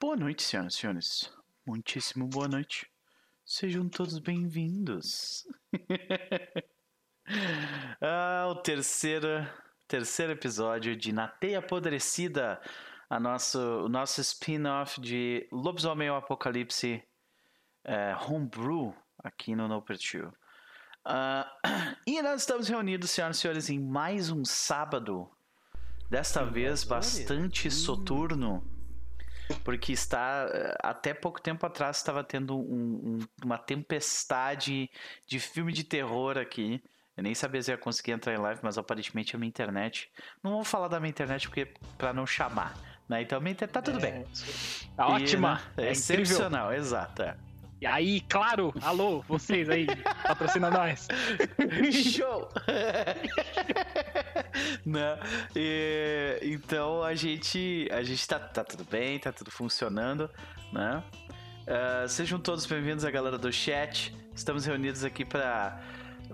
Boa noite, senhoras e senhores. Muitíssimo boa noite. Sejam todos bem-vindos. ah, o terceiro, terceiro episódio de Na Teia Apodrecida, a nosso, o nosso spin-off de Lobisomem ao Apocalipse é, Homebrew aqui no No Pertil. Uh, e nós estamos reunidos, senhoras e senhores, em mais um sábado. Desta vez bastante soturno porque está até pouco tempo atrás estava tendo um, um, uma tempestade de filme de terror aqui. Eu nem sabia se ia conseguir entrar em live, mas aparentemente a minha internet. Não vou falar da minha internet porque para não chamar, né? Então a minha internet tá tudo é, bem. Tá ótima, e, né, é, excepcional, exato. É. E aí, claro, alô, vocês aí, patrocina nós. Show! Né? E, então a gente, a gente tá, tá tudo bem, tá tudo funcionando, né? Uh, sejam todos bem-vindos a galera do chat. Estamos reunidos aqui para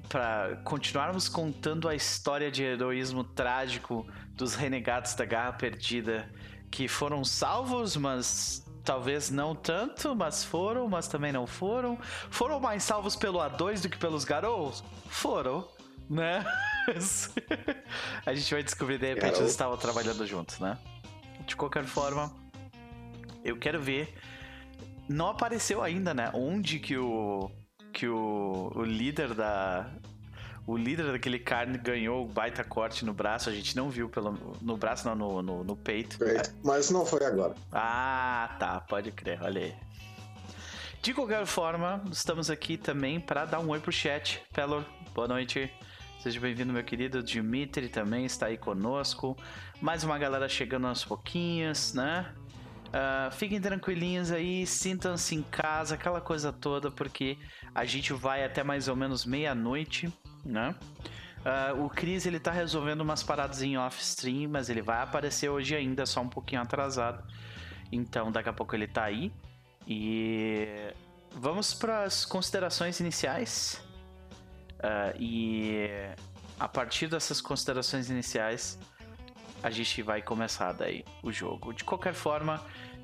para continuarmos contando a história de heroísmo trágico dos renegados da Garra Perdida que foram salvos, mas talvez não tanto, mas foram, mas também não foram. Foram mais salvos pelo A2 do que pelos Garous? Foram, né? a gente vai descobrir de repente eles estavam trabalhando juntos, né? De qualquer forma, eu quero ver. Não apareceu ainda, né? Onde que o que o, o líder da o líder daquele carne ganhou o baita corte no braço, a gente não viu pelo, no braço, não, no, no, no peito. peito. Mas não foi agora. Ah, tá, pode crer, olha aí. De qualquer forma, estamos aqui também para dar um oi pro chat. Pelor, boa noite. Seja bem-vindo, meu querido. Dimitri também está aí conosco. Mais uma galera chegando aos pouquinhos, né? Uh, fiquem tranquilinhos aí, sintam-se em casa, aquela coisa toda, porque a gente vai até mais ou menos meia-noite né? Uh, o Chris ele tá resolvendo umas paradas em off-stream, mas ele vai aparecer hoje ainda, só um pouquinho atrasado. Então daqui a pouco ele tá aí. E vamos para as considerações iniciais. Uh, e a partir dessas considerações iniciais, a gente vai começar daí o jogo. De qualquer forma,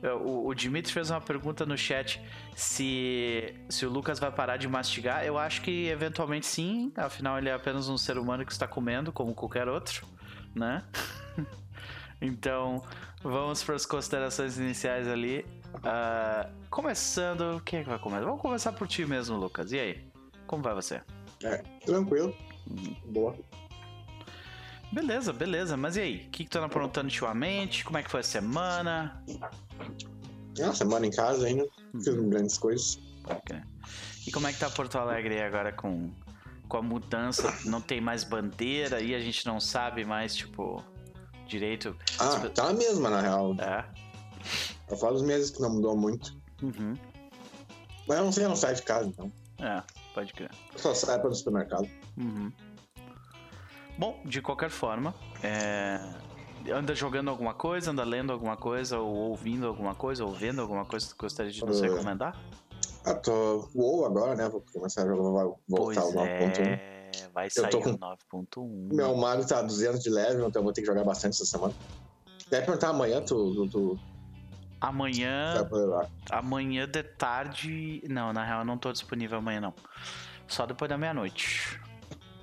o, o Dimitri fez uma pergunta no chat se, se o Lucas vai parar de mastigar. Eu acho que eventualmente sim, afinal ele é apenas um ser humano que está comendo, como qualquer outro, né? então, vamos para as considerações iniciais ali. Uh, começando, quem é que vai começar? Vamos começar por ti mesmo, Lucas. E aí? Como vai você? É, tranquilo. Uhum. Boa. Beleza, beleza. Mas e aí? O que, que tu anda aprontando ultimamente? Como é que foi a semana? Ah, semana em casa ainda. Fiz hum. grandes coisas. E como é que tá Porto Alegre agora com, com a mudança? Não tem mais bandeira e a gente não sabe mais, tipo, direito. Ah, tá a mesma na real. É. Eu falo os meses que não mudou muito. Uhum. Mas eu não sei, eu não saio de casa, então. É, pode crer. Eu só saio para o supermercado. Uhum. Bom, de qualquer forma, é... anda jogando alguma coisa, anda lendo alguma coisa, ou ouvindo alguma coisa, ou vendo alguma coisa que gostaria de nos uh... recomendar? Ah, tô WoW agora, né? Vou começar a jogar, vou voltar pois ao 9.1. É... Vai sair com... o 9.1. Meu Mario tá 200 de level, então eu vou ter que jogar bastante essa semana. Deve perguntar amanhã, tu... tu, tu... Amanhã. Amanhã de tarde. Não, na real eu não tô disponível amanhã, não. Só depois da meia-noite.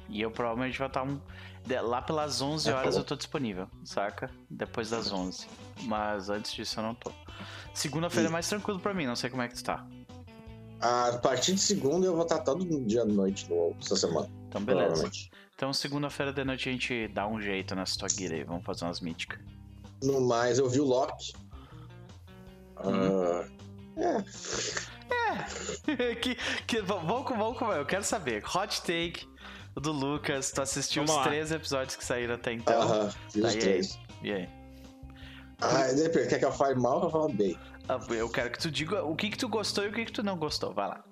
E eu provavelmente vou estar um. Lá pelas 11 horas eu tô disponível, saca? Depois das 11. Mas antes disso eu não tô. Segunda-feira é mais tranquilo pra mim, não sei como é que tu tá. A partir de segunda eu vou estar todo dia à noite no essa semana. Então beleza. Então segunda-feira de noite a gente dá um jeito nessa tua guia aí, vamos fazer umas míticas. No mais, eu vi o Loki. Hum. Uh, é. É. que, que, vamos, vamos, eu quero saber. Hot take do Lucas. Tu assistiu Vamos os lá. três episódios que saíram até então. Aham, uh -huh, os três. E aí? Ah, depende. Quer que eu fale mal ou eu fale bem? Ah, eu quero que tu diga o que que tu gostou e o que que tu não gostou. Vai lá.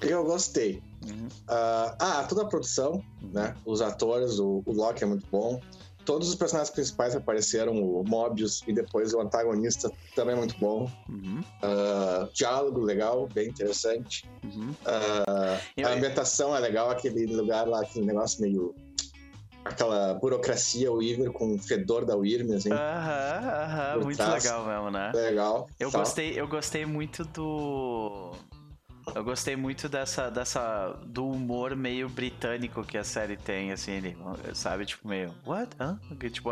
Eu gostei. Uhum. Uh, ah, toda a produção, né? Os atores, o, o Loki é muito bom todos os personagens principais apareceram, o Mobius e depois o antagonista também muito bom. Uhum. Uh, diálogo legal, bem interessante. Uhum. Uh, a ambientação é legal, aquele lugar lá, aquele negócio meio. aquela burocracia Weaver com o fedor da Wyrm, assim. Aham, aham, muito trás. legal mesmo, né? Legal. Eu Só- gostei, eu gostei muito do. Eu gostei muito dessa, dessa. do humor meio britânico que a série tem, assim, ele, sabe? Tipo, meio. What? Hã? Que, tipo,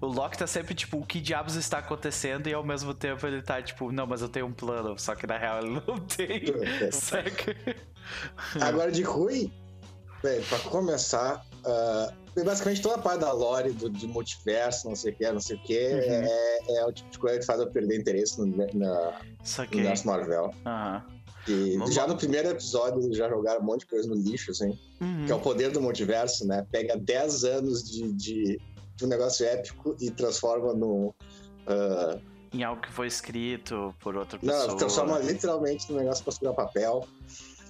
o Loki tá sempre, tipo, o que diabos está acontecendo e ao mesmo tempo ele tá, tipo, não, mas eu tenho um plano, só que na real ele não tem. Saca? Agora, de ruim, velho, pra começar, ah, basicamente toda a parte da lore do, de multiverso, não sei o que, não sei o que, Uhum. é, é o tipo de coisa que faz eu perder interesse no, na, no universo Marvel. Aham. E Vamos já no primeiro episódio eles já jogaram um monte de coisa no lixo, assim, Uhum. que é o poder do multiverso, né? Pega 10 anos de, de, de um negócio épico e transforma no. ah, Em algo que foi escrito por outra pessoa. não, transforma literalmente num negócio pra segurar papel.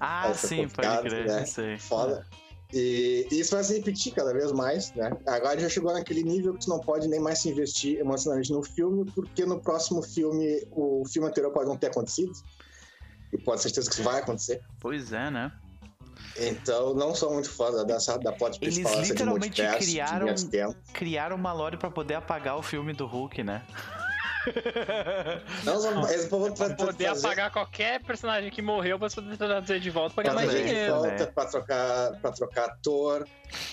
Ah, sim, pode crer, né? sei. Foda. E, e isso vai se repetir cada vez mais, né? Agora já chegou naquele nível que tu não pode nem mais se investir emocionalmente no filme, porque no próximo filme, o filme anterior pode não ter acontecido. E pode ter certeza que isso vai acontecer. Pois é, né? Então, não sou muito fã dessa, da plot Eles principal, de literalmente criaram- tempo. Criaram uma lore pra poder apagar o filme do Hulk, né? Não, não, eles vão Pra poder trazer- apagar qualquer personagem que morreu pra poder trazer de volta pra ganhar mais trazer de dinheiro. volta, né? pra trocar, pra trocar ator.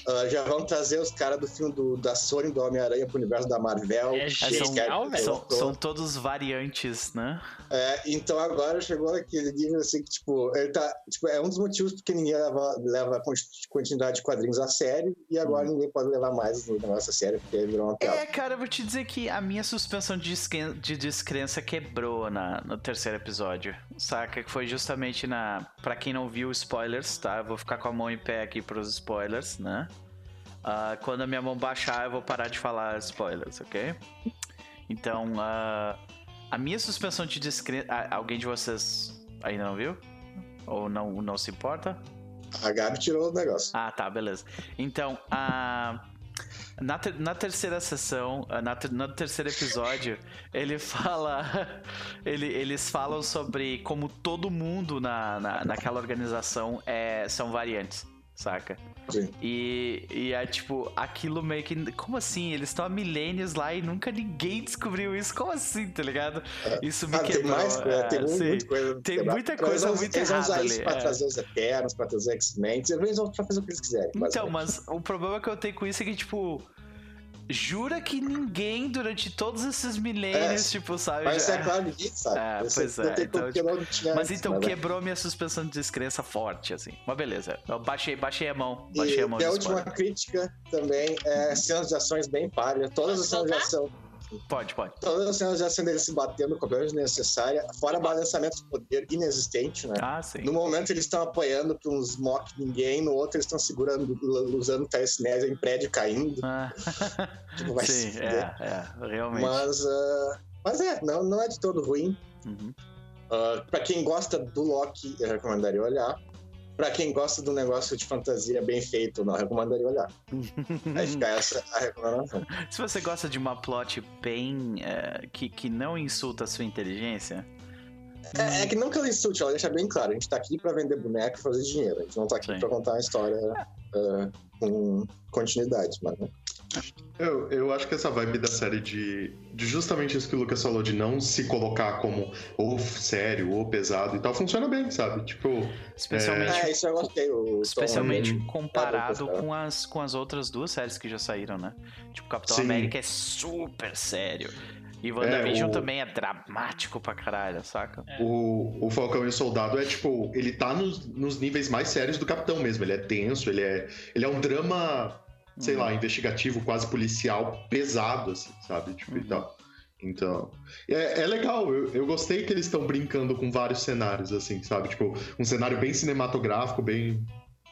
Ah, já vão trazer os caras do filme do, da Sony do Homem-Aranha pro universo da Marvel. É são, são, são todos variantes, né? É, então agora chegou naquele nível assim que, tipo, ele tá. Tipo, é um dos motivos porque ninguém leva, leva continuidade de quadrinhos a sério e agora ninguém pode levar mais o negócio a sério porque virou uma piada. É, cara, eu vou te dizer que a minha suspensão de, descren- de descrença quebrou na, no terceiro episódio. Saca? Que foi justamente na. Pra quem não viu spoilers, tá? Eu vou ficar com a mão em pé aqui pros spoilers, né? Ah, quando a minha mão baixar, eu vou parar de falar spoilers, ok? Então, ah, a minha suspensão de descrença. ah, alguém de vocês ainda não viu? Ou não, não se importa? A Gabi tirou o negócio. Ah, tá, beleza. Então, a. Na, ter- na terceira sessão, ah, na ter- no terceiro episódio, ele fala. ele- eles falam sobre como todo mundo na, na, naquela organização é, são variantes, saca? Sim. E, e é tipo, aquilo meio que. Como assim? Eles estão há milênios lá e nunca ninguém descobriu isso. Como assim, tá ligado? Isso me Ah, tem quebrou. mais coisa, é, tem muito, muita coisa. Tem muita coisa eles muito Eles vão usar errada isso ali, pra é. trazer os Eternos, pra trazer X-Men. Eles vão fazer o que eles quiserem. Então, mas o problema que eu tenho com isso é que, tipo. Jura que ninguém durante todos esses milênios, É, tipo, sabe? Mas já- é claro, ninguém sabe. É, pois é, então, tinha Mas então né, velho? quebrou minha suspensão de descrença forte, assim. Mas beleza. Eu baixei, baixei a mão. E, Baixei a mão e a última spoiler. crítica também é cenas de ações bem pálidas. Todas as cenas de ação. Pode, pode. Todas as cenas de deles se batendo completamente desnecessária, fora balançamento de poder inexistente, né? Ah, sim. No momento eles estão apoiando pra uns mock ninguém, no outro eles estão segurando, usando telecinese em prédio caindo. Ah, Tipo, vai sim, é, é, realmente. Mas, ah, mas é, não, não é de todo ruim. Uhum. Uh, para quem gosta do Loki, eu recomendaria olhar. Pra quem gosta do negócio de fantasia bem feito, não recomendaria olhar. Aí fica essa a recomendação. Se você gosta de uma plot bem. é, que, que não insulta a sua inteligência. É, é que não que ela insulte, ela deixa bem claro: a gente tá aqui pra vender boneco e fazer dinheiro. A gente não tá aqui Sim. pra contar uma história uh, com continuidade, mano. Eu, eu acho que essa vibe da série de, de justamente isso que o Lucas falou, de não se colocar como ou sério ou pesado e tal, funciona bem, sabe? Tipo, Especialmente. É, isso eu gostei. O Tom- Especialmente Hum. comparado É, com as, com as outras duas séries que já saíram, né? Tipo, Capitão Sim. América é super sério. E WandaVision o- também é dramático pra caralho, saca? o, o Falcão e o Soldado é tipo, ele tá nos, nos níveis mais sérios do Capitão mesmo. Ele é tenso, ele é, ele é um drama, sei Uhum. lá, investigativo, quase policial, pesado, assim, sabe? Tipo, e Uhum. tal. Então, é, é legal, eu, eu gostei que eles estão brincando com vários cenários, assim, sabe? Tipo, um cenário bem cinematográfico, bem,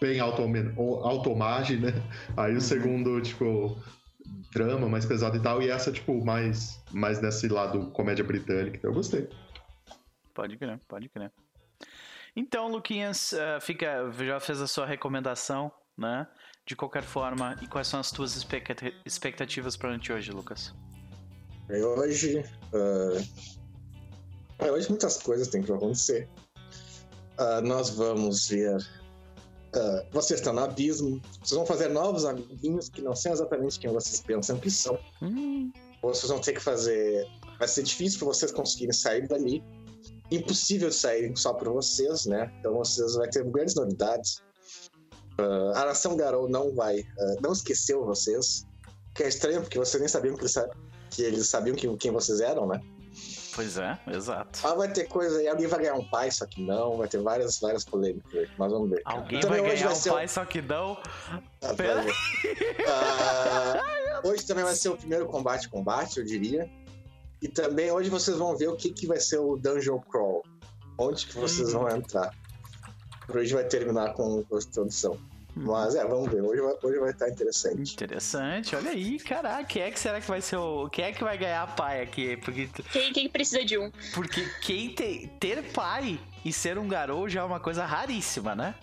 bem auto-homagem, né? Aí Uhum. o segundo, tipo, drama mais pesado e tal, e essa, tipo, mais, mais nesse lado comédia britânica. Então, eu gostei. Pode crer, pode crer. Então, Luquinhas, eh, fica, já fez a sua recomendação, né? De qualquer forma, e quais são as tuas expecta- expectativas para noite hoje, Lucas? Hoje. ah, é, hoje muitas coisas têm que acontecer. Ah, nós vamos ver uh, vocês estão no abismo, vocês vão fazer novos amiguinhos que não são exatamente quem vocês pensam que são. Hum, Vocês vão ter que fazer. Vai ser difícil para vocês conseguirem sair dali. Impossível sair só por vocês, né? Então vocês vão ter grandes novidades. Uh, a nação Garou não vai. uh, não esqueceu vocês. Que é estranho, porque vocês nem sabiam que eles, que eles sabiam que- quem vocês eram, né? pois é, exato. Ah, vai ter coisa aí, alguém vai ganhar um pai, só que não, vai ter várias, várias polêmicas aí, mas vamos ver. cara. Alguém Também vai ganhar um ser o- pai, só que não. Ah, Pera vai. Ah, hoje também vai ser o primeiro combate-combate, eu diria. E também hoje vocês vão ver o que, que vai ser o Dungeon Crawl. Onde que vocês vão entrar. Por hoje vai terminar com a introdução. Mas é, vamos ver. Hoje vai, hoje vai estar interessante. Interessante, olha aí, caraca, quem é que será que vai ser o. Quem é que vai ganhar pai aqui? Porque, Quem, quem precisa de um? porque quem tem, ter pai e ser um garoto já é uma coisa raríssima, né?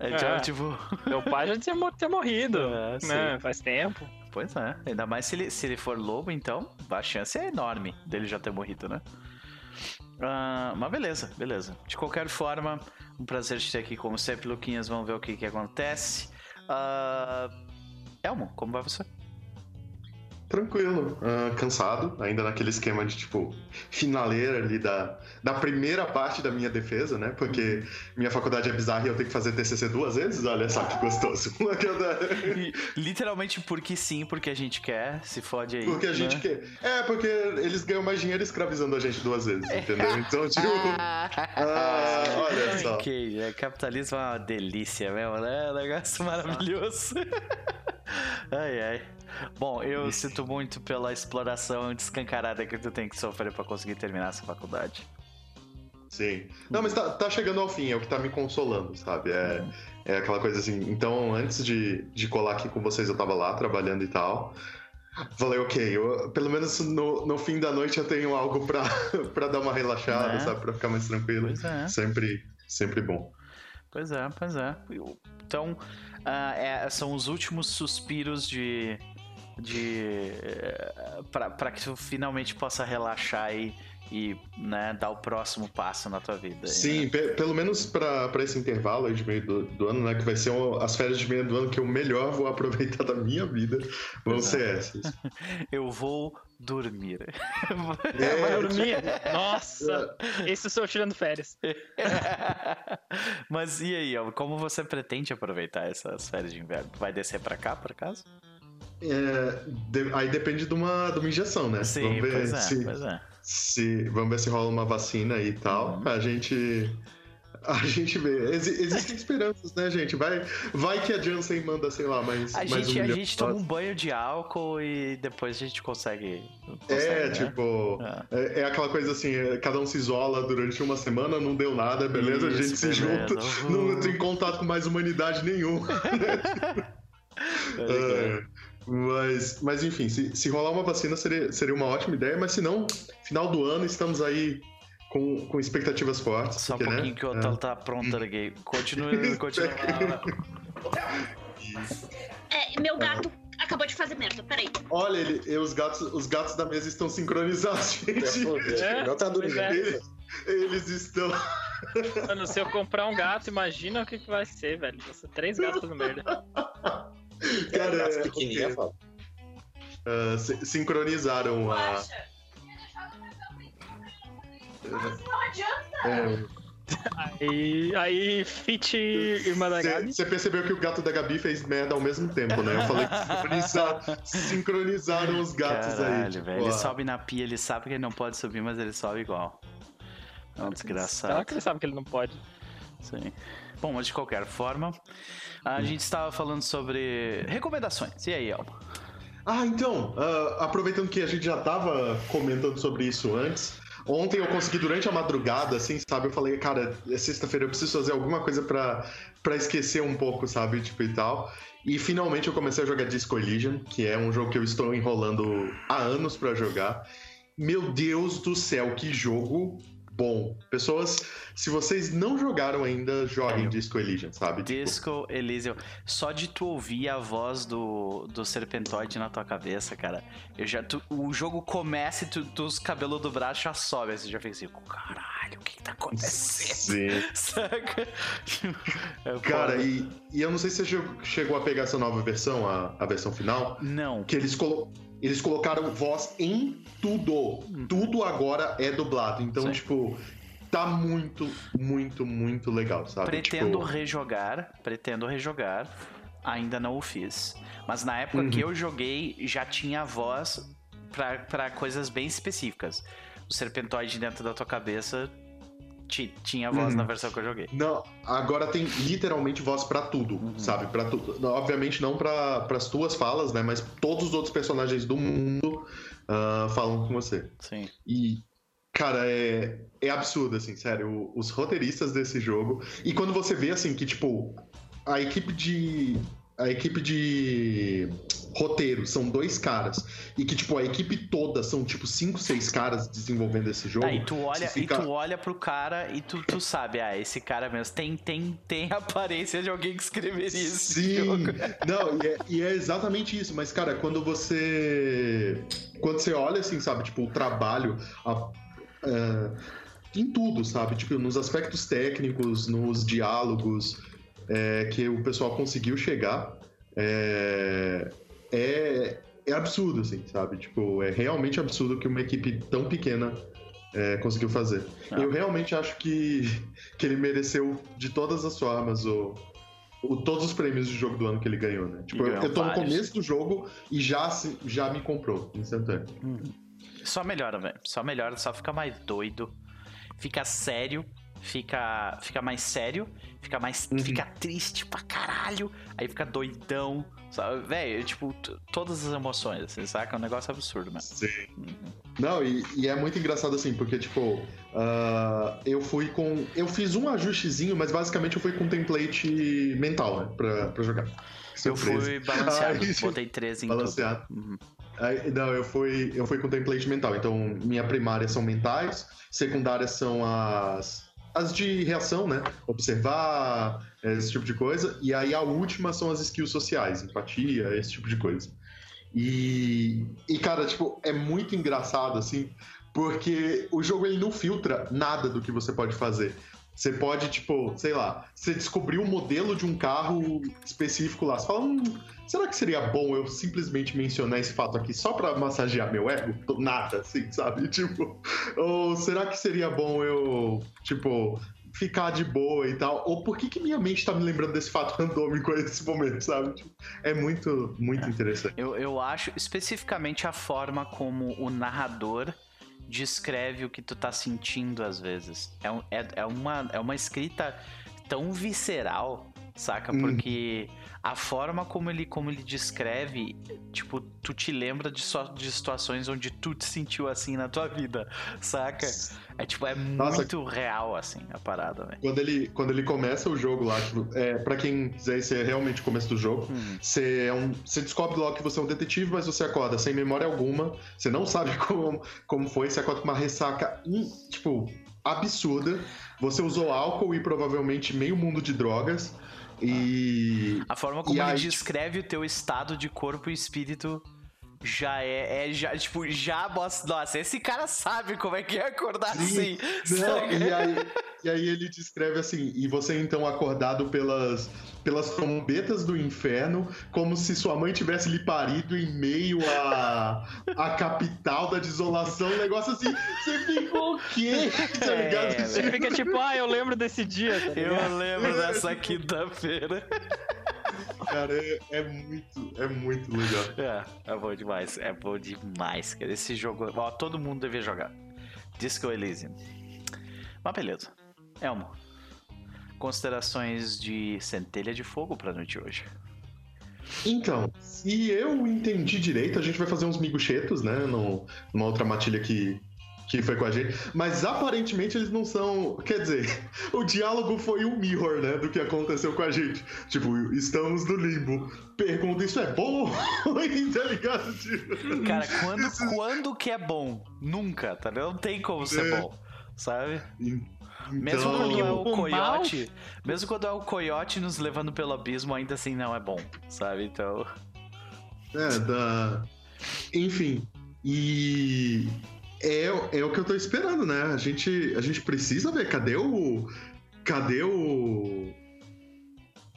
Então, É. tipo. Meu pai já tinha, tinha morrido, É, né? Faz tempo. Pois é, ainda mais se ele, se ele for lobo, então a chance é enorme dele já ter morrido, né? Ah, mas beleza, beleza. De qualquer forma, um prazer te ter aqui como sempre, Luquinhas. Vamos ver o que, que acontece. Ah, Elmo, como vai você? Tranquilo, ah, cansado, ainda naquele esquema de tipo finaleira ali da, da primeira parte da minha defesa, né? Porque minha faculdade é bizarra e eu tenho que fazer TCC duas vezes. Olha só que gostoso. Literalmente porque sim, porque a gente quer, se fode aí. Porque a gente né? quer. É, porque eles ganham mais dinheiro escravizando a gente duas vezes, entendeu? Então, tipo. Ah, olha só. Ok, é, capitalismo é uma delícia mesmo, né? É um negócio maravilhoso. ai, ai. Bom, eu sinto muito pela exploração descancarada que tu tem que sofrer pra conseguir terminar essa faculdade. Sim. Não, mas tá, tá chegando ao fim, é o que tá me consolando, sabe? É, é aquela coisa assim. Então, antes de, de colar aqui com vocês, eu tava lá trabalhando e tal. Falei, ok, eu- pelo menos no, no fim da noite eu tenho algo pra, pra dar uma relaxada, Né? sabe? Pra ficar mais tranquilo. Pois é. Sempre, sempre bom. Pois é, pois é. Então, ah, é, são os últimos suspiros de. De eh, pra, pra que tu finalmente possa relaxar e, e né, dar o próximo passo na tua vida. aí, Sim, né? pe- pelo menos pra, pra esse intervalo aí de meio do, do ano, né? Que vai ser um- as férias de meio do ano que eu melhor vou aproveitar da minha vida. Vão é. ser essas. Eu vou dormir. É, Vai dormir? Nossa, esse sou eu tirando férias. Mas e aí, ó, como você pretende aproveitar essas férias de inverno? Vai descer pra cá, por acaso? É, de- aí depende de uma, de uma injeção, né? Sim, vamos ver pois é, se, pois é. se- vamos ver se rola uma vacina e tal. Uhum. A gente a gente vê. Exi- existem esperanças, né, gente? Vai, vai que a Janssen manda, sei lá, mais A mais gente, um a gente toma um banho de álcool e depois a gente consegue. É, consegue, né? tipo, É. é, é aquela coisa assim, é, cada um se isola durante uma semana, não deu nada, beleza? a gente Isso, se junta, Uhum. não tem contato com mais humanidade nenhuma. Pode crer. É, mas, mas enfim, se, se rolar uma vacina seria, seria uma ótima ideia, mas se não, final do ano estamos aí com, com expectativas fortes. Só um porque, né, pouquinho que o Otelo tá pronto aqui. Continue, continue. É, meu gato acabou de fazer merda, peraí. Olha, ele, e os, gatos, os gatos da mesa estão sincronizados, gente. É, Não tá dormindo. é. Eles, eles estão. Mano, se eu comprar um gato, imagina o que, que vai ser, velho. Ser três gatos fazendo merda. Cara, é, pequenininho, ok. fala. Ah, si- sincronizaram a. É, Aí, aí Fit Irmã da Gabi. Você percebeu que o gato da Gabi fez merda ao mesmo tempo, né? Eu falei que sincronizar- sincronizaram os gatos Caralho, aí. tipo, velho. Ele sobe na pia, ele sabe que ele não pode subir, mas ele sobe igual. É um Será desgraçado. que ele sabe que ele não pode? Sim. Bom, mas de qualquer forma, a gente estava falando sobre recomendações. E aí, Elmo? Ah, então, ah, aproveitando que a gente já tava comentando sobre isso antes, ontem eu consegui durante a madrugada, assim, sabe? Eu falei, cara, é sexta-feira, eu preciso fazer alguma coisa pra, pra esquecer um pouco, sabe? Tipo e tal. E finalmente eu comecei a jogar Disco Elysium, que é um jogo que eu estou enrolando há anos pra jogar. Meu Deus do céu, que jogo bom. Pessoas, se vocês não jogaram ainda, joguem É. Disco Elysium, sabe? Tipo, Disco Elysium. Só de tu ouvir a voz do, do Serpentoide na tua cabeça, cara. Eu já, tu- o jogo começa e tu, tu- os cabelos do braço já sobem. Você já fica assim, caralho, o que, que tá acontecendo? Sim. Saca? É Cara, e, e eu não sei se você che- chegou a pegar essa nova versão, a, a versão final, Não. que eles, colo eles colocaram voz em tudo. Tudo agora é dublado. Então, Sim. tipo, tá muito, muito, muito legal, sabe? Pretendo Tipo, rejogar, pretendo rejogar. Ainda não o fiz. Mas na época Uhum. que eu joguei, já tinha voz pra, pra coisas bem específicas. O Serpentoide dentro da tua cabeça tinha voz Uhum. na versão que eu joguei. Não, agora tem literalmente voz pra tudo, Uhum. sabe? Para tudo. Obviamente não pra pras tuas falas, né? Mas todos os outros personagens do mundo ah, falam com você. Sim. E, cara, é, é absurdo, assim, sério. Os roteiristas desse jogo. E quando você vê, assim, que, tipo, a equipe de. A equipe de roteiro são dois caras. E que, tipo, a equipe toda são, tipo, cinco, seis caras desenvolvendo esse jogo. Tá, e tu olha, fica- e tu olha pro cara e tu, tu sabe, ah, esse cara mesmo tem, tem, tem aparência de alguém que escreveria esse Sim, jogo. não, e é, e é exatamente isso, mas cara, quando você quando você olha assim, sabe, tipo, o trabalho a- é, em tudo, sabe, tipo, nos aspectos técnicos, nos diálogos é, que o pessoal conseguiu chegar, é, é, é absurdo, assim, sabe, tipo, é realmente absurdo que uma equipe tão pequena é, conseguiu fazer. Ah. Eu realmente acho que, que ele mereceu de todas as formas o, o- todos os prêmios de jogo do ano que ele ganhou, né? Tipo, E eu, ganhou eu tô no vários. começo do jogo e já, já me comprou, instantâneo. Só melhora, velho. Só melhora, só fica mais doido. Fica sério. Fica, fica mais sério. Fica mais. Uhum. Fica triste pra caralho. Aí fica doidão. Sabe? Velho, tipo, todas as emoções, assim, saca? É um negócio absurdo, mano. Sim. Não, e, e é muito engraçado assim, porque, tipo, ah, eu fui com. Eu fiz um ajustezinho, mas basicamente eu fui com template mental, né? Pra, pra jogar. Eu fui balanceado. Ai, botei 13 em Balanceado. tudo. Uhum. Aí, não, eu fui, eu fui com template mental. Então, minha primária são mentais, secundárias são as, as de reação, né? Observar, esse tipo de coisa. E aí a última são as skills sociais, empatia, esse tipo de coisa. E, e cara, tipo, é muito engraçado, assim, porque o jogo ele não filtra nada do que você pode fazer. Você pode, tipo, sei lá, você descobriu um modelo de um carro específico lá. Você fala, hum, será que seria bom eu simplesmente mencionar esse fato aqui só pra massagear meu ego? Nada, assim, sabe? Tipo, ou será que seria bom eu, tipo, ficar de boa e tal? Ou por que, que minha mente tá me lembrando desse fato randômico nesse momento, sabe? Tipo, é muito, muito interessante. Eu, eu acho especificamente a forma como o narrador descreve o que tu tá sentindo às vezes. É, é, é, uma, é uma escrita tão visceral, saca? Hum. Porque a forma como ele, como ele descreve, tipo, tu te lembra de, só, de situações onde tu te sentiu assim na tua vida, saca? É tipo, é Nossa. muito real, assim, a parada, velho. Quando ele, quando ele começa o jogo lá, tipo, é, pra quem quiser, esse é realmente o começo do jogo. Hum. Você, é um, você descobre logo que você é um detetive, mas você acorda sem memória alguma. Você não sabe como, como foi. Você acorda com uma ressaca, in- tipo, absurda. Você usou álcool e provavelmente meio mundo de drogas. E. A forma como ele aí, descreve o teu estado de corpo e espírito já é, é já, tipo, já mostra, nossa, esse cara sabe como é que é acordar Sim. assim. Não, e, aí, e aí ele descreve assim, e você então acordado pelas, pelas trombetas do inferno, como se sua mãe tivesse lhe parido em meio à, à capital da desolação, um negócio assim, você ficou o quê? Tá É, ligado? Você fica tipo, ah, eu lembro desse dia, tá? Eu lembro dessa quinta-feira. Cara, é, é muito, é muito legal. É, é bom demais, é bom demais, cara. Esse jogo, ó, todo mundo devia jogar. Disco Elysium. Mas beleza. Elmo, considerações de centelha de fogo pra noite hoje. Então, se eu entendi direito, a gente vai fazer uns miguchetos, né? No, numa outra matilha que, que foi com a gente. Mas aparentemente eles não são. Quer dizer, o diálogo foi um mirror, né? Do que aconteceu com a gente. Tipo, estamos no limbo. Pergunta, isso é bom ou ruim, tá ligado? Tipo, Cara, quando, quando que é bom? Nunca, tá ligado? Não tem como ser É. bom. sabe? Então, Mesmo quando é o mal- coiote, mesmo quando é o coiote nos levando pelo abismo, ainda assim não é bom, sabe? Então, É, da. Enfim. E. É, é o que eu tô esperando, né? A gente, a gente precisa ver. Cadê o. Cadê o.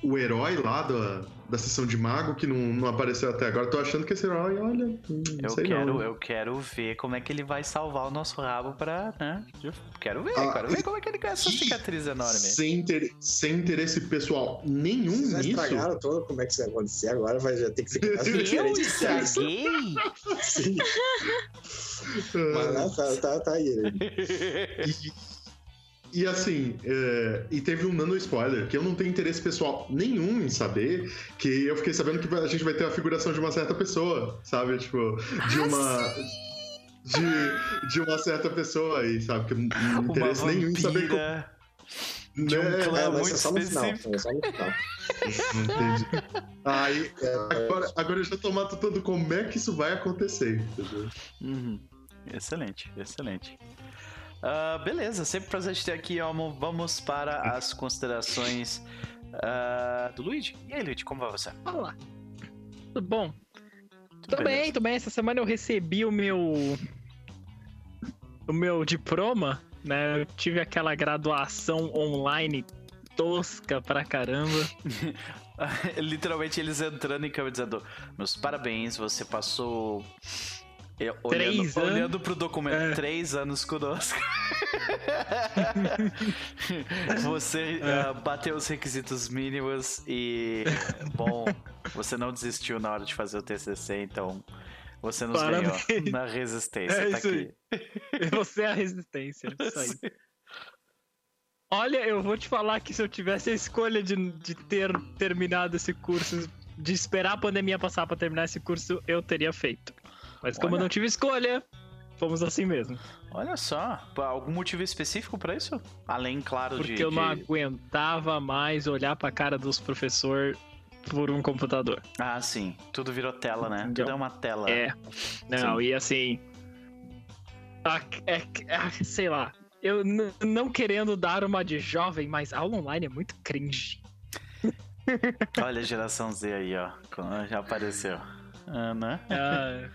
O herói lá da, da sessão de mago que não, não apareceu até agora? Tô achando que esse herói, olha. Não eu sei quero, não. eu quero ver como é que ele vai salvar o nosso rabo pra, né? Eu Quero ver, Ah, quero ver como é que ele ganha essa cicatriz enorme. Sem, inter- sem interesse pessoal nenhum Vocês já nisso. estragaram todo como é que isso vai acontecer, agora vai já ter que ser criado Eu diferente. estraguei? Sim, mas não, tá, tá, tá aí. E, e assim, é, e teve um nano spoiler que eu não tenho interesse pessoal nenhum em saber, que eu fiquei sabendo que a gente vai ter a figuração de uma certa pessoa, sabe? Tipo, de Ah, uma. De, de uma certa pessoa aí, sabe? Que eu não tenho interesse nenhum em saber como. vampira. de um né? clã. É, vai muito ser só no final. específico. É só no final. Entendi. Aí, É, agora, agora eu já tô matutando como é que isso vai acontecer, entendeu? Uhum. Excelente, excelente. Ah, beleza, sempre prazer te ter aqui, Elmo. Vamos para as considerações ah, do Luigi. E aí, Luigi, como vai você? Olá. Tudo bom? Tudo Tudo bem, tudo bem. Essa semana eu recebi o meu. O meu diploma, né? Eu tive aquela graduação online tosca pra caramba. Literalmente eles entrando em câmera dizendo: Meus parabéns, você passou. É, Olhando, Três anos. olhando pro documento, É. três anos conosco. você É. ah, bateu os requisitos mínimos e. Bom, você não desistiu na hora de fazer o TCC, então. Você nos Parabéns. ganhou na resistência. É tá aqui. Você é a resistência. Isso aí. Olha, eu vou te falar que se eu tivesse a escolha de, de ter terminado esse curso, de esperar a pandemia passar pra terminar esse curso, eu teria feito. Mas como Olha. eu não tive escolha, fomos assim mesmo. Olha só, algum motivo específico pra isso? Além, claro, Porque de. eu não de- aguentava mais olhar pra cara dos professores por um computador. Ah, sim. Tudo virou tela, né? Entendeu? Tudo é uma tela. É. Não, Sim. e assim. ah, é- ah, sei lá. Eu não querendo dar uma de jovem, mas aula online é muito cringe. Olha a geração Z aí, ó. Já apareceu. Ah, né? Ah,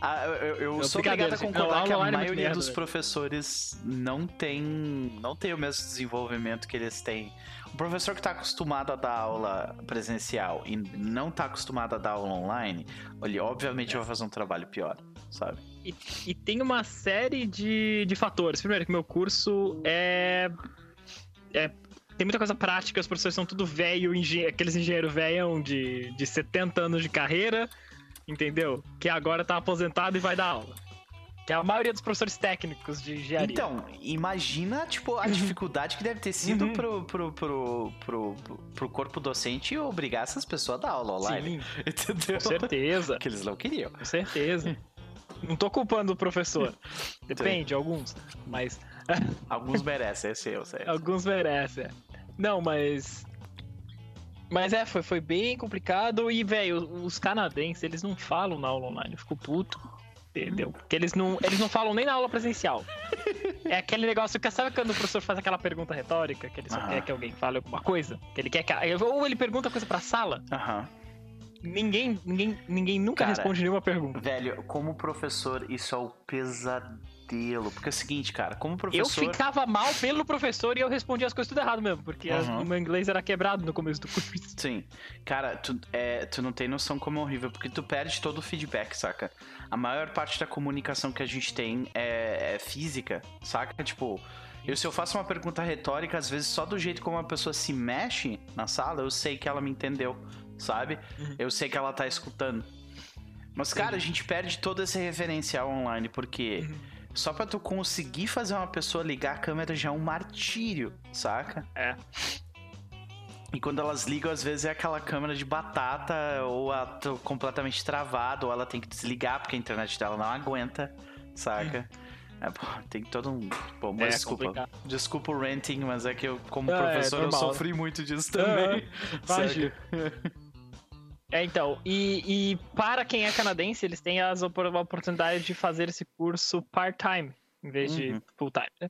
Ah, eu, eu- eu Não, sou obrigado a concordar Não, que a é maioria merda, dos professores não tem, não tem o mesmo desenvolvimento que eles têm. O professor que está acostumado a dar aula presencial e não está acostumado a dar aula online, ele obviamente vai fazer um trabalho pior, sabe? e, e tem uma série de, de fatores. Primeiro, que meu curso é. é tem muita coisa prática, os professores são tudo velho, engen aqueles engenheiros velhão de, de 70 anos de carreira, entendeu? Que agora tá aposentado e vai dar aula. Que é a maioria dos professores técnicos de engenharia. Então, imagina, tipo, a dificuldade que deve ter sido Uhum. pro, pro, pro, pro, pro corpo docente obrigar essas pessoas a dar aula online. Sim, Entendeu? com certeza. Que eles não queriam. Com certeza. Não tô culpando o professor. Depende, alguns. Mas Alguns merecem, esse eu sei. alguns merecem. Não, mas. Mas é, foi, foi bem complicado. E, velho, os canadenses, eles não falam na aula online. Eu fico puto. Entendeu? Porque eles não, eles não falam nem na aula presencial. É aquele negócio que sabe quando o professor faz aquela pergunta retórica, que ele só quer que alguém fale alguma coisa? Que ele quer que. Ou ele pergunta coisa pra sala. Aham. Ninguém, ninguém, ninguém nunca Cara, responde nenhuma pergunta. Velho, como professor, isso é o pesadelo. Porque é o seguinte, cara, como Eu professor. ficava mal pelo professor e eu respondia as coisas tudo errado mesmo, porque as- Uhum. o meu inglês era quebrado no começo do curso. Sim. Cara, tu, é, tu não tem noção como é horrível, porque tu perde todo o feedback, saca? A maior parte da comunicação que a gente tem é, é física, saca? Tipo, eu, se eu faço uma pergunta retórica, às vezes só do jeito como a pessoa se mexe na sala, eu sei que ela me entendeu, sabe? Uhum. Eu sei que ela tá escutando. Mas, cara, a gente perde todo esse referencial online, porque Uhum. Só pra tu conseguir fazer uma pessoa ligar a câmera já é um martírio, saca? É. E quando elas ligam, às vezes é aquela câmera de batata, ou ela tá completamente travada, ou ela tem que desligar porque a internet dela não aguenta, saca? É, pô, tem todo um. Pô, mas É desculpa. complicado. Desculpa o ranting, mas é que eu, como Ah, é professor, eu normal. sofri muito disso também. Imagina. saca? É, então, e, e para quem é canadense, eles têm as a oportunidade de fazer esse curso part-time, em vez de Uhum. full-time, né?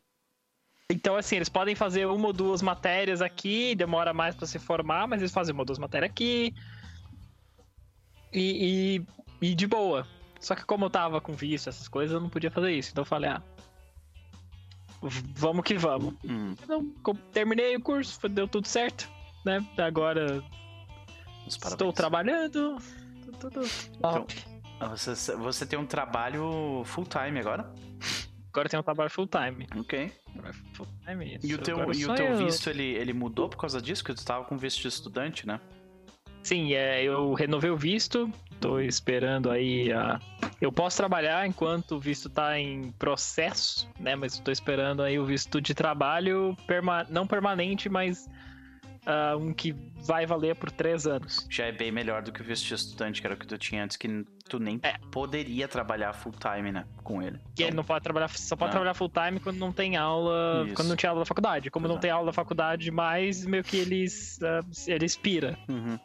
Então, assim, eles podem fazer uma ou duas matérias aqui, demora mais pra se formar, mas eles fazem uma ou duas matérias aqui. E, e, e de boa. Só que como eu tava com visto, essas coisas, eu não podia fazer isso. Então eu falei, ah. Vamos que vamos. Hum, Então, terminei o curso, deu tudo certo, né? Agora estou parabéns. trabalhando. Tudo top. Ah, Você, você tem um trabalho full time agora? Agora tem um trabalho full time. Ok. Full time. E o teu, Agora e o teu eu- visto, ele, ele mudou por causa disso? Porque tu tava com visto de estudante, né? Sim, é, eu renovei o visto, tô esperando aí a. Eu posso trabalhar enquanto o visto tá em processo, né? Mas tô esperando aí o visto de trabalho, perma... não permanente, mas ah, um que vai valer por três anos. Já é bem melhor do que o visto de estudante, que era o que tu tinha antes, que tu nem É. poderia trabalhar full time, né? Com ele. Que ele não pode trabalhar, só pode Ah. trabalhar full time quando não tem aula, Isso. quando não tinha aula da faculdade. Como não Exato. tem aula da faculdade mais, meio que eles, ah, ele expira. Uhum.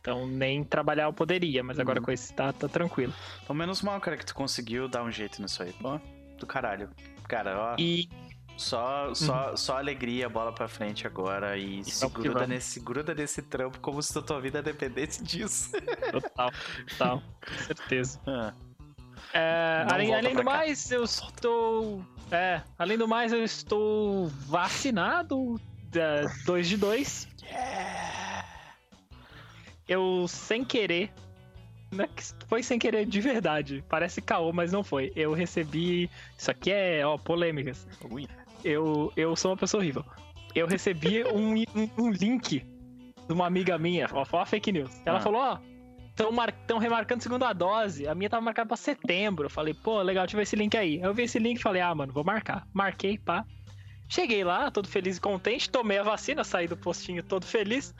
Então nem trabalhar eu poderia, mas agora Uhum. com esse tá, tá tranquilo. Então, menos mal, cara, que tu conseguiu dar um jeito nisso aí. Pô, do caralho. Cara, ó, E só, só, só alegria, bola pra frente agora e se vamos que gruda nesse, gruda nesse trampo como se a tua vida dependesse disso. total, total, com certeza. Ah, É, além além do cá. mais, eu estou. É, além do mais, eu estou vacinado. 2 de 2. Eu sem querer. né, Foi sem querer de verdade. Parece caô, mas não foi. Eu recebi. Isso aqui é, ó, polêmicas. ui. Eu, eu sou uma pessoa horrível. Eu recebi um, um, um link de uma amiga minha, ó, foi uma fake news. Ela Ah. falou, ó, estão mar... tão remarcando segunda dose. A minha tava marcada pra setembro. Eu falei, pô, legal, deixa eu ver esse link aí. Eu vi esse link e falei, ah, mano, vou marcar. Marquei, pá. Cheguei lá, todo feliz e contente, tomei a vacina, saí do postinho todo feliz.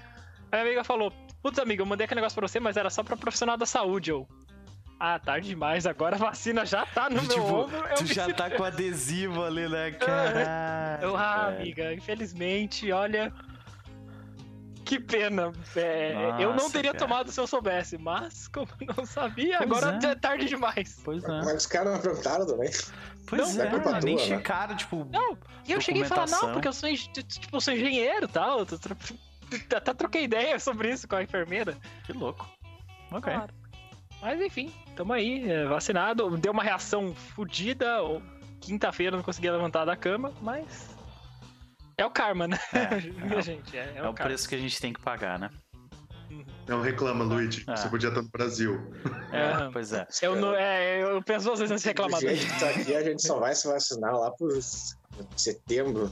Aí a minha amiga falou, putz, amiga, eu mandei aquele negócio pra você, mas era só pra profissional da saúde. Eu, ah, tarde demais, agora a vacina já tá no meu Tipo, ombro. Tu me já sinto tá com adesivo ali, né? Caralho. eu, ah, amiga, infelizmente, olha. Que pena. É, eu não Nossa, teria cara. tomado se eu soubesse, mas como eu não sabia, Pois agora é. é tarde demais. Pois é. Mas os caras não perguntaram também. Pois Não, é, é culpa nem tua, né? checaram, tipo. Não, e eu cheguei a falar, não, porque eu sou, tipo, eu sou engenheiro e tal. eu tô Até troquei ideia sobre isso com a enfermeira. Que louco. Ok. Claro. Mas enfim, tamo aí, é, vacinado. Deu uma reação fodida. ou Quinta-feira eu não conseguia levantar da cama, mas. É o karma, né? É, Minha é. gente, é, é É o o karma. preço que a gente tem que pagar, né? Não reclama, Luigi. Ah. Você podia estar no Brasil. É, pois é. Eu, não, é, eu penso duas vezes reclamar. Do jeito que tá aqui, a gente só vai se vacinar lá por setembro.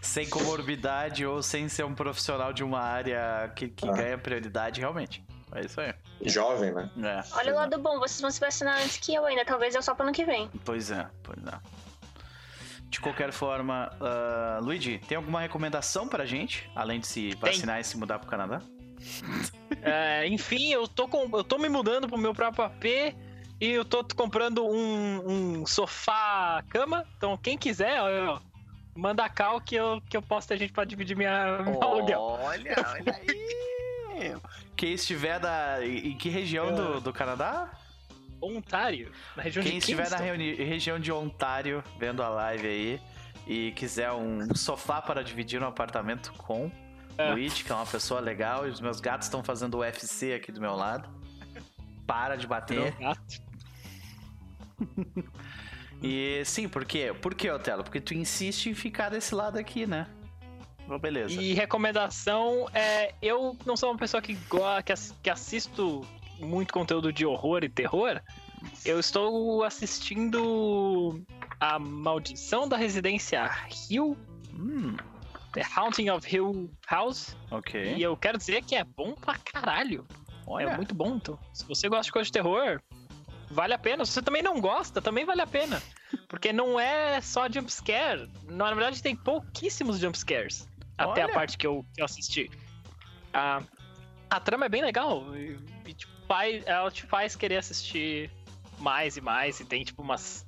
Sem comorbidade ou sem ser um profissional de uma área que, que Ah. ganha prioridade, realmente. É isso aí. Jovem, né? É, Olha o lado bom, vocês vão se vacinar antes que eu ainda. Talvez eu só pro ano que vem. Pois é, pois é. De qualquer forma, ah, Luigi, tem alguma recomendação pra gente? Além de se vacinar e se mudar pro Canadá? É, enfim, eu tô, com, eu tô me mudando pro meu próprio AP e eu tô comprando um, um sofá-cama. Então, quem quiser, ó, ó, manda cal que eu, que eu posso ter gente pra dividir minha, meu aluguel. Olha, olha aí! Quem estiver da, em que região do, do Canadá? Ontário, na região Quem de estiver na reuni- região de Ontário vendo a live aí e quiser um sofá para dividir um apartamento com É. Luigi, que é uma pessoa legal, e os meus gatos estão fazendo UFC aqui do meu lado. Para de bater. E sim, por quê? Por que, Otelo? Porque tu insiste em ficar desse lado aqui, né? Bom, beleza. E recomendação é. Eu não sou uma pessoa que, que, que assisto muito conteúdo de horror e terror. Eu estou assistindo A Maldição da Residência Hill, Hum, The Haunting of Hill House. ok. E eu quero dizer que é bom pra caralho. Olha, É muito bom, então. Se você gosta de coisa de terror, vale a pena. Se você também não gosta, também vale a pena. Porque não é só jumpscare. Na verdade, tem pouquíssimos jumpscares. Até a parte que eu, que eu assisti. A, a trama é bem legal. E, e, tipo, faz- ela te faz querer assistir mais e mais. E tem, tipo, umas.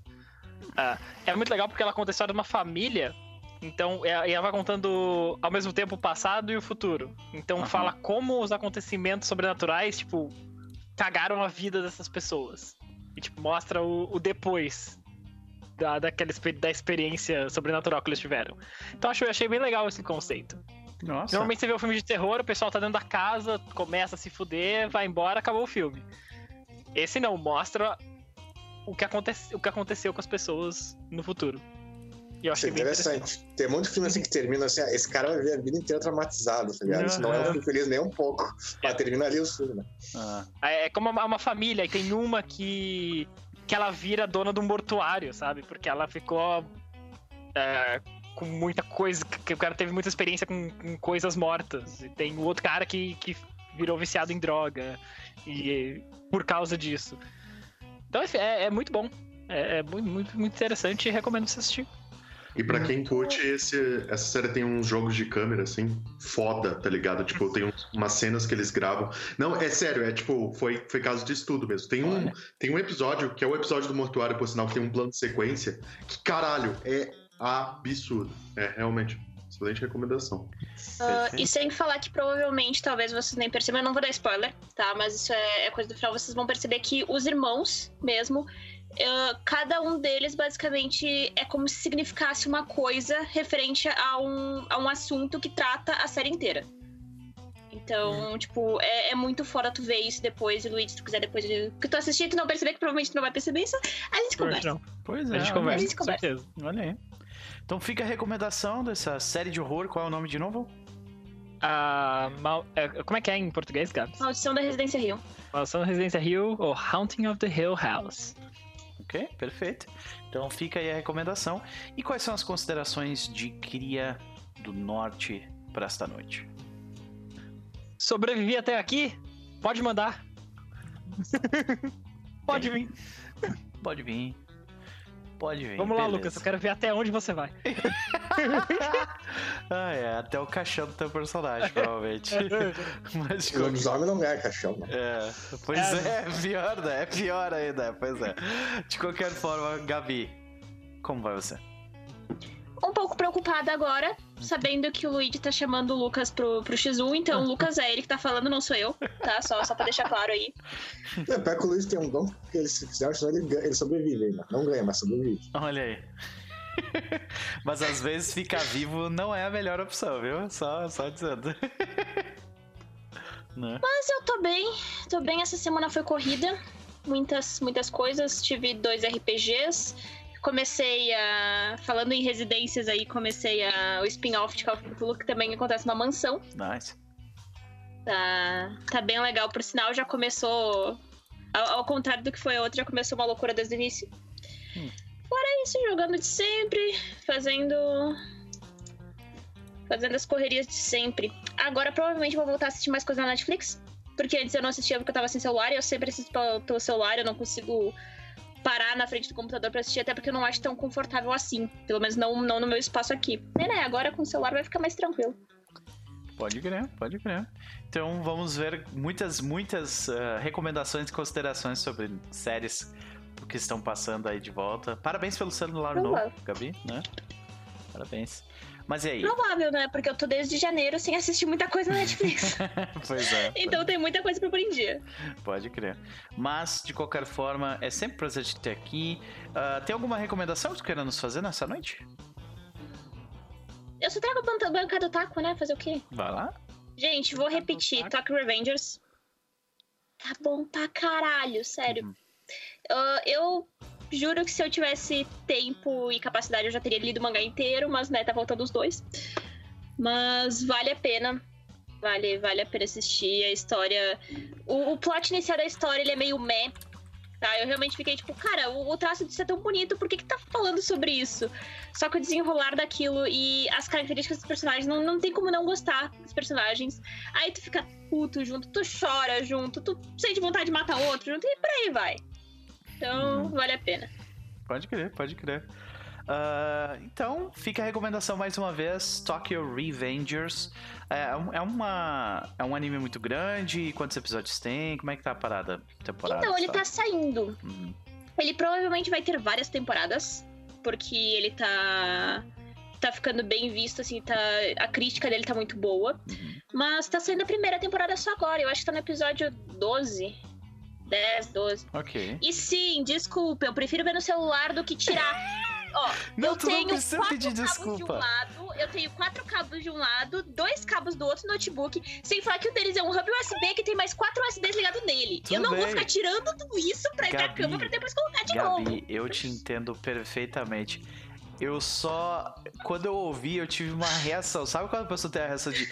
ah, é muito legal porque ela conta a história de uma família. Então, é- e ela vai contando ao mesmo tempo o passado e o futuro. Então, Aham. fala como os acontecimentos sobrenaturais, tipo, cagaram a vida dessas pessoas. E, tipo, mostra o, o depois. Da, daquela, da experiência sobrenatural que eles tiveram. Então acho, eu achei bem legal esse conceito. Nossa. Normalmente você vê o filme de terror, o pessoal tá dentro da casa, começa a se fuder, vai embora, acabou o filme. Esse não, mostra o que, acontece, o que aconteceu com as pessoas no futuro. E eu Isso é achei bem interessante. Tem muito filme assim que termina assim, ah, esse cara vai ver a vida inteira traumatizado, tá ligado? Isso não é um filme feliz nem um pouco. Mas termina ali o filme, né? Ah, É é como uma, uma família, e tem uma que. Que ela vira dona um mortuário, sabe? Porque ela ficou. é, com muita coisa. que o cara teve muita experiência com, com coisas mortas. E tem o outro cara que, que virou viciado em droga. E por causa disso. Então é, é muito bom. É, é muito, muito, muito interessante e recomendo você assistir. E pra quem curte, esse, essa série tem uns jogos de câmera, assim, foda, tá ligado? Tipo, tem uns- umas cenas que eles gravam. Não, é sério, é tipo, foi, foi caso de estudo mesmo. Tem um, tem um episódio, que é o episódio do Mortuário, por sinal, que tem um plano de sequência, que caralho, é absurdo. É, realmente, excelente recomendação. Perfeito. e sem falar que provavelmente, talvez vocês nem percebam, eu não vou dar spoiler, tá? Mas isso é, é coisa do final, vocês vão perceber que os irmãos mesmo, ah, cada um deles basicamente é como se significasse uma coisa referente a um, a um assunto que trata a série inteira. Então, tipo, é, é muito foda tu ver isso depois, e Luiz, se tu quiser depois de- que tu assistir, tu não perceber, que provavelmente tu não vai perceber isso, a gente conversa. Não, pois é. a gente conversa, a gente com conversa. certeza. Olha aí. Então fica a recomendação dessa série de horror. Qual é o nome de novo? Ah, mal- é, como é que é em português, Gabs? Maldição da Residência Rio. Maldição da Residência Hill ou Haunting of the Hill House. Ok, perfeito. Então fica aí a recomendação. E quais são as considerações de cria do norte para esta noite? Sobrevivi até aqui? Pode mandar. Pode vir. Pode vir. Pode vir. Vamos lá, beleza. Lucas. Eu quero ver até onde você vai. ah, é, até o caixão do teu personagem, provavelmente. Mas O lobisomem não ganha caixão? É, pois é, é pior, né? É pior ainda, pois é. De qualquer forma, Gabi, como vai você? Um pouco preocupada agora, sabendo que o Luigi tá chamando o Lucas pro, pro X1, então o Lucas é ele que tá falando, não sou eu, tá? Só, só pra deixar claro aí. É, pior que o Luiz tem um dom que ele, se fizer, senão ele, ele sobrevive ainda. Não ganha, mas sobrevive. Olha aí. Mas às vezes ficar vivo não é a melhor opção, viu? Só, só dizendo. né? Mas eu tô bem, tô bem. Essa semana foi corrida, muitas, muitas coisas. Tive dois RPGs. Comecei a. Falando em residências aí, comecei a, o spin-off de Call of Cthulhu, que também acontece numa mansão. Nice. Tá, tá bem legal, por sinal, já começou. Ao, ao contrário do que foi a outra, já começou uma loucura desde o início. Hum. Fora isso, jogando de sempre, fazendo. Fazendo as correrias de sempre. Agora provavelmente vou voltar a assistir mais coisas na Netflix. Porque antes eu não assistia porque eu tava sem celular e eu sempre assisto pelo celular, eu não consigo parar na frente do computador pra assistir, até porque eu não acho tão confortável assim. Pelo menos não, não no meu espaço aqui. É, né? Agora com o celular vai ficar mais tranquilo. Pode crer, pode crer. Então vamos ver muitas, muitas ah, recomendações e considerações sobre séries que estão passando aí de volta. Parabéns pelo celular novo, Provável. Gabi, né? Parabéns. Mas e aí? Provável, né? Porque eu tô desde janeiro sem assistir muita coisa na Netflix. pois é. então tem muita coisa pra pôr em dia. Pode crer. Mas, de qualquer forma, é sempre um prazer te ter aqui. Ah, tem alguma recomendação que tu queira nos fazer nessa noite? Eu só trago a banca- do taco, né? Fazer o quê? Vai lá. Gente, vou repetir. Tokyo Revengers. Tá bom pra caralho, sério. Uhum. Ah, eu juro que se eu tivesse tempo e capacidade eu já teria lido o mangá inteiro, mas né, tá faltando os dois. Mas vale a pena. Vale, vale a pena assistir a história. O, o plot inicial da história ele é meio meh. Tá, eu realmente fiquei tipo, cara, o, o traço disso é tão bonito, por que, que tá falando sobre isso? Só que o desenrolar daquilo e as características dos personagens, não, não tem como não gostar dos personagens. Aí tu fica puto junto, tu chora junto, tu sente vontade de matar outro junto e por aí vai. Então, Uhum. vale a pena. Pode crer, pode crer. Ah, então, fica a recomendação mais uma vez: Tokyo Revengers. É, um- é uma, é um anime muito grande. Quantos episódios tem? Como é que tá a parada? Temporada, Então, ele sabe? tá saindo. Uhum. Ele provavelmente vai ter várias temporadas, porque ele tá. Tá ficando bem visto, assim, tá. A crítica dele tá muito boa. Uhum. Mas tá saindo a primeira temporada só agora. Eu acho que tá no episódio 12. 10, 12. Ok. E sim, desculpa, eu prefiro ver no celular do que tirar Ó, Não, eu não tenho precisa quatro cabos de desculpa. um lado, eu tenho quatro cabos de um lado, dois cabos do outro notebook, sem falar que o deles é um hub USB que tem mais quatro USBs ligados nele. Tudo eu não bem. vou ficar tirando tudo isso pra ir pra Gabi, cama pra depois colocar de novo. Gabi, eu te entendo perfeitamente. Eu só. Quando eu ouvi, eu tive uma reação. Sabe quando a pessoa tem a reação de.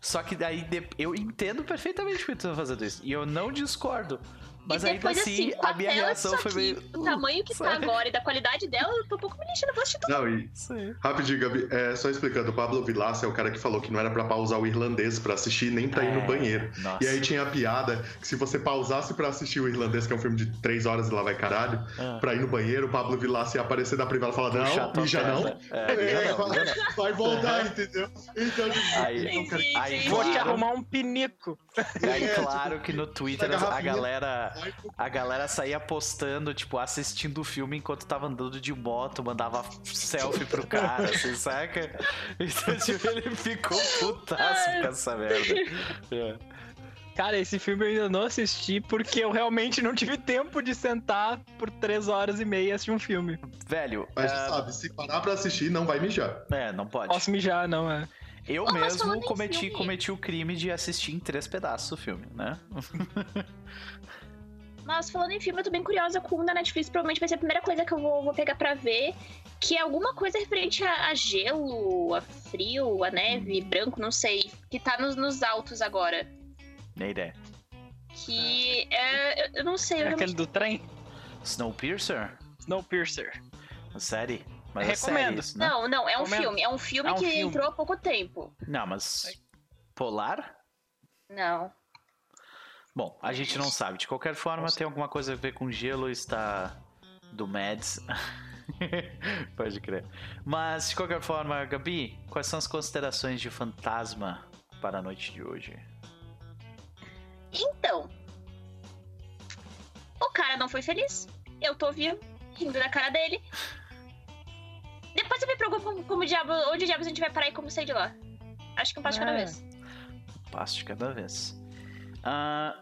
Só que daí eu entendo perfeitamente por que tu tá fazendo isso. E eu não discordo. Mas e ainda depois, assim, assim, a minha reação foi aqui, meio. O tamanho que tá agora e da qualidade dela, eu tô um pouco me lixando, eu vou assistir tudo. Não, e Sim. rapidinho, Gabi, é, só explicando, o Pablo Vilaça é o cara que falou que não era pra pausar o irlandês pra assistir nem pra ir É, no banheiro. Nossa. E aí tinha a piada que se você pausasse pra assistir o irlandês, que é um filme de três horas e lá vai caralho, Ah. pra ir no banheiro, o Pablo Vilaça ia aparecer da privada e falar, não, mija não. É, É, vai- mija não. vai voltar, entendeu? Então, Aí- Entendi, aí entendi. Vou te arrumar um pinico. E aí, É, claro que no Twitter a garrafinha. Galera, a galera saía postando, tipo, assistindo o filme enquanto tava andando de moto, mandava selfie pro cara, assim, saca? Então, tipo, ele ficou putaço com essa merda. É. Cara, esse filme eu ainda não assisti porque eu realmente não tive tempo de sentar por três horas e meia e assistir um filme. Velho, Mas ah, sabe, se parar pra assistir, não vai mijar. é, não pode. Posso mijar, não é? Eu Oh, mas mesmo cometi, cometi o crime de assistir em três pedaços o filme, né? Mas falando em filme, eu tô bem curiosa com o da Netflix. Provavelmente vai ser a primeira coisa que eu vou, vou pegar pra ver. Que é alguma coisa referente a, a gelo, a frio, a neve, branco, não sei. Que tá nos, nos altos agora. Nem ideia. Que é. Eu, eu não sei. Eu É realmente- aquele do trem? Snowpiercer? Snowpiercer. A série? Mas é série Recomendo. isso, né? Não, não, é um Comenta. filme. É um filme É um que filme. entrou há pouco tempo. Não, mas. Polar? Não. Bom, a gente não sabe. De qualquer forma, tem alguma coisa a ver com gelo, está do Mads. Pode crer. Mas, de qualquer forma, Gabi, quais são as considerações de fantasma para a noite de hoje? Então. O cara não foi feliz. Eu tô vivo, rindo da cara dele. Depois eu me preocupo como, diabo, onde diabos a gente vai parar e como sair de lá. Acho que um passo de cada É. vez. Passo de cada vez. Ah,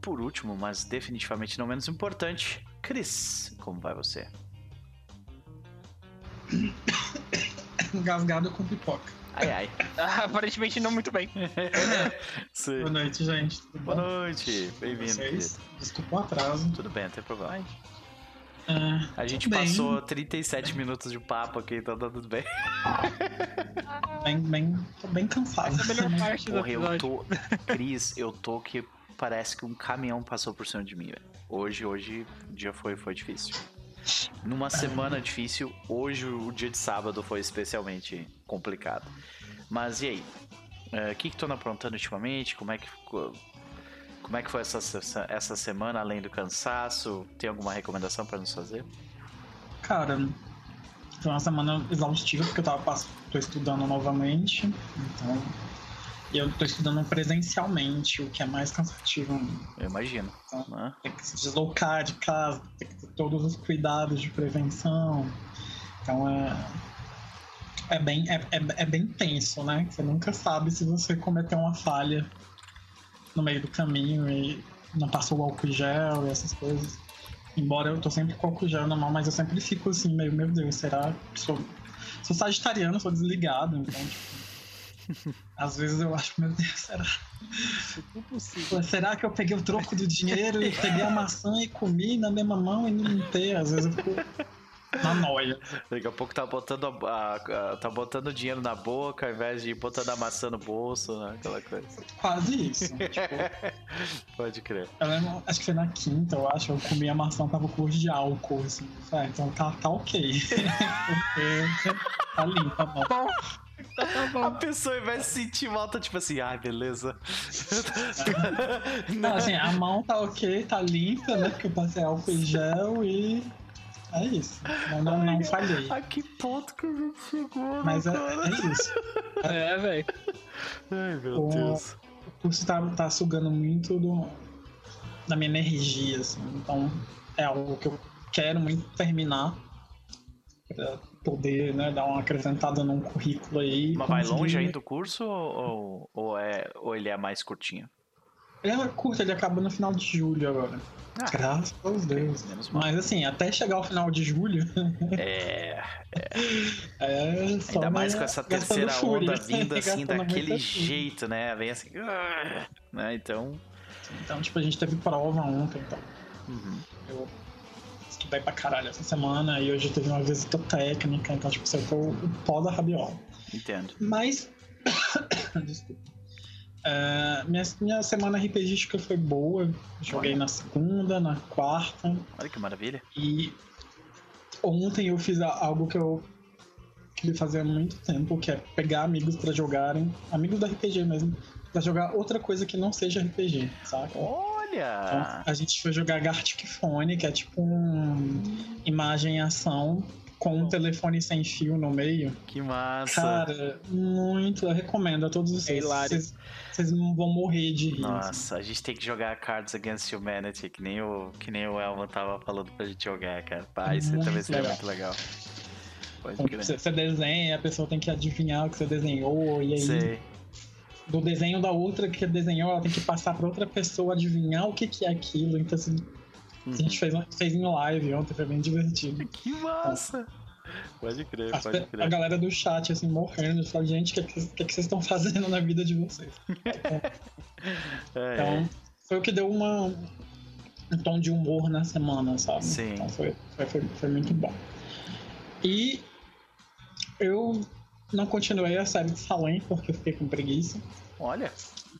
por último, mas definitivamente não menos importante, Cris, como vai você? Engasgado com pipoca. Ai, ai. Ah, aparentemente não muito bem. Sim. Boa noite, gente. Tudo Boa bom? noite, bem-vindo. Desculpa o atraso. Tudo bem, não tem problema. Ah, A gente bem. passou 37 minutos de papo aqui, então tá tudo bem. bem, bem, tô bem cansado. Essa é a melhor parte do Porra, eu episódio. tô. Cris, eu tô que parece que um caminhão passou por cima de mim, velho. Hoje, hoje, o dia foi, foi difícil. Numa semana difícil, hoje, o dia de sábado, foi especialmente complicado. Mas e aí? Eh, O que que tu anda aprontando ultimamente? Como é que? Como é que foi essa, essa, essa semana, além do cansaço? Tem alguma recomendação pra nos fazer? Cara, foi uma semana exaustiva porque eu tava tô estudando novamente. Então. E eu tô estudando presencialmente, o que é mais cansativo. ainda. Eu imagino. né? Tem que se deslocar de casa, tem que ter todos os cuidados de prevenção. Então é. É bem, é, é, é bem tenso, né? Você nunca sabe se você cometeu uma falha no meio do caminho e não passou o álcool gel e essas coisas. Embora eu tô sempre com álcool gel na mão, mas eu sempre fico assim, meio, meu Deus, será? Sou, sou sagitariano, sou desligado, então, tipo. Às vezes eu acho, meu Deus, será? Pô, Será que eu peguei o troco do dinheiro e peguei a maçã e comi na mesma mão e não limpei? Às vezes eu fico na noia. Daqui a pouco tá botando, a, a- a- tá botando dinheiro na boca ao invés de ir botando a maçã no bolso, né? Aquela coisa. Quase isso. Tipo, Pode crer. eu lembro, acho que foi na quinta, eu acho, eu comi a maçã, tava com gosto de álcool, assim. Ah, então tá, tá ok. Porque tá limpa a mão. Bom, tá, tá A pessoa, invés de sentir volta, tipo assim, ai, beleza. Não, assim, a mão tá ok, tá limpa, né? Porque eu passei álcool em gel e. É isso. Não, não, não falhei. a que ponto que a gente chegou, Mas é, é isso. É, velho. Ai, meu O- Deus. o curso tá, tá sugando muito do, da minha energia, assim. Então é algo que eu quero muito terminar pra poder né, dar uma acrescentada num currículo aí. Mas vai longe ainda o curso ou, ou, é, ou ele é mais curtinho? Ele é curto, ele acaba no final de julho agora. Ah, Graças a Deus. Mas assim, até chegar ao final de julho, É, é só ainda mais com essa terceira onda vindo assim daquele jeito, né? Vem assim, ah, né? Então, Então, tipo, a gente teve prova ontem, então. uhum. Eu estudei pra caralho essa semana e hoje teve uma visita técnica, então, tipo, você foi o pó da rabiola. entendo. Mas. Desculpa. É, minha, minha semana RPGística foi boa. Joguei Olha. na segunda, na quarta. Olha que maravilha. E ontem eu fiz algo que eu queria fazer há muito tempo, que é pegar amigos pra jogarem, amigos da RPG mesmo, pra jogar outra coisa que não seja RPG, saca? Então, Olha! a gente foi jogar Gartic Phone, que é tipo um imagem ação com um telefone sem fio no meio. Que massa! Cara, muito, eu recomendo a todos vocês. hilário. Vocês, vocês vão morrer de rir. Nossa, a gente tem que jogar Cards Against Humanity, que nem o, que nem o Elman tava falando pra gente jogar, cara. Pá, isso também seria muito legal. Pode Então, você, você desenha, a pessoa tem que adivinhar o que você desenhou, e aí Sei. Do desenho da outra que desenhou, ela tem que passar pra outra pessoa adivinhar o que, que é aquilo. Então, assim, Uhum. a gente fez, fez em live ontem, foi bem divertido. Que massa! Pode crer, As pode pe- a crer. galera do chat, assim, morrendo, fala, gente, o que, que, que que vocês estão fazendo na vida de vocês? É, Então, foi o que deu uma, um tom de humor na semana, sabe? Sim. Então foi, foi, foi, foi muito bom. E eu não continuei a série de Salem porque eu fiquei com preguiça. Olha,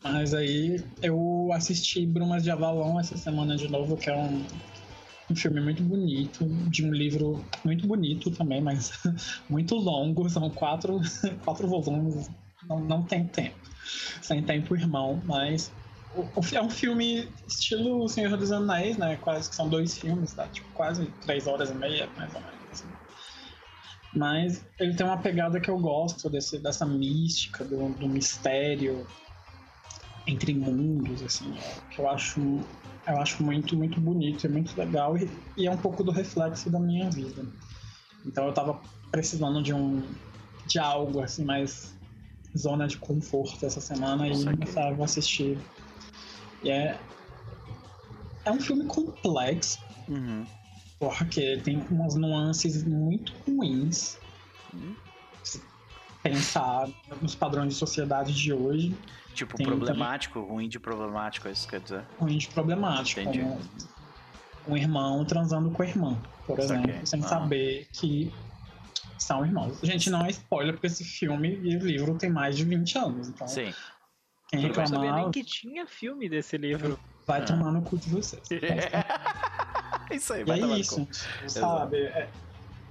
Mas aí eu assisti Brumas de Avalon essa semana de novo, que é um, um filme muito bonito, de um livro muito bonito também, mas muito longo. São quatro, quatro volumes, não, não tem tempo. Sem tempo, irmão, mas o- o- é um filme estilo O Senhor dos Anéis, né? Quase que são dois filmes, tá? Tipo, quase três horas e meia, mais ou menos. Mas ele tem uma pegada que eu gosto desse, dessa mística, do, do mistério entre mundos, assim, é, que eu acho, eu acho muito, muito bonito e muito legal e, e é um pouco do reflexo da minha vida. Então eu tava precisando de um de algo assim mais zona de conforto essa semana e Saquei. sabe, vou assistir. E é é um filme complexo, uhum. Porque tem umas nuances muito ruins. Hum. Se pensar nos padrões de sociedade de hoje, tipo, Tem- problemático, ruim de problemático, é isso que quer dizer. ruim de problemático. Entendi. Como um irmão transando com a irmã, por Saquei. exemplo, sem Ah. saber que são irmãos. Gente, não é spoiler, porque esse filme e o livro tem mais de 20 anos. Então, Sim. quem Eu não sabia reclamar nem que tinha filme desse livro. vai Ah. tomar no cu de vocês. isso aí, E vai é isso, sabe? É-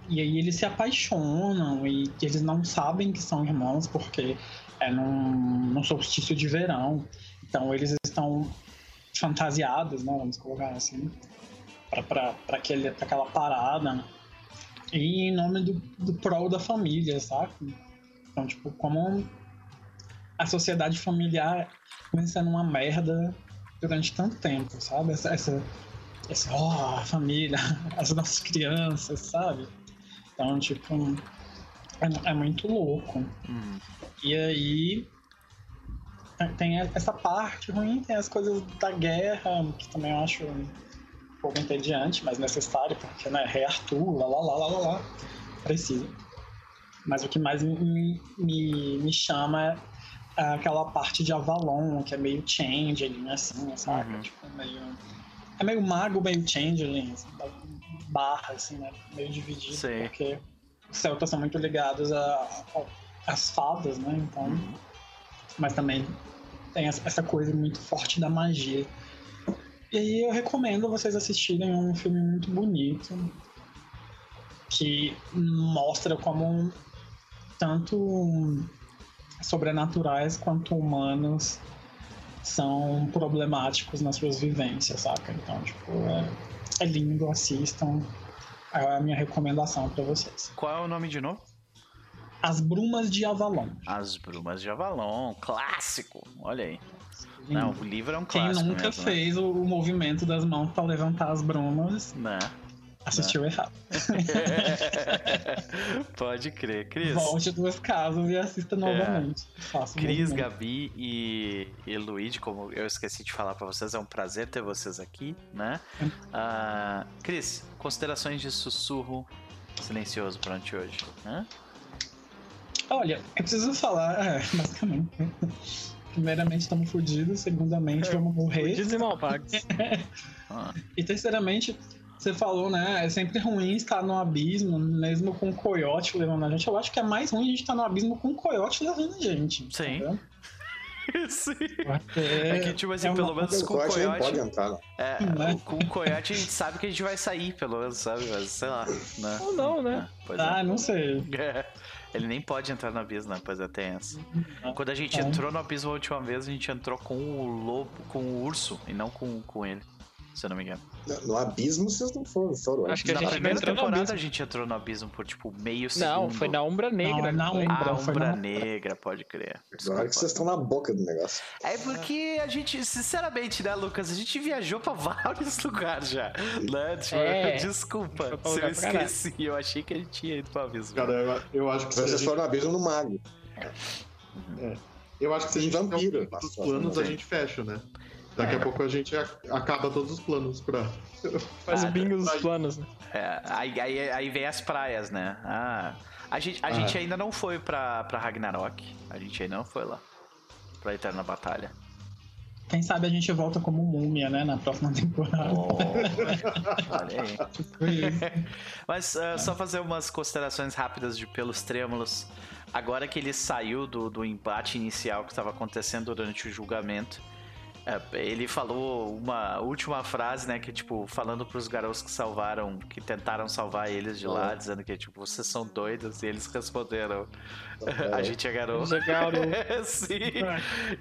e aí eles se apaixonam e eles não sabem que são irmãos porque é num, num solstício de verão. Então eles estão fantasiados, né? Vamos colocar assim, pra, pra, pra, aquele, pra aquela parada. E em nome do, do prol da família, sabe? Então, tipo, como a sociedade familiar vem sendo uma merda durante tanto tempo, sabe? Essa, essa, essa ó, a família, as nossas crianças, sabe? Então, tipo, é, é muito louco. Uhum. E aí tem- tem essa parte ruim, tem as coisas da guerra, que também eu acho um pouco entediante, mas necessário, porque, né, Rei Arthur, lá, lá, lá, lá, lá, lá, precisa. Mas o que mais me, me, me chama é aquela parte de Avalon, que é meio changeling, assim, sabe? Uhum. Tipo, meio... É meio mago, meio changeling, assim, barra, assim, né? Meio dividido, Sei. porque os celtas são muito ligados às fadas, né? Então, Uhum. mas também tem essa essa coisa muito forte da magia. E aí eu recomendo vocês assistirem um filme muito bonito que mostra como tanto sobrenaturais quanto humanos são problemáticos nas suas vivências, saca? Então, tipo, é, é lindo, assistam. É a minha recomendação pra vocês. Qual é o nome de novo? As Brumas de Avalon. As Brumas de Avalon, clássico. Olha aí. Não, o livro é um Quem clássico nunca mesmo, né? fez o, o movimento das mãos pra levantar as brumas Né? Assistiu errado. Pode crer, Cris. Volte duas casas e assista novamente. Faça o Cris. Gabi e, e Luigi, como eu esqueci de falar pra vocês, é um prazer ter vocês aqui, né? Ah, Cris, considerações de sussurro silencioso pra gente hoje, né? Olha, eu preciso falar, é, basicamente. né? Primeiramente, estamos fodidos. Segundamente, vamos morrer. Fudidos e mal pagos. Ah, E terceiramente, você falou, né? É sempre ruim estar no abismo, mesmo com o coiote levando a gente. Eu acho que é mais ruim a gente estar no abismo com o coiote levando a gente. Sim. entendeu? Sim. Porque É que, tipo assim, é uma pelo menos com o coiote nem pode entrar. É, Né? com o coiote a gente sabe que a gente vai sair, pelo menos, sabe? Mas, sei lá, né? Ou não, né? É, pois Ah, não sei. é. Ele nem pode entrar no abismo, né? Pois é, tem essa. Uhum. Quando a gente É. entrou no abismo a última vez, a gente entrou com o lobo, com o urso, e não com, com ele. Se eu não me engano. No, no abismo vocês não foram, foram. Acho que a na gente primeira entrou no temporada abismo. a gente entrou no abismo por tipo meio segundo. Não, foi na Umbra Negra. Não, na foi. Umbra. Ah, Umbra na- Negra, pode crer. Agora que vocês estão na boca do negócio. É porque a gente, sinceramente, né, Lucas? A gente viajou pra vários lugares já. Né? Tipo, É. Desculpa se eu esqueci. Eu achei que a gente tinha ido pro abismo. Cara, eu, eu acho que a Vocês gente, foram no abismo no mago. eu acho que se a gente fizer um dos passou, planos, a gente fecha, né? Daqui a pouco a gente acaba todos os planos pra. Faz Ah, o bingo dos planos, né? É, aí, aí, aí vem as praias, né? Ah, a gente, a Ah. gente ainda não foi pra, pra Ragnarok. A gente ainda não foi lá. Pra Eterna Batalha. Quem sabe a gente volta como múmia, né? Na próxima temporada. Olha aí. Isso. Mas ah, só fazer umas considerações rápidas de pelos trêmulos. Agora que ele saiu do, do embate inicial que estava acontecendo durante o julgamento, é, ele falou uma última frase, né? Que tipo, falando pros garotos que salvaram, que tentaram salvar eles de lá, dizendo que tipo, vocês são doidos, e eles responderam, a gente é garoto. Chegaram. Sim.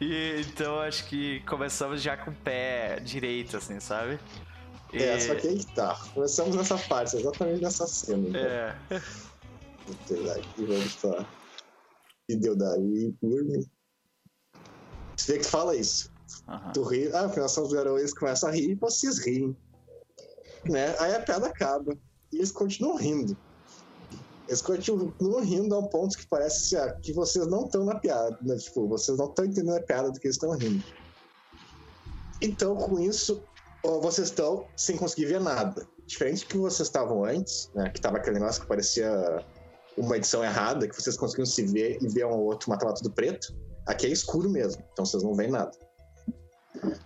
E, então acho que começamos já com o pé direito, assim, sabe? E- É, só que aí tá. Começamos nessa parte, exatamente nessa cena. Então. É. Vou pegar aqui, vamos pra. E deu daí por mim. Você vê que fala isso. Tu ri, ah, afinal são os garotos, começam a rir e vocês riem. Né? Aí a piada acaba. E eles continuam rindo. Eles continuam rindo a um ponto que parece ser- que vocês não estão na piada. Né? Tipo, vocês não estão entendendo a piada do que eles estão rindo. Então, com isso, vocês estão sem conseguir ver nada. Diferente do que vocês estavam antes, né? Que tava aquele negócio que parecia uma edição errada, que vocês conseguiam se ver e ver um outro, mas tava tudo preto. Aqui é escuro mesmo, então vocês não veem nada.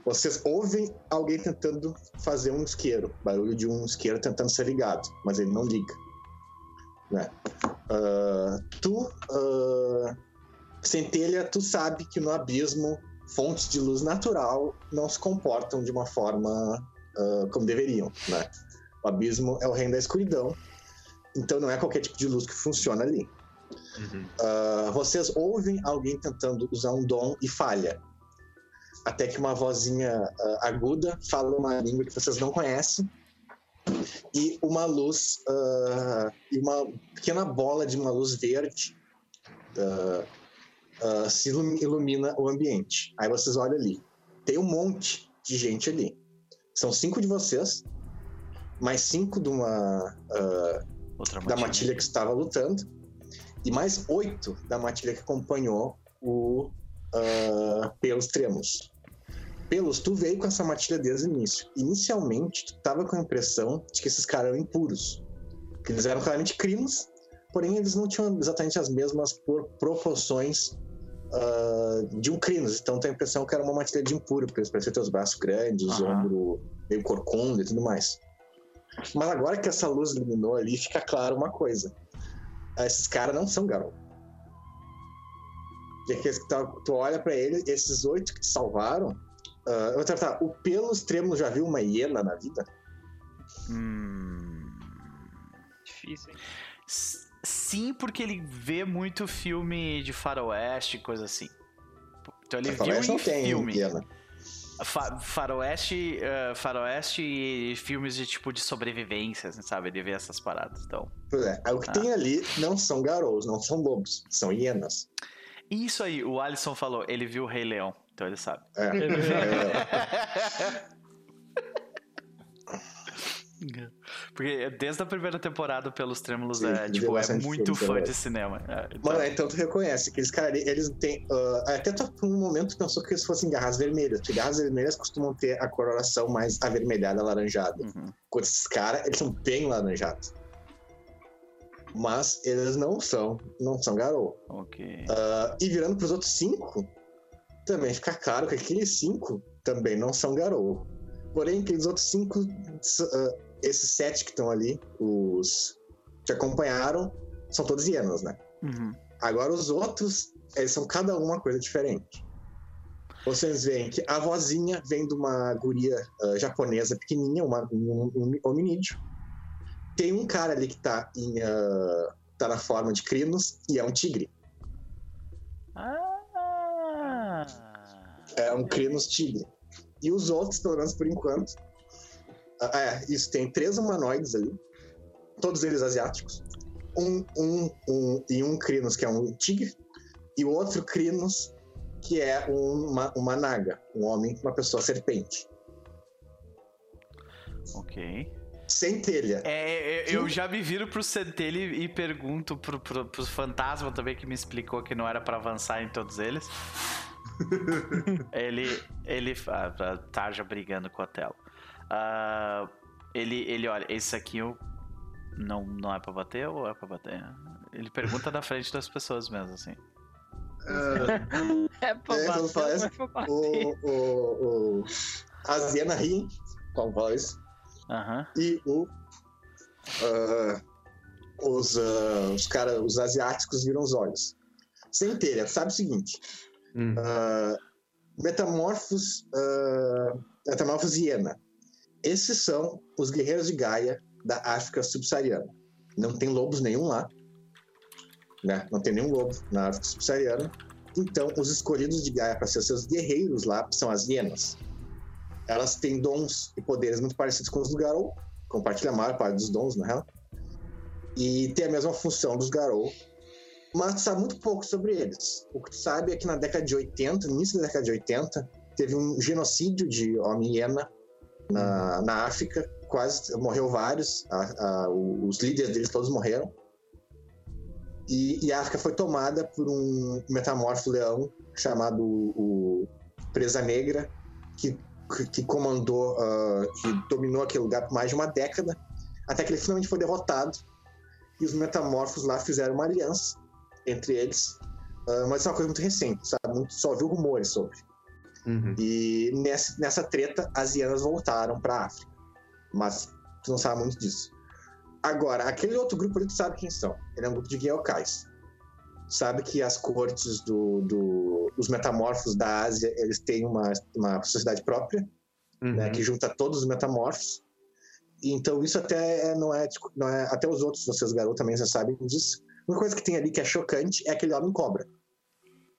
Vocês ouvem alguém tentando fazer um isqueiro, barulho de um isqueiro tentando ser ligado, mas ele não liga. Né? Ah, tu, ah, Centelha, tu sabe que no abismo fontes de luz natural não se comportam de uma forma ah, como deveriam. Né? O abismo é o reino da escuridão, então não é qualquer tipo de luz que funciona ali. Ah, vocês ouvem alguém tentando usar um dom e falha. Até que uma vozinha ah, aguda fala uma língua que vocês não conhecem. E uma luz, ah, e uma pequena bola de uma luz verde ah, se ilum- ilumina o ambiente. Aí vocês olham ali. Tem um monte de gente ali. São cinco de vocês, mais cinco de uma da matilha que estava lutando e mais oito da matilha que acompanhou o ah, Pelos Tremos. Pelos, tu veio com essa matilha desde o início. Inicialmente, tu tava com a impressão de que esses caras eram impuros. Que eles eram claramente crimes, porém eles não tinham exatamente as mesmas por- proporções ah, de um crimes. Então, tem a impressão que era uma matilha de impuro, porque eles pareciam ter os braços grandes, os Aham. ombros meio corcunda e tudo mais. Mas agora que essa luz iluminou ali, fica claro uma coisa. Esses caras não são garotos. Porque que tu- tu olha pra eles, esses oito que te salvaram. ah, eu vou tratar. O pelo extremo já viu uma hiena na vida? Hum... Difícil, hein? S- Sim, porque ele vê muito filme de faroeste e coisa assim. Então ele viu Faroeste em não tem filme. hiena. Fa- faroeste, eh, faroeste e filmes de tipo de sobrevivência, assim, sabe? Ele vê essas paradas. Então, Pois é. O que Ah. tem ali não são garotos, não são lobos, são hienas. Isso aí, o Alisson falou, ele viu o Rei Leão, então ele sabe. É. É, Porque desde a primeira temporada, pelos Trêmulos, Sim, é, tipo, é muito fã também. de cinema. É, então- Mano, então tu reconhece que eles, cara, eles têm. ah, até tu, por um momento pensou que eles fossem garras vermelhas, porque garras vermelhas costumam ter a coloração mais avermelhada, alaranjada. Uhum. Enquanto esses caras, eles são bem laranjados. Mas eles não são, não são garou. Ok. Ah, e virando pros outros cinco, também fica claro que aqueles cinco também não são garou. Porém, aqueles outros cinco, ah, esses sete que estão ali, os que acompanharam, são todos hienas, né? Uhum. Agora os outros, eles são cada um uma coisa diferente. Vocês veem que a vozinha vem de uma guria ah, japonesa pequenininha, uma, um, um hominídeo. Tem um cara ali que tá, em, ah, tá na forma de crinos e é um tigre. Ah! É um crinos tigre. E os outros, pelo menos por enquanto. ah, é, isso tem três humanoides ali. Todos eles asiáticos. Um, um, um, e um crinos que é um tigre. E o outro crinos que é uma, uma naga. Um homem, uma pessoa serpente. Ok. Sem telha. É, eu, eu já me viro pro Centelli e pergunto pro, pro, pro fantasma também que me explicou que não era pra avançar em todos eles. ele. Ele. Ah, a Tarja brigando com a Tela. Ah, ele, ele olha, esse aqui eu. Não, não é pra bater ou é pra bater? Ele pergunta na frente das pessoas mesmo, assim. Ah, É pra É, bater, faz. é pra bater. O, o, o, a Zena ri com voz. Aham. E o. ah, os, ah, os caras, os asiáticos viram os olhos. Sem telha, sabe o seguinte: hum. ah, Metamorfos. ah, Metamorfos hiena. Esses são os guerreiros de Gaia da África subsaariana. Não tem lobos nenhum lá. Né? Não tem nenhum lobo na África subsaariana. Então, os escolhidos de Gaia para ser seus guerreiros lá são as hienas. Elas têm dons e poderes muito parecidos com os do Garou. Compartilham a maior parte dos dons, na real. E tem a mesma função dos Garou. Mas tu sabe muito pouco sobre eles. O que tu sabe é que na década de 80, no início da década de 80, teve um genocídio de homem-hiena na, na África. Quase morreu vários. A- a- os líderes deles todos morreram. E, e a África foi tomada por um metamorfo leão chamado o Presa Negra, que, que comandou, ah, que dominou aquele lugar por mais de uma década, até que ele finalmente foi derrotado. E os metamorfos lá fizeram uma aliança entre eles. Ah, mas isso é uma coisa muito recente, sabe? Muito, só viu rumores sobre. Uhum. E nessa, nessa treta, as hienas voltaram pra África. Mas tu não sabe muito disso. Agora, aquele outro grupo ali, tu sabe quem são. Ele é um grupo de Gyokais. Sabe que as cortes do, do- dos metamorfos da Ásia, eles têm uma, uma sociedade própria, Uhum. né, que junta todos os metamorfos. Então isso até é- não é, tipo, não é até os outros vocês garotos também já sabem disso. Uma coisa que tem ali que é chocante é aquele homem cobra.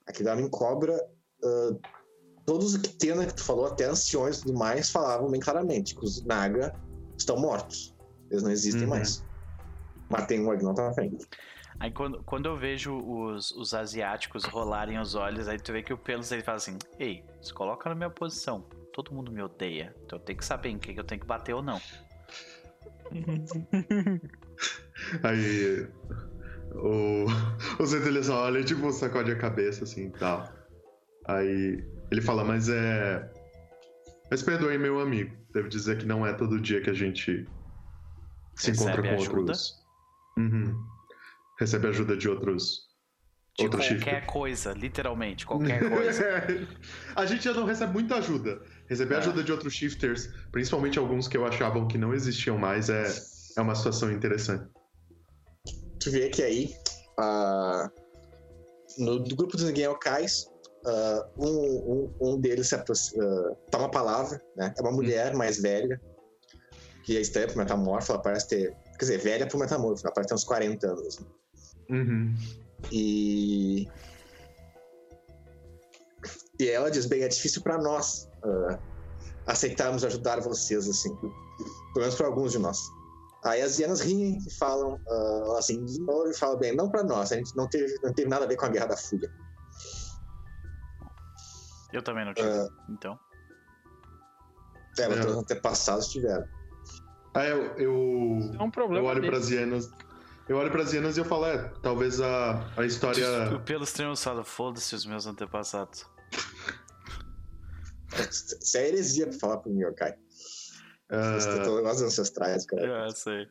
Aquele homem cobra, ah, todos os que tem que tu falou, até anciões e tudo mais, falavam bem claramente que os Naga estão mortos. Eles não existem Uhum. mais. Mas tem um Agnota na frente. Aí quando, quando eu vejo os, os asiáticos rolarem os olhos, aí tu vê que o Pelos ele fala assim: Ei, se coloca na minha posição. Todo mundo me odeia. Então eu tenho que saber em quem que eu tenho que bater ou não. Aí o, o Centelha só olha, tipo, sacode a cabeça assim e tal. Aí ele fala, mas é. Mas perdoe, meu amigo. Devo dizer que não é todo dia que a gente se Recebe encontra com ajuda? outros. Uhum. Recebe ajuda de outros. De outros qualquer coisa, literalmente, qualquer coisa. a gente já não recebe muita ajuda. Receber É. ajuda de outros shifters, principalmente alguns que eu achavam que não existiam mais, é, é uma situação interessante. Tu vê que aí, ah, no do grupo dos Geokais, ah, um, um, um deles se apro- ah, toma a palavra, né? É uma mulher mais velha, que é estranha pro metamorfo, ela parece ter. Quer dizer, velha pro metamorfo, ela parece ter uns 40 anos. assim. Uhum. E. E ela diz: bem, é difícil para nós ah, aceitarmos ajudar vocês, assim. Pelo menos para alguns de nós. Aí as hienas riem e falam ah, assim, de novo, e falam: bem, não para nós, a gente não teve, não teve nada a ver com a Guerra da Fúria. Eu também não tive. Ah. Então. É, mas É. todos os antepassados tiveram. Ah, eu. Eu, É um problema eu olho dele. pras hienas. Eu olho pras hienas e eu falo, é, talvez a, a história. O pelos fala, foda-se os meus antepassados. Isso é heresia pra falar pro Yokai. ah, Os ancestrais, cara. É, sei.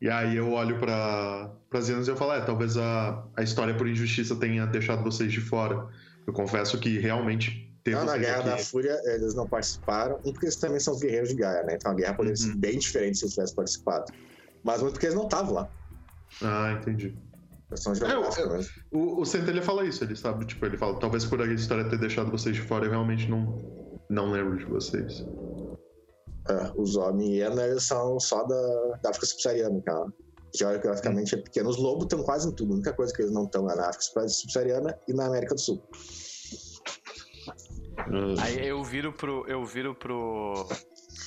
E aí eu olho para as hienas e eu falo, é, talvez a, a história por injustiça tenha deixado vocês de fora. Eu confesso que realmente ter Não, na Guerra aqui... da Fúria eles não participaram, um porque eles também são os guerreiros de Gaia, né? Então a guerra poderia ser Uhum. bem diferente se eles tivessem participado. Mas muito porque eles não estavam lá. Ah, entendi. É, eu- mesmo. O, o Centelha fala isso, ele sabe, tipo, ele fala, talvez por a história ter deixado vocês de fora, eu realmente não, não lembro de vocês. É, os homens e eles são só da, da África subsaariana, cara. Geograficamente é pequeno. Os lobos estão quase em tudo. A única coisa que eles não estão é na África subsaariana e na América do Sul. Aí eu viro pro. Eu viro pro.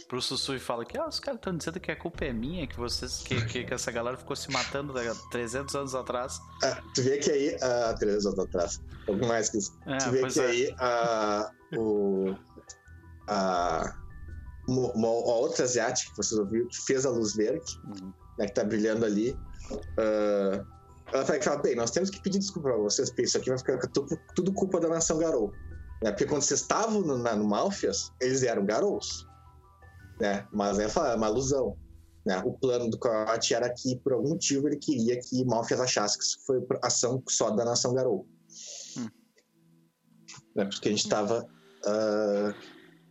Pro Sussu e falo que ah, os caras estão dizendo que a culpa é minha, que vocês. Que, que, que essa galera ficou se matando há 300 anos atrás. Ah, tu vê que aí, ah, três anos atrás, pouco mais que isso. É, tu vê que é. aí a, o, a, uma, uma outra asiática que vocês ouviram, que fez a luz verde, Uhum. né, que tá brilhando ali. ah, ela vai falar, bem, nós temos que pedir desculpa pra vocês, porque isso aqui vai ficar tudo, tudo culpa da nação Garou. Né? Porque quando vocês estavam no, na- no Malfias, eles eram Garous. Né? Mas é é uma alusão. Né? O plano do Coyote era que, por algum motivo, ele queria que Malfias achasse que isso foi ação só da nação Garou. Hum. Né? Porque a gente estava.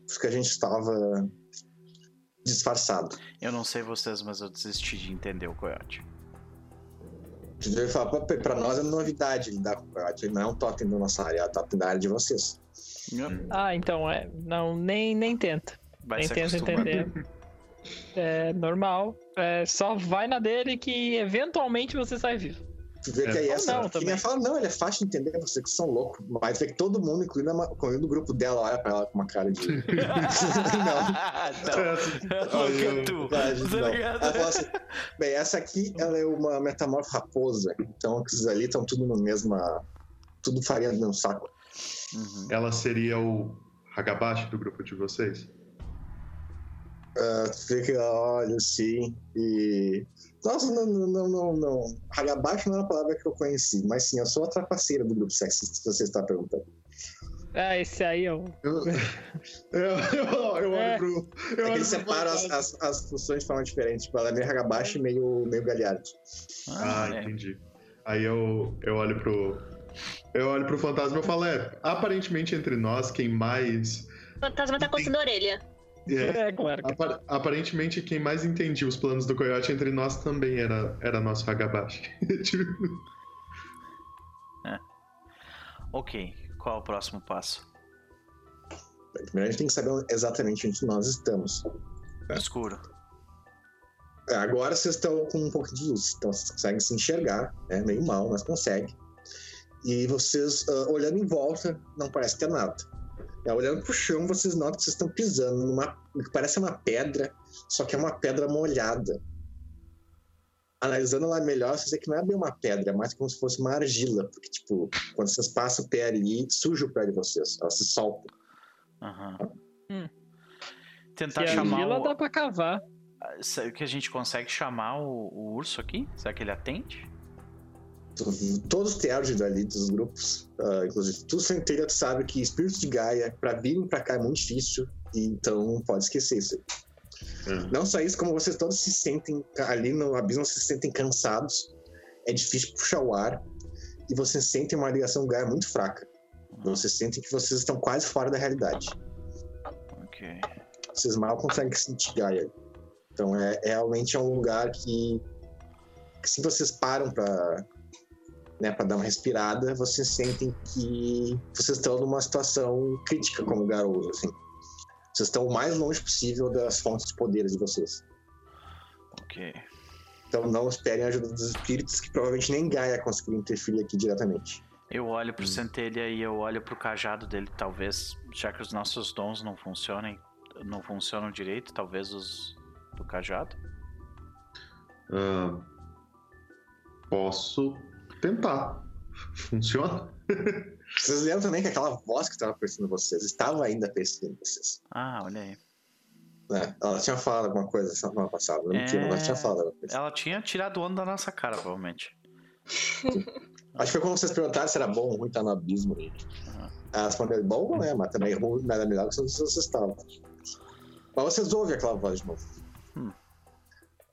porque a gente estava disfarçado. Eu não sei vocês, mas eu desisti de entender o fala, "Pô, pra nós é novidade lidar com o Coyote. Ele não é um totem da nossa área, é um totem da área de vocês. Ah, então é. Não, nem, nem tenta. Vai se acostumando. entender. É normal. É, só vai na dele que eventualmente você sai vivo. Tu vê É. que aí Ou essa. não que nem fala, não, ele é fácil de entender, vocês que são loucos. Mas vê que todo mundo, incluindo, a, incluindo o grupo dela, olha pra ela com uma cara de. não. não. Look at tu. Verdade, Tá não. Ela assim, bem, essa aqui ela é uma metamorfo raposa, então esses ali estão tudo no mesma. Tudo farinha do mesmo saco. Uhum. Ela seria o Hagabashi do grupo de vocês? Ah, que ela olha assim e. Nossa, não, não, não, não. não. Hagabashi não é uma palavra que eu conheci, mas sim, eu sou a trapaceira do grupo sexista, se você está perguntando. Ah, esse aí é o. Eu, eu, eu, eu É. olho pro. Eu É olho separam as, as, as funções de forma diferente. Tipo, ela é meio Hagabashi e meio, meio Galhardo. Ah, é. entendi. Aí eu, eu olho pro. Eu olho pro fantasma e eu falo, é, aparentemente entre nós, quem mais. O fantasma tá coçando a orelha. É, É, claro. apar- aparentemente quem mais entendia os planos do Coyote entre nós também era, era nosso Hagabashi. Tipo, Ok, qual é o próximo passo? Primeiro a gente tem que saber exatamente onde nós estamos. Escuro. É, Agora vocês estão com um pouco de luz, então vocês conseguem se enxergar, né? meio mal, mas conseguem. E vocês, ah, olhando em volta, não parece ter nada. É, olhando pro chão, vocês notam que vocês estão pisando numa. no que parece uma pedra, só que é uma pedra molhada. Analisando ela melhor, vocês veem que não é bem uma pedra, é mais como se fosse uma argila. Porque, tipo, quando vocês passam o pé ali, suja o pé de vocês. Ela se solta. Aham. Hum. Tentar Que a chamar vila o... dá pra cavar. Será que a gente consegue chamar o, o urso aqui? Será que ele atende? Todos os teatros ali dos grupos, ah, inclusive tu centelha, tu sabe que espíritos de Gaia, pra virem pra cá é muito difícil, então pode esquecer isso. É. Não só isso, como vocês todos se sentem ali no abismo, se sentem cansados, é difícil puxar o ar, e vocês sentem uma ligação Gaia muito fraca. Vocês sentem que vocês estão quase fora da realidade. Ok. Vocês mal conseguem sentir Gaia. Então é, é realmente é um lugar que, que se vocês param pra, né, pra dar uma respirada, vocês sentem que vocês estão numa situação crítica como garoto, assim. Vocês estão o mais longe possível das fontes de poderes de vocês. Ok. Então não esperem a ajuda dos espíritos, que provavelmente nem Gaia conseguiria interferir aqui diretamente. Eu olho pro centelha e eu olho pro cajado dele. Talvez, já que os nossos dons não funcionem, não funcionam direito, talvez os do cajado. ah, posso tentar. Funciona? Vocês lembram também que aquela voz que estava perseguindo vocês estava ainda perseguindo vocês. Ah, olha aí. É, ela tinha falado alguma coisa semana passada, não É. mas ela tinha falado alguma coisa. Ela tinha tirado onda da nossa cara, provavelmente. Acho que foi quando vocês perguntaram se era bom ou ruim estar no abismo. E... Aham. Ela respondeu, bom, né? Mas também ruim, nada melhor que se vocês estavam. Mas vocês ouvem aquela voz de novo. Hum.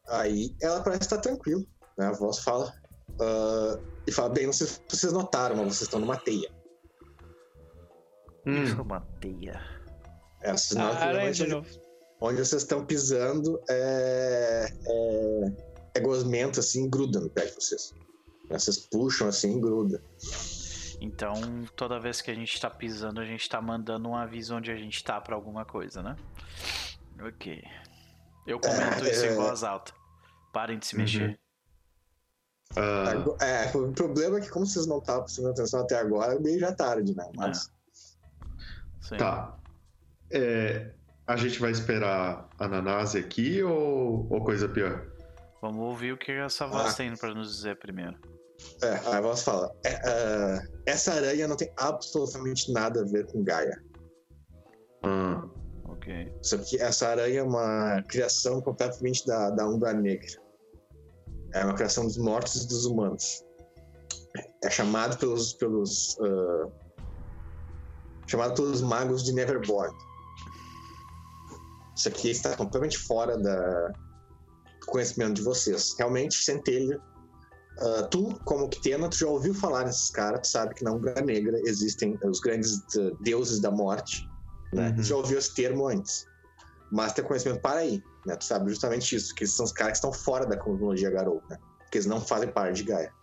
Aí ela parece estar tranquila, né? A voz fala. ah, e fala, bem, não sei se vocês notaram, mas vocês estão numa teia. Hum, Isso é uma teia. É, vocês Ah, realmente de onde, novo. onde vocês estão pisando é, é, é gosmento, assim, gruda no pé de vocês. Vocês puxam assim e gruda. Então, toda vez que a gente tá pisando, a gente tá mandando um aviso onde a gente tá pra alguma coisa, né? Ok. Eu comento isso em É. voz alta. Parem de se Uhum. mexer. Ah, Ago- É, o problema é que como vocês não estavam prestando atenção até agora, é meio já tarde, né? Mas Sim. tá. É, a gente vai esperar a Nanase aqui ou, ou coisa pior? Vamos ouvir o que essa voz Ah. tem pra nos dizer primeiro. É, a voz fala: "É, ah, essa aranha não tem absolutamente nada a ver com Gaia. Ah, Ok. Isso aqui, essa aranha é uma criação completamente da, da Umbra Negra. É uma criação dos mortos e dos humanos. É chamado pelos. pelos ah, chamado pelos magos de Neverborn. Isso aqui está completamente fora da, do conhecimento de vocês. Realmente, Centelha, ah, tu, como Ktena, tu já ouviu falar nesses caras, tu sabe que na Umbra Negra existem os grandes ah, deuses da morte. Né? Uhum. Tu já ouviu esse termo antes. Mas tem conhecimento para aí. Né? Tu sabe justamente isso, que são os caras que estão fora da cosmologia Garou, né? Porque eles não fazem parte de Gaia.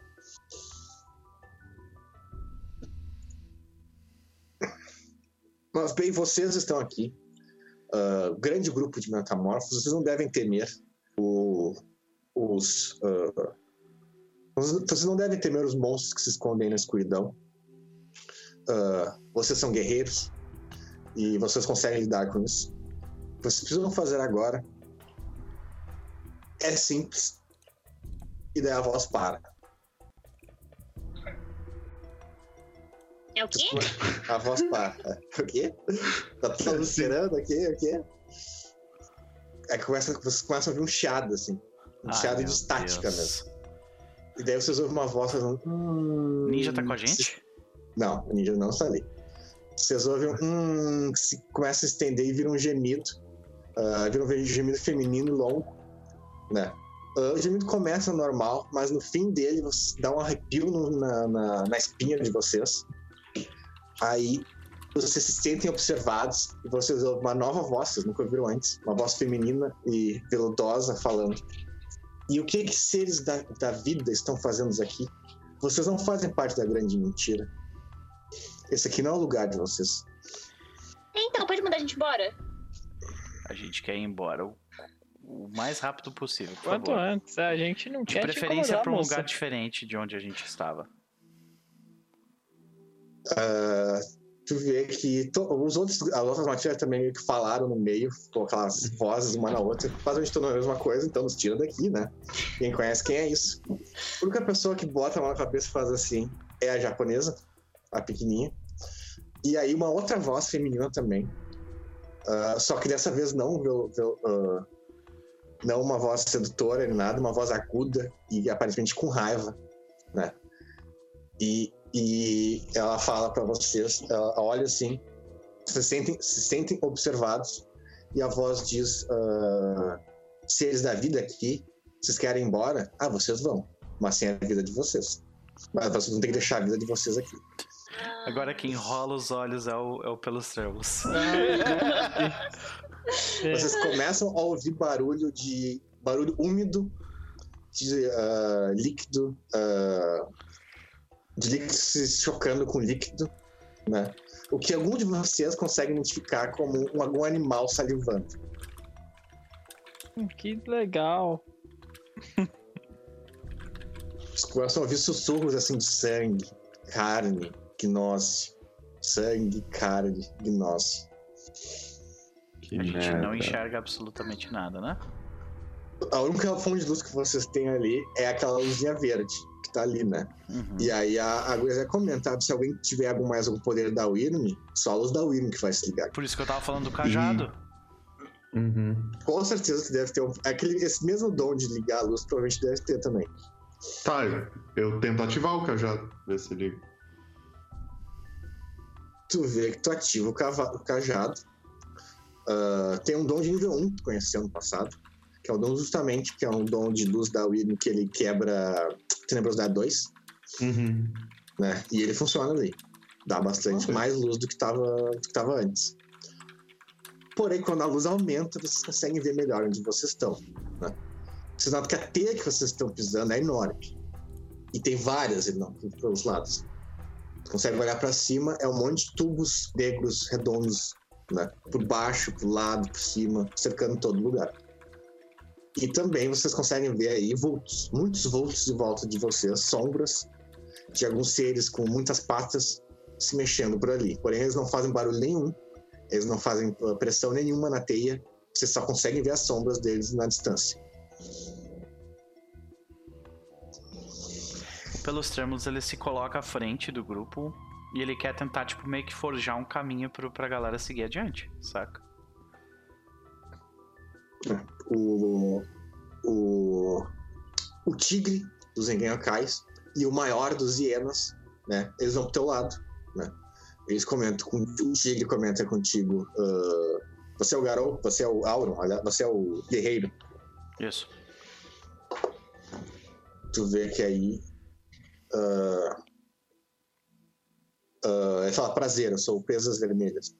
Mas bem, vocês estão aqui. ah, grande grupo de metamorfos, vocês não devem temer o- os. ah, vocês não devem temer os monstros que se escondem na escuridão. Ah, vocês são guerreiros e vocês conseguem lidar com isso. O que vocês precisam fazer agora é simples. E daí a voz para. É o quê? A voz para. O quê? Tá todo mundo esperando aqui? O quê? É que começa, vocês começam a ouvir um chiado, assim. Um Ai, chiado de estática Deus. mesmo. E daí vocês ouvem uma voz fazendo. "Hum", Ninja tá com a gente? Não, o ninja não está ali. Vocês ouvem um. que se começa a estender e vira um gemido. Vira um gemido feminino longo. Né? Ah, o gemido começa normal, mas no fim dele dá um arrepio no- na, na, na espinha de vocês. Aí vocês se sentem observados e vocês ouvem uma nova voz, vocês nunca ouviram antes. Uma voz feminina e veludosa falando. E o que que seres da, da vida estão fazendo aqui? Vocês não fazem parte da grande mentira. Esse aqui não é o lugar de vocês. Então, pode mandar a gente embora? A gente quer ir embora o, o mais rápido possível, por Quanto favor. antes, a gente não De quer te preferência pra um moça. lugar diferente de onde a gente estava. Ah, tu vê que to- os outros, as outras matérias também meio que falaram no meio, com aquelas vozes uma na outra. Basicamente tudo a mesma coisa, então nos tira daqui, né? Quem conhece quem é isso. A única pessoa que bota a mão na cabeça e faz assim é a japonesa, a pequenininha. E aí uma outra voz feminina também. Ah, só que dessa vez não, viu, viu, ah, não uma voz sedutora nem nada, uma voz aguda e aparentemente com raiva, né? E, e ela fala pra vocês, ela olha assim, se sentem, se sentem observados e a voz diz: ah, seres da vida aqui, vocês querem ir embora? Ah, vocês vão, mas sem a vida de vocês. Mas vocês vão ter que deixar a vida de vocês aqui. Agora quem enrola os olhos é o, é o Pelos Trevos. Vocês começam a ouvir barulho de barulho úmido de ah, líquido, ah, de líquido se chocando com líquido, né? O que algum de vocês consegue identificar como um, algum animal salivando. Que legal. Vocês começam a ouvir sussurros assim de sangue, carne, gnose. Sangue, carne, gnose. que A gente merda. não enxerga absolutamente nada, né? A única fonte de luz que vocês têm ali é aquela luzinha verde que tá ali, né? Uhum. E aí a, a Guia comentar se alguém tiver algum, mais algum poder da Wyrm, só a luz da Wyrm que vai se ligar. Por isso que eu tava falando do cajado. Uhum. Com certeza tu deve ter um. Aquele, esse mesmo dom de ligar a luz, provavelmente deve ter também. Tá, eu tento ativar o cajado, ver se ele. Tu vê que tu ativa o, cava- o cajado. Ah, tem um dom de nível 1 que conheceu no passado. Que é o dom justamente, que é um dom de luz da Wyrm que ele quebra tenebrosidade 2, Uhum. né? E ele funciona ali. Dá bastante mais luz do que tava, do que tava antes. Porém, quando a luz aumenta, vocês conseguem ver melhor onde vocês estão. Né? Vocês notam que a teia que vocês estão pisando é enorme. E tem várias enormes pelos lados. Consegue olhar para cima, é um monte de tubos negros redondos, né? Por baixo, por lado, por cima, cercando todo lugar. E também vocês conseguem ver aí vultos, muitos vultos em volta de vocês, sombras de alguns seres com muitas patas se mexendo por ali. Porém, eles não fazem barulho nenhum, eles não fazem uh, pressão nenhuma na teia, vocês só conseguem ver as sombras deles na distância. Pelos termos, ele se coloca à frente do grupo e ele quer tentar, tipo, meio que forjar um caminho pro, pra galera seguir adiante, saca? o, o, o tigre dos Engenhokais e o maior dos hienas, né? Eles vão pro teu lado, né? Eles comentam com o tigre comenta contigo. ah, você é o garoto, você é o Auron, você é o guerreiro. Isso. Tu vê que aí. Ah, ah, ele fala, prazer, eu sou Presas Vermelhas.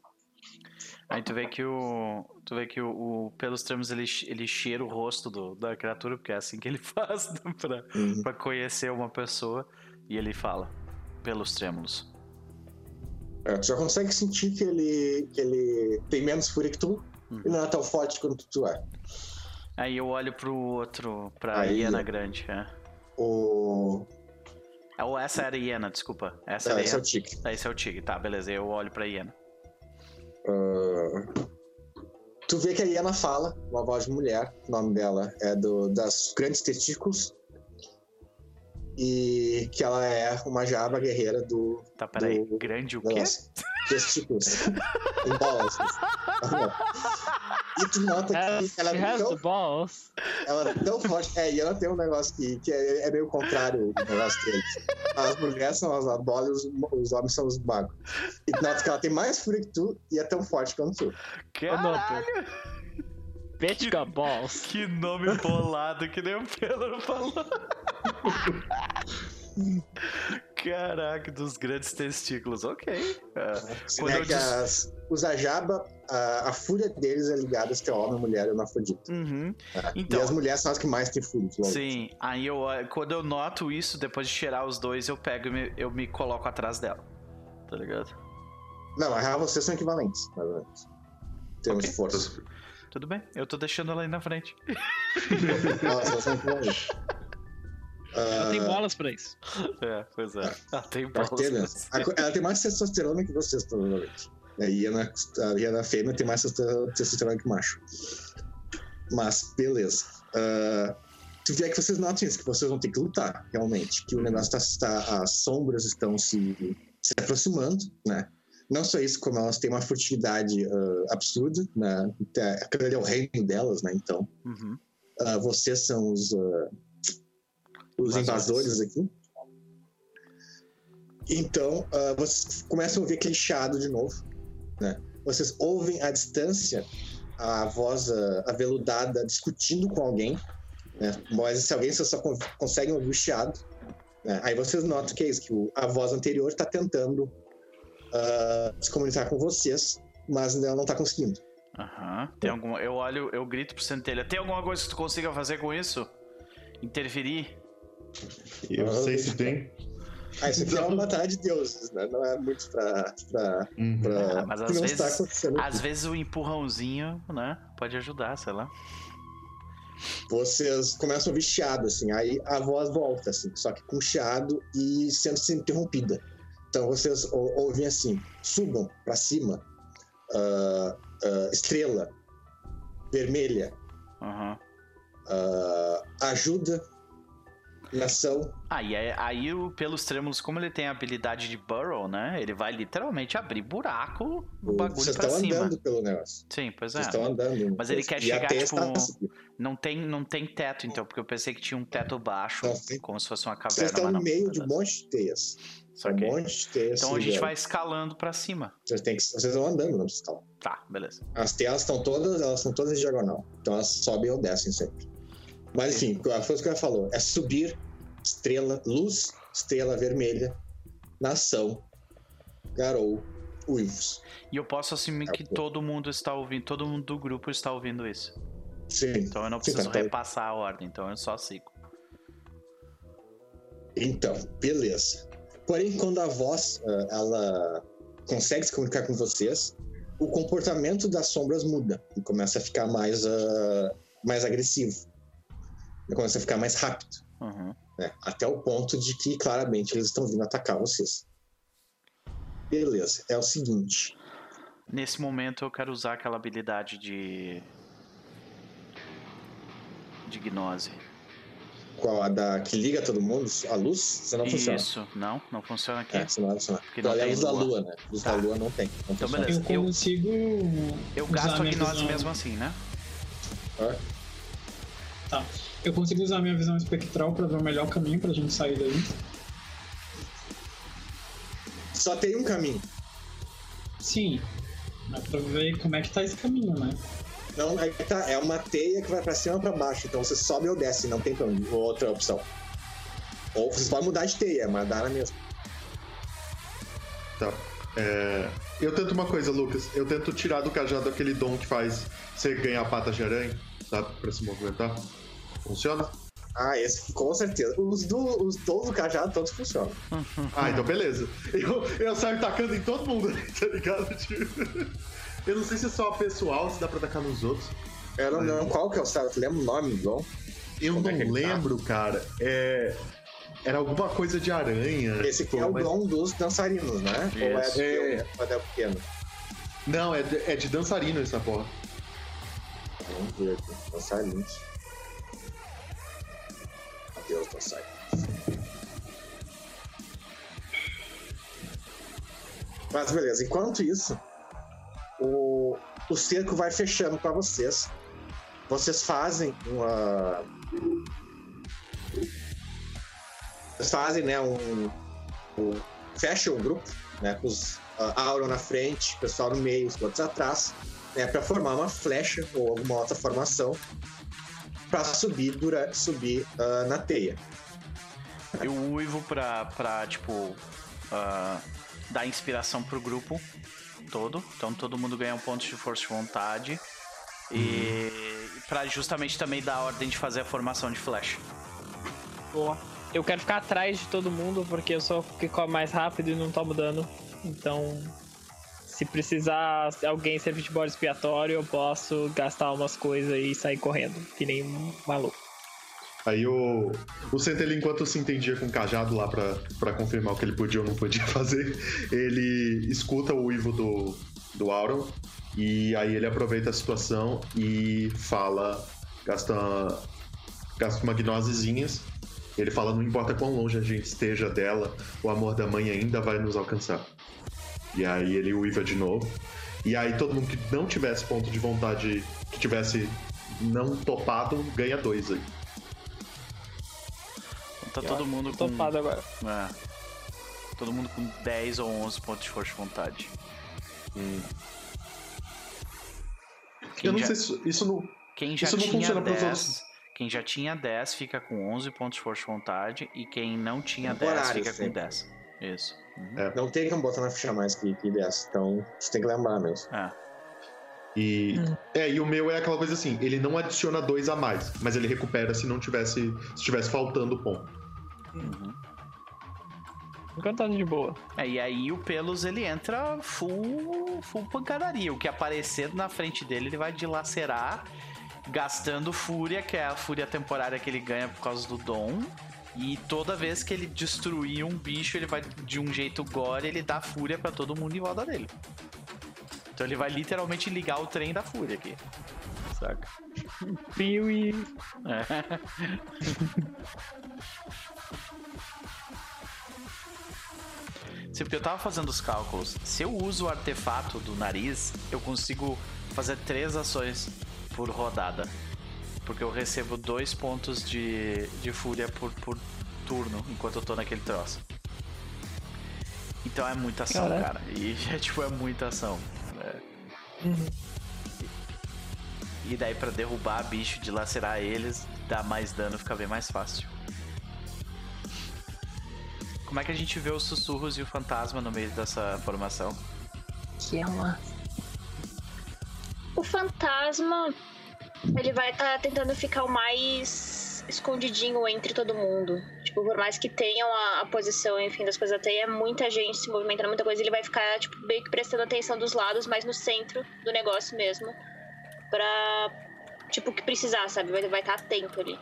Aí tu vê que o. Tu vê que o, o- pelos termos ele, ele cheira o rosto do- da criatura, porque é assim que ele faz né, pra, Uhum. pra conhecer uma pessoa. E ele fala, pelos trêmulos. É, tu já consegue sentir que ele, que ele tem menos fúria que tu Uhum. e não é tão forte quanto tu é. Aí eu olho pro outro, pra Aí, ó. grande. É. O. É, Ou essa era a hiena, desculpa. Essa era É, a esse é o tigre. Esse é o tigre, tá, beleza. Eu olho pra hiena. Ah, tu vê que a Iana fala, uma voz de mulher, o nome dela é do, das grandes testículos. E que ela é uma jaba guerreira do Tá, peraí. Do- Grande o quê? testículos. em bolas. e tu nota que ela é, tão, balls. ela é tão forte. É, e ela tem um negócio que, que é, é meio contrário do negócio deles. As mulheres são as bolas e os, os homens são os magos. E tu nota que ela tem mais fúria que tu e é tão forte quanto tu. Caralho! Got balls. Que nome bolado que nem o Pedro falou. Caraca, dos grandes testículos. Ok. É. Você Quando vê eu que as, os Ajaba, a, a fúria deles é ligada a ter homem, mulher e hermafrodita. Uhum. tá? Então- e as mulheres são as que mais têm fúria. logo. Sim, aí eu, quando eu noto isso, depois de cheirar os dois, eu pego e me, eu me coloco atrás dela. Tá ligado? Não, na real vocês são equivalentes, mais ou menos. Em termos Ok. de força. Tudo bem, eu tô deixando ela aí na frente. Vocês são equivalentes. Ela tem Ah, bolas pra isso. É, pois é. Ela tem bolas. né? Ela tem mais testosterona que vocês, provavelmente. A Iana, a Iana fêmea tem mais testo- testosterona que macho. Mas, beleza. Ah, tu vê que vocês notam isso, que vocês vão ter que lutar, realmente. Que o negócio tá, tá- As sombras estão se, se aproximando, né? Não só isso, como elas têm uma furtividade ah, absurda, né? Aquele é o reino delas, né? Então, Uhum. ah, vocês são os, os Invasores. aqui. Então, ah, vocês começam a ouvir aquele chiado de novo. Né? Vocês ouvem à distância a voz ah, aveludada discutindo com alguém. Né? Mas se alguém vocês só con- conseguem ouvir o chiado. né? Aí vocês notam que é isso, que o- a voz anterior está tentando ah, se comunicar com vocês, mas ela não está conseguindo. Aham. Tem alguma. Eu olho, eu grito pro centelha. Tem alguma coisa que tu consiga fazer com isso? Interferir? Eu sei se tem. Ah, isso aqui é uma batalha de deuses, né? Não é muito pra. pra, Uhum. pra Ah, mas às não vezes-. Às vezes o empurrãozinho, né? Pode ajudar, sei lá. vocês começam a ouvir chiado, assim, aí a voz volta, assim, só que com chiado e sendo sempre interrompida. Então vocês ou- ouvem assim, subam pra cima, ah, ah, estrela, vermelha, Aham. ah, ajuda, Ah, e aí, aí o Pelos Trêmulos, como ele tem a habilidade de Burrow, né? Ele vai literalmente abrir buraco no bagulho Vocês pra estão cima. andando pelo negócio. Sim, pois é. Vocês estão andando. Mas ele quer E chegar, tipo, está subindo. Não tem, não tem teto, então, porque eu pensei que tinha um teto baixo, Não, tem. como se fosse uma Vocês caverna, estão mas no meio de um monte de teias. Só Um que- monte de teias. Então a gente ligando. vai escalando pra cima. Vocês, têm que... Vocês estão andando, não precisa escalar. Tá, beleza. As telas estão todas, elas estão todas em diagonal. Então elas sobem ou descem sempre. Mas enfim, a coisa que ela falou é subir estrela, luz, estrela vermelha, nação, garou, uivos. E eu posso assumir que Tá bom. todo mundo está ouvindo, todo mundo do grupo está ouvindo isso. Sim. Então eu não Sim, preciso tá, tá. repassar a ordem, então eu só sigo. Então, beleza. Porém, quando a voz ah, ela consegue se comunicar com vocês, o comportamento das sombras muda e começa a ficar mais, ah, mais agressivo. Começa a ficar mais rápido. Uhum. né? Até o ponto de que claramente eles estão vindo atacar vocês. Beleza, é o seguinte. Nesse momento eu quero usar aquela habilidade de. de gnose. Qual a da que liga todo mundo? A luz? Você não funciona. Isso, não, não funciona aqui. É, você não vai funcionar. Porque Então, não é a tem luz da lua. né? Luz Tá. da lua não tem. Não Então, funciona. beleza. Eu Eu- consigo. Eu gasto a gnose mesmo assim, né? Tá. Eu consigo usar minha visão espectral pra ver o melhor caminho pra gente sair daí. Só tem um caminho. Sim. Dá pra ver como é que tá esse caminho, né? Não, é, que tá, é uma teia que vai pra cima ou pra baixo. Então você sobe ou desce, não tem onde- outra opção. Ou vocês podem mudar de teia, mas dá na mesma. Tá. É, Eu tento uma coisa, Lucas. Eu tento tirar do cajado aquele dom que faz você ganhar patas de aranha, sabe? Pra se movimentar. Funciona? Ah, esse com certeza. Os do, os dons do cajado todos funcionam. Ah, então beleza. Eu, eu saio tacando em todo mundo, tá ligado? Tipo, Eu não sei se é só pessoal, se dá pra tacar nos outros. Eu não lembro qual que é o certo. Tu lembra o nome do dom? Eu Como não é ele tá? lembro, cara. É. Era alguma coisa de aranha. Esse aqui é o mas- dom dos dançarinos, né? Ou é do Isso. filme? Ou é pequeno? Não, é de, é de dançarino essa porra. Vamos ver aqui. Dançarinos. Adeus, dançarinos. Mas beleza, enquanto isso, o, o cerco vai fechando pra vocês. Vocês fazem uma. Vocês fazem, né, um. um o grupo, né, com os a Auron na frente, o pessoal no meio, os outros atrás, né, para formar uma flecha ou alguma outra formação para subir durante subir ah, na teia. Eu uivo pra, pra tipo, ah, dar inspiração pro grupo todo. Então todo mundo ganha um ponto de força de vontade. E pra justamente também dar a ordem de fazer a formação de flecha. Boa. Eu quero ficar atrás de todo mundo porque eu sou o que corre mais rápido e não tomo dano. Então, se precisar alguém servir de bode expiatório, eu posso gastar umas coisas e sair correndo, que nem um maluco. Aí o, o Centelha, enquanto se entendia com o cajado lá pra confirmar o que ele podia ou não podia fazer, ele escuta o uivo do, do Auron e aí ele aproveita a situação e fala, gasta, gasta uma gnosezinhas. Ele fala, não importa quão longe a gente esteja dela, o amor da mãe ainda vai nos alcançar. E aí ele uiva de novo. E aí todo mundo que não tivesse ponto de vontade, que tivesse não topado, ganha dois aí. Tá todo mundo com. Topado agora. É, todo mundo com 10 ou 11 pontos de força de vontade. Quem Eu não já- sei se isso não. Quem já Isso não tinha funciona pros 10, outros. quem já tinha 10 fica com 11 pontos de força de vontade e quem não tinha 10 Temporário fica com sempre. 10. Isso. Uhum. Não tem como botar na ficha mais que, que 10, então você tem que lembrar mesmo. É. E. É, e o meu é aquela coisa assim, ele não adiciona dois a mais, mas ele recupera se não tivesse. Se tivesse faltando ponto. Uhum. Enquanto tá de boa. É, e aí o Pelos ele entra full, full pancadaria. O que aparecer na frente dele ele vai dilacerar, gastando fúria, que é a fúria temporária que ele ganha por causa do dom. E toda vez que ele destruir um bicho, ele vai de um jeito gore, ele dá fúria para todo mundo em volta dele. Então ele vai literalmente ligar o trem da fúria aqui. Saca? Piuí! É. Sim, porque eu tava fazendo os cálculos. Se eu uso o artefato do nariz, eu consigo fazer três ações por rodada. Porque eu recebo dois pontos de, de fúria por, por turno enquanto eu tô naquele troço. Então é muita ação, Caraca. cara. E é tipo, é muita ação. É. E daí pra derrubar bicho, dilacerar eles, dar mais dano, fica bem mais fácil. Como é que a gente vê os sussurros e o fantasma no meio dessa formação? Que é uma. O fantasma, ele vai estar tentando ficar o mais escondidinho entre todo mundo. Tipo, por mais que tenham a, a posição, enfim, das coisas até é muita gente se movimentando, muita coisa, ele vai ficar, tipo, meio que prestando atenção dos lados, mas no centro do negócio mesmo. Pra, tipo, o que precisar, sabe? Vai, vai estar atento ali.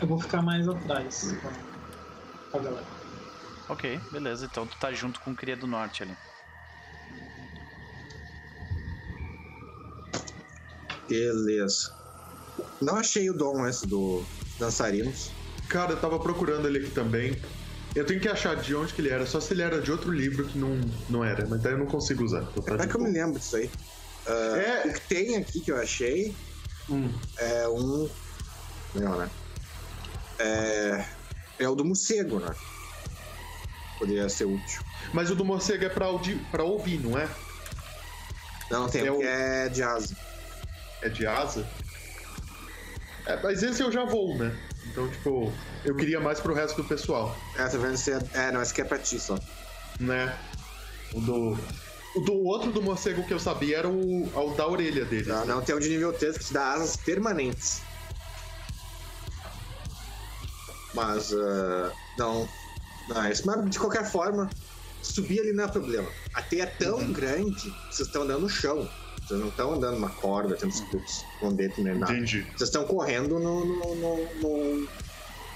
Eu vou ficar mais atrás a- com a galera. Ok, beleza. Então tu tá junto com o Cria do Norte ali. Beleza. Não achei o dom esse do dançarinos. Cara, eu tava procurando ele aqui também. Eu tenho que achar de onde que ele era, só se ele era de outro livro que não, não era, mas daí eu não consigo usar. Então tá é que eu me lembro disso aí? O É. que tem aqui que eu achei Hum, é um. Não, né? É. É o do morcego, né? Poderia ser útil. Mas o do morcego é pra, audi- pra ouvir, não é? Não, tem É o- que é de asa. É de asa? É, mas esse eu já vou, né? Então, tipo, eu queria mais pro resto do pessoal, É, tá vendo? Se é... é, não, esse aqui é pra ti só. né? O do. O do outro do morcego que eu sabia era o, o da orelha dele. Não, não, tem um de nível 3 que te dá asas permanentes. Mas, ah, não. Não, isso, mas de qualquer forma, subir ali não é problema. A teia é tão grande que vocês estão andando no chão. Vocês não estão andando numa corda, tendo esconder nem nada. Entendi. Vocês estão correndo no, no, no, no,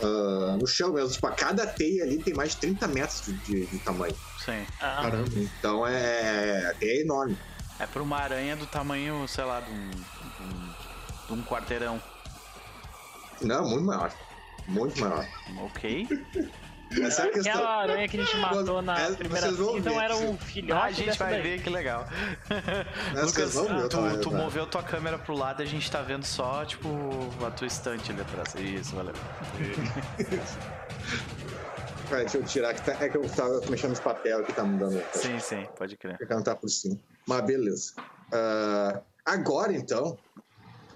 ah, no chão mesmo. Tipo, a cada teia ali tem mais de 30 metros de, de- de tamanho. Sim. Ah, Caramba. Então é. A teia é enorme. É pra uma aranha do tamanho, sei lá, de um, de um, de um quarteirão. Não, muito maior. Muito maior. Ok. Essa é a questão. Aquela aranha que a gente matou na É, primeira ver, era um filhote. Ah, a gente vai daí. ver que legal. Lucas, ver o tu, tu moveu tua câmera pro lado e a gente tá vendo só, tipo, a tua estante ali atrás. Isso, valeu. Peraí, deixa eu tirar que tá, é que eu tava mexendo nos papel que tá mudando. Sim, sim, pode crer. Porque não tá por cima. Mas beleza. Ah, agora então,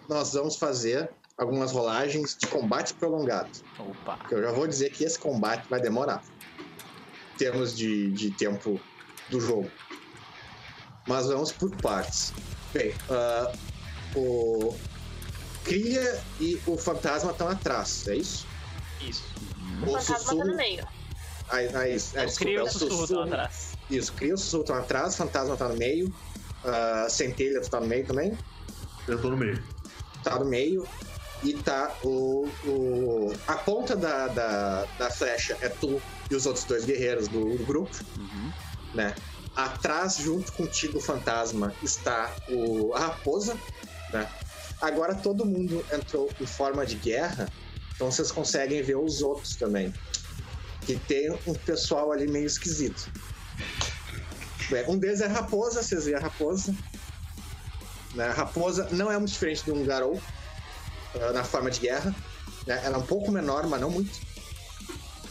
nós vamos fazer algumas rolagens de combate prolongado. Opa. Que eu já vou dizer que esse combate vai demorar. Em termos de, de tempo do jogo. Mas vamos por partes. Bem, ah, o Cria e o Fantasma estão atrás, é isso? Isso. O fantasma tá no meio. Ah, ah, isso. É, desculpa, é o o sussurro sussurro. lá atrás. Isso, Cria e o Sussurro estão atrás, Fantasma tá no meio, ah, Centelha tá no meio também, Eu tô no meio. tá no meio, e tá o. o- a ponta da, da, da flecha é tu e os outros dois guerreiros do, do grupo, Uhum. né? Atrás, junto contigo, Fantasma, está o, a raposa, né? Agora todo mundo entrou em forma de guerra, então vocês conseguem ver os outros também. Que tem um pessoal ali meio esquisito. Bem, um deles é a raposa, vocês veem a raposa. Né? A raposa não é muito diferente de um garou ah, na forma de guerra. né? Ela é um pouco menor, mas não muito.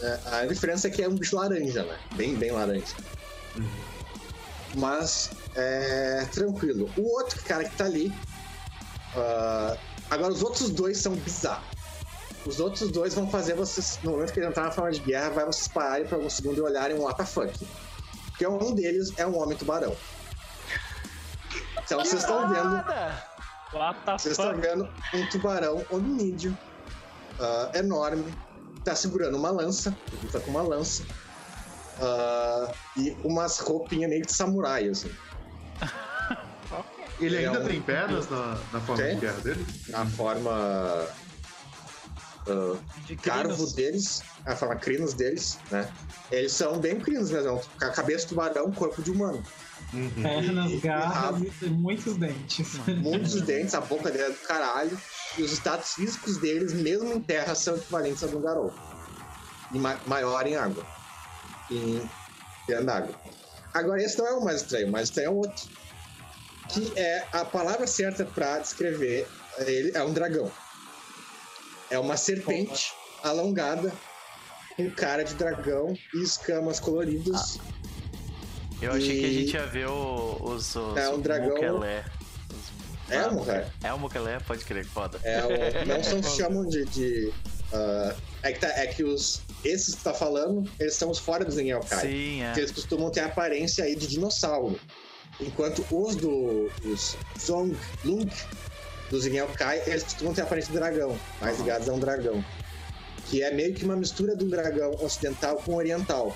É, a diferença é que é um bicho laranja, né? Bem, bem laranja. Mas é tranquilo. O outro cara que tá ali. ah, agora os outros dois são bizarros. Os outros dois vão fazer vocês, no momento que ele entrar na forma de guerra, vai vocês pararem por algum segundo e olharem um WTF. Porque um deles é um homem tubarão. Então vocês estão vendo. Estão fuck? vendo um tubarão hominídeo ah, enorme, tá segurando uma lança, ele tá com uma lança, ah, e umas roupinhas meio de samurai, assim. Ele É ainda um- tem pernas na, na forma Tem? de guerra dele? A forma. ah, De carvo crinos. deles, a forma crinos deles, né? Eles são bem crinos mesmo, com a cabeça de tubarão, corpo de humano. Pernas, garras rabo. e muitos dentes. Muitos dentes, a boca dele é do caralho. e os status físicos deles, mesmo em terra, são equivalentes ao de um Garou. E ma maior em água. Em dentro d'água. Agora, esse não é o mais estranho, o mais estranho é o outro. Que é a palavra certa pra descrever ele é um dragão. É uma serpente alongada, com cara de dragão e escamas coloridas. Eu achei que a E- gente ia ver o- os, os É um dragão- Mukelé. É um cara. É o Mukelé, pode crer, foda. É o, não são chamam de. de ah, é, que tá- é que os. Esses que tá falando, eles são os fora dos Engelkai. Sim, é. Que eles costumam ter a aparência aí de dinossauro. Enquanto os do. Os Zong, Lung, dos Engelkai, eles costumam ter a aparência de dragão. Mais ligados a um dragão. Que é meio que uma mistura de um dragão ocidental com oriental.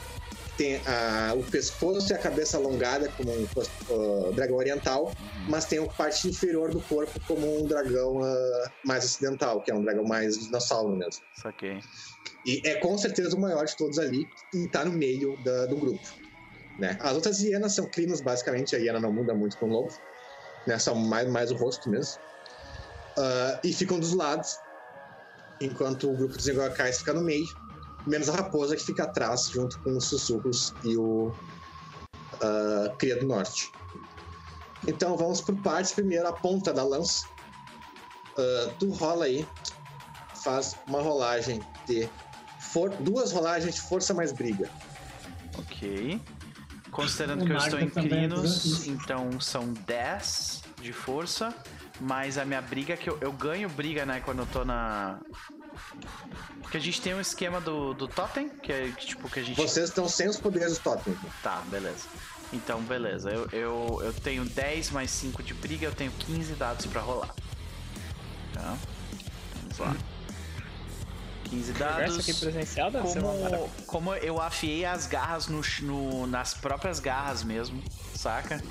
Tem a, o pescoço e a cabeça alongada como um ah, dragão oriental, mas tem a parte inferior do corpo como um dragão ah, mais ocidental, que é um dragão mais dinossauro mesmo. Saquei. E é com certeza o maior de todos ali e tá no meio da- do grupo. Né? As outras hienas são crinos, basicamente. A hiena não muda muito com o lobo. Né? São mais, mais o rosto mesmo. Ah, e ficam dos lados, enquanto o grupo dos Engokais fica no meio. Menos a raposa que fica atrás, junto com os sussurros e o ah, Cria do Norte. Então vamos por partes. Primeiro, a ponta da lança. Ah, tu rola aí. Faz uma rolagem de. For... Duas rolagens de força mais briga. Ok. Considerando O que eu estou em crinos, isso. então são 10 de força, mais a minha briga, que eu, eu ganho briga, né, quando eu tô na. Porque a gente tem um esquema do, do Totem, que é que, tipo que a gente. Vocês estão sem os poderes do Totem. Tá, beleza. Então, beleza. Eu, eu, eu tenho 10 mais 5 de briga, eu tenho 15 dados pra rolar. Tá? Vamos lá. 15 Conversa dados. aqui. Como, como eu afiei as garras no, no- nas próprias garras mesmo, saca?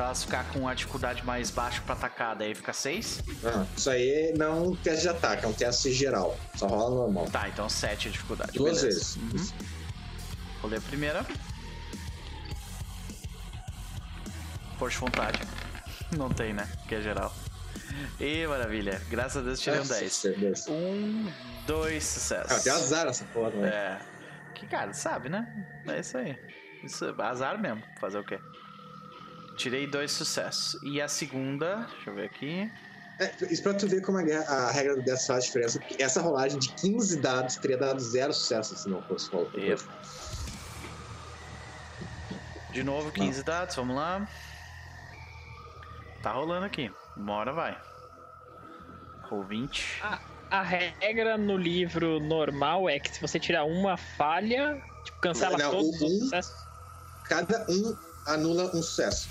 Pra elas ficar com a dificuldade mais baixa pra atacar, daí fica 6. Ah, isso aí não é um teste de ataque, é um teste geral. Só rola normal. Tá, então 7 a dificuldade. Duas beleza. vezes. Uhum. Rolei a primeira. Força de vontade. Não tem, né? Que é geral. E maravilha. Graças a Deus tirei um 10. Beleza. Um, dois sucessos. Ah, tem azar essa porra, né? É. Que cara, sabe, né? É isso aí. Isso é azar mesmo. Fazer o quê? Tirei dois sucessos. E a segunda, deixa eu ver aqui. É, isso pra tu ver como a, guerra- a regra do 10 faz diferença. Essa rolagem de 15 dados teria dado zero sucesso se não fosse rolar. Yep. De novo, 15 dados, vamos lá. Tá rolando aqui. Uma hora vai. Roll 20. A regra no livro normal é que se você tirar uma falha, tipo, cancela Não, todos o os um- sucessos. Cada um anula um sucesso.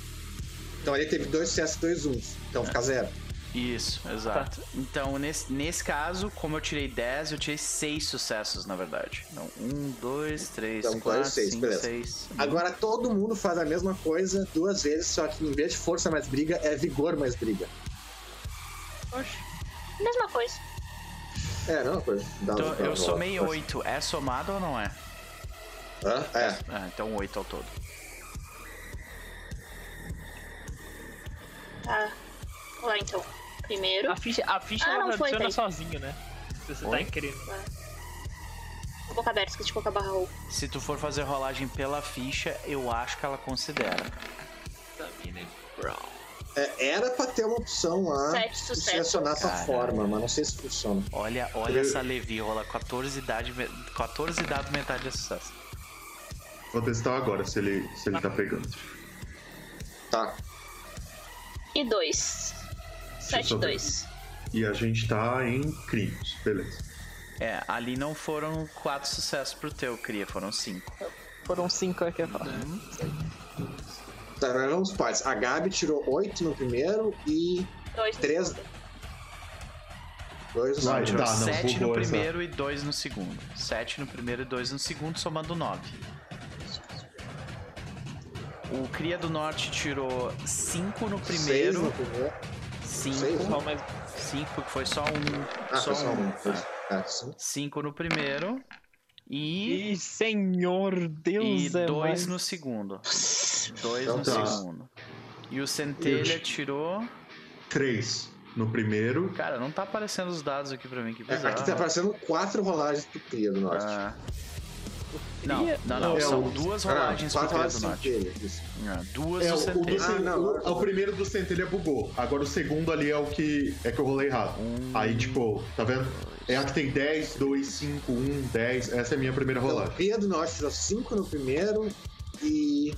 Então ali teve dois sucessos e dois uns. Então fica zero. Isso, exato. Então, nesse, nesse caso, como eu tirei 10, eu tirei 6 sucessos, na verdade. Então, 1, 2, 3, Então, 4, quase seis, 5, beleza. 6. Agora todo mundo faz a mesma coisa duas vezes, só que em vez de força mais briga, é vigor mais briga. Mesma coisa. É, a mesma coisa. Dá- Então, eu somei dá- 8. É somado ou não é? Hã? É. Ah, então 8 ao todo. Tá. Vamos lá então. Primeiro. A ficha, a ficha Ah, ela não foi, adiciona daí. sozinho, né? Se você Oi? tá querendo. Boca aberta, esqueci de colocar barra roll. Se tu for fazer rolagem pela ficha, eu acho que ela considera. É, era pra ter uma opção lá Sete de sucessos. selecionar essa Caralho. forma, mas não sei se funciona. Olha, olha essa Levi, rola 14 dados, 14 dados, metade de sucesso. Vou testar agora se ele, se ele tá pegando. Tá. E dois. Sete só ver. dois. E a gente tá em crimes, beleza. É, ali não foram 4 sucessos pro teu, Cria, foram 5. Foram cinco aqui a falar. Tá, mas vamos por partes. A Gabi tirou 8 no primeiro e Dois. 3. Dois no segundo. tá, 7 no primeiro e 2 no segundo. 7 no primeiro e 2 no segundo, somando 9. O Cria do Norte tirou 5 no primeiro. no primeiro. 5. seis, Só mais 5, porque foi só um. Ah, só foi só um. um. É, sim. 5 no primeiro. E. Ih, senhor Deus E é 2 mais. no segundo. 2 Então no tá. segundo. E o Centelha tirou Três. no primeiro. Cara, não tá aparecendo os dados aqui pra mim, que É, bizarro. aqui tá aparecendo quatro rolagens pro Cria do Norte. Ah. Não, não, não, É, são o- duas Ah, rolagens pro quatro Cria rolagens do Norte. centelha. Ah, duas É, do o, o, do centelha. Ah, não, o- não. o primeiro do centelha bugou. Agora o segundo ali é o que é que eu rolei errado. Um, Aí, tipo, tá vendo? É a que tem 10, 2, 5, 1, 10. Essa é a minha primeira Então, rolagem. Cria do Norte tirou cinco no primeiro e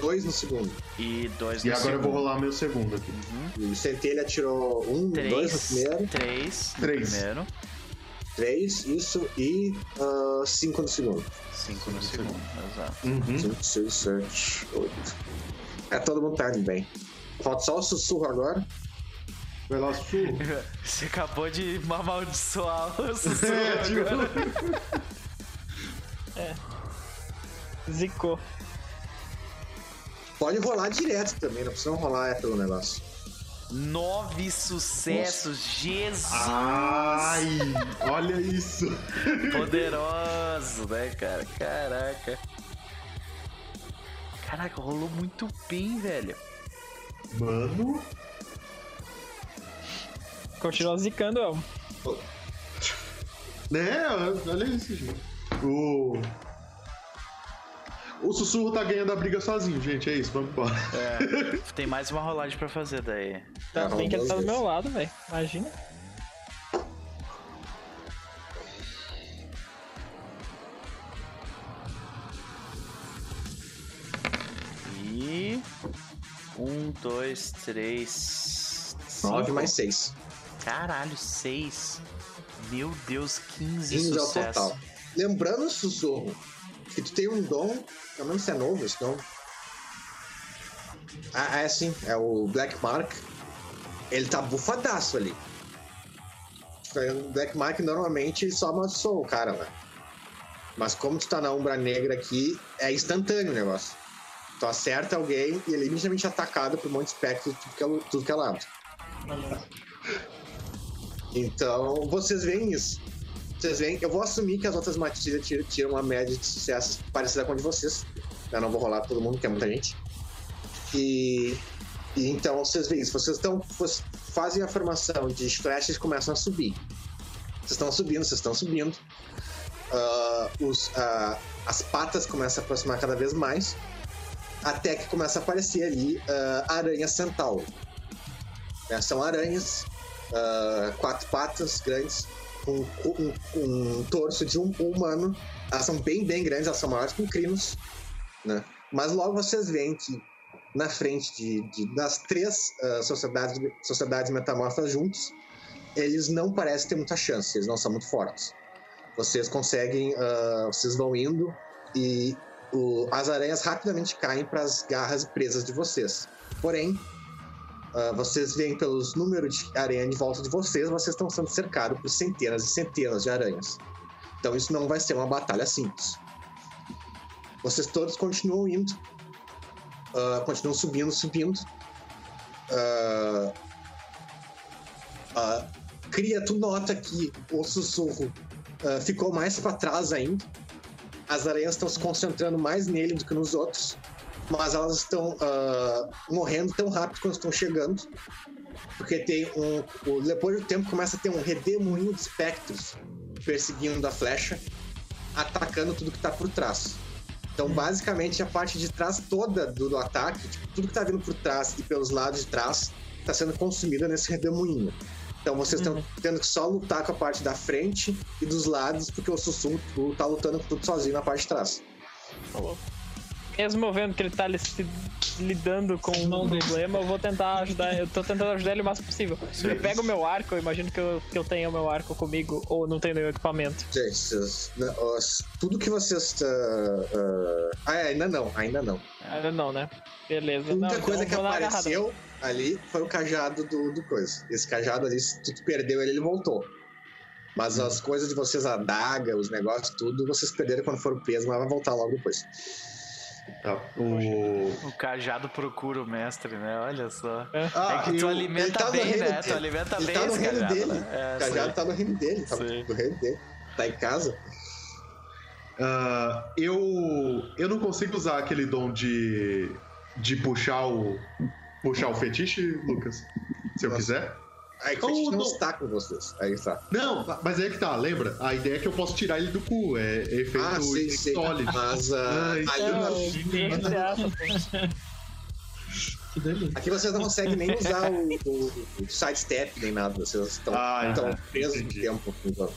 dois no segundo. E dois E no agora eu vou segundo. rolar meu segundo aqui. Uhum. E o Centelha tirou um, dois no Três, primeiro, três no Três. primeiro, três, isso, e ah, cinco no segundo. cinco no segundo, exato. Uhum. Cinco, seis, sete, oito. É, todo mundo tá indo bem. Falta só o sussurro agora. Vai lá, sussurro. Você acabou de amaldiçoar o É, sussurro tipo, agora. Zicou. Pode rolar direto também, não precisa rolar é pelo negócio. Nove sucessos, Jesus! Ai, olha isso. Poderoso, né, cara? Caraca. Caraca, rolou muito bem, velho. Mano. Continua zicando, Elmo. Né, olha isso, gente. O. O sussurro tá ganhando a briga sozinho, gente. É isso, vamos embora. É, tem mais uma rolagem pra fazer daí. Tá bem que ele tá do meu lado, velho. Imagina. E. Um, dois, três. Nove mais seis. Caralho, seis. Meu Deus, 15 15 é o sucessos. total. Lembrando, sussurro, que tu tem um dom, pelo menos se é novo esse dom. Ah, é sim, é o Black Mark. Ele tá bufadaço ali. O Black Mark normalmente só amaldiçoa o cara, né? Mas como tu tá na Umbra Negra aqui, é instantâneo o negócio. Tu acerta alguém e ele é imediatamente atacado por um monte de espectro de tudo que é, tudo que é lado. Então, vocês veem isso. Vocês veem, eu vou assumir que as outras matilhas tiram, uma média de sucesso parecida com a de vocês. Eu não vou rolar todo mundo, que é muita gente. E, e então vocês veem isso. Vocês estão. fazem a formação de flechas começam a subir. Vocês estão subindo, vocês estão subindo. Ah, os, ah, as patas começam a aproximar cada vez mais. Até que começa a aparecer ali ah, aranha centauro. Né, São aranhas, quatro patas grandes, um, um, um torso de um humano. Elas são bem, bem grandes, elas são maiores que um crinos. Né? Mas logo vocês veem que na frente de, de- das três ah, sociedades, sociedades metamorfas juntos, eles não parecem ter muita chance, eles não são muito fortes. Vocês conseguem, ah, vocês vão indo e o- as aranhas rapidamente caem para as garras presas de vocês. Porém, ah, vocês veem pelos números de aranha em volta de vocês, vocês estão sendo cercados por centenas e centenas de aranhas. Então isso não vai ser uma batalha simples. Vocês todos continuam indo, ah, continuam subindo, subindo. Ah, Cria, tu nota que o sussurro ficou mais para trás ainda. As aranhas estão se concentrando mais nele do que nos outros, mas elas estão ah, morrendo tão rápido quando estão chegando. Porque tem um. o- Depois do tempo começa a ter um redemoinho de espectros perseguindo a flecha, atacando tudo que tá por trás. Então, basicamente, a parte de trás toda do, do ataque, tipo, tudo que tá vindo por trás e pelos lados de trás, tá sendo consumida nesse redemoinho. Então, vocês estão tendo que só lutar com a parte da frente e dos lados, porque o Sussurro tá lutando com tudo sozinho na parte de trás. Mesmo vendo que ele tá li- se lidando com Não um problema, eu vou tentar ajudar. Eu tô tentando ajudar ele o máximo possível. Eu pego o meu arco, eu imagino que eu, que eu tenha o meu arco comigo, ou não tenho nenhum equipamento. Gente, vocês- né, tudo que vocês. ah, ah, ah, é, ainda não, ainda não. Ainda não, né? Beleza. A única não, então coisa eu que apareceu ali foi o cajado do, do coisa. Esse cajado ali, se tu perdeu ele, ele voltou. Mas as coisas de vocês, a adaga, os negócios, tudo, vocês perderam quando foram presos, mas vai voltar logo depois. Tá. O. O cajado procura o mestre, né? Olha só. Ah, é que tu alimenta tá no bem, reino né? dele. Tu alimenta Ele bem tá no esse reino cajado, dele. né? É, o cajado sei. tá no reino dele, tá Sim. no reino dele. Tá em casa. Ah, eu. Eu não consigo usar aquele dom de. de puxar o. puxar o fetiche, Lucas? Se eu Nossa. quiser? Aí Oh, a gente não não. está com vocês. Aí tá. Não, mas é que tá, lembra? A ideia é que eu posso tirar ele do cu. É efeito Ah, sólido. Mas ah, Ai, ali Não, aqui vocês não conseguem nem usar o, o, o sidestep nem nada. Vocês estão, Ah, estão entendi. presos no Entendi. tempo. Então.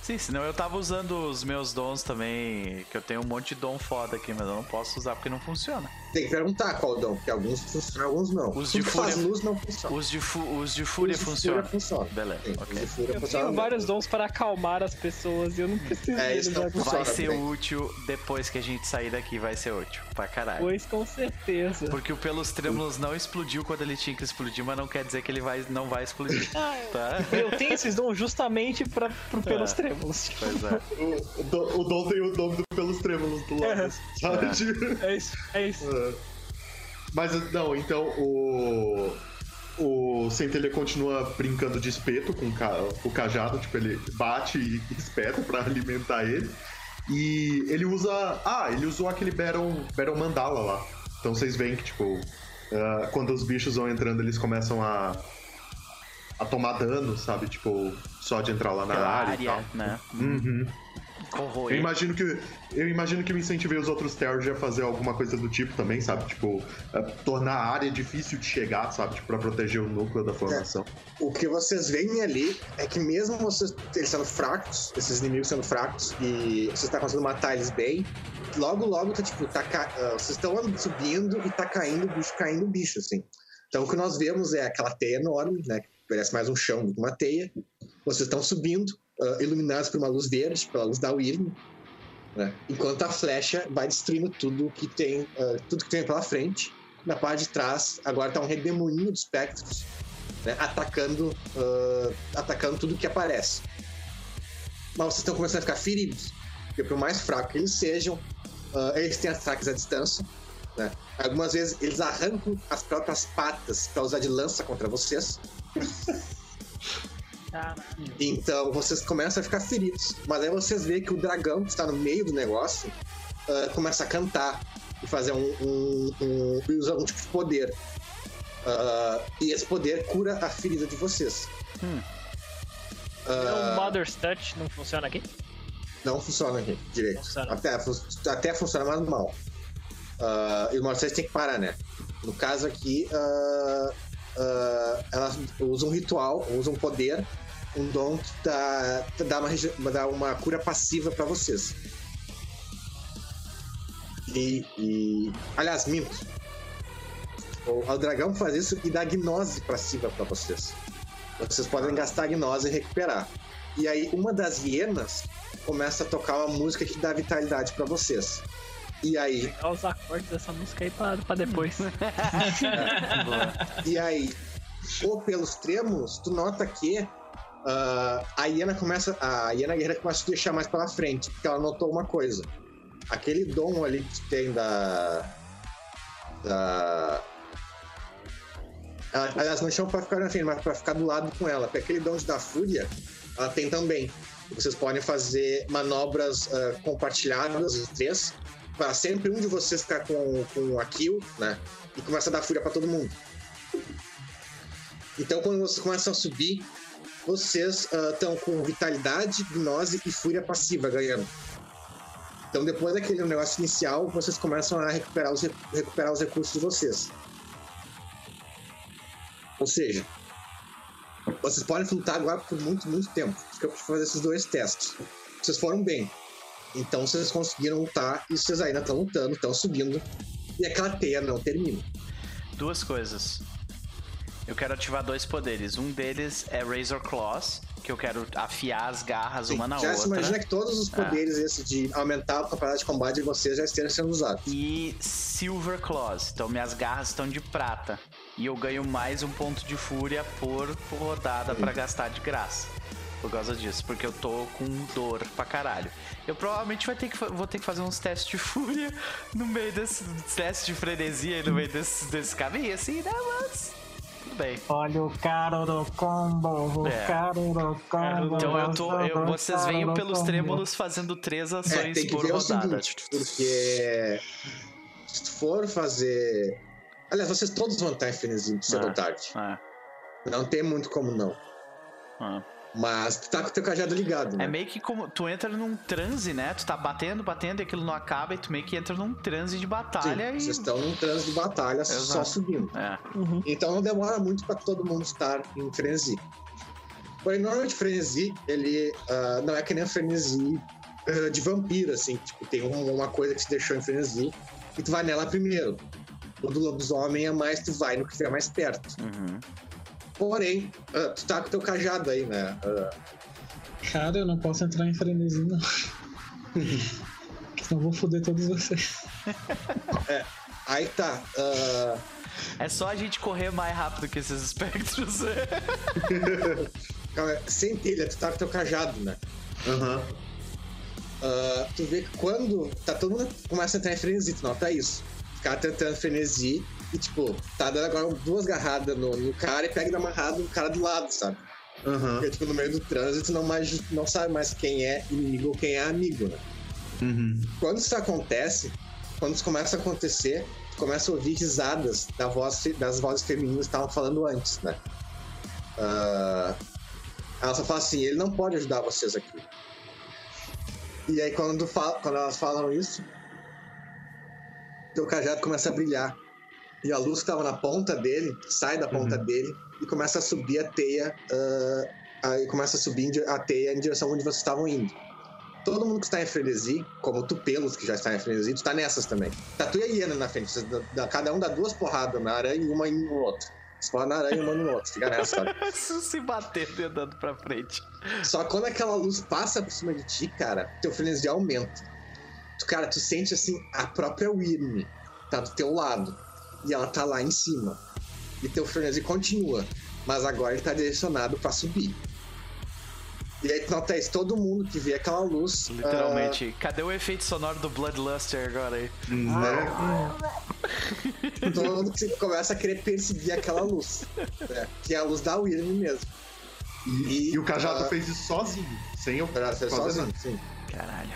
Sim, senão eu tava usando os meus dons também, que eu tenho um monte de dom foda aqui, mas eu não posso usar porque não funciona. Tem que perguntar qual dom, porque alguns funcionam, alguns não. Os de fúria- luz não funciona. Os de, fu- os de fúria funcionam. funciona. Beleza, Sim, os ok. de fúria Eu funcionam. tenho vários dons para acalmar as pessoas e eu não preciso É, isso não. Vai Funciona ser bem. útil depois que a gente sair daqui, vai ser útil. Pra caralho. Pois com certeza. Porque o Pelos Trêmulos não explodiu quando ele tinha que explodir, mas não quer dizer que ele vai, não vai explodir. Ah, Tá? eu tenho esses dons justamente para pro pelos É. trêmulos. Pois é. O, o, Dom- o Dom tem o nome do pelos trêmulos do lado. É. Sabe? É isso, é isso. É. Mas não, então o. O Centelha continua brincando de espeto com o, ca- o cajado, tipo, ele bate e espeta pra alimentar ele. E ele usa. Ah, ele usou aquele Battle, Battle Mandala lá. Então vocês veem que, tipo, ah, quando os bichos vão entrando, eles começam a. a tomar dano, sabe? Tipo, só de entrar lá na Pela área, área, né? Uhum. Eu imagino que eu imagino que eu incentivei os outros terrors a fazer alguma coisa do tipo também, sabe? Tipo, eh, tornar a área difícil de chegar, sabe? Tipo, pra proteger o núcleo da formação. O que vocês veem ali é que mesmo vocês eles sendo fracos, esses inimigos sendo fracos, e você está conseguindo matar eles bem, logo, logo tá tipo, tá ca... ah, vocês estão subindo e tá caindo bicho, caindo bicho, assim. Então o que nós vemos é aquela teia enorme, né? Que parece mais um chão do que uma teia. Vocês estão subindo, ah, iluminados por uma luz verde, pela luz da Wyrm, né? Enquanto a flecha vai destruindo tudo que tem, ah, tudo que tem pela frente. Na parte de trás, agora tá um redemoinho de espectros né, atacando, ah, atacando tudo que aparece. Mas vocês estão começando a ficar feridos, porque por mais fraco que eles sejam, eles têm ataques à distância. né? Algumas vezes eles arrancam as próprias patas para usar de lança contra vocês. Então vocês começam a ficar feridos. Mas aí vocês veem que o dragão que está no meio do negócio ah, começa a cantar e fazer um, um, um, e usar um tipo de poder. Ah, e esse poder cura a ferida de vocês. Hum. O Mother's Touch não funciona aqui? não funciona aqui direito. Funciona. Até, até funciona, mas mal. Ah, e o Marcelo tem que parar, né? No caso aqui, ah, ela usa um ritual, usa um poder, um dom que dá, dá, uma, dá uma cura passiva pra vocês. E, e- Aliás, minto. O, o dragão faz isso e dá gnose passiva pra vocês. Vocês podem gastar gnose e recuperar. E aí, uma das hienas começa a tocar uma música que dá vitalidade pra vocês. E aí, Pegar os acordes dessa música aí pra, pra depois. e aí, ou pelos trêmulos, tu nota que ah, a hiena começa. A hiena guerreira começa a deixar mais pela frente, porque ela notou uma coisa. Aquele dom ali que tem da. Da. Ela- Aliás, não chama pra ficar na frente, mas pra ficar do lado com ela. Porque aquele dom de da fúria, ela tem também. Vocês podem fazer manobras ah, compartilhadas, os três, para sempre um de vocês ficar com, com a kill, né? E começa a dar fúria pra todo mundo. Então, quando vocês começam a subir, vocês estão com vitalidade, gnose e fúria passiva ganhando. Então, depois daquele negócio inicial, vocês começam a recuperar os, re- recuperar os recursos de vocês. Ou seja, vocês podem lutar agora por muito, muito tempo. Fica pra fazer esses dois testes. Vocês foram bem. Então, vocês conseguiram lutar e vocês ainda estão lutando, estão subindo. E aquela teia não termina. Duas coisas. Eu quero ativar dois poderes. Um deles é Razor Claws, que eu quero afiar as garras Sim, uma na já se outra. imagina que todos os poderes esses de aumentar a capacidade de combate de vocês já estejam sendo usados. E Silver Claws. Então minhas garras estão de prata. E eu ganho mais um ponto de fúria por rodada pra gastar de graça. Por causa disso, porque eu tô com dor pra caralho. Eu provavelmente vai ter que, vou ter que fazer uns testes de fúria no meio desse testes de frenesia e no meio desse, desse caminho, assim, né? Mas. Tudo bem. Olha o caro do combo, o É. caro do combo. Então eu tô. eu- vocês do pelos trêmulos fazendo três É, ações que por rodada. seguinte, porque se for fazer Aliás, vocês todos vão estar em frenesi cedo Ah. ou tarde. Ah, Não tem muito como não. ah. Mas tu tá com o teu cajado ligado, né? É meio que como tu entra num transe, né? Tu tá batendo, batendo e aquilo não acaba e tu meio que entra num transe de Sim, batalha vocês e. estão num trânsito de batalha só Exato. subindo. É. Uhum. Então não demora muito pra todo mundo estar em frenesi. Porém, normalmente frenesi, ele ah, não é que nem a frenesi ah, de vampiro, assim. Tipo, tem um- uma coisa que te deixou em frenesi e tu vai nela primeiro. O do lobisomem é mais, tu vai no que estiver mais perto. Uhum. Porém, ah, tu tá com teu cajado aí, né? Ah, Cara, eu não posso entrar em frenesi, não. Senão vou foder todos vocês. aí tá. ah, É só a gente correr mais rápido que esses espectros. Cara, sem telha, tu tá com teu cajado, né? Aham. Ah, tu vê que quando tá todo mundo começa a entrar em frenesi, tu nota isso. Ficar tentando frenesi e, tipo, tá dando agora duas garradas no, no cara e pega amarrado o cara do lado, sabe? Aham. Porque, tipo, no meio do trânsito não, mais, não sabe mais quem é inimigo ou quem é amigo, né? Uhum. Quando isso acontece, quando isso começa a acontecer, tu começa a ouvir risadas da voz, das vozes femininas que estavam falando antes, né? Ah, ela só fala assim, ele não pode ajudar vocês aqui. E aí quando, fa- quando elas falam isso, teu cajado começa a brilhar. E a luz que estava na ponta dele, sai da ponta dele e começa a subir a teia. ah, aí começa a subir em a teia em direção onde vocês estavam indo. Todo mundo que está em frenesi, como tu pelos que já está em frenesi, tu tá nessas também. Tá tu e a Iana na frente. Vocês dá- cada um dá duas porradas na aranha e uma no outro. Você na aranha e uma no outro. Fica nessa, sabe? Se batendo andando pra frente. Só que quando aquela luz passa por cima de ti, cara, teu frenesi aumenta. Tu, cara, tu sente assim, a própria Wyrm tá do teu lado. E ela tá lá em cima. E teu frenesi continua. Mas agora ele tá direcionado pra subir. E aí isso, todo mundo que vê aquela luz. Literalmente. Cadê o efeito sonoro do Bloodluster agora aí? Né? todo mundo que começa a querer perseguir aquela luz. né? Que é a luz da Wyrm mesmo. E, e o Cajado ah, fez isso sozinho, sem eu fazer sozinho, nada. sim. Caralho.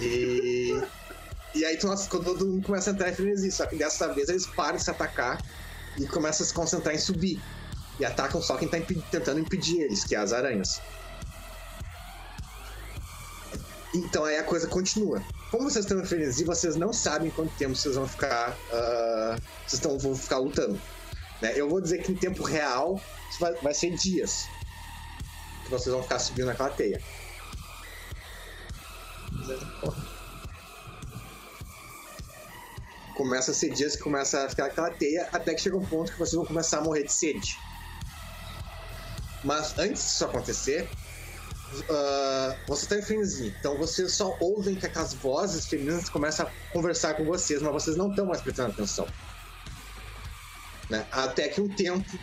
E, e aí nossa, quando todo mundo começa a entrar em frenesi, só que dessa vez eles param de se atacar e começam a se concentrar em subir. E atacam só quem tá impe- tentando impedir eles, que é as aranhas. Então aí a coisa continua. Como vocês estão em frenesi, vocês não sabem quanto tempo vocês vão ficar. ah, vocês estão, vão ficar lutando. né? Eu vou dizer que em tempo real vai, vai ser dias. Que vocês vão ficar subindo naquela teia. Começa a ser dias que começa a ficar aquela teia, até que chega um ponto que vocês vão começar a morrer de sede. Mas antes disso acontecer, ah, você está em frenesi, então vocês só ouvem que aquelas vozes femininas começam a conversar com vocês, mas vocês não estão mais prestando atenção. Né? Até que um tempo,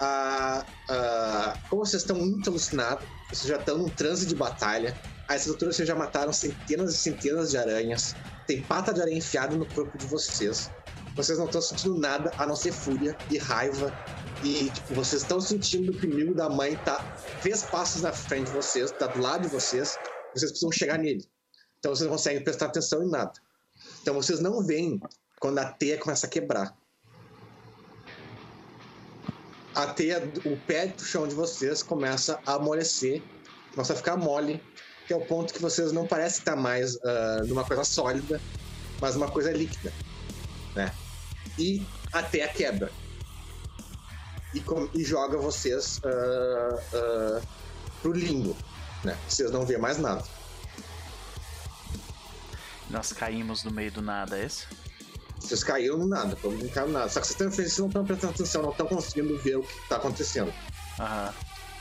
ah, ah, como vocês estão muito alucinados, vocês já estão num transe de batalha, a essa altura vocês já mataram centenas e centenas de aranhas, tem pata de aranha enfiada no corpo de vocês. Vocês não estão sentindo nada a não ser fúria e raiva. E tipo, vocês estão sentindo que o inimigo da mãe tá três passos na frente de vocês, tá do lado de vocês. Vocês precisam chegar nele. Então vocês não conseguem prestar atenção em nada. Então vocês não veem quando a teia começa a quebrar. A teia, o pé do chão de vocês começa a amolecer, começa a ficar mole, que é o ponto que vocês não parecem estar mais ah, numa coisa sólida, mas uma coisa líquida, né? E a teia quebra e, com- e joga vocês ah, ah, pro limbo, né? Vocês não vêem mais nada. Nós caímos no meio do nada, é isso? Vocês caíram no nada, mundo caiu no nada. Só que vocês estão vocês não estão prestando atenção, não estão conseguindo ver o que está acontecendo. Aham.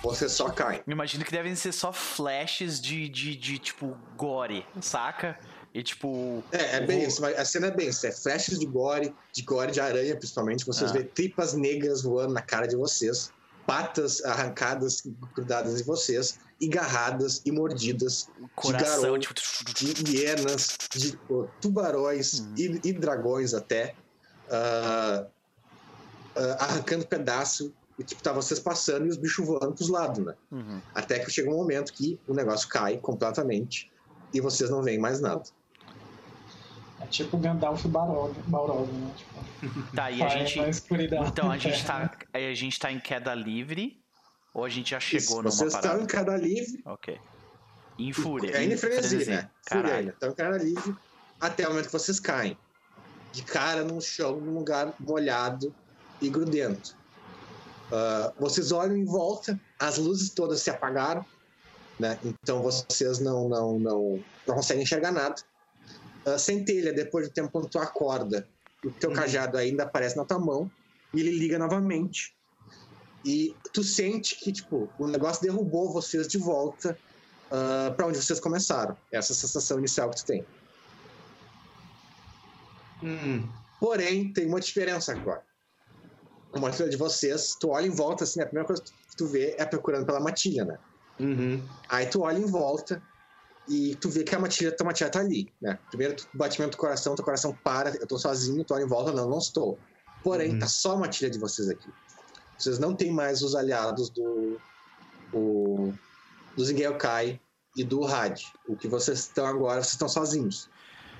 Vocês só caem. Imagino que devem ser só flashes de, de, de tipo, gore, saca? E tipo. É, é bem isso, mas a cena é bem isso. É flashes de gore, de gore de aranha, principalmente. Vocês Ah. vê tripas negras voando na cara de vocês, patas arrancadas, grudadas em vocês, e garradas e mordidas Coração, garoto, tipo. de hienas, de tubarões Uhum. e, e dragões até, ah, ah, arrancando pedaço. E tipo, tá vocês passando e os bichos voando pros lados, né? Uhum. Até que chega um momento que o negócio cai completamente e vocês não veem mais nada. É tipo Gandalf e Balrog, Balrog né? Tipo, Tá, e a gente. Então a gente tá. A gente tá em queda livre? Ou a gente já chegou Isso, numa vocês parada? estão em queda livre. Ok. Em fúria. Ainda em frenesi, né? Fúria Caralho. ainda. Estão em queda livre até o momento que vocês caem. De cara no chão, num lugar molhado e grudento. Ah, vocês olham em volta, as luzes todas se apagaram, né? Então vocês não, não, não, não conseguem enxergar nada. Ah, centelha, depois do tempo quando tu acorda, o teu cajado ainda aparece na tua mão e ele liga novamente. E tu sente que, tipo, o negócio derrubou vocês de volta ah, para onde vocês começaram. Essa é a sensação inicial que tu tem. Hum. Porém, tem uma diferença agora. Uma fila de vocês, tu olha em volta, assim, a primeira coisa que tu vê é procurando pela matilha, né? Uhum. Aí tu olha em volta e tu vê que a matilha, tua matilha tá ali, né? Primeiro tu- batimento do coração, teu coração para, eu tô sozinho, tu olha em volta, não, não estou. Porém, Uhum. tá só a matilha de vocês aqui. Vocês não têm mais os aliados do. O, do Zingelkai e do Had. O que vocês estão agora, vocês estão sozinhos.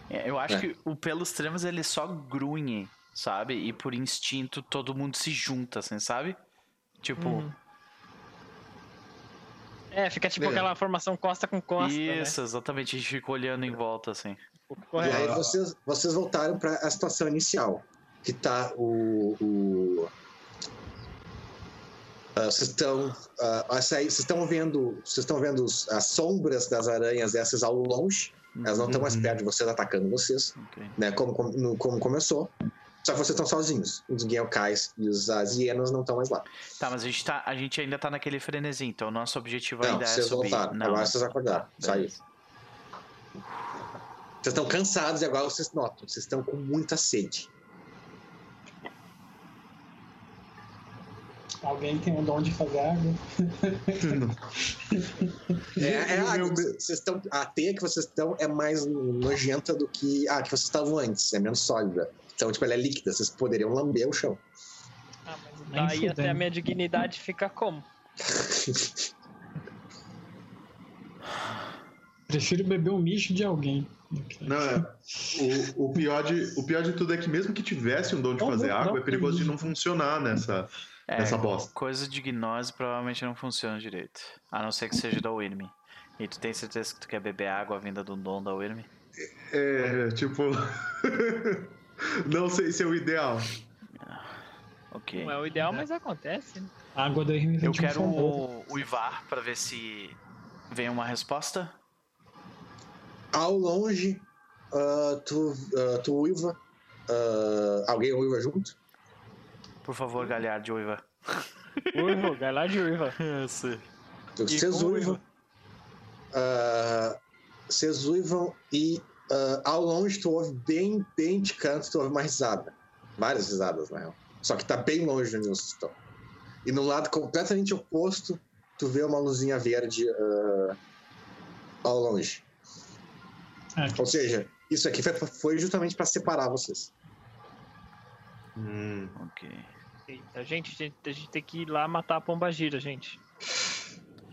É, eu acho É. que o pelos extremos ele só grunhe, sabe? E por instinto todo mundo se junta, assim, sabe? Tipo, Uhum. É, fica tipo aquela formação costa com costa, né? isso, exatamente. A gente fica olhando em volta, assim. E aí vocês, vocês voltaram para a situação inicial, que tá o. o ah, vocês estão. ah, essa aí- vocês estão vendo. Vocês estão vendo os- as sombras das aranhas essas ao longe. Elas não estão mais Uhum. perto de vocês atacando vocês, Ok. né? Como, como, como começou. Só que vocês estão sozinhos. Os Geokais e os, as hienas não estão mais lá. Tá, mas a gente, tá, a gente ainda tá naquele frenesi, então o nosso objetivo Não, ainda é vocês subir. voltaram. Não, Agora vocês acordaram. tá, Saiu. beleza. Vocês estão cansados e agora vocês notam. Vocês estão com muita sede. Alguém tem o dom de fazer água? É, é água. Vocês estão, a teia que vocês estão é mais nojenta do que a que vocês estavam antes. É menos sólida. Então, tipo, ela é líquida. Vocês poderiam lamber o chão. Ah, mas Nem daí até a minha dignidade fica como? Prefiro beber o mijo de alguém. Não, é. O, o, pior de, o pior de tudo é que mesmo que tivesse um dom de Não, fazer não, água, não, é perigoso de não. funcionar nessa, É, nessa bosta. coisa de gnose provavelmente não funciona direito. A não ser que seja da Winnie. E tu tem certeza que tu quer beber água vinda do dom da Winnie? É, tipo. não sei se é o ideal. Ok. Não é o ideal, mas acontece. né? Água da Irmã Eu quero o, o Ivar pra ver se vem uma resposta. Ao longe, ah, tu, ah, tu uiva. ah, alguém uiva junto? Por favor, Galhardo Uiva. Uivo, galá de uiva. Sim. Vocês uivam. Vocês uivam e ah, ao longe tu ouve bem, bem de canto, tu ouve uma risada. Várias risadas, na real. Só que tá bem longe de onde vocês estão. E no lado completamente oposto, tu vê uma luzinha verde ah, ao longe. É, Ou seja, isso aqui foi, foi justamente para separar vocês. Hum. Ok. Eita, gente, a gente, a gente tem que ir lá matar a pomba gira, gente.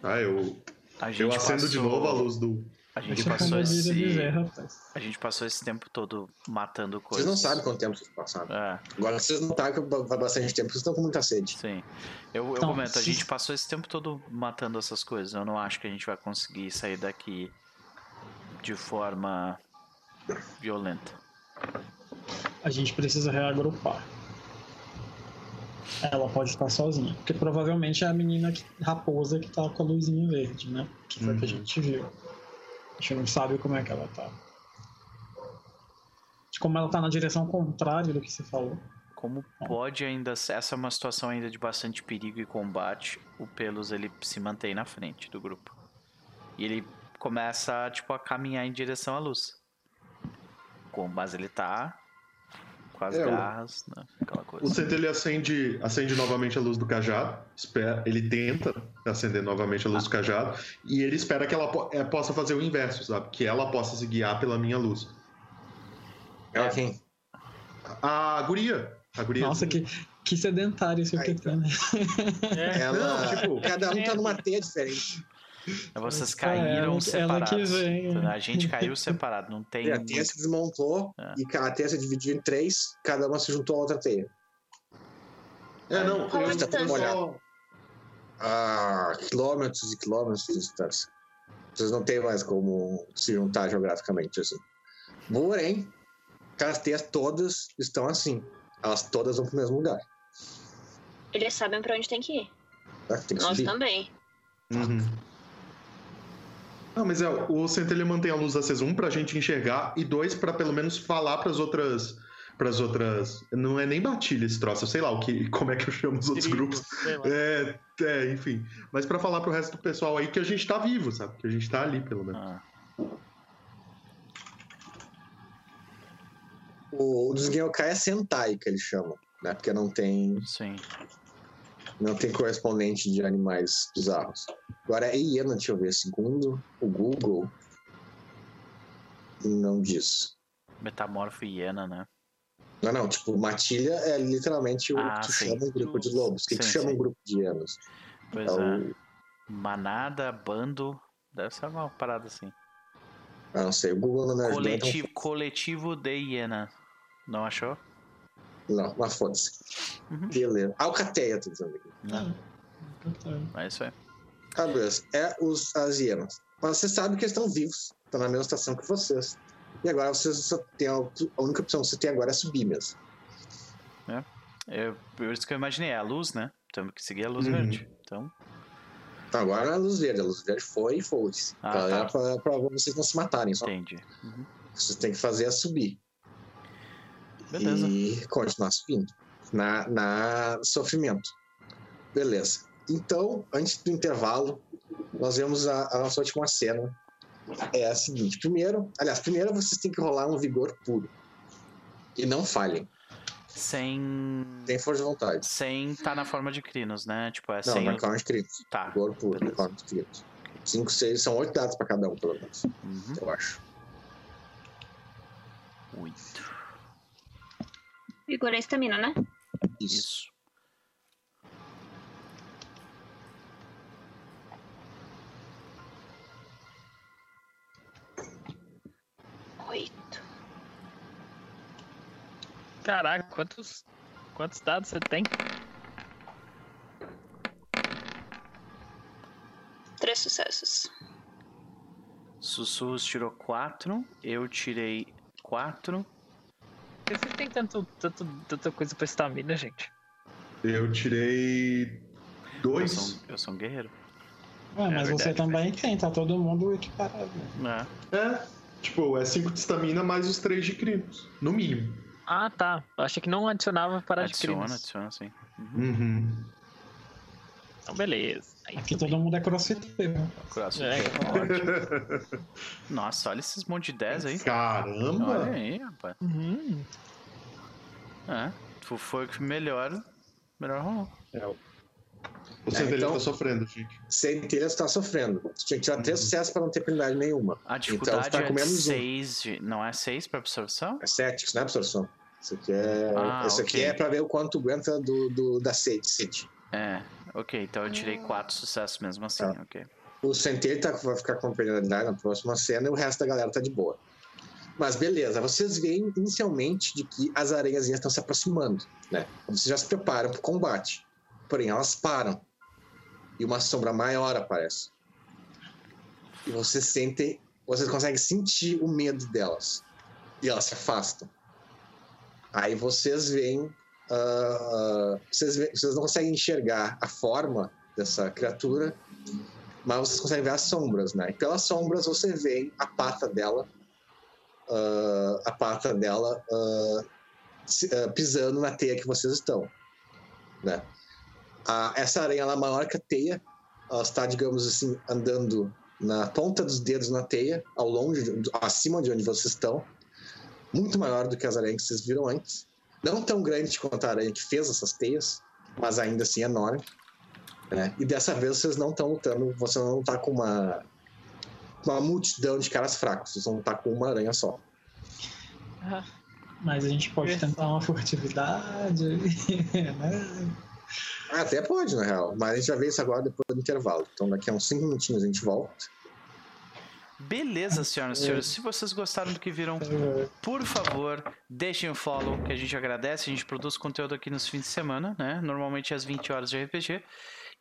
Ah, eu, A gente eu acendo passou, de novo a luz do. A gente a passou pombagira esse. dizer, rapaz. A gente passou esse tempo todo matando Vocês coisas. não sabem quanto tempo vocês passaram. É, Agora vocês notaram que vai bastante tempo, vocês estão com muita sede. sim. Eu, eu Então, comento, a se- gente passou esse tempo todo matando essas coisas. Eu não acho que a gente vai conseguir sair daqui de forma violenta. A gente precisa reagrupar. Ela pode estar sozinha. Porque provavelmente é a menina que, raposa que tá com a luzinha verde, né? Que foi o que a Uhum. gente viu. A gente não sabe como é que ela tá. Como ela tá na direção contrária do que se falou. Como pode ainda essa é uma situação ainda de bastante perigo e combate, o Pelos ele se mantém na frente do grupo. E ele começa tipo a caminhar em direção à luz. Com mas ele tá com as É, o- garras, né? aquela coisa. O centelha acende, acende novamente a luz do cajado. Espera, ele tenta acender novamente a luz do cajado. E ele espera que ela po- eh, possa fazer o inverso, sabe? Que ela possa se guiar pela minha luz. Ela quem? A guria. A guria. Nossa, que, que sedentário esse Aí, PT, né? É, Ela. Não, tipo- cada um tá numa teia diferente. Vocês É, caíram ela- ela separados. que vem, né? A gente caiu separado, não tem. E a teia se desmontou É. e a teia se dividiu em três, cada uma se juntou a outra teia. É, não, Qual a eu distância? só... a quilômetros e quilômetros de distância. Vocês não têm mais como se juntar geograficamente assim. Porém, aquelas teias todas estão assim. Elas todas vão pro mesmo lugar. Eles sabem pra onde tem que ir. Tá? Tem que Nós subir. também. Uhum. Não, mas é, o centelha mantém a luz acesa, um, pra gente enxergar, e dois, pra pelo menos falar pras outras. Pras outras. Não é nem batilha esse troço, eu sei lá o que, como é que eu chamo os outros grupos. É, é, enfim. Mas pra falar pro resto do pessoal aí que a gente tá vivo, sabe? Que a gente tá ali, pelo menos. Ah, O dos Genyokai é Sentai que eles chamam, né? Porque não tem, sim. Não tem correspondente de animais bizarros. Agora é hiena, deixa eu ver, segundo o Google. Não diz. Metamorfo hiena, né? Não, não, tipo, matilha é literalmente o Ah, que tu sim. chama um grupo de lobos. O que, Sim, chama sim. um grupo de hienas? Pois É é. Manada, bando. Deve ser uma parada assim. Ah, não sei, o Google não me ajuda. então- Coletivo, coletivo de hiena. Não achou? Não, mas foda-se. Uhum. Beleza. Alcateia, tô dizendo aqui. Ah, É isso aí. Beleza. É os, as hienas. Mas você sabe que eles estão vivos. Estão na mesma estação que vocês. E agora vocês só tem a, a única opção que você tem agora é subir mesmo. É, por isso que eu imaginei, é a luz, né? Temos que seguir a luz Uhum. verde. Então, Então, agora é a luz verde. A luz verde foi e foi-se. Ah, Então, tá. é pra, pra vocês não se matarem. Só. entendi. Uhum. O que vocês têm que fazer é subir. Beleza. E continuar subindo. Na, na sofrimento. Beleza. Então, antes do intervalo, nós vemos a, a nossa última cena. É a seguinte. Primeiro, aliás, primeiro vocês têm que rolar um vigor puro. E não falhem. Sem. Tem força de vontade. Sem tá na forma de crinos, né? Tipo, é Não, sem. na o- count crítico. Tá. Vigor puro, na Beleza. count crítico. 5, 6, são 8 dados pra cada um, pelo menos. Uhum. Eu acho. Oito. Vigor é estamina, né? Isso. Isso. Oito. Caraca, quantos, quantos dados você tem? Três sucessos. Sussurros tirou quatro. Eu tirei quatro. Por que você tem tanto, tanto, tanta coisa pra estamina, gente? Eu tirei. Eu Dois. sou, um- eu sou um guerreiro. Ah, mas verdade, você também tem, tá todo mundo equiparado. É. É. Tipo, é 5 de estamina mais os 3 de crinos. No mínimo. Ah, tá. Eu achei que não adicionava para de Adiciona, crimes. adiciona, sim. Uhum. Uhum. Então, beleza. Aí Aqui todo mundo é crossfiteiro. Crossfit. É. Ótimo. Nossa, olha esses monte de 10 aí. Olha Caramba! aí, rapaz. Uhum. É. Tu foi o que melhor. Melhor rolou. O centelha então- tá sofrendo, gente. Centelha está sofrendo. Tinha que tirar três sucessos para não ter penalidade nenhuma. A Então dificuldade você tá com é menos um. 6. De... Não é 6 pra absorção? É 7, isso não é absorção. Isso aqui é, Ah, isso aqui ok. é pra ver o quanto aguenta do, do, da sede. É. Ok, então eu tirei 4 sucessos mesmo assim. Tá. Ok. O Centelha tá, vai ficar com penalidade na próxima cena e o resto da galera tá de boa. Mas beleza, vocês veem inicialmente de que as aranhas estão se aproximando, né? Vocês já se preparam para o combate. Porém, elas param. E uma sombra maior aparece. E vocês sentem, vocês conseguem sentir o medo delas. E elas se afastam. Aí vocês veem, ah, vocês, vocês não conseguem enxergar a forma dessa criatura, mas vocês conseguem ver as sombras, né? E pelas sombras você vê a pata dela, ah, a pata dela ah, pisando na teia que vocês estão, né? Essa aranha ela é maior que a teia, ela está, digamos assim, andando na ponta dos dedos na teia, ao longe, acima de onde vocês estão, muito maior do que as aranhas que vocês viram antes. Não tão grande quanto a aranha que fez essas teias, mas ainda assim enorme. né? E dessa vez vocês não estão lutando, você não está com uma, uma multidão de caras fracos, vocês vão estar com uma aranha só. Ah, Mas a gente pode É. tentar uma furtividade, né? Até pode, na real. Mas a gente vai ver isso agora depois do intervalo. Então daqui a uns 5 minutinhos a gente volta. Beleza, senhoras e senhores. Se vocês gostaram do que viram, por favor, deixem o follow, que a gente agradece. A gente produz conteúdo aqui nos fins de semana, né? Normalmente às 20 horas de RPG.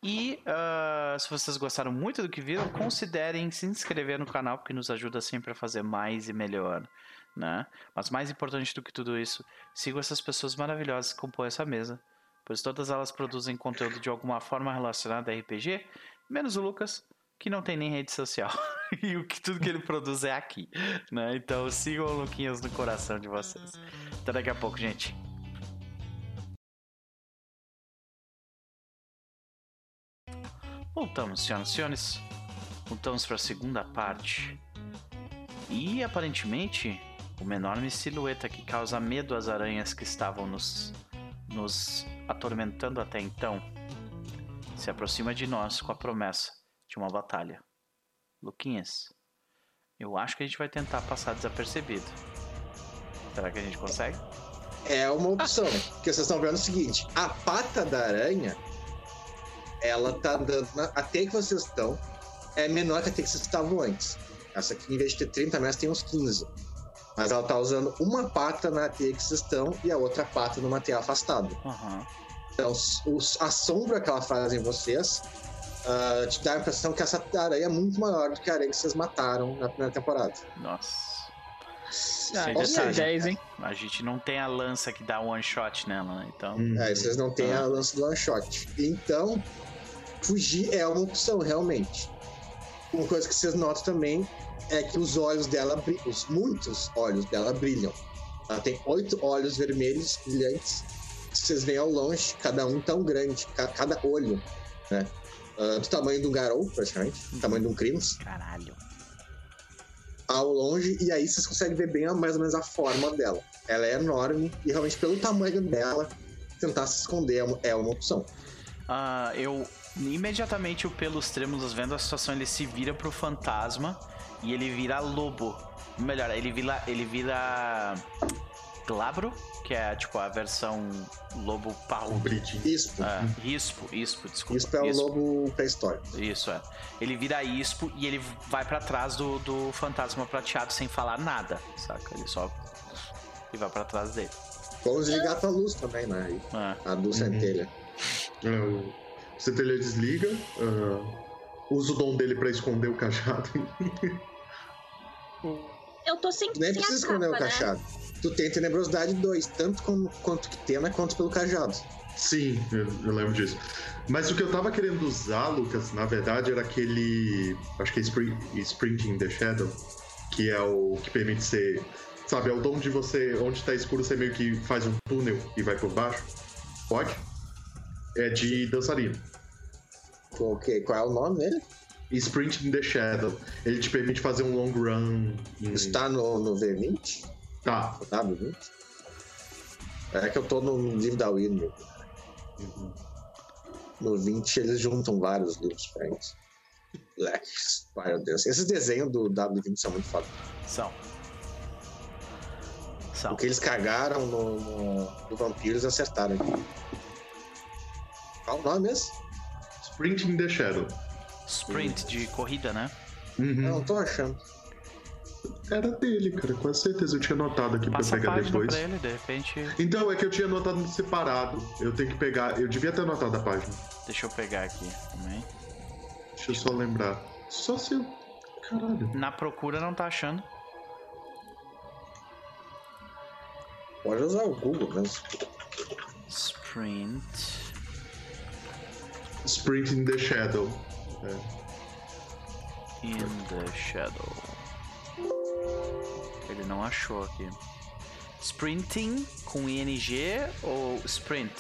E uh, se vocês gostaram muito do que viram, considerem se inscrever no canal, porque nos ajuda sempre a fazer mais e melhor. Né? Mas mais importante do que tudo isso, sigam essas pessoas maravilhosas que compõem essa mesa, pois todas elas produzem conteúdo de alguma forma relacionado a RPG, menos o Lucas, que não tem nem rede social. e o que tudo que ele produz é aqui, né? Então sigam o Luquinhas no coração de vocês. Até daqui a pouco, gente. Voltamos, senhoras e senhores. Voltamos para a segunda parte. E aparentemente, uma enorme silhueta que causa medo às aranhas que estavam nos, nos atormentando até então se aproxima de nós com a promessa de uma batalha. Luquinhas, eu acho que a gente vai tentar passar desapercebido. Será que a gente consegue? É uma opção. Porque vocês estão vendo o seguinte: a pata da aranha ela tá andando na, a teia que vocês estão é menor que a teia que vocês estavam antes. Essa aqui, em vez de ter 30 metros, tem uns 15. Mas ela tá usando uma pata na teia que vocês estão e a outra pata numa teia afastada. Uhum. Então, os, a sombra que ela faz em vocês uh, te dá a impressão que essa aranha é muito maior do que a aranha que vocês mataram na primeira temporada. Nossa. Ah, Ou detalhe, seja, 10, hein? A gente não tem a lança que dá one shot nela, né? Então. Hum. É, vocês não têm a lance do one shot. Então, fugir é uma opção, realmente. Uma coisa que vocês notam também é que os olhos dela, bri- os muitos olhos dela brilham. Ela tem oito olhos vermelhos brilhantes. que Vocês veem ao longe, cada um tão grande, ca- cada olho, né? Ah, do tamanho de um garou, praticamente, do tamanho de um crimes, Caralho. ao longe, e aí vocês conseguem ver bem a- mais ou menos a forma dela. Ela é enorme, e realmente pelo tamanho dela, tentar se esconder é uma, é opção. Ah, eu. Imediatamente o pelos trêmulos vendo a situação, ele se vira pro fantasma e ele vira lobo. Melhor, ele vira. Ele vira. Glabro, que é tipo a versão lobo parrudo. Brit. Ispo. É, ispo, ispo, desculpa. Ispo é o lobo pré-histórico. Isso é. Ele vira ispo e ele vai pra trás do, do fantasma prateado sem falar nada, saca? Ele só. E vai pra trás dele. Vamos desligar a tua luz também, né? É. A do centelha. É, o centelha desliga. ah, usa o dom dele pra esconder o cajado. Eu tô sem, nem sem a precisa esconder o né? Tu tem tenebrosidade 2, tanto com, quanto que Tena quanto pelo cajado. Sim, eu, eu lembro disso. Mas o que eu tava querendo usar, Lucas, na verdade, era aquele. Acho que é Spring, Sprinting the Shadow, que é o que permite ser. Sabe, é o dom de você. Onde tá escuro, você meio que faz um túnel e vai por baixo. Pode? É de dançarino. Ok, qual é o nome dele? Sprinting the Shadow. Ele te permite fazer um long run. Em... Está no, no V20? Tá. No W20? É que eu tô no livro da Winnie. No 20 eles juntam vários livros diferentes. Black Spiral Dance. Esses desenhos do W20 são muito foda. São. São. O que eles cagaram no, no, no Vampiro, eles acertaram aqui. Qual o nome mesmo? Sprinting the Shadow. Sprint de corrida, né? Uhum. Eu não tô achando. Era dele, cara. Com certeza eu tinha anotado aqui Passa pra a pegar página depois. pra ele, de repente. Então, é que eu tinha anotado separado. Eu tenho que pegar. Eu devia ter anotado a página. Deixa eu pegar aqui também. Deixa eu só lembrar. Só se eu. Caralho. Na procura não tá achando. Pode usar o Google mesmo. Sprint. Sprint in the Shadow. In the Shadow. Ele não achou aqui. Sprinting com ING ou Sprint?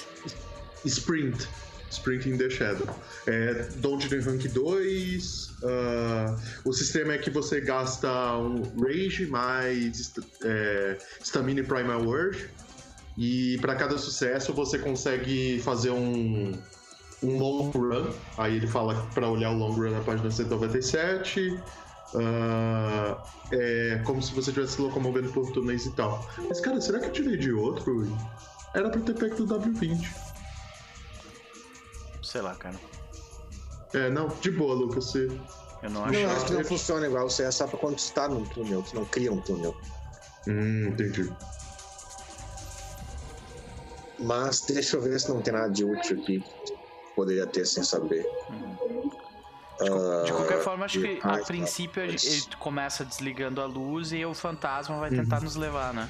Sprint. Sprint in the Shadow. É Dungeon Rank 2. ah, o sistema é que você gasta um Rage mais é, Stamina e Primal Word. E para cada sucesso você consegue fazer um, um long run. Aí ele fala para olhar o long run na página 197. Ah, é como se você estivesse se locomovendo por túneis e tal. Mas cara, será que eu tirei de outro? Era pra ter pego do W20. sei lá, cara. É, não, de boa, Lucas. Você... Eu não Não, acho. acho que não funciona igual. Você é só pra quando tu tá num túnel, tu não cria um túnel. Hum, entendi. Mas deixa eu ver se não tem nada de útil aqui. que Poderia ter sem saber. De qualquer Ah, forma, acho que a princípio ele começa desligando a luz e o fantasma vai tentar Uhum. nos levar, né?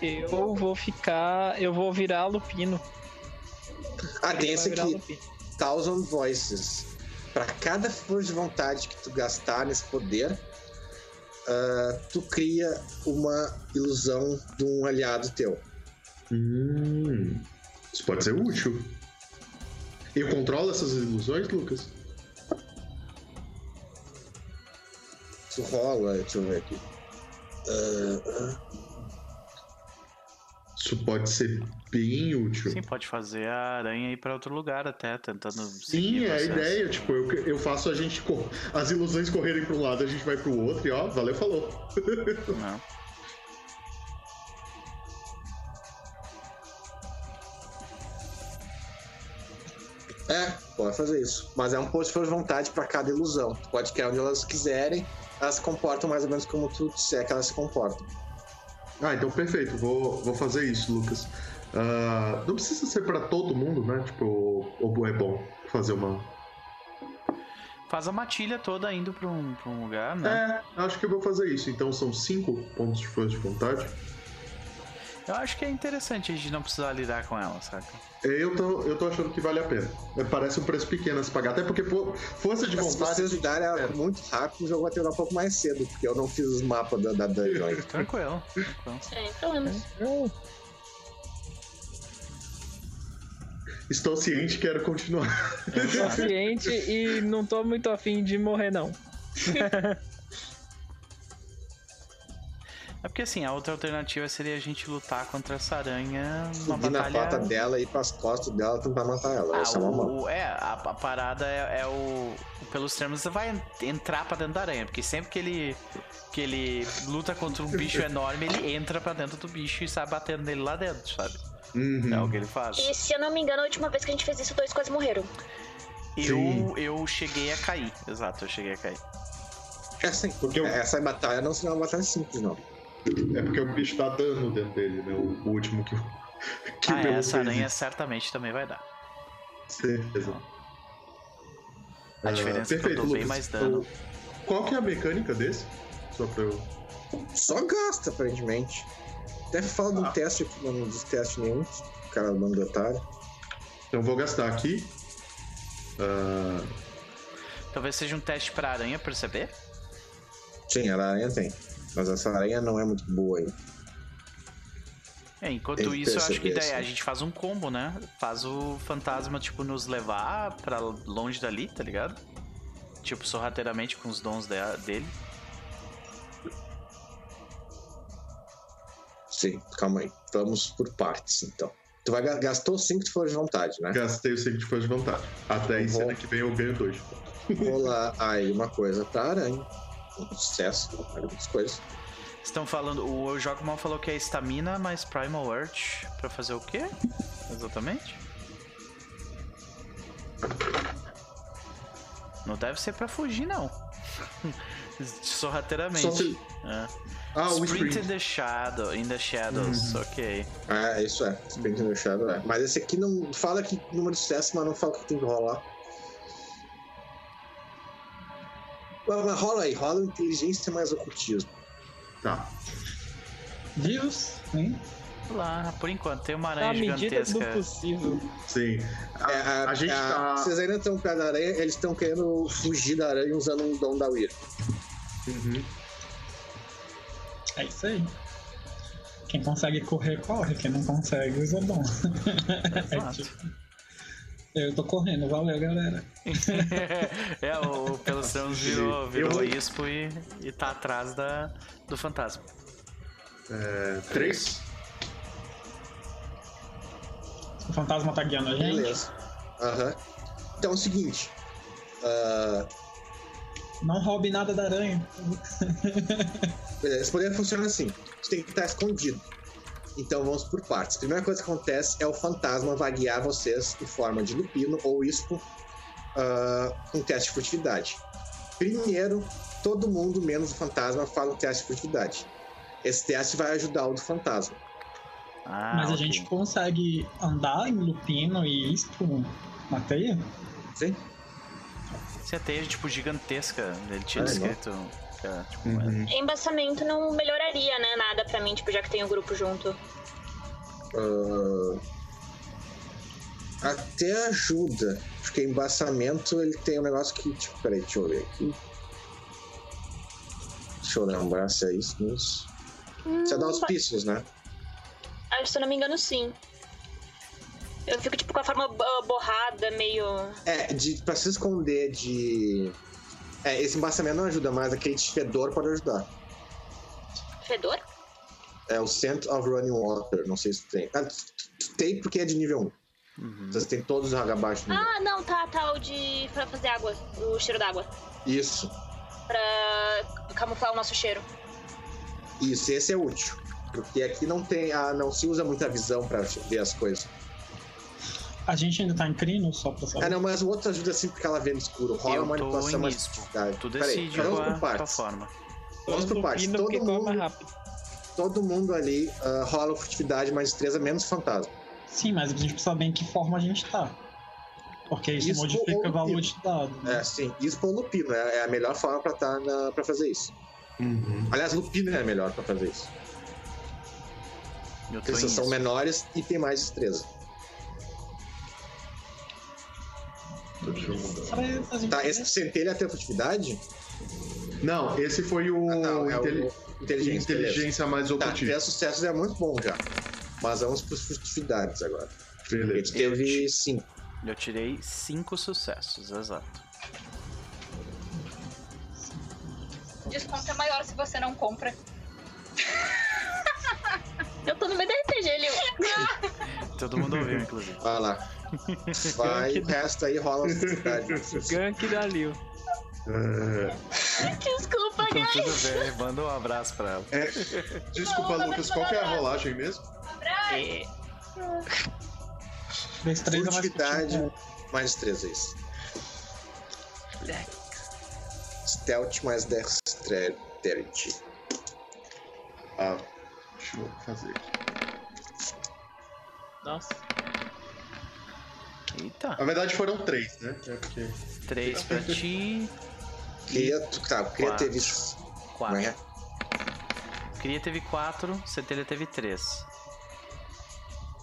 Eu vou ficar. Eu vou virar Lupino. Ah, tem esse aqui. Lupino. Thousand Voices. Pra cada força de vontade que tu gastar nesse poder, ah, tu cria uma ilusão de um aliado teu. Hum, isso pode ser útil. Eu controlo essas ilusões, Lucas? Isso rola, deixa eu ver aqui. Ah, Isso pode ser bem útil. Sim, pode fazer a aranha ir pra outro lugar até, tentando Sim, é a ideia. Tipo, eu, eu faço a gente. As ilusões correrem pra um lado, a gente vai pro outro e ó, valeu, falou. Não. É, pode fazer isso. Mas é um posto de força de vontade pra cada ilusão. Tu pode criar onde elas quiserem, elas se comportam mais ou menos como tu disser que elas se comportam. Ah, então perfeito, vou, vou fazer isso, Lucas. Ah, não precisa ser pra todo mundo, né? Tipo, ou é bom fazer uma. Faz a matilha toda indo pra um, pra um lugar, né? É, acho que eu vou fazer isso. Então são cinco pontos de força de vontade. Eu acho que é interessante a gente não precisar lidar com ela, saca? Eu tô, eu tô achando que vale a pena. É, Parece um preço pequeno a se pagar, até porque pô, força de Se vontade. vocês ajudarem ela muito rápido, o jogo vai terminar um pouco mais cedo, porque eu não fiz os mapas da, da dungeon ainda. Tranquilo. tranquilo. Sem problemas. Eu- Estou ciente, quero continuar. Sou ciente e não tô muito afim de morrer, não. É porque assim, a outra alternativa seria a gente lutar contra essa aranha numa Subir na batalha. pata dela e ir pras costas dela tentar matar ela. Ah, Essa é uma mão. é, a, a parada é, é o. Pelos termos, você vai entrar pra dentro da aranha, porque sempre que ele. que ele luta contra um bicho enorme, ele entra pra dentro do bicho e sai batendo nele lá dentro, sabe? Uhum. É o que ele faz. E se eu não me engano, a última vez que a gente fez isso, dois quase morreram. Sim. Eu, eu cheguei a cair. Exato, eu cheguei a cair. É assim, Porque eu- essa batalha não será uma batalha simples, não. É porque o bicho dá dano dentro dele, né? O, o último que, o- que ah, o é, essa fez aranha certamente também vai dar. Certeza. A Ah, diferença é que eu dou bem mais dano. Então, qual que é a mecânica desse? Só pra eu. Só gasta, aparentemente. Até fala um Ah. teste aqui, não diz teste nenhum. O cara dando detalhe. Então eu vou gastar aqui. Ah, Talvez seja um teste pra aranha perceber. Sim, a aranha tem. Mas essa aranha não é muito boa aí. É, enquanto Tem isso, eu acho que daí a sim. gente faz um combo, né? Faz o fantasma, tipo, nos levar pra longe dali, tá ligado? Tipo, sorrateiramente com os dons de- dele. Sim, calma aí. Vamos por partes, então. Tu vai ga- gastou 5 se for de vontade, né? gastei o 5 de força de vontade. Até em cena que vem eu ganho 2. Rolar aí uma coisa pra aranha. Sucesso, algumas coisas. Estão falando, o Jogo Mal falou que é estamina mais Primal Urge pra fazer o quê? Exatamente? Não deve ser pra fugir, não. Sorrateiramente. Só se. É. Ah, o Sprint in sprint. the shadow, in the shadows, Uhum. ok. Ah, isso é. Sprint no Shadow é. Mas esse aqui não fala que número de sucesso, mas não fala que tem que rolar. Rola aí, rola inteligência mais ocultismo. Tá. Vírus, hein? Lá, por enquanto, tem uma Na aranha medida do gigantesca. possível. Sim. A, É, a, a gente a- tá. Vocês ainda estão perto da aranha, eles estão querendo fugir da aranha usando um dom da Weir. Uhum. É isso aí. Quem consegue correr, corre. Quem não consegue, usa dom. É Exato. tipo, eu tô correndo, valeu, galera. é, o pelos termos virou, virou Eu- ispo e, e tá atrás da, do fantasma. É, 3. O fantasma tá guiando a gente. Beleza. Aham. Então é o seguinte. ah, Não roube nada da aranha. beleza, esse poder funciona assim. Você tem que estar escondido. Então vamos por partes. A primeira coisa que acontece é o fantasma vaguear vocês em forma de lupino ou ispo uh, com teste de furtividade. Primeiro, todo mundo, menos o fantasma, fala o teste de furtividade. Esse teste vai ajudar o do fantasma. Ah, Mas a gente consegue andar em lupino e ispo na teia? Sim? Se a teia é, tipo gigantesca, ele tinha Ah, descrito. que tipo, Uhum. Embaçamento não melhoraria, né? Nada pra mim, tipo, já que tem o grupo junto. Ah, até ajuda. Porque embaçamento ele tem um negócio que. Tipo, peraí, deixa eu ver aqui. Deixa eu lembrar se é isso mesmo. Você dá Hum, auspícios, né? ah, se eu não me engano, sim. Eu fico, tipo, com a forma ah, borrada, meio. É, de, pra se esconder de. É, esse embaçamento não ajuda, mas aquele de fedor pode ajudar. fedor? É o Scent of Running Water, não sei se tem. Ah, tem porque é de nível 1. Uhum. Vocês têm todos os abaixo do nível. Ah, não, tá, tá. O de. pra fazer água. O cheiro d'água. Isso, Pra camuflar o nosso cheiro. isso, esse é útil. Porque aqui não tem. Ah, não se usa muita visão pra ver as coisas. A gente ainda tá em crino, só pra saber. Ah, não, mas o outro ajuda assim porque ela vê no escuro. Rola uma manipulação em mais furtividade. Tu Peraí, decide vamos qual por é a forma. Vamos por partes. Todo mundo, mais rápido. todo mundo ali ah, rola furtividade mais destreza, menos fantasma. Sim, mas a gente precisa saber em que forma a gente tá. Porque isso, Isso modifica o valor de dado. né? É, sim. Isso ou lupino. É, é a melhor forma pra, tá na, pra fazer isso. Uhum. Aliás, lupino é a melhor pra fazer isso. Eu tô Porque são isso. menores e tem mais destreza. Deixa eu mudar. Tá, esse centelha tem furtividade? Não, esse foi o, Ah, não, é inteli- o inteligência. inteligência mais Tá, ocultista. três sucessos é muito bom já. Mas vamos pros furtividades agora. A gente Beleza. teve cinco. Eu tirei cinco sucessos, exato. Desconto é maior se você não compra. Eu tô no meio do RPG, Liu. Todo mundo ouviu, inclusive. Vai lá. Vai, o resto aí rola as furtividades. Gank da Liu. É, Desculpa, Então, guys. tudo bem, manda um abraço pra ela. é, desculpa, Não, Lucas, qual que é a rolagem mesmo? É, mais Furtividade furtividade. mais destreza, isso. Stealth mais dexterity. Ah, deixa eu fazer aqui. Nossa. Eita, Na verdade foram três, né? É porque... três pra ti, Queria, tá, queria Quatro. ter isso. quatro. Né? Cria teve quatro, Centelha teve três.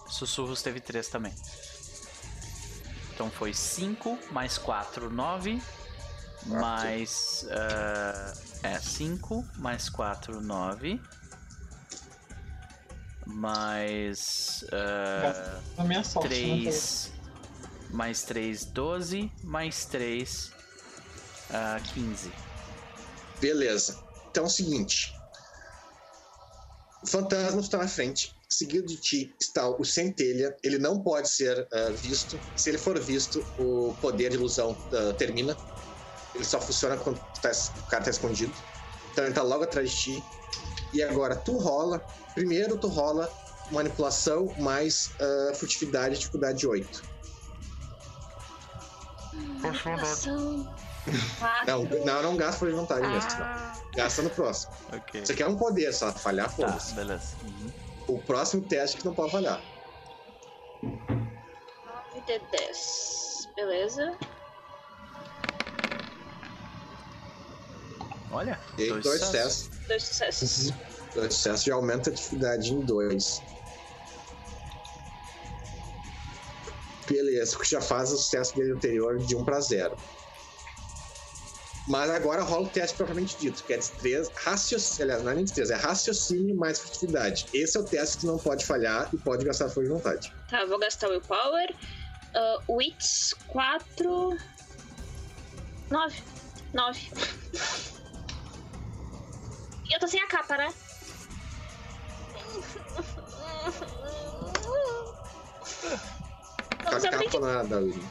Sussurros teve três também. Então foi cinco mais quatro, nove. Mais. ah, é, cinco mais quatro, nove. Mais. minha sorte. né? 3 mais 3, 12, mais 3, ah, 15. Beleza. Então é o seguinte. O fantasma está na frente. Seguido de ti está o centelha. Ele não pode ser ah, visto. Se ele for visto, o poder de ilusão ah, termina. Ele só funciona quando tá- o cara está escondido. Então ele está logo atrás de ti. E agora tu rola. Primeiro tu rola manipulação mais ah, furtividade, dificuldade 8. Manipulação. Não, não, não gasta por vontade mesmo. Ah, Gasta no próximo. Ok. Isso aqui é um poder, só falhar, Tá, foda-se. beleza. Uhum. O próximo teste que não pode falhar. 9 de 10. Beleza. Olha, E dois, dois sucessos. sucessos. Dois sucessos. Dois sucessos já aumenta a dificuldade em dois. Beleza, porque já faz o sucesso dele anterior de 1 para 0. Mas agora rola o teste propriamente dito, que é destreza, raciocínio, aliás, não é nem destreza, é raciocínio mais furtividade. Esse é o teste que não pode falhar e pode gastar força de vontade. Tá, vou gastar o Willpower. Uh, Wits 4. 9. 9. E eu tô sem a capa, né? Tá Vamos abrir capa nada, William.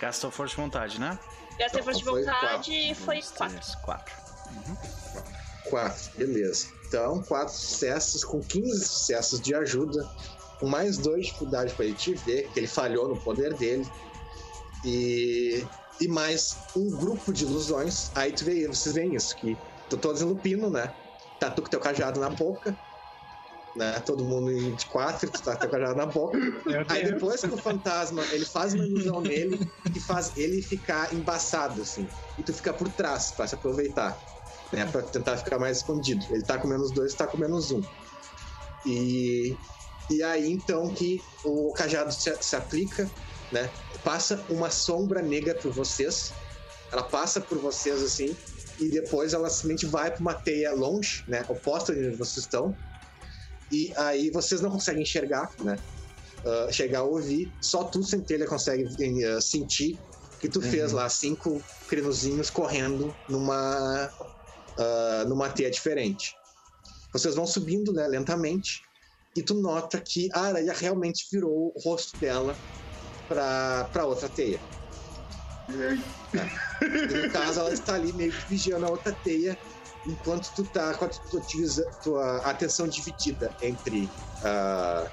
Gastou força de vontade, né? Gastei força de Foi vontade e foi Dois, 4. três, quatro. 4, beleza. Então, quatro sucessos com 15 sucessos de ajuda, com mais dois de dificuldade para ele te ver, que ele falhou no poder dele. E, e mais um grupo de ilusões. Aí tu vê, vocês veem isso, que tô todos em lupino, né? Tá tu com teu cajado na boca. Né? Todo mundo em quatro, tu tá com cajado na boca. Aí depois que o fantasma ele faz uma ilusão nele que faz ele ficar embaçado, assim. E tu fica por trás pra se aproveitar. Né? Pra tentar ficar mais escondido. Ele tá com menos dois, tá com menos um. E, e aí então que o cajado se, se aplica, né? Passa uma sombra negra por vocês. Ela passa por vocês assim. E depois ela simplesmente vai pra uma teia longe, né? Oposta de onde vocês estão. E aí vocês não conseguem enxergar, né? uh, chegar a ouvir, só tu, Centelha, consegue uh, sentir que tu fez lá cinco crinozinhos correndo numa, uh, numa teia diferente. Vocês vão subindo né, lentamente e tu nota que a aranha realmente virou o rosto dela para outra teia. Né? E no caso, ela está ali meio que vigiando a outra teia enquanto tu tá com a tua, tua- atenção dividida entre a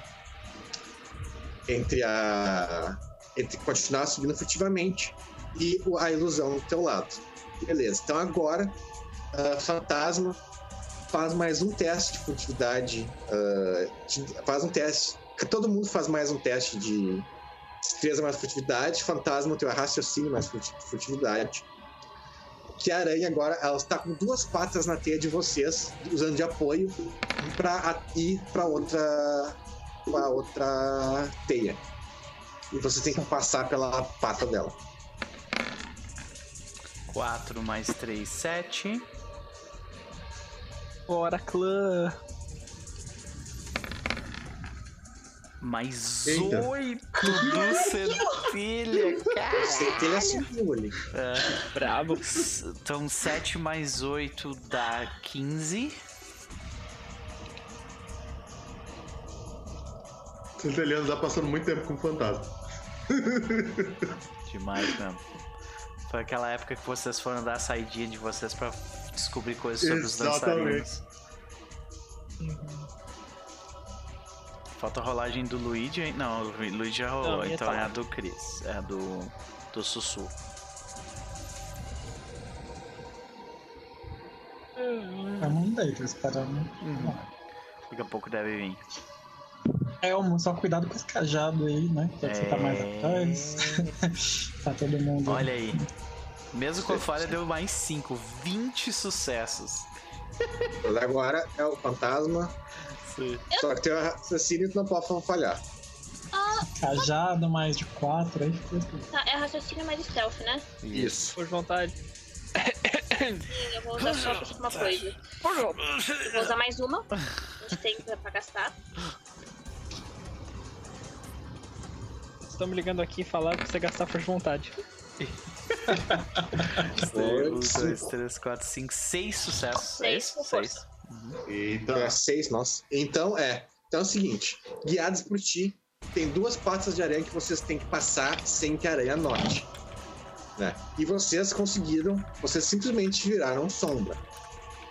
entre a entre continuar subindo furtivamente e a ilusão do teu lado. Beleza. Então agora ah, fantasma faz mais um teste de furtividade, ah, de- faz um teste, todo mundo faz mais um teste de destreza mais furtividade, fantasma teu raciocínio mais furti- furtividade. Que a aranha agora ela está com duas patas na teia de vocês, usando de apoio para ir para outra para outra teia. E você tem que passar pela pata dela. 4 mais 3, 7. Bora, clã. Mais Eita. 8 do centelha, cara. Centelha subiu ali. Bravo. Então 7 mais 8 dá 15. Centelhano tá passando muito tempo com fantasma. Demais mesmo. Foi aquela época que vocês foram dar a saidinha de vocês pra descobrir coisas sobre os Exatamente. dançarinos. Falta a rolagem do Luigi, hein? Não, o Luigi já rolou, Não, então tá é lá. a do Chris, é a do, do Sussu. Eu não dei, tô esperando. Daqui a pouco deve vir. Elmo, só cuidado com esse cajado aí, né? Já que você tá mais É. atrás. tá todo mundo. Olha aí. Mesmo com a falha, deu mais 5. 20 sucessos. Mas agora é o fantasma. Só que teu raciocínio tu não pode falhar. Cajado mais de quatro, aí fica tudo. Tá, é raciocínio mais stealth, né? Isso. Por vontade. Sim, eu vou usar só pra uma coisa. Vou usar mais uma. A gente tem pra, gastar. Estão me ligando aqui e falaram pra você gastar por vontade. 1, 2, 3, 4, 5, 6 sucessos. É Seis isso? com 6. força. Eita. É seis, nossa. Então é. Então é o seguinte: guiados por ti, tem duas patas de aranha que vocês têm que passar sem que a aranha note. Né? E vocês conseguiram, vocês simplesmente viraram sombra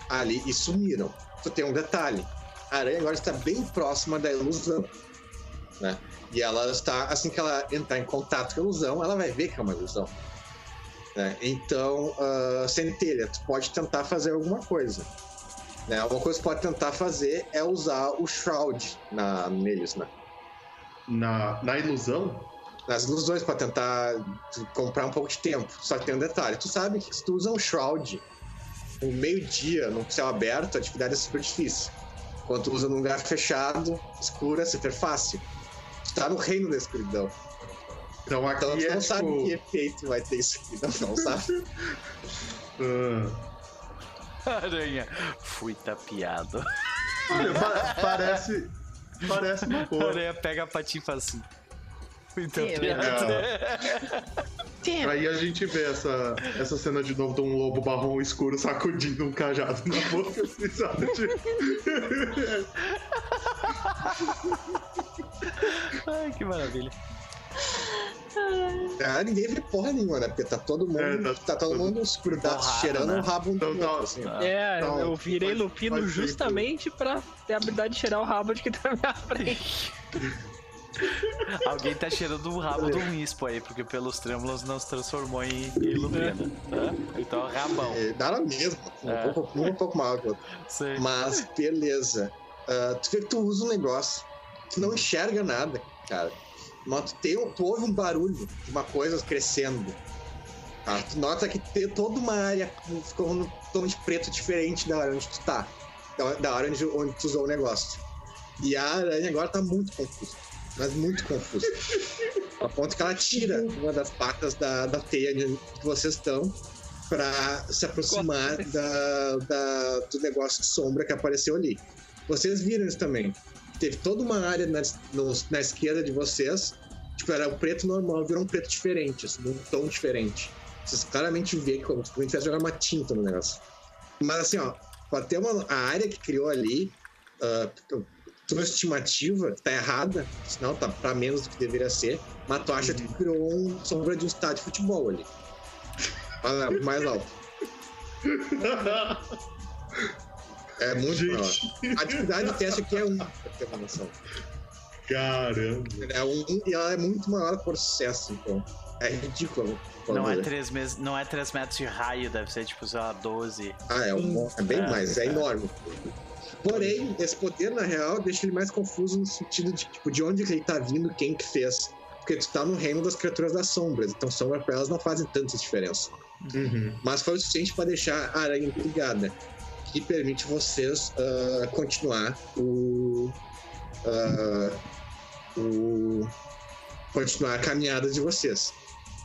ali e sumiram. Só tem um detalhe: a aranha agora está bem próxima da ilusão. Né? E ela está, assim que ela entrar em contato com a ilusão, ela vai ver que é uma ilusão. Né? Então, ah, Centelha, tu pode tentar fazer alguma coisa. Né? Uma coisa que pode tentar fazer é usar o Shroud na, neles, né? Na, na ilusão? Nas ilusões, pra tentar comprar um pouco de tempo. Só que tem um detalhe: tu sabe que se tu usa um Shroud no meio-dia, num céu aberto, a atividade é super difícil. Quando tu usa num lugar fechado, escuro, é super fácil. Tu tá no reino da escuridão. Então aqui Então tu é não sabe que tipo. efeito vai ter isso aqui, não, não sabe? ah, Aranha, fui tapeado. olha, pa- parece. Parece uma A boa. aranha pega a patinha e faz assim. Fui tapeado. Aí a gente vê essa, essa cena de novo de um lobo marrom escuro sacudindo um cajado na boca, assim, sabe? Ai, que maravilha. Ah, ninguém vê porra nenhuma, né? Porque tá todo mundo. É, tá tá, todo mundo borrado, cheirando né? o rabo um do Então, outro, tá- assim. Ah. É, Não, eu virei pode- lupino justamente pra ter a habilidade de cheirar o rabo de quem tá na minha frente. Alguém tá cheirando o rabo do Wispo aí, porque pelos trêmulos não se transformou em, em lupina. Tá? Então, rabão. É, dá na mesma. É. Um, pouco, um um pouco maior que o outro. Sei. Mas, beleza. Ah, tu vê que tu usa um negócio, tu não enxerga nada, cara. Mas tu, tem, um- tu ouve um barulho de uma coisa crescendo. Tá? Tu nota que tem toda uma área ficou um tom de preto diferente da área onde tu tá. Da, área onde, onde tu usou o negócio. E a aranha agora tá muito confusa. Mas muito confusa. A ponto que ela tira uma das patas da, da teia de que vocês estão pra se aproximar da, da- do negócio de sombra que apareceu ali. Vocês viram isso também. Teve toda uma área na, no- na esquerda de vocês. Tipo, era o preto normal, virou um preto diferente, assim, um tom diferente. Vocês claramente vê que como se tivesse jogado uma tinta no negócio. Mas assim, ó, ter uma a área que criou ali, ah, tua estimativa tá errada, senão tá pra menos do que deveria ser, mas tu acha que criou um sombra de um estádio de futebol ali. Olha, mais alto. É muito Gente. maior. A dificuldade do teste aqui é um, pra ter uma noção. Caramba. É um e ela é muito maior por sucesso, então. É ridículo. Não é, quando- 3 mes... não é 3 metros de raio, deve ser tipo, sei lá, 12. Ah, é, um, é bem É, mais, é, é. enorme. Porém, esse poder, na real, deixa ele mais confuso no sentido de, tipo, de onde que ele tá vindo, quem que fez. Porque tu tá no reino das criaturas das sombras, então sombra pra elas não fazem tanta diferença. Uhum. Mas foi o suficiente pra deixar a aranha intrigada, que permite vocês ah, continuar o, ah, o. continuar a caminhada de vocês.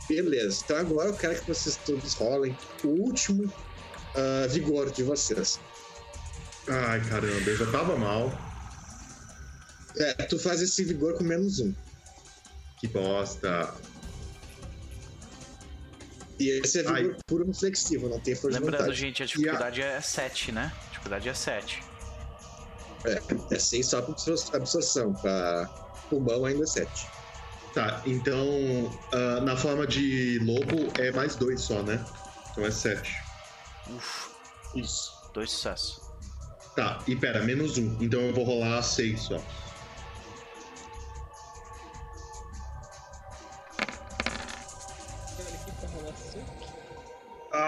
Beleza, então agora eu quero que vocês todos rolem o último ah, vigor de vocês. Ai, caramba, eu já tava mal. É, tu faz esse vigor com menos um. Que bosta. E esse é vigor puro flexível, não tem força de Lembrando, vontade. gente, a dificuldade é 7, né? A dificuldade é 7. É 6 só pra absor- absorção, pra pulmão ainda é 7. Tá, então ah, na forma de lobo é mais dois só, né? Então é sete. Uf, Isso. dois sucessos. Tá, e pera, menos um. Então eu vou rolar seis só.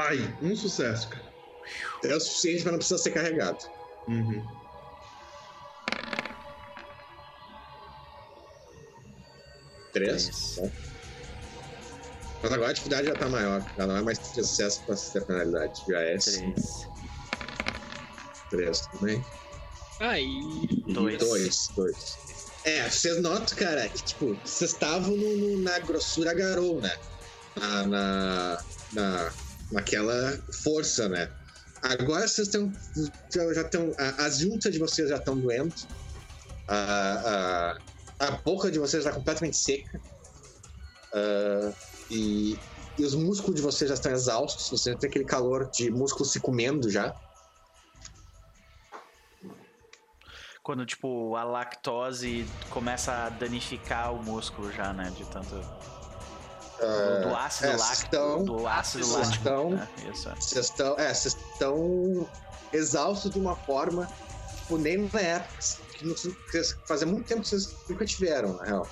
Ai, um sucesso, cara. É o suficiente pra não precisar ser carregado. Uhum. Três? Três. Bom. Mas agora a atividade já tá maior. Já não é mais três sucessos com essa penalidade. Já é 3. três também. Aí. Dois. Dois, dois. É, vocês notam, cara, que tipo, vocês estavam na grossura garou, né? Na, na, na- naquela força, né? Agora vocês estão. Já estão. As juntas de vocês já estão doendo. A, a, a boca de vocês está completamente seca. Ah, e, e os músculos de vocês já estão exaustos. Você tem aquele calor de músculo se comendo já. Quando, tipo, a lactose começa a danificar o músculo já, né? De tanto. Do, do ácido é, láctico. estão- do ácido vocês láctico. estão- né? Isso. Vocês estão. É, vocês estão exaustos de uma forma. Tipo, nem na época. Que não- fazia muito tempo que vocês nunca tiveram, na real.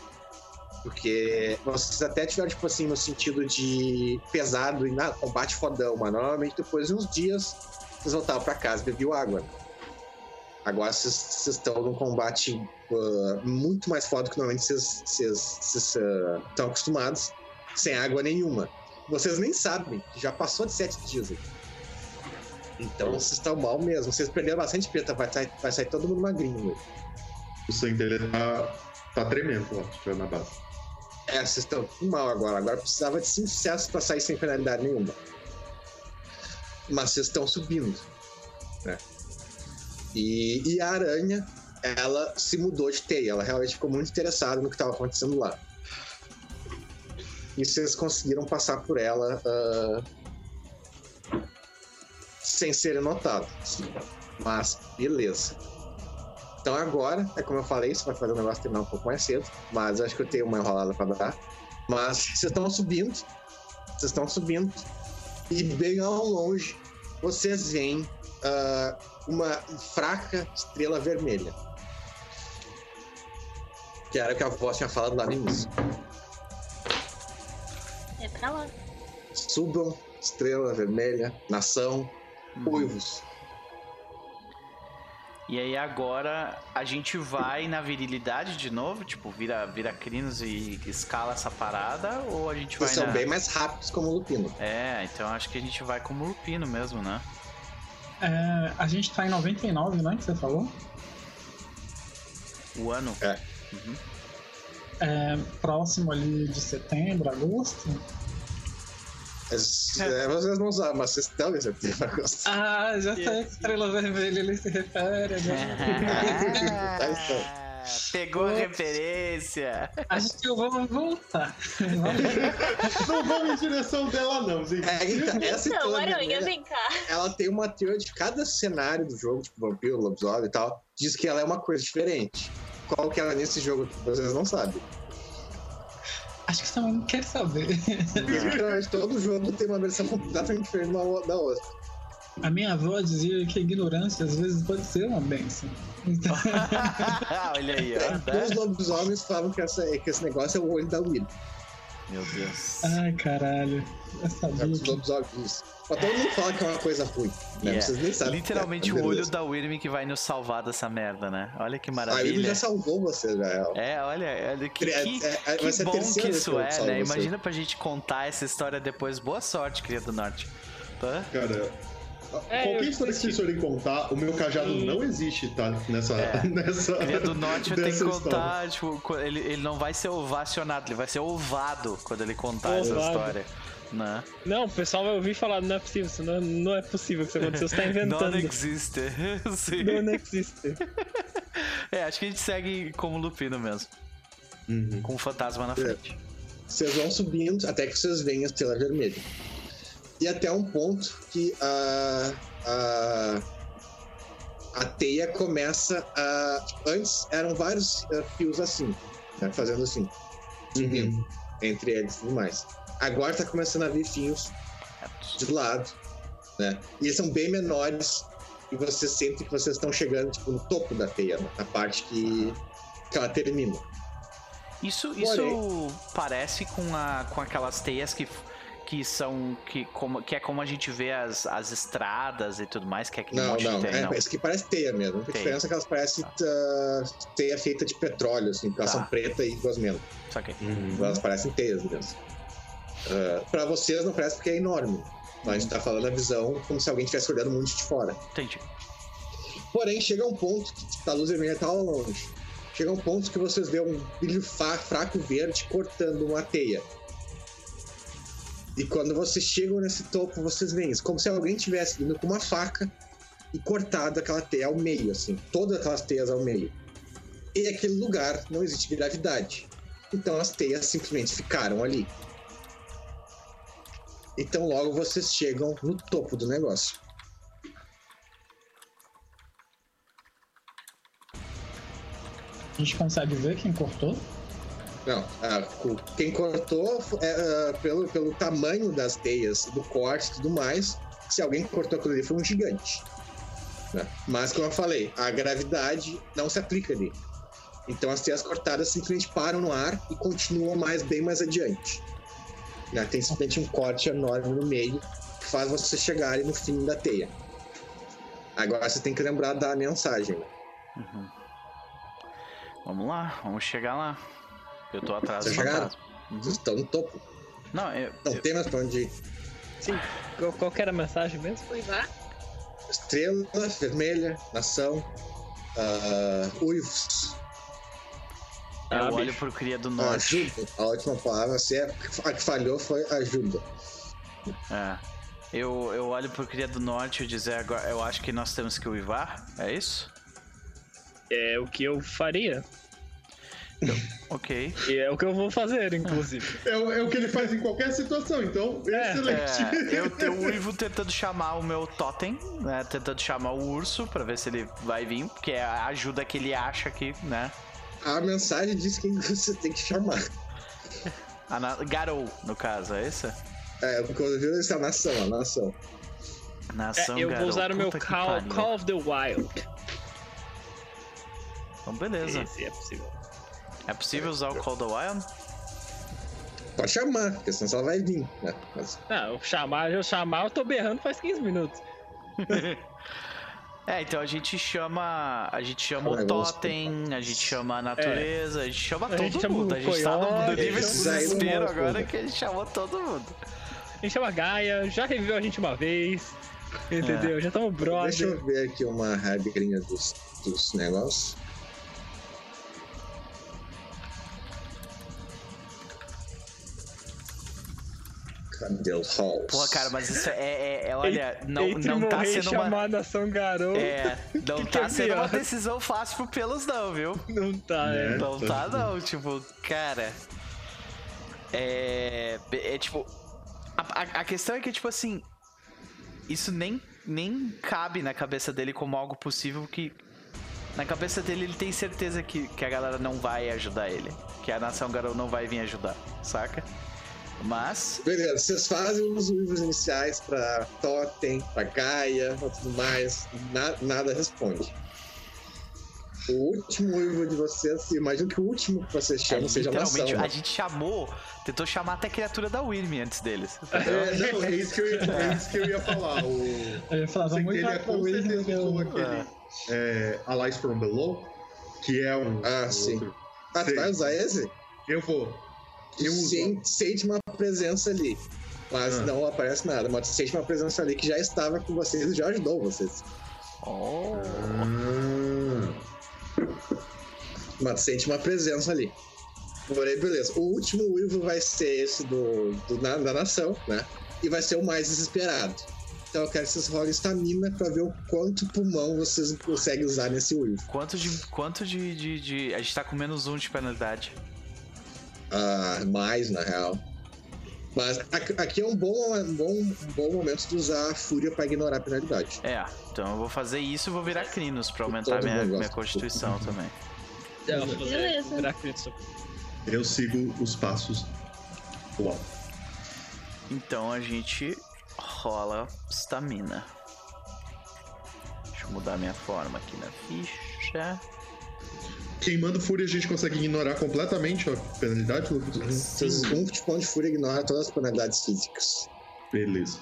Porque vocês até tiveram, tipo assim, no sentido de pesado e na combate fodão, mas normalmente depois de uns dias vocês voltavam pra casa e bebiam água. Agora vocês, estão num combate ah, muito mais foda do que normalmente vocês, vocês, ah, estão acostumados, sem água nenhuma. Vocês nem sabem, que já passou de sete dias aí. Então vocês estão mal mesmo. Vocês perderam bastante preta, vai sair, vai sair todo mundo magrinho. O sangue dele tá, tá tremendo lá, já na base. É, vocês estão mal agora. Agora precisava de cinco sucessos pra sair sem penalidade nenhuma. Mas vocês estão subindo. Né? E, e a aranha, ela se mudou de teia. Ela realmente ficou muito interessada no que estava acontecendo lá. E vocês conseguiram passar por ela ah, sem serem notados. Mas, beleza. Então agora, é como eu falei, você vai fazer o negócio terminar um pouco mais cedo. Mas acho que eu tenho uma enrolada pra dar. Mas vocês estão subindo, vocês estão subindo, e bem ao longe vocês veem ah, uma fraca estrela vermelha. Que era o que a voz tinha falado lá no início. É pra lá. Subam, estrela vermelha, nação, Uhum. uivos. E aí agora a gente vai na virilidade de novo, tipo, vira, vira crinos e escala essa parada, ou a gente vai Vocês são na... bem mais rápidos como o Lupino. É, então acho que a gente vai como Lupino mesmo, né? É, a gente tá em 99, né? Que você falou? O ano. É. Uhum. É, próximo ali de setembro, agosto. Mas, é, vocês não sabem, mas vocês estão em setembro, agosto. Ah, já sei que estrela vermelha ele se refere. Né? Tá, então. Pegou a referência. Acho que eu vou voltar. Não vamos em direção dela, não, gente. É, então, essa Não, Aranha, vem cá. ela tem uma teoria de cada cenário do jogo, tipo vampiro, lobisomem e tal, diz que ela é uma coisa diferente. Qual que ela é nesse jogo, vocês não sabem. Acho que você não quer saber. Literalmente, todo jogo tem uma versão completamente diferente da outra. A minha avó dizia que a ignorância às vezes pode ser uma bênção. Então, Olha aí, ó. Os lobisomens falam que, essa, que esse negócio é o olho da Willy. Meu Deus. ai caralho. Eu É sabia. os lobisomens dizem. Mas todo mundo fala que é uma coisa ruim. Né? Yeah. Vocês nem sabem. Literalmente É, o olho da Wyrm que vai nos salvar dessa merda, né? Olha que A Willy maravilha. já salvou você, já. é. É, olha, olha que, É, que, é, é, que a bom que isso é, né? você. Imagina pra gente contar essa história depois. Boa sorte, querido do Norte. Tá? Cara, É, qualquer história que vocês forem contar, o meu cajado Sim. não existe, tá? Nessa. É. nessa Querido do Norte ter que contar, tipo, ele, ele não vai ser ovacionado, ele vai ser ovado quando ele contar essa Ovado. história. Né? Não, o pessoal vai ouvir falar, não é possível, isso não, não é possível que isso aconteceu, você tá inventando. Não existe. Sim. Não, não existe. É, acho que a gente segue como Lupino mesmo, Uhum. com o fantasma na frente. Vocês vão subindo até que vocês veem a estrela vermelha. E até um ponto que a, a, a teia começa a. Antes eram vários fios assim, né, fazendo assim, subindo Uhum. entre eles e tudo mais. Agora tá começando a vir fios de lado, né? E eles são bem menores e você sente que vocês estão chegando tipo, no topo da teia, né, na parte que, que ela termina. Isso, isso parece com, a, com aquelas teias que, que são. Que, como, que é como a gente vê as, as estradas e tudo mais, que é aquele Não, não, teia. é, não. isso que parece teia mesmo. A Teia. diferença é que elas parecem ah, teia feita de petróleo, assim, porque elas Tá. são preta e gosmento. Só que. Uhum. Elas parecem teias mesmo. Ah, pra vocês não parece porque é enorme. Mas a gente tá falando a visão como se alguém estivesse olhando muito de fora. Entendi. Porém, chega um ponto que a luz vermelha tá lá longe. Chega um ponto que vocês vê um brilho fraco verde cortando uma teia. E quando vocês chegam nesse topo, vocês veem isso. Como se alguém tivesse vindo com uma faca e cortado aquela teia ao meio, assim. Todas aquelas teias ao meio. E aquele lugar não existe gravidade. Então as teias simplesmente ficaram ali. Então logo vocês chegam no topo do negócio. A gente consegue ver quem cortou? Não, quem cortou é, ah, pelo, pelo tamanho das teias, do corte e tudo mais. Se alguém cortou aquilo ali foi um gigante. né? Mas, como eu falei, a gravidade não se aplica ali. Então as teias cortadas simplesmente param no ar e continuam mais bem mais adiante. Né? Tem simplesmente um corte enorme no meio que faz você chegar no fim da teia. Agora você tem que lembrar da mensagem. né? Uhum. Vamos lá, vamos chegar lá. Eu tô atrás do Vocês chegaram? fantasma. Uhum. Vocês estão no topo. Não, eu, Não eu- tem mais pra onde ir. Sim. Qual, qual que era a mensagem mesmo? Uivar? Estrela vermelha, nação, ah, uivos, eu Ah, olho bicho. pro Cria do Norte. ajuda. A última palavra, se é a que falhou foi ajuda. É. Eu, eu olho pro Cria do Norte e dizer agora, eu acho que nós temos que uivar, é isso? É o que eu faria. Ok. E é o que eu vou fazer, inclusive. É, o- é o que ele faz em qualquer situação, então, É, excelente. É, eu tenho o Uivo tentando chamar o meu totem, né? Tentando chamar o urso pra ver se ele vai vir, porque é a ajuda que ele acha que, né? A mensagem diz quem você tem que chamar. A na... Garou, no caso, é isso? É, porque eu vi essa nação, a nação. É, Nação eu vou Garou. usar o meu Call. Call of the Wild. Então, beleza. Esse é possível. É possível usar o Call the Wild? Pode chamar, porque senão ela vai vir. Né? Mas, Não, eu chamar, eu chamar, eu tô berrando faz 15 minutos. É, então a gente chama. A gente chama o. Totem, a gente chama a natureza, a gente chama A todo gente chama mundo. A gente tá no, coiote, nível de desespero agora que a gente chamou todo mundo. A gente chama Gaia, já reviveu a gente uma vez. Entendeu? Já estamos deixa brother. eu ver aqui uma regrinha dos, dos negócios. Halls? Porra, cara, mas isso é. é- é- olha, não, Entre não tá sendo uma. nação Garou, É, não que que tá é sendo uma decisão fácil pro pelos, não, viu? não tá, é. É. Não tá, não. Tipo, cara. É. É tipo. A, a- a questão é que, tipo assim. Isso nem, nem cabe na cabeça dele como algo possível que. Na cabeça dele ele tem certeza que, que a galera não vai ajudar ele. Que a nação Garou não vai vir ajudar, saca? Mas. Beleza, vocês fazem os livros iniciais pra Totem, pra Gaia, pra tudo mais, na- nada responde. O último livro de vocês, imagino que o último que vocês É, chamam seja a nação. literalmente, né? a gente chamou, tentou chamar até a criatura da Wyrm antes deles. É, não, é isso que eu ia, é isso que eu ia falar. O, Eu ia falar, vamos ele é com Wizard certeza usou do aquele é, Allies from Below, que é um. Ah, um sim. outro. Ah, tu vai usar esse? Eu vou. Eu uso. Sim, sente uma presença ali. Mas Ah. não aparece nada. Mas sente uma presença ali que já estava com vocês e já ajudou vocês. Oh. Mas sente uma presença ali. Porém, beleza. O último livro vai ser esse do, do- na- da nação, né? E vai ser o mais desesperado. Então eu quero que vocês rolem estamina pra ver o quanto pulmão vocês conseguem usar nesse livro. Quanto de. Quanto de, de, de- A gente tá com menos um de penalidade. Ah, mais, na real. Mas aqui é um bom, um bom, um bom momento de usar a fúria pra ignorar a penalidade. É, então eu vou fazer isso e vou virar Crinos pra aumentar minha, minha constituição também. Eu vou virar crítico. Eu sigo os passos. Uau. Então a gente rola stamina. Deixa eu mudar minha forma aqui na ficha. Queimando fúria a gente consegue ignorar completamente a penalidade, Lucas? Vocês, um de ponto de fúria ignora todas as penalidades físicas. Beleza.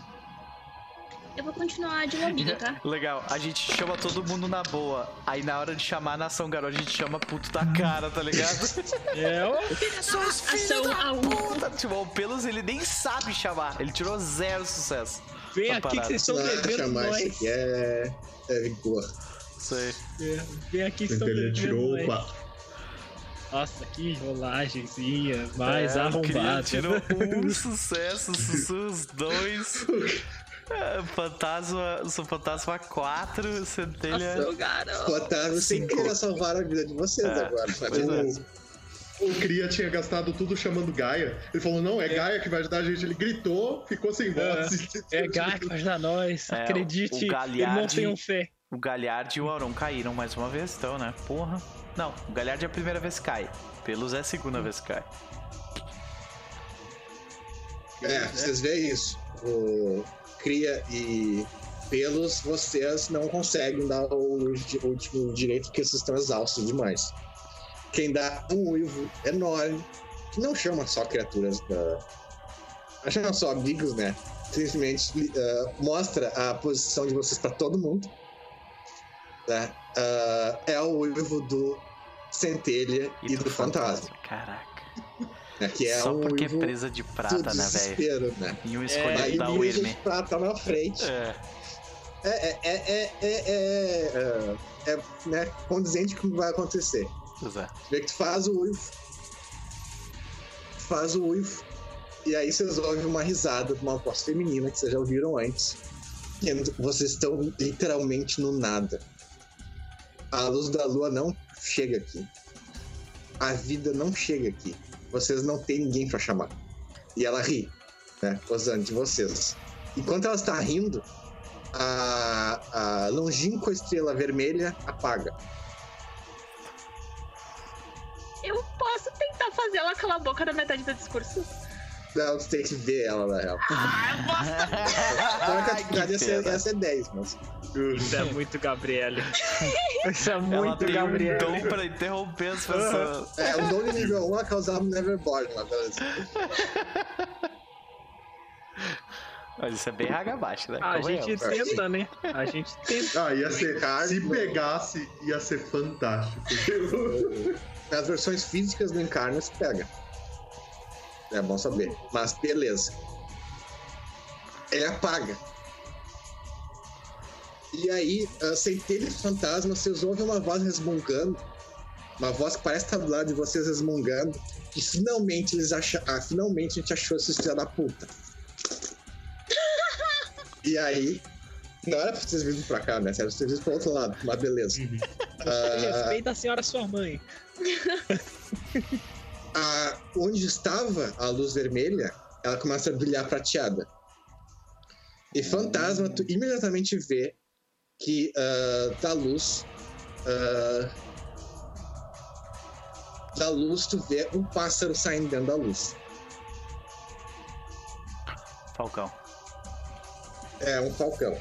Eu vou continuar de lobinho, tá? Legal, a gente chama todo mundo na boa. Aí na hora de chamar a nação garoto, a gente chama puto da cara, tá ligado? É, ó. Seus filhos Ação da a um. puta! Tipo, o Pelos ele nem sabe chamar. Ele tirou zero sucesso. Vem aqui que parada. vocês estão devendo chamar nós. isso aqui é, é vigor. Aí. É, Vem aqui que Então ele tirou. 4. Nossa, que rolagenzinha. Mais É, o Cria arrombada. tirou um sucesso, Sussus dois. É, fantasma, sou fantasma 4, centelha. Nossa, garoto. Otávio sem querer salvar a vida de vocês É, agora. É. O Cria tinha gastado tudo chamando Gaia. Ele falou: não, é Gaia que vai ajudar a gente. Ele gritou, ficou sem voz. É Gaia que vai ajudar nós. É, Acredite, o Galhardi- irmãos tenham fé. O Galhard e o Auron caíram mais uma vez, então, né? Porra. Não, o Galhard é a primeira vez que cai. Pelos é a segunda vez que cai. É, vocês veem isso. O Cria e Pelos, vocês não conseguem dar o último direito porque vocês estão exaustos demais. Quem dá um uivo enorme, que não chama só criaturas da. Não chama só amigos, né? Simplesmente eh, mostra a posição de vocês pra todo mundo. Né? Ah, é o uivo do Centelha e, do, Fantasma. Caraca. né? Que é Só o porque é presa de do prata, né, velho? né? E um escolhido da Ninja Wyrm. de prata na frente. É. É, é, é, é, é, é, é, é, né, condizente com o que vai acontecer. É. Vê que tu faz o uivo. Faz o uivo. E aí vocês ouvem uma risada de uma voz feminina que vocês já ouviram antes. E vocês estão literalmente no nada. A luz da lua não chega aqui. A vida não chega aqui. Vocês não têm ninguém pra chamar. E ela ri, né? Gozando de vocês. Enquanto ela está rindo, a, a longínqua estrela vermelha apaga. Eu posso tentar fazer ela calar cala a boca na metade do discurso. Não, tu tem que ver ela, na real. Então a dificuldade ia ser, ia ser 10, mas. Isso é muito Gabriele. Isso é Ela muito tem um dom pra interromper as pessoas. É, o dom de nível 1 é causar um Neverborn lá, beleza. Mas isso é bem raga abaixo, né? Ah, a gente tenta, né? A gente tenta. Ah, ia ser. Carne, Se pegasse, ia ser fantástico. Nas versões físicas do Encarna se pega. É bom saber. Mas beleza. Ele apaga. E aí, uh, centelha de fantasma, vocês ouvem uma voz resmungando. Uma voz que parece estar do lado de vocês resmungando. Que finalmente eles acham. Ah, finalmente a gente achou esses filha da puta. E aí. Não era pra vocês virem pra cá, né? Era pra vocês virem pro outro lado, mas beleza. Ah, Respeita a senhora sua mãe. a- onde estava a luz vermelha, ela começa a brilhar prateada. E fantasma, tu imediatamente vê que ah, da luz. ah, da luz, tu vê um pássaro saindo dentro da luz. Falcão. É um falcão.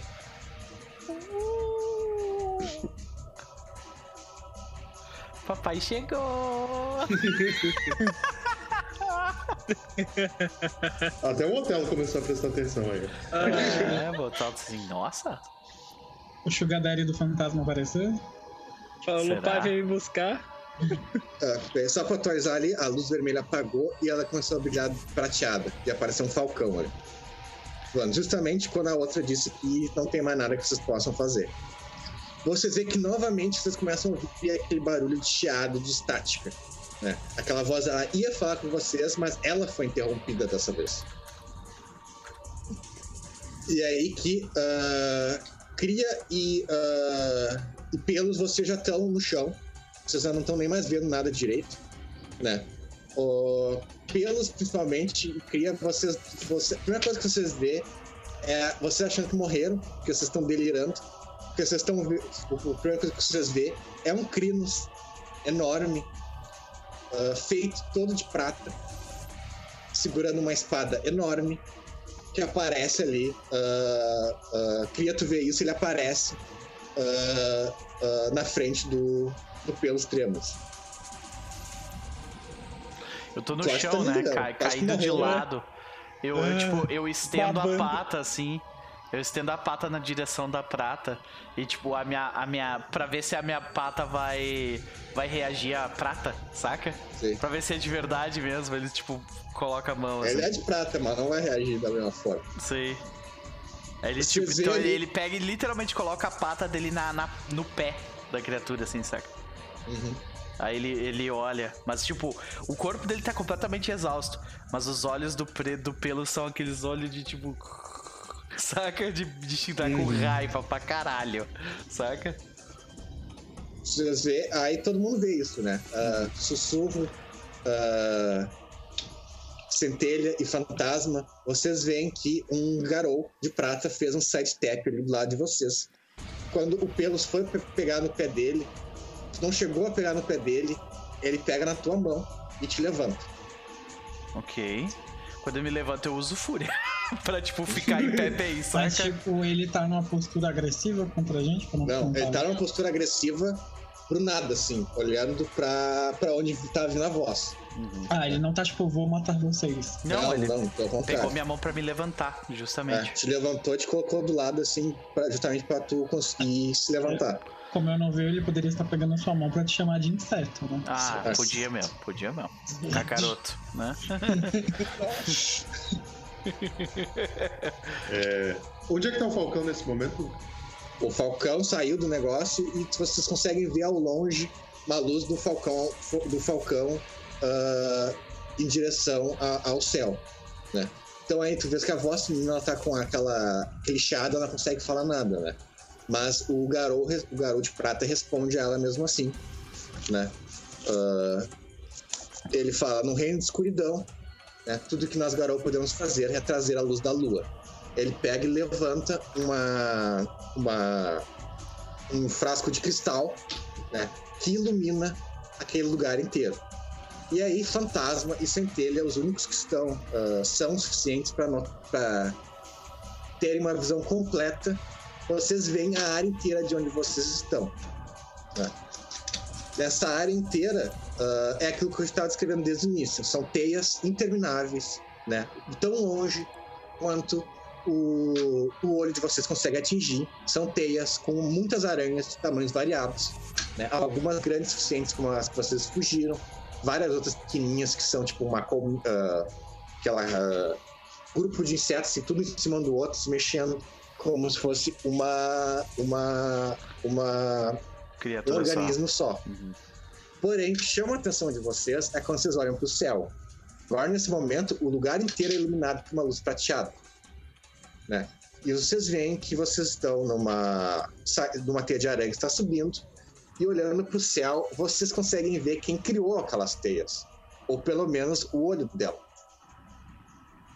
Papai chegou! Até o hotel começou a prestar atenção aí. é, botar assim, nossa. O Sugar Daddy do fantasma apareceu? Falou, Será? pai veio me buscar. Ah, bem, só pra atualizar ali, a luz vermelha apagou e ela começou a brilhar prateada. E apareceu um falcão ali. Justamente quando a outra disse que não tem mais nada que vocês possam fazer. Vocês veem que novamente vocês começam a ouvir aquele barulho de chiado, de estática. né? Aquela voz, ela ia falar com vocês, mas ela foi interrompida dessa vez. E é aí que ah, Cria e, ah, e Pelos, vocês já estão no chão. Vocês já não estão nem mais vendo nada direito, né? O pelos, principalmente, cria vocês, você, a primeira coisa que vocês vê é vocês achando que morreram, porque vocês estão delirando, porque vocês estão a primeira coisa que vocês vê é um crinos enorme, ah, feito todo de prata, segurando uma espada enorme que aparece ali. ah, ah, cria tu vê isso, ele aparece ah, na frente do, do pelos tremos. Eu tô no Tu que chão, tá né? Cai, Acho que caído de né? lado. Eu, eu, tipo, eu estendo a babando. pata assim. Eu estendo a pata na direção da prata. E, tipo, a minha. A minha pra ver se a minha pata vai. Vai reagir à prata, saca? Sim. Pra ver se é de verdade mesmo. Ele, tipo, coloca a mão assim. Ele é de prata, mas não vai reagir da mesma forma. Aí ele, Você tipo, então, ali- ele pega e literalmente coloca a pata dele na, na- no pé da criatura, assim, saca? Uhum. Aí ele, ele olha, mas tipo, o corpo dele tá completamente exausto, mas os olhos do, pre, do pelo são aqueles olhos de tipo. Saca? De, de tá com raiva pra caralho, saca? Vocês vê, aí todo mundo vê isso, né? Ah, sussurro, ah, centelha e fantasma. Vocês veem que um garou de prata fez um side step ali do lado de vocês. Quando o Pelos foi pe- pegar no pé dele, não chegou a pegar no pé dele, ele pega na tua mão e te levanta. Ok. Quando eu me levanto, eu uso fúria. pra, tipo, ficar em pé bem, Mas, saca? tipo, ele tá numa postura agressiva contra a gente? Pra não, Não, ele tá numa postura agressiva pro nada, assim, olhando pra, pra onde tá vindo a voz. Uhum. Ah, ele não tá tipo, vou matar vocês. Não, ele não, pelo contrário. pegou minha mão pra me levantar, É, justamente. te levantou e te colocou do lado, assim, pra, justamente pra tu conseguir se levantar. Como eu não vi, ele poderia estar pegando a sua mão pra te chamar de inseto, né? Ah, Nossa. podia mesmo, podia mesmo. Cacaroto, né? É, Onde é que tá o Falcão nesse momento? O Falcão saiu do negócio e vocês conseguem ver ao longe uma luz do Falcão, do Falcão ah, em direção a- ao céu, né? Então aí tu vês que a voz ela tá com aquela chiado, ela não consegue falar nada, né? Mas o garou, o garou de prata responde a ela mesmo assim, né? Ah, ele fala: no reino de escuridão, né? Tudo que nós garou podemos fazer é trazer a luz da lua. Ele pega e levanta uma, uma um frasco de cristal, né? Que ilumina aquele lugar inteiro. E aí, Fantasma e Centelha, os únicos que estão, uh, são suficientes para terem uma visão completa. Vocês veem a área inteira de onde vocês estão. Né? Essa área inteira uh, é aquilo que eu estava descrevendo desde o início. São teias intermináveis, né? tão longe quanto o, o olho de vocês consegue atingir. São teias com muitas aranhas de tamanhos variados. Né? Algumas grandes suficientes, como as que vocês fugiram. Várias outras pequenininhas que são tipo uma. Uh, aquela. Uh, grupo de insetos, assim, tudo em cima do outro, se mexendo como se fosse uma. Uma. Uma. Criatura um organismo só. só. Uhum. Porém, o que chama a atenção de vocês é quando vocês olham para o céu. Agora, nesse momento, o lugar inteiro é iluminado por uma luz prateada né? E vocês veem que vocês estão numa, numa teia de aranha que está subindo, e olhando para o céu, vocês conseguem ver quem criou aquelas teias, ou pelo menos o olho dela.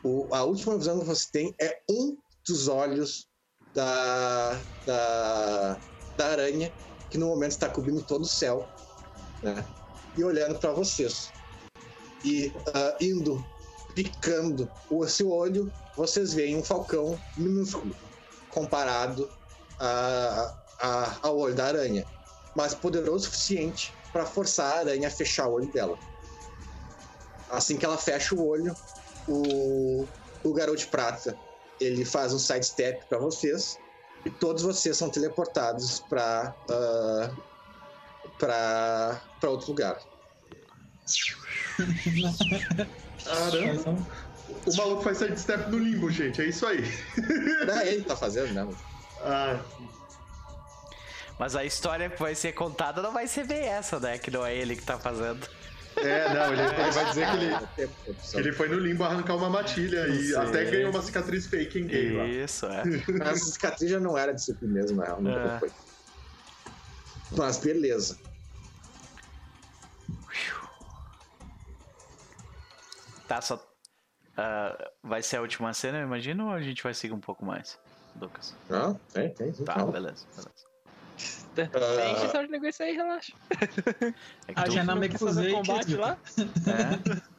O, a última visão que você tem é um dos olhos da, da, da aranha, que no momento está cobrindo todo o céu, né? e olhando para vocês. E uh, indo, picando o seu olho vocês veem um falcão minúsculo comparado a, a, ao olho da aranha, mas poderoso o suficiente para forçar a aranha a fechar o olho dela. Assim que ela fecha o olho, o, o garoto de prata ele faz um sidestep para vocês e todos vocês são teleportados para uh, para outro lugar. Caramba. O maluco faz sidestep no limbo, gente. É isso aí. É ele que tá fazendo mesmo. Ah. Mas a história que vai ser contada não vai ser bem essa, né? Que não é ele que tá fazendo. É, não, ele, ele vai dizer que ele, que ele foi no limbo arrancar uma matilha e até ganhou uma cicatriz fake em game Isso, é. Essa cicatriz já não era de si mesmo, na real. É. Foi. Mas beleza. Tá, só Uh, vai ser a última cena, eu imagino, ou a gente vai seguir um pouco mais, Lucas? Não, tem, tem. Tá, beleza, beleza. Tem questão de negócio aí, relaxa. É a me fazer combate lá.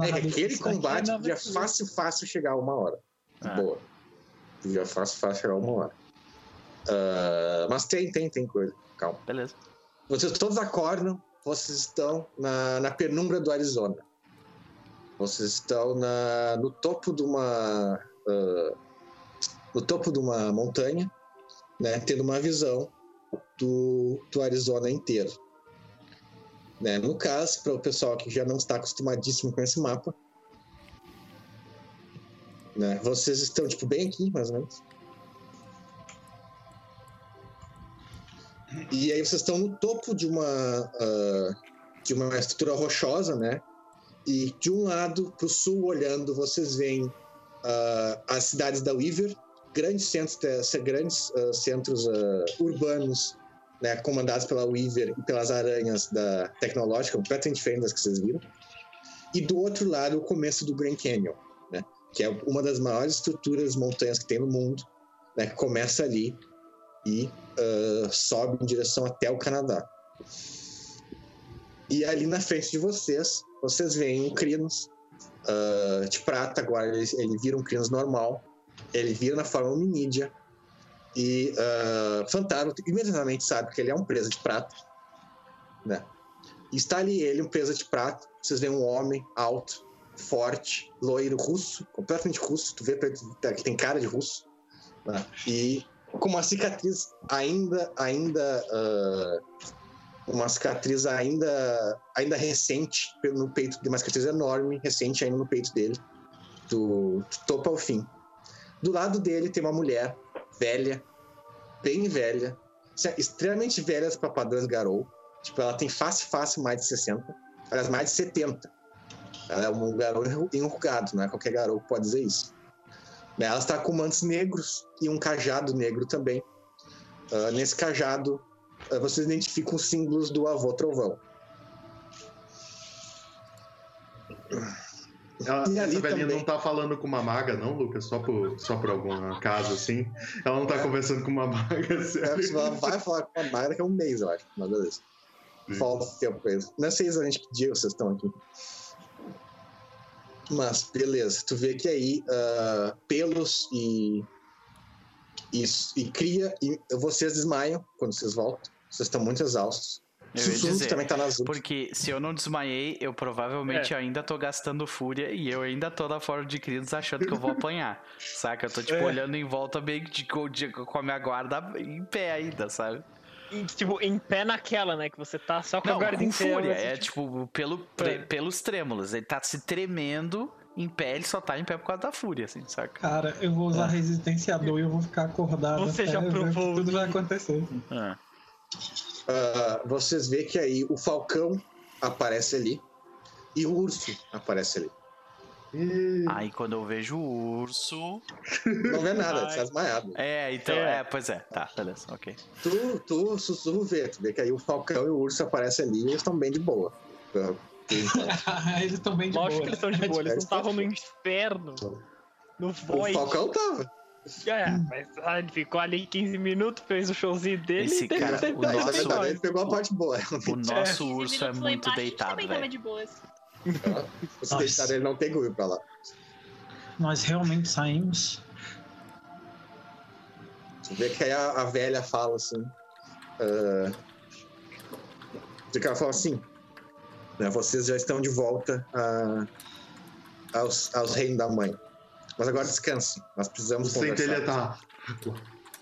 É, é aquele combate podia fácil, fácil chegar a uma hora. Ah. Boa. Podia fácil, fácil chegar a uma hora. Uh, mas tem, tem, tem coisa. Calma. Beleza. Vocês todos acordam, vocês estão na, na penumbra do Arizona. Vocês estão na, no topo de uma uh, no topo de uma montanha, né, tendo uma visão do, do Arizona inteiro. Né? No caso, para o pessoal que já não está acostumadíssimo com esse mapa, né, vocês estão tipo bem aqui, mais ou menos. E aí vocês estão no topo de uma uh, de uma estrutura rochosa, né? E de um lado para o sul, olhando, vocês veem uh, as cidades da Weaver, grandes centros, grandes uh, centros uh, urbanos, né, comandados pela Weaver e pelas aranhas da tecnológica, completamente diferentes que vocês viram. E do outro lado, o começo do Grand Canyon, né, que é uma das maiores estruturas montanhas que tem no mundo, né, que começa ali e sobe em direção até o Canadá. E ali na frente de vocês, vocês veem um Crinos uh, de prata, agora ele, ele vira um Crinos normal, ele vira na forma hominídea, e uh, Fantaro imediatamente sabe que ele é um presa de prata, né? E está ali ele, um presa de prata, vocês veem um homem alto, forte, loiro, russo, completamente russo, tu vê que tem cara de russo, né? e com uma cicatriz ainda, ainda uh, uma cicatriz ainda, ainda recente no peito uma cicatriz enorme, recente ainda no peito dele, do, do topo ao fim. Do lado dele tem uma mulher velha, bem velha, extremamente velha para padrões Garou. Tipo, ela tem face, face mais de 60, aliás, mais de 70. Ela é um garou enrugado, não é qualquer garou que pode dizer isso. Ela está com mantos negros e um cajado negro também. Uh, nesse cajado eh, vocês identificam os símbolos do avô trovão. Ela, essa velhinha também... não tá falando com uma maga, não, Lucas? Só por, só por algum caso, assim? Ela não tá é. conversando com uma maga, sério? Ela vai falar com uma maga daqui a um mês, eu acho. Mas beleza. falta tempo eles. Não sei exatamente que dia vocês estão aqui. Mas, beleza. Tu vê que aí ah, pelos e, e. e cria. E vocês desmaiam quando vocês voltam. Vocês estão muito exaustos. Eu ia Sussurro dizer, também tá nas últimas. Porque se eu não desmaiei, eu provavelmente É. ainda tô gastando fúria e eu ainda tô na forma de crianças achando que eu vou apanhar. saca? Eu tô tipo É. olhando em volta meio de, com a minha guarda em pé ainda, sabe? E, tipo, em pé naquela, né? Que você tá só com Não, a guarda com inteira. fúria. É tipo, pelo, pre- É. pelos trêmulos. Ele tá se tremendo em pé, ele só tá em pé por causa da fúria, assim, saca? Cara, eu vou usar resistência a dor e eu vou ficar acordado. Você até já provou que Tudo vai acontecer. Ah. Ah, vocês vê que aí o falcão aparece ali e o urso aparece ali. E... Aí quando eu vejo o urso. Não vê nada, Ai. ele tá desmaiado. É, então. É. É. pois é. Tá, beleza, ok. Tu, tu, sussurro vê, tu vê que aí o falcão e o urso aparecem ali e eles estão bem de boa. Enquanto. eles estão bem de Lógico boa. que eles estão de boa, eles não estavam no inferno. No o void. falcão tava. É, mas ah, ele ficou ali 15 minutos, fez o showzinho dele Esse e cara, o nosso- verdade, ele pegou a parte boa. O nosso 15 urso é muito deitado, também tava de boas. Você Nossa. deixaram ele não ter ir pra lá. Nós realmente saímos. Tu vê que aí a, a velha fala assim. ah, de que ela fala assim. Né, vocês já estão de volta a- aos, aos reinos da mãe. Mas agora descansem. Nós precisamos conversar. centelha tá.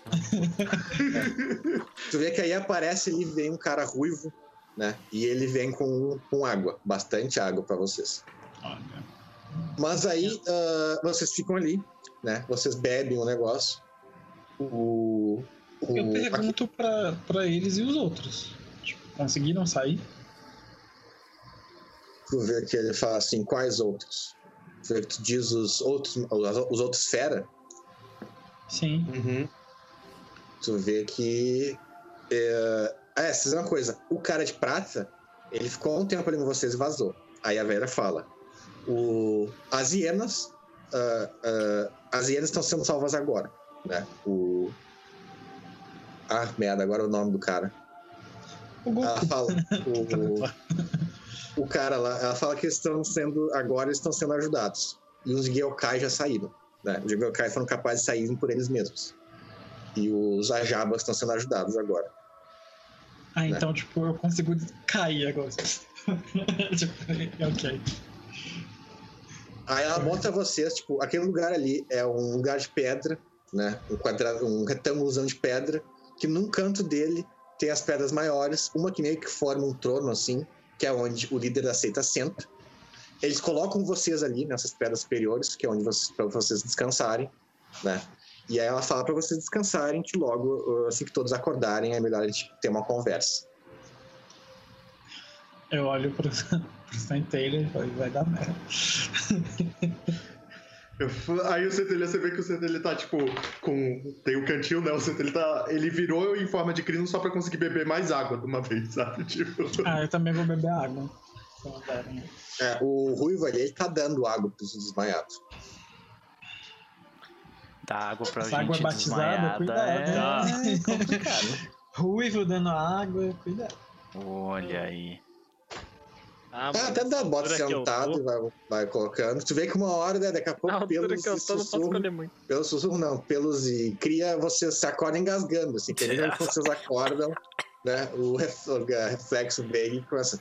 Tu vê que aí aparece ali, vem um cara ruivo, né? E ele vem com, com água, bastante água pra vocês. Mas aí ah, vocês ficam ali, né? Vocês bebem o negócio. O. o Eu aqui- pergunto pra, pra eles e os outros. Tipo, conseguiram sair? tu vê que ele fala assim, quais outros? Tu vê que tu diz os outros, os outros fera, Sim. Uhum. tu vê que. É, é, vocês sabem uma coisa, o cara de prata, ele ficou um tempo ali com vocês e vazou. Aí a velha fala: o, as hienas. ah, ah, as hienas estão sendo salvas agora, né? O. Ah, merda, agora é o nome do cara. O Goku. Ela fala. O, o cara lá, ela fala que estão sendo. Agora estão sendo ajudados. E os Gyokai já saíram. Né? Os Gyokai foram capazes de sair por eles mesmos. E os Ajabas estão sendo ajudados agora. Ah, então, tipo, eu consigo cair agora. tipo, ok. Aí ela bota vocês, tipo, aquele lugar ali é um lugar de pedra, né? Um quadrado, um retângulozão de pedra, que num canto dele tem as pedras maiores, uma que meio que forma um trono, assim, que é onde o líder da seita senta. Eles colocam vocês ali nessas pedras superiores, que é onde vocês, para vocês descansarem, né? E aí ela fala para vocês descansarem, que logo, assim que todos acordarem, é melhor a gente ter uma conversa. Eu olho pro, pro Centelha e falo, vai dar merda. Aí o centelha, você vê que o centelha tá, tipo, com. Tem o cantil, né? O centelha tá. Ele virou em forma de crino só pra conseguir beber mais água de uma vez, sabe? Tipo. Ah, eu também vou beber água. Derem. É, o Ruivo ali, ele tá dando água pros desmaiados. Dá água pra Essa gente água é batizada, desmaiada. cuidado. É... É complicado. Ruivo dando água, cuidado. Olha aí. Ah, Ah, até dá, bota sentado e vai, vai colocando. Tu vê que uma hora, né, daqui a pouco, altura pelos que eu tô, não muito. pelos sussurros não, pelos e cria, vocês se acordam engasgando, assim, que vocês acordam, né, o ref- o reflexo vem e começa.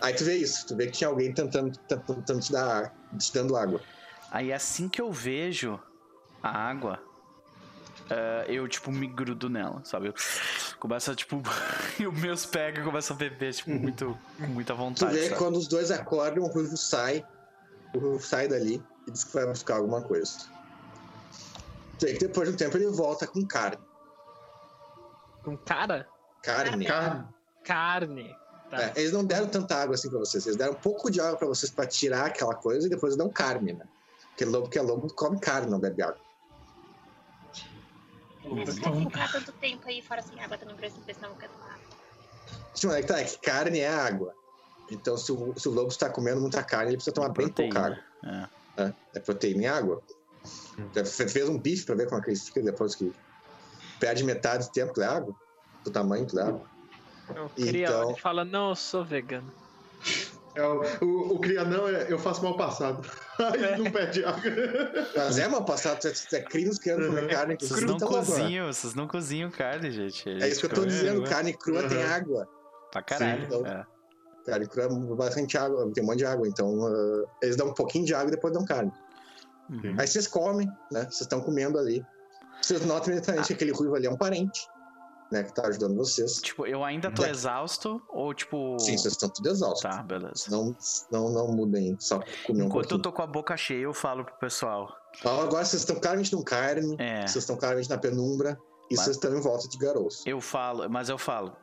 Aí tu vê isso, tu vê que tinha alguém tentando, tentando te dar, te dando água. Aí assim que eu vejo a água, ah, eu, tipo, me grudo nela, sabe? Eu começo a, tipo, e os meus pega e começo a beber, tipo, muito, com muita Tu vontade, vê sabe? quando os dois acordam, o Ruivo sai, o Ruivo sai dali e diz que vai buscar alguma coisa. Tu vê que depois de um tempo ele volta com carne. Com cara? Carne. Carne. Carne. Tá. É, eles não deram tanta água assim pra vocês. Eles deram um pouco de água pra vocês pra tirar aquela coisa e depois dão carne, né? Porque lobo que é lobo come carne, não bebe água. Não vou ficar tanto tempo aí fora sem água também pra senão eu quero tomar. Sim, é que tá, é que carne é água. Então, se o, se o lobo está comendo muita carne, ele precisa tomar bem pouca água. É. né? É proteína e água. Você fez um bife pra ver como é que ele fica depois que perde metade do tempo da água, do tamanho da água. Eu queria, Então- fala, não, eu sou vegano. É, o, o, o cria não é eu faço mal passado. Aí não pede água. Mas é mal passado, você é crinos querendo comer carne. que Vocês vocês não cozinham, vocês não cozinham carne, gente. É isso que eu tô dizendo, carne crua Uhum. tem água. Pra caralho. Sim, então- é. Carne crua é bastante água, tem um monte de água. Então, ah, eles dão um pouquinho de água e depois dão carne. Uhum. Aí vocês comem, né? Vocês estão comendo ali. Vocês notam imediatamente que aquele ruivo ali é um parente, né? Que tá ajudando vocês. Tipo, eu ainda tô Da- exausto ou tipo. Sim, vocês estão tudo exaustos. Tá, beleza. Não, não, não mudem, só comer um Enquanto eu pouquinho. tô com a boca cheia, eu falo pro pessoal. Agora vocês estão claramente no carne, É. vocês estão claramente na penumbra e Mas- vocês estão em volta de garotos. Eu falo, mas eu falo.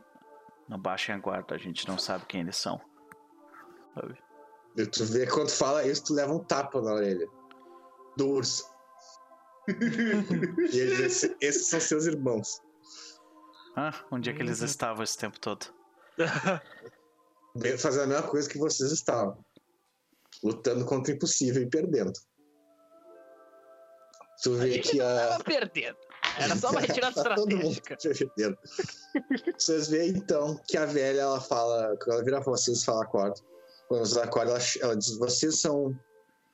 Não baixem a guarda, a gente não sabe quem eles são. Sabe? E tu vê quando fala isso, tu leva um tapa na orelha. Do urso. e ele diz, "Esse- esses são seus irmãos. Ah, onde é que eles estavam esse tempo todo? Fazendo a mesma coisa que vocês estavam. Lutando contra o impossível e perdendo. Tu vê que a. Tava perdendo. Era só uma retirada Tá todo mundo estratégica. perdendo. Vocês veem então que a velha ela fala, quando ela vira pra vocês e fala acorda. Quando vocês acordam, ela, ela diz: vocês são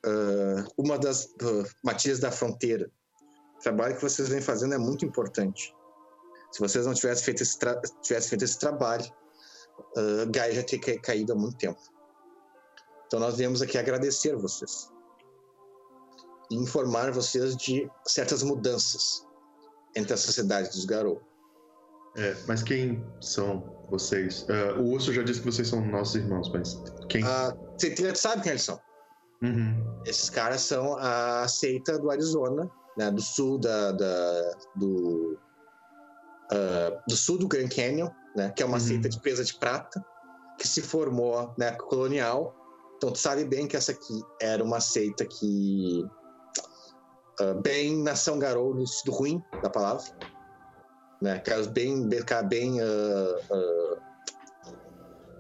ah, uma das uh, matilhas da fronteira. O trabalho que vocês vêm fazendo é muito importante. Se vocês não tivessem feito esse, tra tivessem feito esse trabalho, uh, Gaia já teria ca- caído há muito tempo. Então nós viemos aqui agradecer vocês e informar vocês de certas mudanças entre a sociedade dos Garou. É, mas quem são vocês? É, o urso já disse que vocês são nossos irmãos, mas quem? Ah, Você tem- sabe quem eles são? Uhum. Esses caras são a seita do Arizona, né, do sul da, da- do ah, do sul do Grand Canyon, né, que é uma Uhum. seita de presa de prata que se formou na época colonial. Então tu sabe bem que essa aqui era uma seita que ah, bem nação garou no sentido ruim da palavra, né, caras bem bem, bem ah,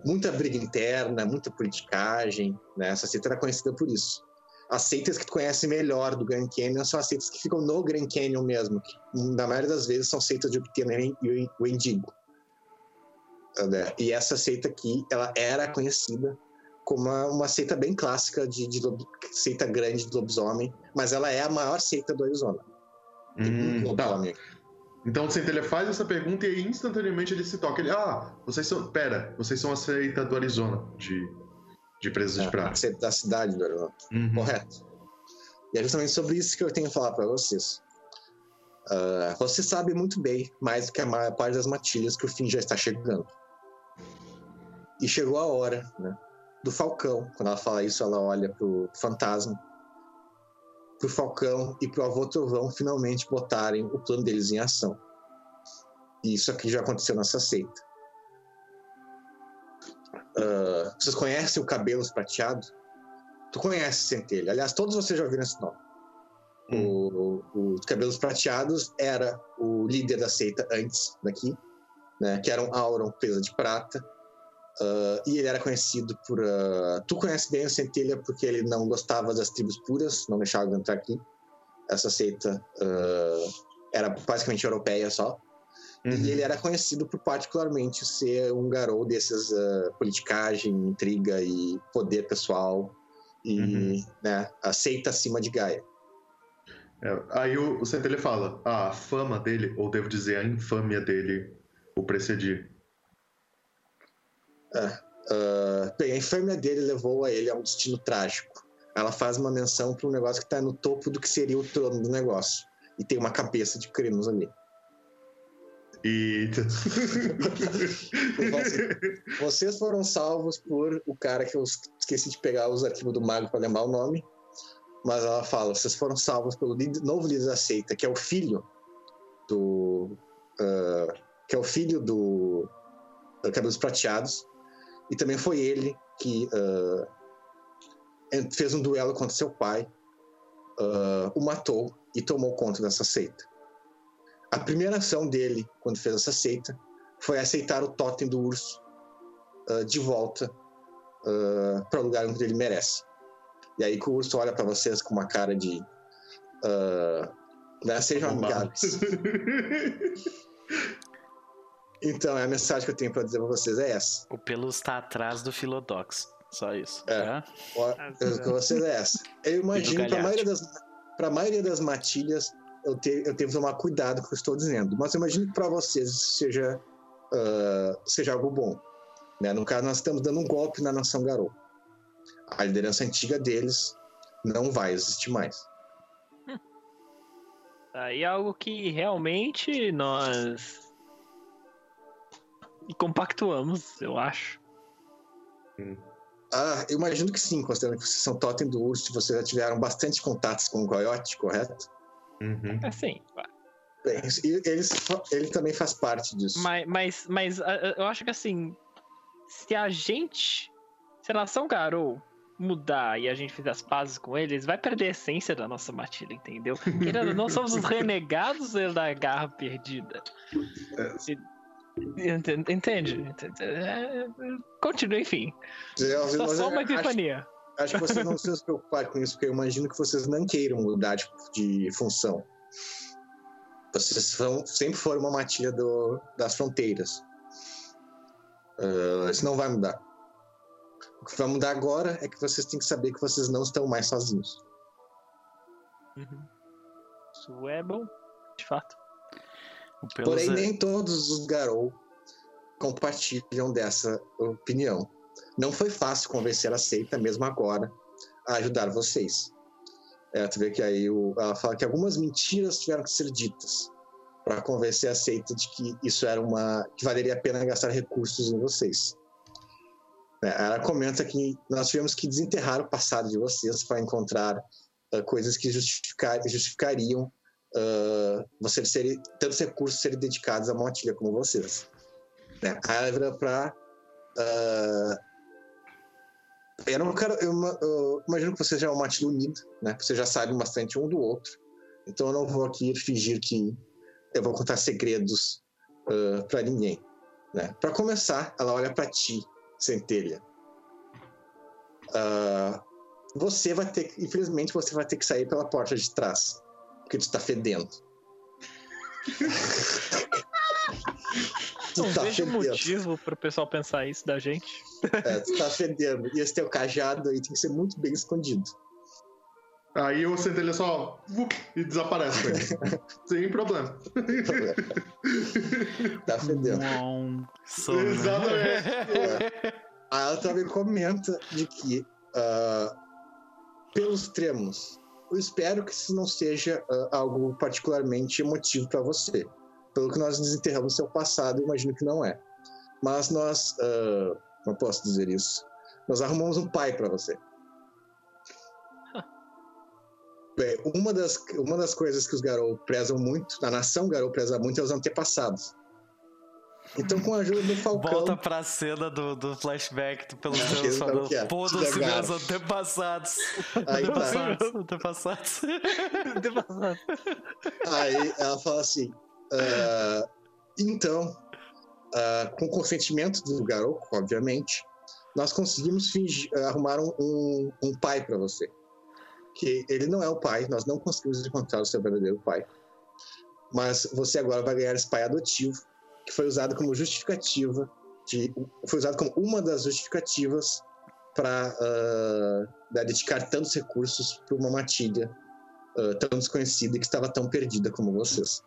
muita briga interna, muita politicagem, né? Essa seita era conhecida por isso. As seitas que tu conhece melhor do Grand Canyon são as seitas que ficam no Grand Canyon mesmo, que na maioria das vezes são seitas de Obtenen e o Endigo. Né? E essa seita aqui, ela era conhecida como uma, uma seita bem clássica de, de seita grande de lobisomem, mas ela é a maior seita do Arizona. Hum, tá. Então o Centelha faz essa pergunta e instantaneamente ele se toca. Ele, ah, vocês são. Pera, vocês são a seita do Arizona, de, de presas de É, a prata. da cidade do Arizona. Uhum. Correto. E é justamente sobre isso que eu tenho que falar para vocês. Ah, você sabe muito bem, mais do que a maior parte das matilhas, que o fim já está chegando. E chegou a hora, né? Do Falcão. Quando ela fala isso, ela olha pro fantasma. Pro Falcão e pro avô Trovão finalmente botarem o plano deles em ação. E isso aqui já aconteceu nessa seita. Ah, vocês conhecem o Cabelos Prateado? Tu conhece Centelha. Aliás, todos vocês já ouviram esse nome. O, o, o Cabelos Prateados era o líder da seita antes daqui, né? Que era um Auron presa de prata. Ah, e ele era conhecido por. ah, tu conhece bem o Centelha porque ele não gostava das tribos puras, não deixava de entrar aqui. Essa seita ah, era basicamente europeia só. Uhum. E ele era conhecido por particularmente ser um garoto desses ah, politicagem, intriga e poder pessoal e Uhum. né, aceita acima de Gaia. É, aí o, o Centelha fala: "Ah, a fama dele, ou devo dizer, a infâmia dele, o precedir. Ah, bem, a infâmia dele levou a ele a um destino trágico. Ela faz uma menção para um negócio que está no topo do que seria o trono do negócio. E tem uma cabeça de crinos ali. E. Vocês foram salvos por o cara que eu esqueci de pegar os arquivos do mago para lembrar o nome. Mas ela fala: vocês foram salvos pelo novo líder da seita, que é o filho do. ah, que é o filho do. Cabelos Prateados. E também foi ele que en- fez um duelo contra seu pai, ah, o matou e tomou conta dessa seita. A primeira ação dele, quando fez essa seita, foi aceitar o totem do urso ah, de volta para o lugar onde ele merece. E aí que o urso olha para vocês com uma cara de. ah, né, sejam amigáveis. Então, a mensagem que eu tenho pra dizer pra vocês é essa. O Pelus tá atrás do Filodox. Só isso. É. Ó, Eu pra vocês é essa. Eu imagino que Galhardo. maioria das, pra maioria das matilhas eu, te, eu tenho que tomar cuidado com o que eu estou dizendo. Mas eu imagino que pra vocês isso seja, ah, seja algo bom. Né? No caso, nós estamos dando um golpe na nação Garou. A liderança antiga deles não vai existir mais. Aí é algo que realmente nós compactuamos, eu acho. Ah, eu imagino que sim, considerando que vocês são totem do urso, vocês já tiveram bastante contatos com o Coyote, correto? Uhum. Assim, e eles, ele também faz parte disso. mas, mas, mas eu acho que assim, se a gente, se a nação Garou mudar e a gente fizer as pazes com eles, vai perder a essência da nossa matilha, entendeu? Querendo, somos os renegados da garra perdida. E- Entende? Entende? É, é, Continua, enfim. Eu- Só, só uma epifania. Acho que vocês não precisam se preocupar com isso, porque eu imagino que vocês não queiram mudar de, de função. Vocês são, sempre foram uma matilha do- das fronteiras. Ah, isso não vai mudar. O que vai mudar agora é que vocês têm que saber que vocês não estão mais sozinhos. Uhum. Isso é bom, de fato. Porém, é- nem todos os Garou compartilham dessa opinião. Não foi fácil convencer a seita, mesmo agora, a ajudar vocês. É, tu vê que aí o- ela fala que algumas mentiras tiveram que ser ditas para convencer a seita de que isso era uma. que valeria a pena gastar recursos em vocês. É, ela comenta que nós tivemos que desenterrar o passado de vocês para encontrar ah, coisas que justificar, justificariam ah, vocês serem tantos recursos serem dedicados a uma como vocês. Aí ela vira pra. Ah, eu não quero. Eu, eu imagino que vocês já é uma matilha unida, né? Vocês já sabem bastante um do outro. Então eu não vou aqui fingir que eu vou contar segredos ah, pra ninguém. Né? Para começar, ela olha pra ti, Centelha. Ah, você vai ter. Infelizmente, você vai ter que sair pela porta de trás. Porque tu tá fedendo. Não tá vejo fedendo. motivo pro pessoal pensar isso da gente. É, tu tá fedendo. E esse teu cajado aí tem que ser muito bem escondido. Aí o centelha só vup, e desaparece. Sem problema. Tá fedendo. Uau, some, né? Exatamente. Aí ela também comenta de que, ah, pelos tremos, eu espero que isso não seja ah, algo particularmente emotivo para você. Pelo que nós desenterramos seu passado, eu imagino que não é. Mas nós, ah, não posso dizer isso, nós arrumamos um pai para você. Bem, uma das, uma das coisas que os Garou prezam muito, a nação Garou preza muito, é os antepassados. Então, com a ajuda do Falcão. Volta pra cena do, do flashback do pelos teus que- falando. é? Foda-se meus antepassados. Aí tá. Antepassados. Antepassados. Aí ela fala assim: "Ah, então, ah, com o consentimento do Garou, obviamente, nós conseguimos fingir- arrumar um, um- um pai para você. Que ele não é o pai, nós não conseguimos encontrar o seu verdadeiro pai. Mas você agora vai ganhar esse pai adotivo, que foi usado como justificativa, de, foi usado como uma das justificativas para dedicar tantos recursos para uma matilha ah, tão desconhecida e que estava tão perdida como vocês.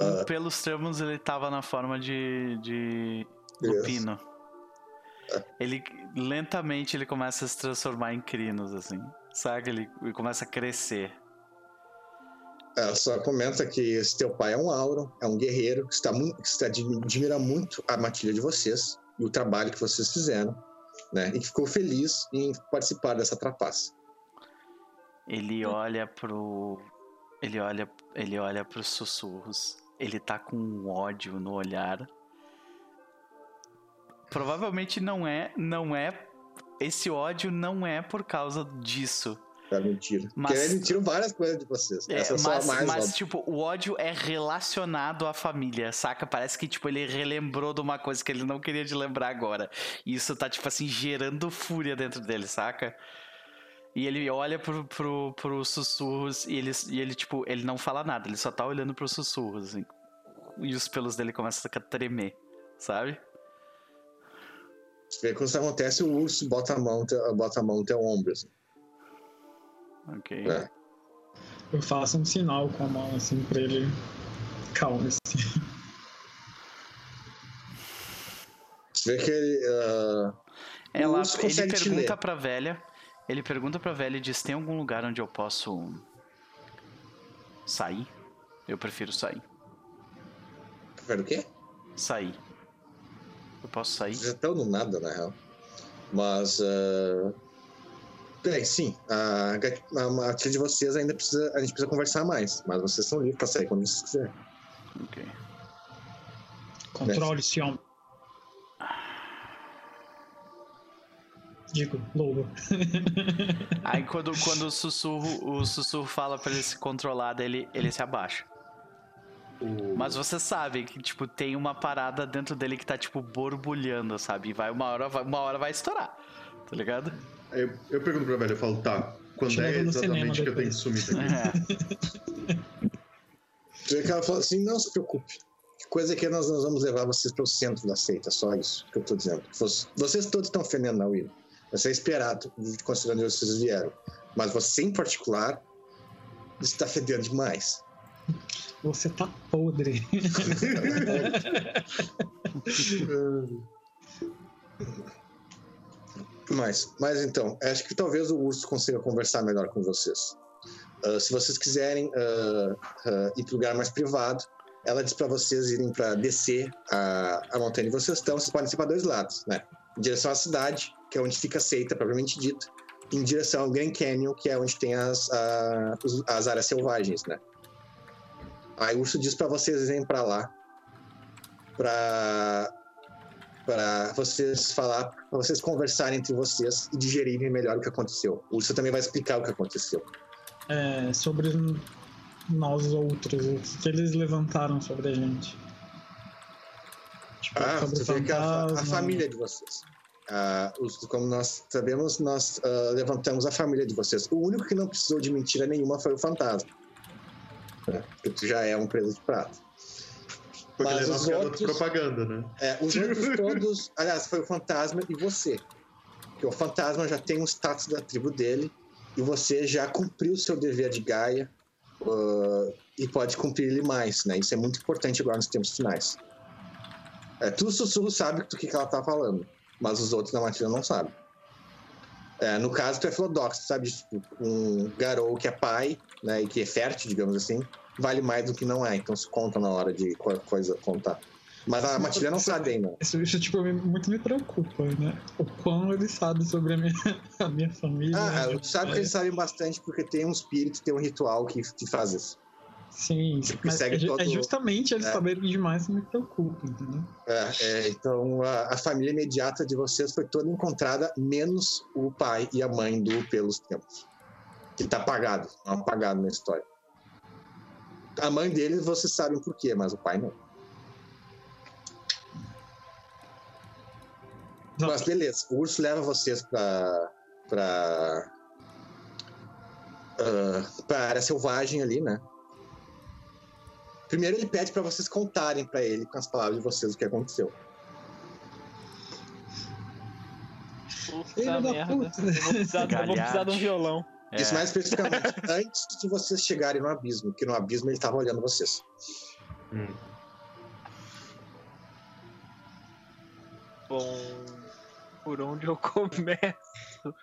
Ah, Pelos termos, ele tava na forma de, de Yes. lupino. Ele lentamente ele começa a se transformar em crinos, assim. Sabe? Ele, ele começa a crescer. Ela só comenta que esse teu pai é um Auron, é um guerreiro que está, que está admi- admira muito a matilha de vocês e o trabalho que vocês fizeram, né? E que ficou feliz em participar dessa trapaça. Ele olha pro. Ele olha, ele olha pros sussurros. Ele tá com um ódio no olhar. Provavelmente não é, não é. Esse ódio não é por causa disso. É mentira. Mas- Porque eles tiram várias coisas de vocês. É, Essa é só mas, a mais mas, óbvia. tipo, o ódio é relacionado à família, saca? Parece que, tipo, ele relembrou de uma coisa que ele não queria de lembrar agora. E isso tá, tipo assim, gerando fúria dentro dele, saca? E ele olha pro, pro, pros sussurros e ele, e ele, tipo, ele não fala nada, ele só tá olhando pros sussurros, assim. e os pelos dele começam a tremer, sabe? Vê quando isso acontece, o urso bota a mão, bota a mão no teu ombro. Assim. Ok. É. Eu faço um sinal com a mão assim pra ele. Calma-se. Você vê que ele. ah, Ela, ele pergunta ler. pra velha. Ele pergunta pra velha e diz: tem algum lugar onde eu posso sair? Eu prefiro sair. prefere o quê? Sair. Eu posso sair? Vocês estão no nada, na real. Mas. ah, Bem, sim. A, a, a tia de vocês ainda precisa. A gente precisa conversar mais. Mas vocês são livres pra sair quando vocês quiserem. Ok. Controle esse homem. Digo, lobo. Aí quando, quando o sussurro, o sussurro fala pra ele se controlar, ele, ele se abaixa. Mas você sabe que, tipo, tem uma parada dentro dele que tá, tipo, borbulhando, sabe? E vai uma hora, vai, uma hora vai estourar. Tá ligado? Eu, eu pergunto pra velha, eu falo, tá, quando Te é exatamente que eu tenho que sumir daqui? É. Que ela fala assim: não se preocupe. Que coisa que nós, nós vamos levar vocês para o centro da seita, só isso que eu tô dizendo. Vocês, vocês todos estão fedendo na Will. Isso é esperado, considerando onde vocês vieram. Mas você, em particular, está fedendo demais. Você tá podre. Mas, mas então, acho que talvez o urso consiga conversar melhor com vocês. Ah, se vocês quiserem ah, ah, ir para lugar mais privado, ela diz para vocês irem para descer a, a montanha onde vocês estão. Vocês podem ser para dois lados, né? Em direção à cidade, que é onde fica a seita, propriamente dita, e em direção ao Grand Canyon, que é onde tem as, a- as áreas selvagens, né? Aí o urso diz para vocês irem para lá, para para vocês falar, para vocês conversarem entre vocês e digerirem melhor o que aconteceu. O urso também vai explicar o que aconteceu. É, sobre nós outros, o que eles levantaram sobre a gente. Tipo, Ah, sobre você vê que a, a fantasma. família de vocês. Os- como nós sabemos, nós ah, levantamos a família de vocês. O único que não precisou de mentira nenhuma foi o fantasma. Né? Porque tu já é um preso de prata. Porque Mas ele é os nosso outros- propaganda, né? É, os outros todos. Aliás, foi o fantasma e você. Porque o fantasma já tem um status da tribo dele e você já cumpriu o seu dever de Gaia ah, e pode cumprir ele mais, né? Isso é muito importante agora nos tempos finais. É, tu sussurro sabe do que, que ela tá falando, mas os outros na matilha não sabem. É, no caso, tu é filodoxo, sabe? Um garou que é pai, né, e que é fértil, digamos assim, vale mais do que não é. Então se conta na hora de coisa contar. Mas a matilha não sabe ainda. Isso, isso, tipo, me- muito me preocupa, né? O quão ele sabe sobre a minha, a minha família. Ah, né? tu sabe que eles sabem bastante porque tem um espírito, tem um ritual que, que faz isso. Sim, Tipo, mas segue é, ju- todo- é justamente eles É. saberem demais que me preocupa, entendeu? É, é, então a, a família imediata de vocês foi toda encontrada, menos o pai e a mãe do Pelos Tempos. Que tá apagado, não apagado na história. A mãe deles vocês sabem por quê, mas o pai não. Mas beleza, o urso leva vocês pra. pra. ah, pra área selvagem ali, né? Primeiro ele pede pra vocês contarem pra ele, com as palavras de vocês, o que aconteceu. Puta merda. puta. Eu vou precisar, eu vou precisar de um violão. É. Isso mais especificamente antes de vocês chegarem no abismo, que no abismo ele tava olhando vocês. Hum. Bom, por onde eu começo?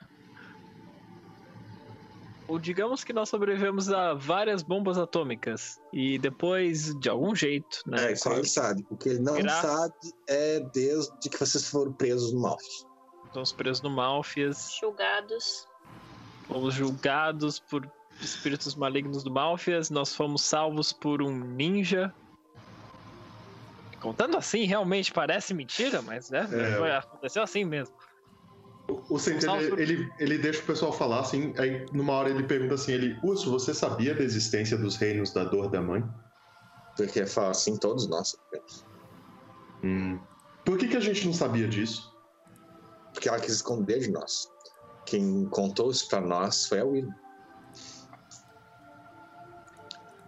Ou digamos que nós sobrevivemos a várias bombas atômicas e depois, de algum jeito, né? É, isso ele sabe. O que ele não Graças- sabe é desde que vocês foram presos no Malf. Estamos presos no Malfias, Julgados. fomos julgados por espíritos malignos do Malfias, nós fomos salvos por um ninja. Contando assim, realmente parece mentira, mas né? É. foi- aconteceu assim mesmo. O, Centeno, Salve. ele, ele deixa o pessoal falar, assim, aí numa hora ele pergunta assim, ele, Urso, você sabia da existência dos reinos da dor da mãe? Porque fala assim, todos nós sabemos. Hum. Por que, que a gente não sabia disso? Porque ela quis esconder de nós. Quem contou isso pra nós foi a Will.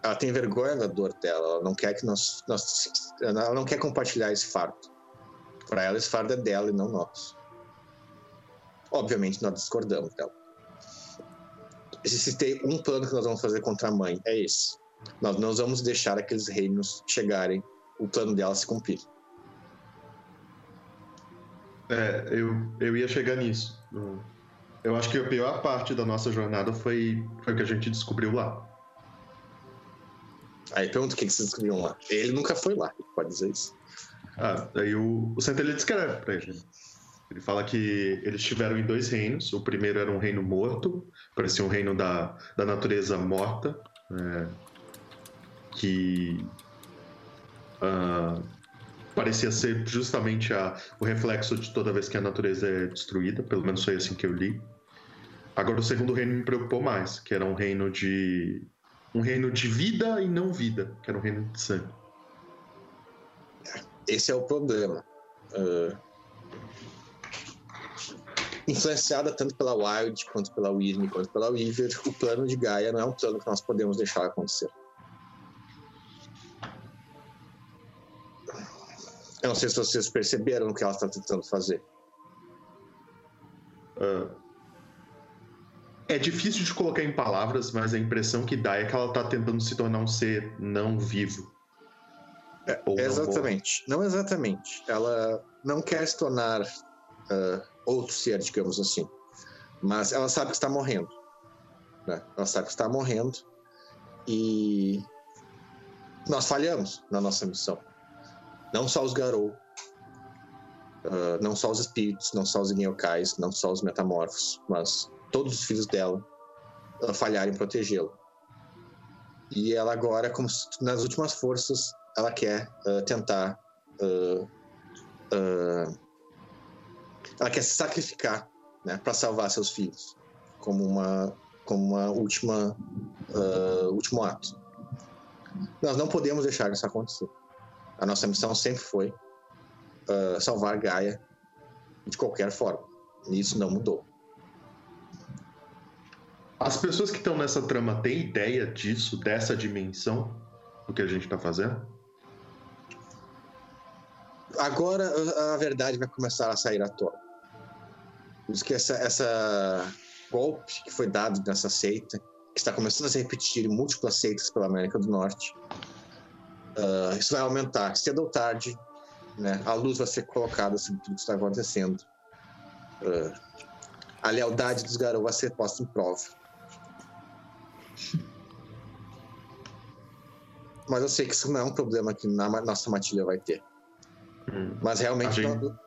ela tem vergonha da dor dela. Ela não quer que nós, nós ela não quer compartilhar esse fardo. Para ela esse fardo é dela e não nosso. Obviamente nós discordamos dela. Se tem um plano que nós vamos fazer contra a mãe é esse. Nós não vamos deixar aqueles reinos chegarem, o plano dela se cumprir. É, eu, eu ia chegar nisso. Eu acho que a pior parte da nossa jornada foi, foi o que a gente descobriu lá. Aí pergunta o que vocês descobriram lá. Ele nunca foi lá, pode dizer isso. Ah, daí o, o Centelha descreve pra ele. Ele fala que eles estiveram em dois reinos. O primeiro era um reino morto, parecia um reino da, da natureza morta, é, que uh, parecia ser justamente a, o reflexo de toda vez que a natureza é destruída, pelo menos foi assim que eu li. Agora o segundo reino me preocupou mais, que era um reino de um reino de vida e não vida, que era um reino de sangue. Esse é o problema. Uh, influenciada tanto pela Wild, quanto pela Wyrm, quanto pela Weaver, o plano de Gaia não é um plano que nós podemos deixar acontecer. Eu não sei se vocês perceberam o que ela está tentando fazer. Uh, é difícil de colocar em palavras, mas a impressão que dá é que ela está tentando se tornar um ser não vivo. É, exatamente. Não, não, exatamente. Ela não quer se tornar uh, outro ser, digamos assim. Mas ela sabe que está morrendo. Né? Ela sabe que está morrendo. E nós falhamos na nossa missão. Não só os Garou, uh, não só os espíritos, não só os Inyokais, não só os metamorfos, mas todos os filhos dela uh, falharam em protegê-la. E ela agora, como nas últimas forças, ela quer uh, tentar. Uh, ela quer se sacrificar né, para salvar seus filhos, como uma, como uma última último ato. Nós não podemos deixar isso acontecer. A nossa missão sempre foi salvar Gaia de qualquer forma. E isso não mudou. As pessoas que estão nessa trama têm ideia disso, dessa dimensão do que a gente está fazendo? Agora a verdade vai começar a sair à tona. Diz que essa, essa golpe que foi dado nessa seita, que está começando a se repetir em múltiplas seitas pela América do Norte, uh, isso vai aumentar. Cedo ou tarde, né, a luz vai ser colocada sobre tudo que está acontecendo. Uh, a lealdade dos garotos vai ser posta em prova. Mas eu sei que isso não é um problema que na nossa matilha vai ter. Hum. Mas realmente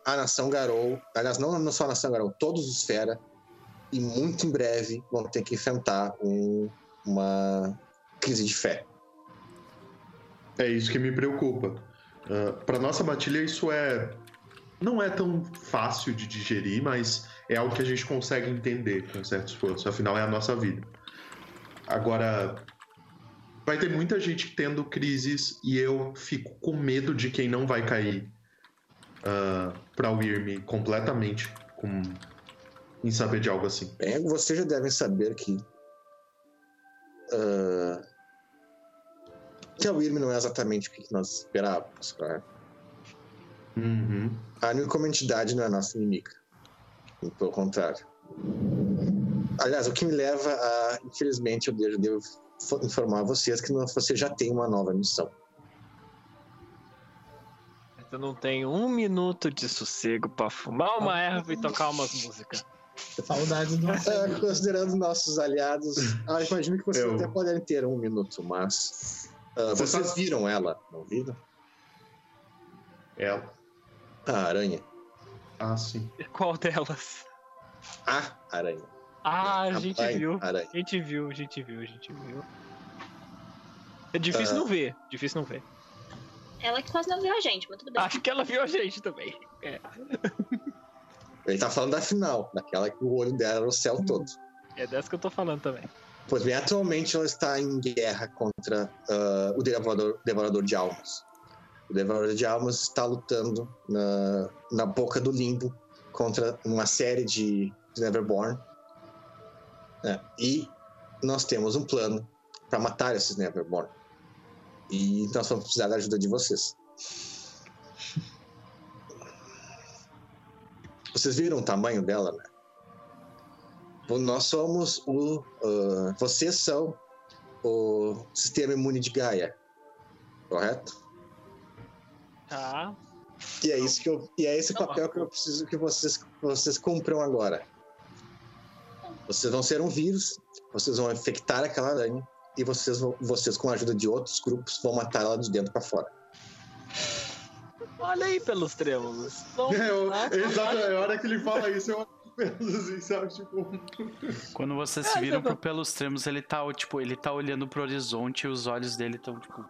a, nação Garou, aliás, não, não só a nação Garou, todos os Fera, e muito em breve vão ter que enfrentar um, uma crise de fé. É isso que me preocupa. Uh, ah, Para nossa matilha, isso é. Não é tão fácil de digerir, mas é algo que a gente consegue entender com certo esforço. Afinal, é a nossa vida. Agora, vai ter muita gente tendo crises e eu fico com medo de quem não vai cair uh, pra Wyrm completamente com, em saber de algo assim. Bem, vocês já devem saber que. Uh, que a Wyrm não é exatamente o que nós esperávamos, claro. Uhum. A Anil como entidade não é nossa inimiga. Pelo contrário. Aliás, o que me leva a, infelizmente, eu devo informar vocês que você já tem uma nova missão. Eu não tenho um minuto de sossego para fumar uma erva e tocar umas músicas. Saudades do é, Considerando nossos aliados, ah, imagino que vocês eu... até podem ter um minuto, mas. Uh, vocês viram ela, não viram? Ela. A aranha. Ah, sim. Qual delas? A aranha. Ah, a gente viu. A gente viu, a gente viu, a gente viu. É difícil uh... não ver, difícil não ver. Ela que quase não viu a gente, mas tudo bem. Acho que ela viu a gente também. É. Ele tá falando da final, daquela que o olho dela era o céu todo. É dessa que eu tô falando também. Pois bem, atualmente ela está em guerra contra uh, o Devorador, Devorador de Almas. O Devorador de Almas está lutando na, na boca do limbo contra uma série de Neverborn né? E nós temos um plano para matar esses Neverborn. E nós vamos precisar da ajuda de vocês. Vocês viram o tamanho dela, né? Nós somos o. Uh, vocês são o sistema imune de Gaia. Correto? Tá. E é isso que eu, e é esse papel que eu preciso que vocês vocês cumpram agora. Vocês vão ser um vírus, vocês vão infectar aquela aranha e vocês vocês com a ajuda de outros grupos vão matar ela de dentro para fora. Olha aí pelos trêmulos. É, a hora que ele fala isso, eu assim? Tipo. Quando vocês É, viram pro pelos tremos, ele tá, tipo, ele tá olhando pro horizonte e os olhos dele estão, tipo.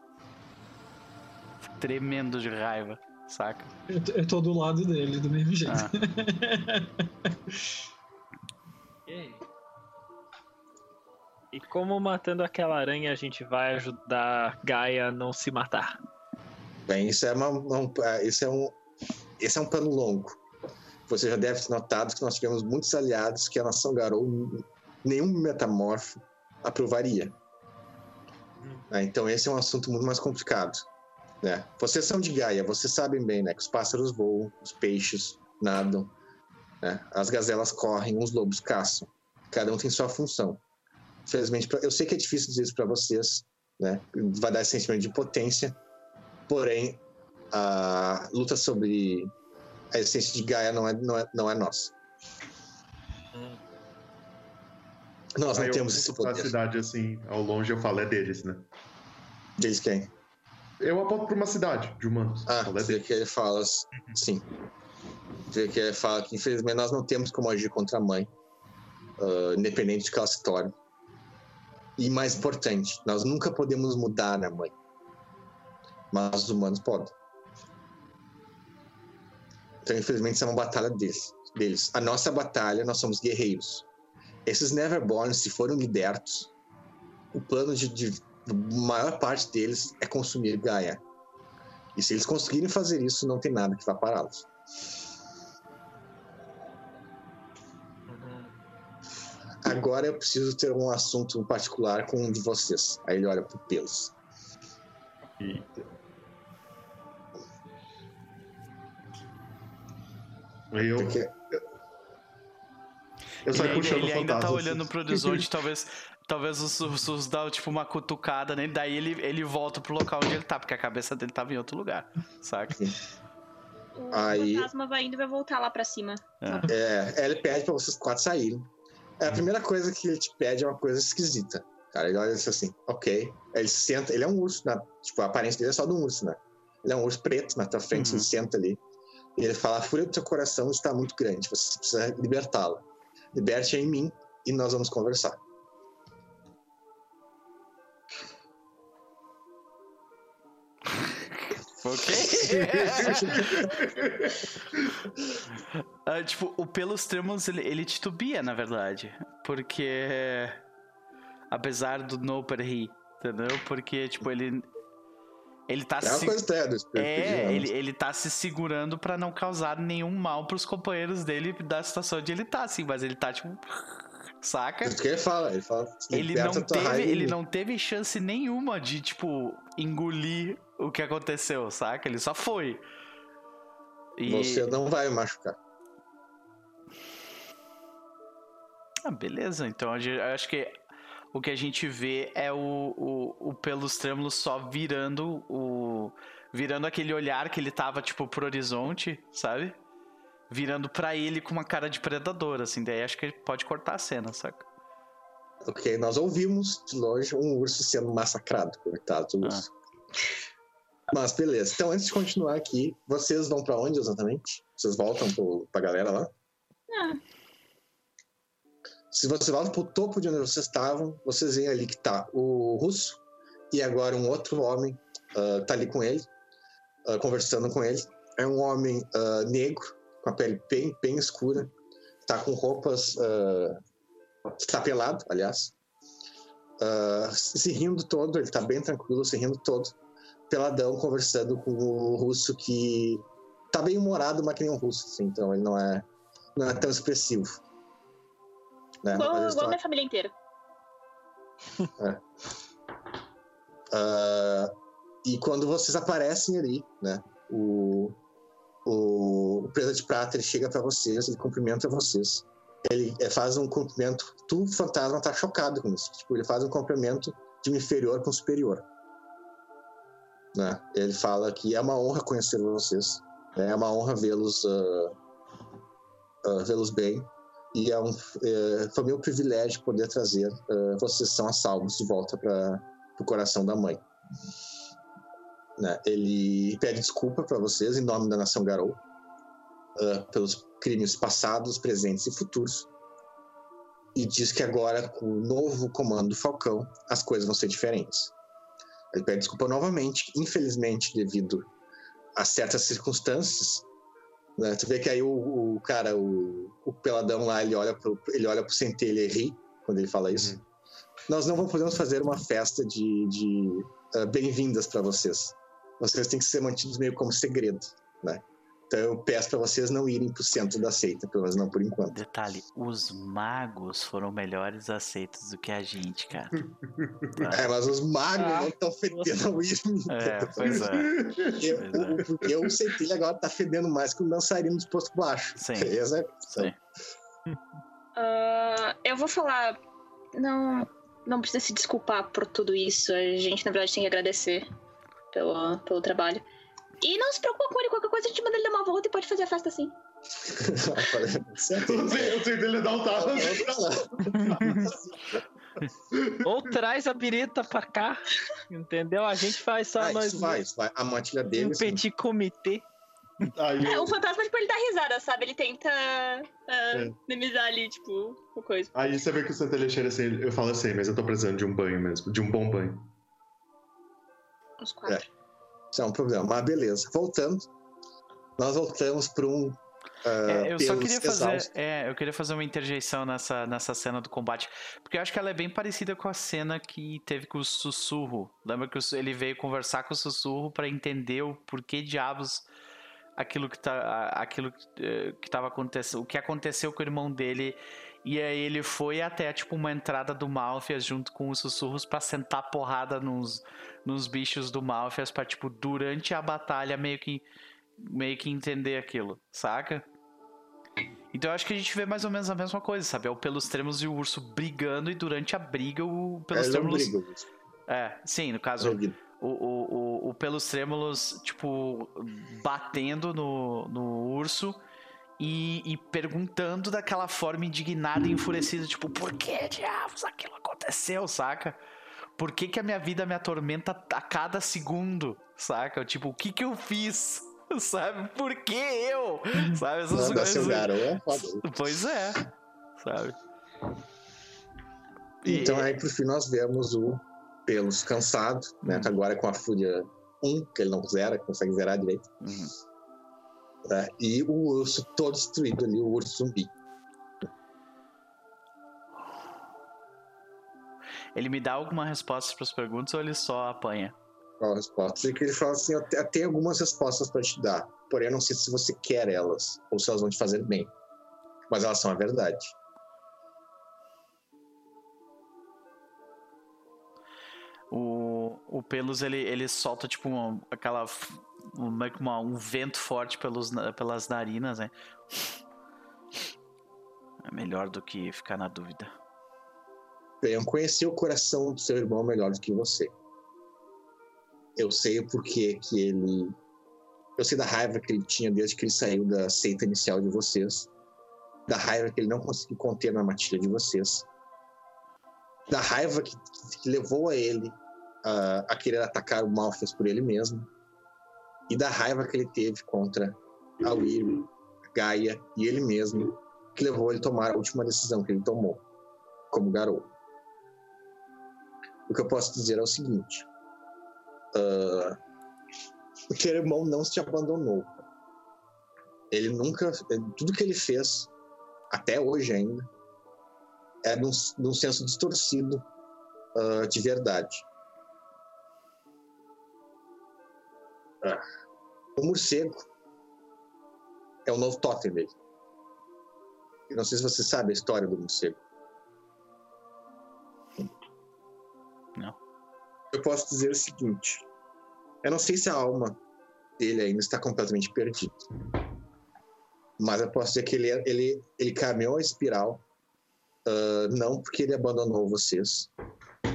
Tremendo de raiva, saca? Eu tô do lado dele, do mesmo jeito. Ah. E como matando aquela aranha a gente vai ajudar Gaia a não se matar? Bem, isso é, uma, um, é, isso é um esse é um plano longo. Você já deve ter notado que nós tivemos muitos aliados que a nação Garou nenhum metamorfo aprovaria. Ah, então esse é um assunto muito mais complicado. Né? Vocês são de Gaia, vocês sabem bem, né? Que os pássaros voam, os peixes nadam, né? as gazelas correm, os lobos caçam. Cada um tem sua função. Infelizmente, eu sei que é difícil dizer isso para vocês, né? Vai dar esse sentimento de potência, porém a luta sobre a essência de Gaia não é, não é, não é nossa. Nós não Aí temos esse poder. cidade assim, ao longe eu falo, é deles, né? Deles quem? Eu aponto pra uma cidade de humanos. Ah, falo, é você deles. que ele fala, sim. Você que ele fala que infelizmente nós não temos como agir contra a mãe, ah, independente de que ela se torne. E mais importante, nós nunca podemos mudar a mãe, mas os humanos podem. Então, infelizmente, isso é uma batalha deles. deles. A nossa batalha, nós somos guerreiros. Esses Neverborn, se forem libertos, o plano de, de maior parte deles é consumir Gaia. E se eles conseguirem fazer isso, não tem nada que vá pará-los. Agora eu preciso ter um assunto particular com um de vocês. Aí ele olha pro pelos. Eita. Aí eu, Porque eu saio ele puxando ele ainda tá olhando pro horizonte, talvez. Talvez os dão tipo uma cutucada nele, daí ele, ele volta pro local onde ele tá, porque a cabeça dele tava em outro lugar, saca? O Aí- fantasma vai indo e vai voltar lá pra cima. é, ele pede pra vocês quatro saírem. É, a primeira coisa que ele te pede é uma coisa esquisita. Cara, ele olha assim, ok. Ele senta, ele é um urso, né? Tipo, a aparência dele é só de um urso, né? Ele é um urso preto na tua frente, Uhum. ele senta ali. E ele fala, a fúria do teu coração está muito grande, você precisa libertá-la. Liberte-a em mim e nós vamos conversar. Ok? Ah, tipo, o pelos tremos ele, ele titubia, na verdade. Porque. Apesar do no perri, entendeu? Porque, tipo, ele. Ele tá É uma se. É, ele, ele tá se segurando pra não causar nenhum mal pros companheiros dele da situação onde ele tá, assim, mas ele tá, tipo. Saca? É isso que ele fala. Ele fala, Ele liberta não, teve, ele não teve chance nenhuma de, tipo, engolir o que aconteceu, saca? Ele só foi. E... Você não vai machucar. Ah, beleza. Então eu acho que o que a gente vê é o, o, o pelos trêmulos só virando o. Virando aquele olhar que ele tava, tipo, pro horizonte, sabe? Virando pra ele com uma cara de predador, assim. Daí acho que ele pode cortar a cena, saca? Ok, nós ouvimos de longe um urso sendo massacrado, coitado do Ah. Mas beleza. Então, antes de continuar aqui, vocês vão pra onde exatamente? Vocês voltam pro, pra galera lá? Ah. Se vocês voltam pro topo de onde vocês estavam, vocês veem ali que tá o russo e agora um outro homem ah, tá ali com ele, ah, conversando com ele. É um homem ah, negro, com a pele bem, bem escura, tá com roupas. está pelado, aliás. Se rindo todo, ele tá bem tranquilo, se rindo todo. Peladão, conversando com o russo que tá bem humorado, mas que nem um russo, assim, então ele não é, não é tão expressivo. Né? Igual, igual minha família inteira. Ah, E quando vocês aparecem ali, né? O, o, o Presa de Prata ele chega para vocês, ele cumprimenta vocês. Ele é, faz um cumprimento. Tu, fantasma, tá chocado com isso. Tipo, ele faz um cumprimento de um inferior com um superior. Né? Ele fala que é uma honra conhecer vocês. Né? É uma honra vê-los uh, uh, vê-los bem. E é um, é, foi meu privilégio poder trazer uh, vocês são a salvos de volta para o coração da mãe. Né? Ele pede desculpa para vocês em nome da nação Garou uh, pelos crimes passados, presentes e futuros. E diz que agora, com o novo comando do Falcão, as coisas vão ser diferentes. Ele pede desculpa novamente, infelizmente, devido a certas circunstâncias. Né? Tu vê que aí o, o cara, o, o, peladão lá, ele olha pro, ele olha pro centelha e ri quando ele fala isso. Uhum. Nós não podemos fazer uma festa de, de uh, bem-vindas para vocês vocês têm que ser mantidos meio como segredo, né? Então eu peço para vocês não irem pro centro da seita, pelo menos não por enquanto. Detalhe, os magos foram melhores aceitos do que a gente, cara. é, mas os magos ah, não estão fedendo ao Irme. É, pois é. Eu, pois é. Porque o centelha agora tá fedendo mais que o dançarino de posto baixo. Sim. Beleza? Sim. Uh, eu vou falar. Não, não precisa se desculpar por tudo isso. A gente, na verdade, tem que agradecer pelo, pelo trabalho. E não se preocupa com ele, qualquer coisa a gente manda ele dar uma volta e pode fazer a festa assim. eu sei dele dar um tapa. Ou traz a birita pra cá, entendeu? A gente faz só ah, nós. Isso vai, isso vai. A matilha dele. Um petit comitê. É, o fantasma, tipo, ele dá risada, sabe? Ele tenta uh, é. minimizar ali, tipo, o coisa. Aí você vê que o Santelha cheira assim, eu falo assim, mas eu tô precisando de um banho mesmo, de um bom banho. Os quatro. É. Isso é um problema. Mas beleza. Voltando. Nós voltamos para um. Uh, é, eu só queria fazer, é, eu queria fazer uma interjeição nessa, nessa cena do combate, porque eu acho que ela é bem parecida com a cena que teve com o sussurro. Lembra que ele veio conversar com o sussurro para entender o porquê diabos aquilo que tá, aquilo que estava eh, acontecendo, o que aconteceu com o irmão dele e aí ele foi até, tipo, uma entrada do Malfias junto com os sussurros para sentar porrada nos, nos bichos do Malfias pra, tipo, durante a batalha meio que, meio que entender aquilo, saca? Então eu acho que a gente vê mais ou menos a mesma coisa, sabe? É o Pelos Tremos e o Urso brigando e durante a briga o Pelos é, Trêmulos... É, sim, no caso... O, o, o, o Pelos Trêmulos, tipo, batendo no, no urso e, e, perguntando daquela forma indignada e enfurecida, tipo, por que diabos aquilo aconteceu, saca? Por que, que a minha vida me atormenta a cada segundo, saca? Tipo, o que que eu fiz? Sabe? Por que eu? Sabe? Essas Manda coisas. é Pois é, sabe? Então aí por fim nós vemos o Pelos cansado, né? Uhum. Agora com a Fúria 1, que ele não zera, consegue zerar direito. Uhum. Né? E o urso todo destruído ali, o urso zumbi. Ele me dá alguma resposta para as perguntas ou ele só apanha? Qual a resposta? E que ele fala assim: eu tenho algumas respostas para te dar, porém eu não sei se você quer elas ou se elas vão te fazer bem. Mas elas são a verdade. O, o Pelos ele, ele solta tipo uma, aquela um vento forte pelos, pelas narinas, né? É melhor do que ficar na dúvida. Eu conheci o coração do seu irmão melhor do que você. Eu sei o porquê que ele. Eu sei da raiva que ele tinha desde que ele saiu da seita inicial de vocês. Da raiva que ele não conseguiu conter na matilha de vocês. Da raiva que, que levou a ele uh, a querer atacar o Malfas por ele mesmo e da raiva que ele teve contra a Weary, Gaia e ele mesmo, que levou ele a tomar a última decisão que ele tomou como garoto. O que eu posso dizer é o seguinte: uh, o irmão não se abandonou. Ele nunca. Tudo que ele fez, até hoje ainda, é num, num senso distorcido uh, de verdade. O morcego é o novo totem dele. Eu não sei se você sabe a história do morcego. Não. Eu posso dizer o seguinte: Eu não sei se a alma dele ainda está completamente perdida. Mas eu posso dizer que ele, ele, ele caminhou a espiral, uh, não porque ele abandonou vocês,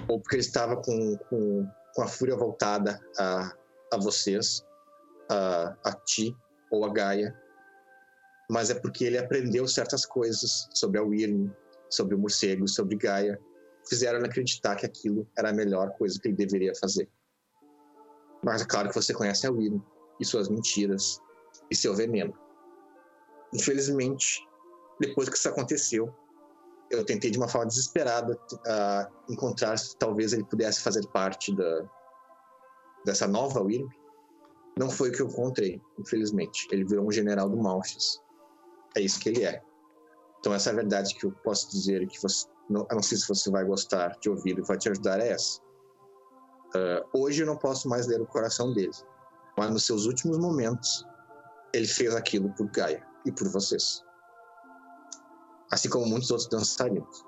ou porque ele estava com, com, com a fúria voltada a, a vocês, a, a ti ou a Gaia, mas é porque ele aprendeu certas coisas sobre a Wyrm, sobre o morcego, sobre Gaia, fizeram ele acreditar que aquilo era a melhor coisa que ele deveria fazer. Mas é claro que você conhece a Wyrm e suas mentiras e seu veneno. Infelizmente, depois que isso aconteceu, eu tentei de uma forma desesperada uh, encontrar se talvez ele pudesse fazer parte da, dessa nova Wyrm. Não foi o que eu encontrei, infelizmente. Ele virou um general do Malfius. É isso que ele é. Então essa é a verdade que eu posso dizer que você, não, não sei se você vai gostar de ouvir e vai te ajudar é essa. Uh, hoje eu não posso mais ler o coração dele, mas nos seus últimos momentos ele fez aquilo por Gaia e por vocês, assim como muitos outros dançarinos.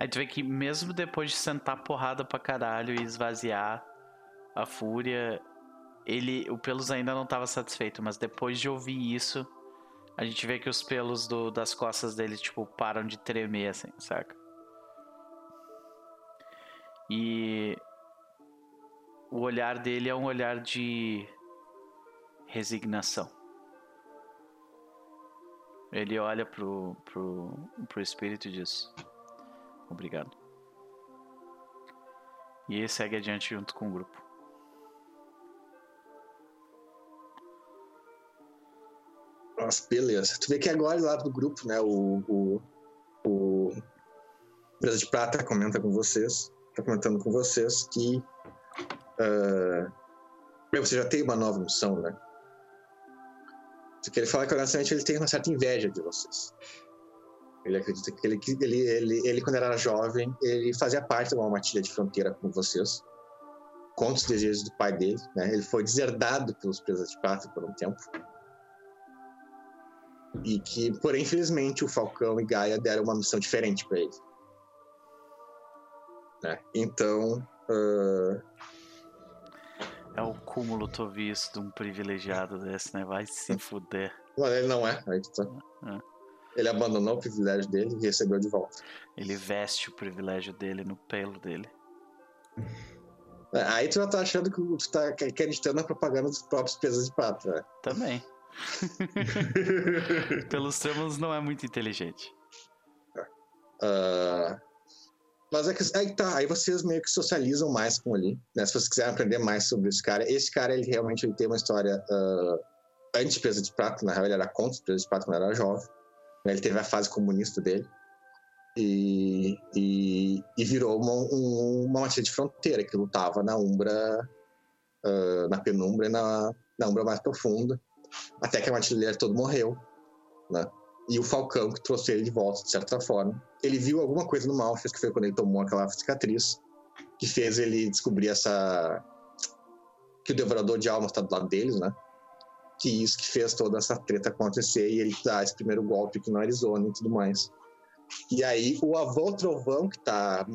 Aí tu vê que mesmo depois de sentar porrada pra caralho e esvaziar a fúria, ele, o Pelos ainda não estava satisfeito, mas depois de ouvir isso, a gente vê que os pelos do, das costas dele, tipo, param de tremer, assim, saca? E o olhar dele é um olhar de resignação. Ele olha pro, pro, pro espírito e diz: Obrigado. E ele segue adiante junto com o grupo. Nossa, beleza. Tu vê que agora lá do grupo, né, o, o, o Presa de Prata comenta com vocês, tá comentando com vocês que uh, você já tem uma nova missão, né? Que ele fala que honestamente ele tem uma certa inveja de vocês. Ele acredita que ele, ele, ele, ele, quando era jovem, ele fazia parte de uma matilha de fronteira com vocês, contra os desejos do pai dele, né? Ele foi deserdado pelos Presas de Prata por um tempo e que, porém, infelizmente, o Falcão e Gaia deram uma missão diferente para ele. Né? Então. Uh... É o cúmulo tô visto de um privilegiado desse, né? Vai se fuder. Mas ele não é. Aí tá. é. Ele abandonou o privilégio dele e recebeu de volta. Ele veste o privilégio dele no pelo dele. Aí tu já tá achando que tu tá acreditando na propaganda dos próprios pesos de prata, né? Também. Pelos termos, não é muito inteligente. Uh, mas é que aí tá, aí vocês meio que socializam mais com ele, né? Se vocês quiserem aprender mais sobre esse cara, esse cara ele realmente ele tem uma história uh, anti-presa de prata, na real ele era contra presa de prata quando era jovem. Né? Ele teve a fase comunista dele. E, e, e virou uma, um, uma matilha de fronteira que lutava na Umbra, uh, na penumbra e na, na Umbra mais profunda até que a artilheira todo morreu, né? E o Falcão, que trouxe ele de volta, de certa forma, ele viu alguma coisa no Malfas, que foi quando ele tomou aquela cicatriz, que fez ele descobrir essa. que o Devorador de Almas está do lado deles, né? Que isso que fez toda essa treta acontecer e ele dá esse primeiro golpe aqui no Arizona e tudo mais. E aí o avô Trovão, que tá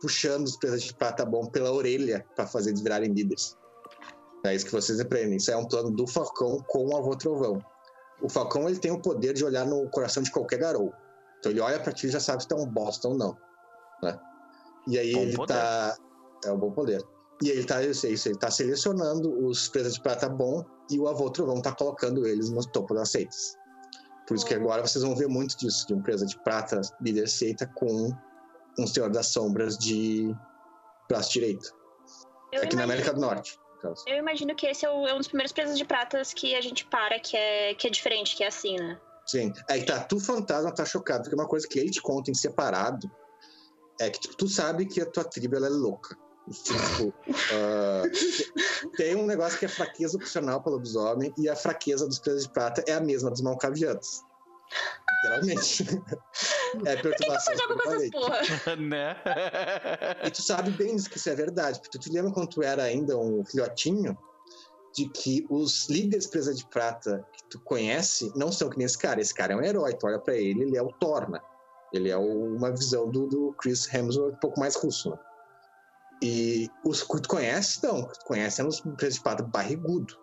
puxando os presas de prata bom pela orelha para fazer eles virarem líderes. É isso que vocês aprendem. Isso é um plano do Falcão com o avô Trovão. O Falcão ele tem o poder de olhar no coração de qualquer garoto. Então ele olha para ti e já sabe se tá um bosta ou não. Né? E aí bom ele poder. tá. É um bom poder. E ele tá, isso, ele tá selecionando os presas de prata bom e o avô Trovão tá colocando eles no topo das seitas. Por isso que agora vocês vão ver muito disso, de um presa de prata líder seita com um Senhor das Sombras de braço direito. Eu Aqui imagino... na América do Norte. Eu imagino que esse é, o, é, um dos primeiros presos de pratas que a gente para, que é, que é diferente, que é assim, né? Sim. Aí tá, tu fantasma tá chocado, porque uma coisa que ele te conta em separado é que tipo, tu sabe que a tua tribo ela é louca. Tipo, uh, tem um negócio que é fraqueza opcional pelo lobisomem e a fraqueza dos presos de prata é a mesma dos malcavianos. Literalmente. É perturbação. Por que, que porra? né? E tu sabe bem disso que isso é verdade. Porque tu te lembra quando tu era ainda um filhotinho? De que os líderes presa de prata que tu conhece não são que nem esse cara. Esse cara é um herói. Tu olha pra ele, ele é o Torna. Ele é o- uma visão do, do Chris Hemsworth um pouco mais russo, né? E os que tu conhece, não. Tu conhece os presos de prata barrigudo.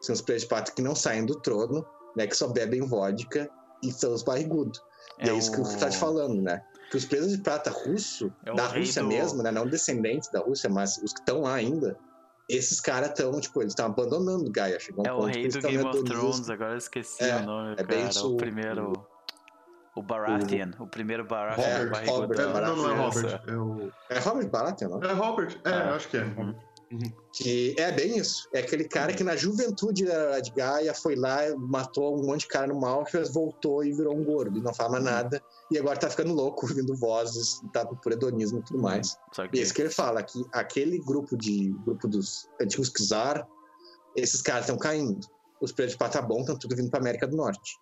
São os presos de prata que não saem do trono, né? Que só bebem vodka e são os barrigudos. E é, isso que o tá te falando, né? Que os presos de prata russo, É da Rússia do- mesmo, né? Não descendentes da Rússia, mas os que estão lá ainda, esses caras estão, tipo, eles estão abandonando Gaia. Chegou um É o ponto que rei do Game of. Thrones, agora eu esqueci É, o nome, é cara. bem isso, o primeiro. O Baratheon. O, primeiro Baratheon. Robert, barrigudão. Robert, É, não, não é. Robert. É, o... É Robert Baratheon, não? é Robert? É, Ah. acho que é. Uhum. Que é bem isso. É aquele cara que na juventude da- de Gaia foi lá, matou um monte de cara no Malfias, voltou e virou um gordo. E não fala mais nada. E agora tá ficando louco, ouvindo vozes, tá por hedonismo e tudo mais. E é isso que ele fala, que aquele grupo de grupo dos antigos Czar, esses caras estão caindo. Os pretos de prata bom estão tudo vindo pra América do Norte.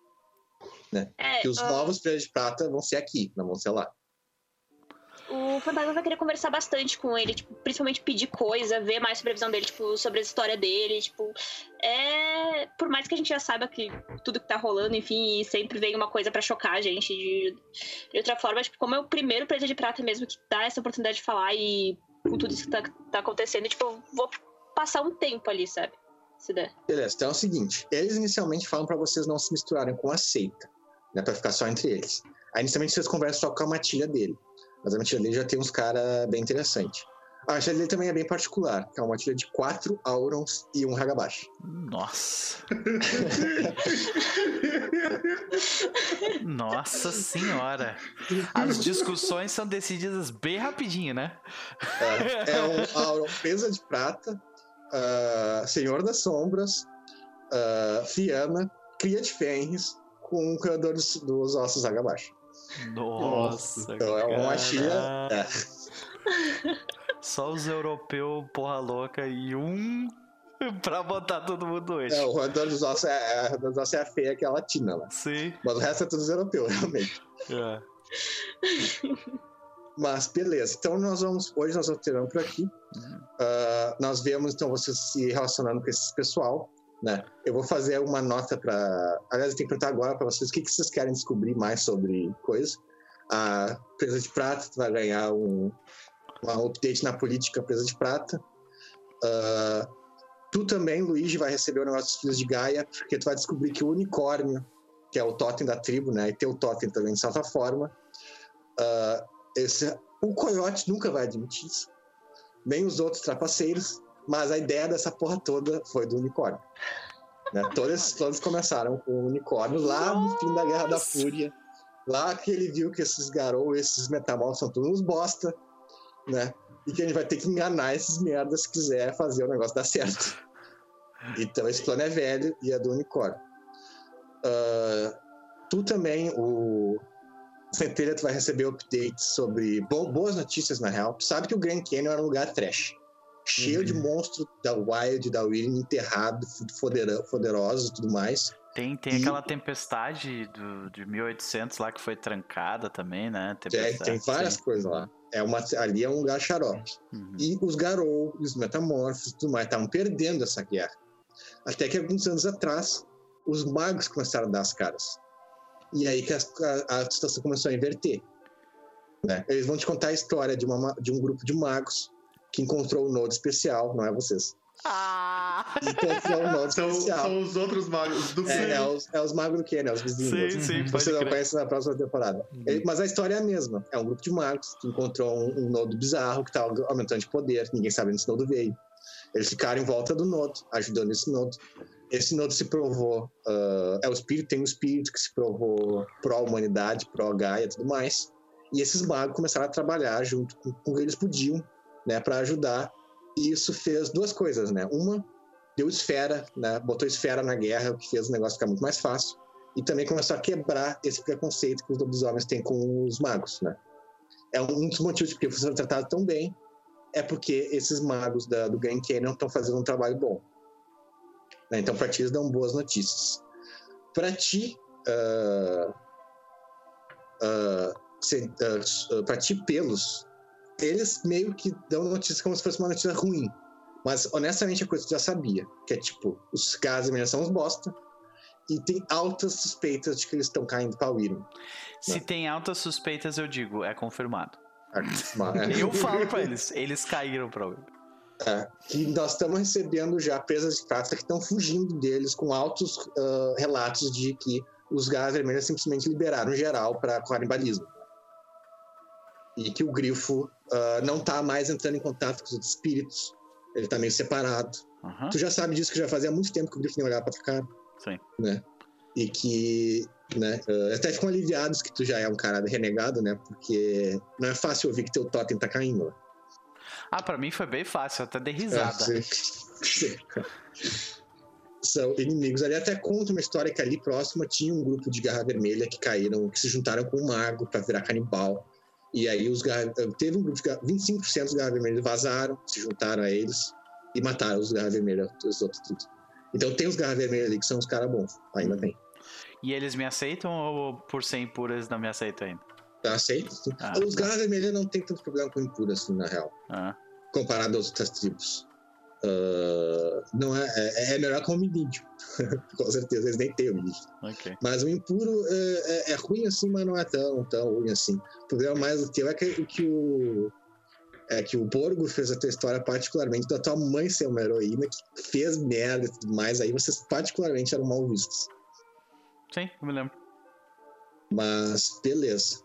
É, Que os ah, novos pretos de prata vão ser aqui, não vão ser lá. o Fantasma vai querer conversar bastante com ele, tipo, principalmente pedir coisa, ver mais sobre a visão dele, tipo, sobre a história dele, tipo, é... Por mais que a gente já saiba que tudo que tá rolando, enfim, e sempre vem uma coisa pra chocar a gente de, de outra forma, tipo, como é o primeiro Presa de Prata mesmo que dá essa oportunidade de falar e com tudo isso que tá, tá acontecendo, tipo, eu vou passar um tempo ali, sabe? Se der. Beleza, então é o seguinte: eles inicialmente falam pra vocês não se misturarem com a seita, né? Pra ficar só entre eles. Aí inicialmente vocês conversam só com a matilha dele. Mas a matilha dele já tem uns caras bem interessantes. A matilha dele também é bem particular, que é uma matilha de quatro Aurons e um Hagabashi. Nossa. Nossa senhora. As discussões são decididas bem rapidinho, né? É, é um Auron presa de prata, ah, Senhor das Sombras, ah, Fiana, Cria de Fenris, com um criador dos, dos ossos Hagabashi. Nossa. Então é uma cara. É. Só os europeus, porra louca, e um pra botar todo mundo hoje. É, o roedor dos ossos é, é, dos ossos é a feia, que é a latina lá. Sim. Mas o resto é tudo europeu, realmente. É. Mas beleza, então nós vamos. Hoje nós vamos terminando por aqui. Ah, nós vemos então vocês se relacionando com esse pessoal. Né? Eu vou fazer uma nota para. Aliás, eu tenho que perguntar agora para vocês o que, que vocês querem descobrir mais sobre coisa. A Presa de Prata vai ganhar um, um update na política Presa de Prata. Ah, tu também, Luigi, vai receber o negócio dos Filhos de Gaia, porque tu vai descobrir que o unicórnio, que é o totem da tribo, né? E teu totem também, de certa forma. ah, esse, o coiote nunca vai admitir isso. Nem os outros trapaceiros. Mas a ideia dessa porra toda foi do unicórnio. Né? Todos, todos começaram com o unicórnio lá no fim da Guerra da Fúria. Lá que ele viu que esses garou, esses metamorfos são todos uns bosta, né? E que a gente vai ter que enganar esses merdas se quiser fazer o negócio dar certo. Então esse plano é velho e é do unicórnio. Ah, tu também, o Centelha, tu vai receber updates sobre bo- boas notícias, na real. Tu sabe que o Grand Canyon era um lugar trash. Cheio de monstros da Wild, da William, enterrado, poderosos e tudo mais. Tem, tem E- aquela tempestade do, de 1800 lá que foi trancada também, né? Tem, Tempestade, tem várias sim. coisas lá. É uma, ali é um lugar xarope. Uhum. E os Garou, os Metamorfos e tudo mais estavam perdendo essa guerra. Até que alguns anos atrás, os magos começaram a dar as caras. E aí que as- a, a situação começou a inverter. né? Eles vão te contar a história de, uma ma- de um grupo de magos que encontrou o nodo especial, não é vocês. Ah! Encontrou o nodo São, especial. são os outros magos do É, é os, é os magos do Kenny, é os vizinhos. Sim, sim, Que pode você não crer. conhece na próxima temporada. Ele- Mas a história é a mesma. É um grupo de magos que encontrou um, um nodo bizarro que estava aumentando de poder. Ninguém sabe onde esse nodo veio. Eles ficaram em volta do nodo, ajudando esse nodo. Esse nodo se provou. ah, é o espírito, tem um espírito que se provou pró-humanidade, pró-Gaia e tudo mais. E esses magos começaram a trabalhar junto com, com o que eles podiam, né, para ajudar. E isso fez duas coisas, né? Uma, deu esfera, né? Botou esfera na guerra, o que fez o negócio ficar muito mais fácil. E também começou a quebrar esse preconceito que os lobisomens têm com os magos, né? É um dos motivos porque foram tratados tão bem, é porque esses magos da- do Grand Canyon estão fazendo um trabalho bom. Né? Então, pra ti, eles dão boas notícias. Pra ti, ah, ah, se- ah, pra ti, pelos, eles meio que dão notícia como se fosse uma notícia ruim. Mas, honestamente, a coisa que já sabia. Que é tipo, os caras da são uns bosta. e tem altas suspeitas de que eles estão caindo para Wyrm. Se tem altas suspeitas, eu digo, é confirmado. É, Eu falo pra eles, eles caíram pra Wyrm. é, que nós estamos recebendo já presas de prata que estão fugindo deles com altos ah, relatos de que os garras vermelhas simplesmente liberaram geral para canibalismo. E que o grifo ah, não tá mais entrando em contato com os espíritos. Ele tá meio separado. Aham, Tu já sabe disso que já fazia muito tempo que o grifo nem olhava pra tua cara. sim. né? E que, né, eh, até ficam aliviados que tu já é um cara renegado, né? Porque não é fácil ouvir que teu totem tá caindo. Ah, pra mim foi bem fácil, até dei risada. É, sim. São inimigos. Ali até conta uma história que ali próxima tinha um grupo de Garra Vermelha que caíram, que se juntaram com o Mago pra virar canibal. E aí os garra, teve um grupo de garra, 25% dos Garra Vermelhos vazaram, se juntaram a eles e mataram os Garra Vermelha, os outros tudo. Então tem os Garra Vermelha ali que são os caras bons, ainda tem. E eles me aceitam ou por ser impuras não me aceitam ainda? Aceito. Ah, os tá. Garra Vermelha não tem tanto problema com impuro assim, na real. Ah, comparado às outras tribos. Ah, não é, é, é melhor que o hominídeo. Com certeza, eles nem têm hominídeo. ok. Mas o impuro é, é- é ruim assim, mas não é tão, tão ruim assim. O problema mais do teu é que, que o. É que o Borgo fez a tua história particularmente da tua mãe ser uma heroína que fez merda e tudo mais, aí vocês particularmente eram mal vistos. Sim, eu me lembro. Mas beleza.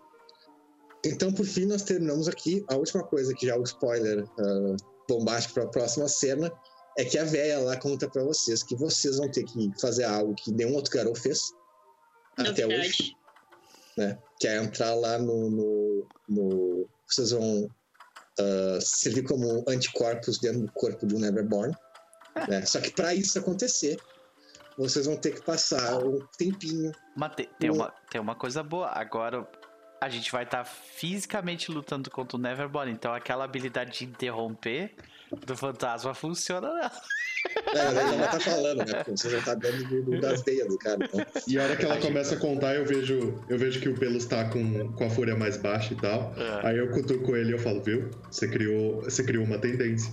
Então, por fim, nós terminamos aqui. A última coisa que já é o spoiler ah, bombástico para a próxima cena é que a véia lá conta para vocês que vocês vão ter que fazer algo que nenhum outro garoto fez até hoje, Novidade. né? Que é entrar lá no. no, no- vocês vão ah, servir como anticorpos dentro do corpo de um Neverborn. Né? Só que para isso acontecer, vocês vão ter que passar um tempinho Mas te- tem, O- uma, tem uma coisa boa. Agora a gente vai estar fisicamente lutando contra o Neverborn. Então aquela habilidade de interromper do fantasma funciona. né? É, mas ele já vai tá falando, né? Porque você já tá dando do- do- das veias do cara. Então. E a hora que ela começa a contar, eu vejo, eu vejo que o Pelos tá com, com a fúria mais baixa e tal. É. Aí eu cutuco ele e eu falo, viu? Você criou, você criou uma tendência.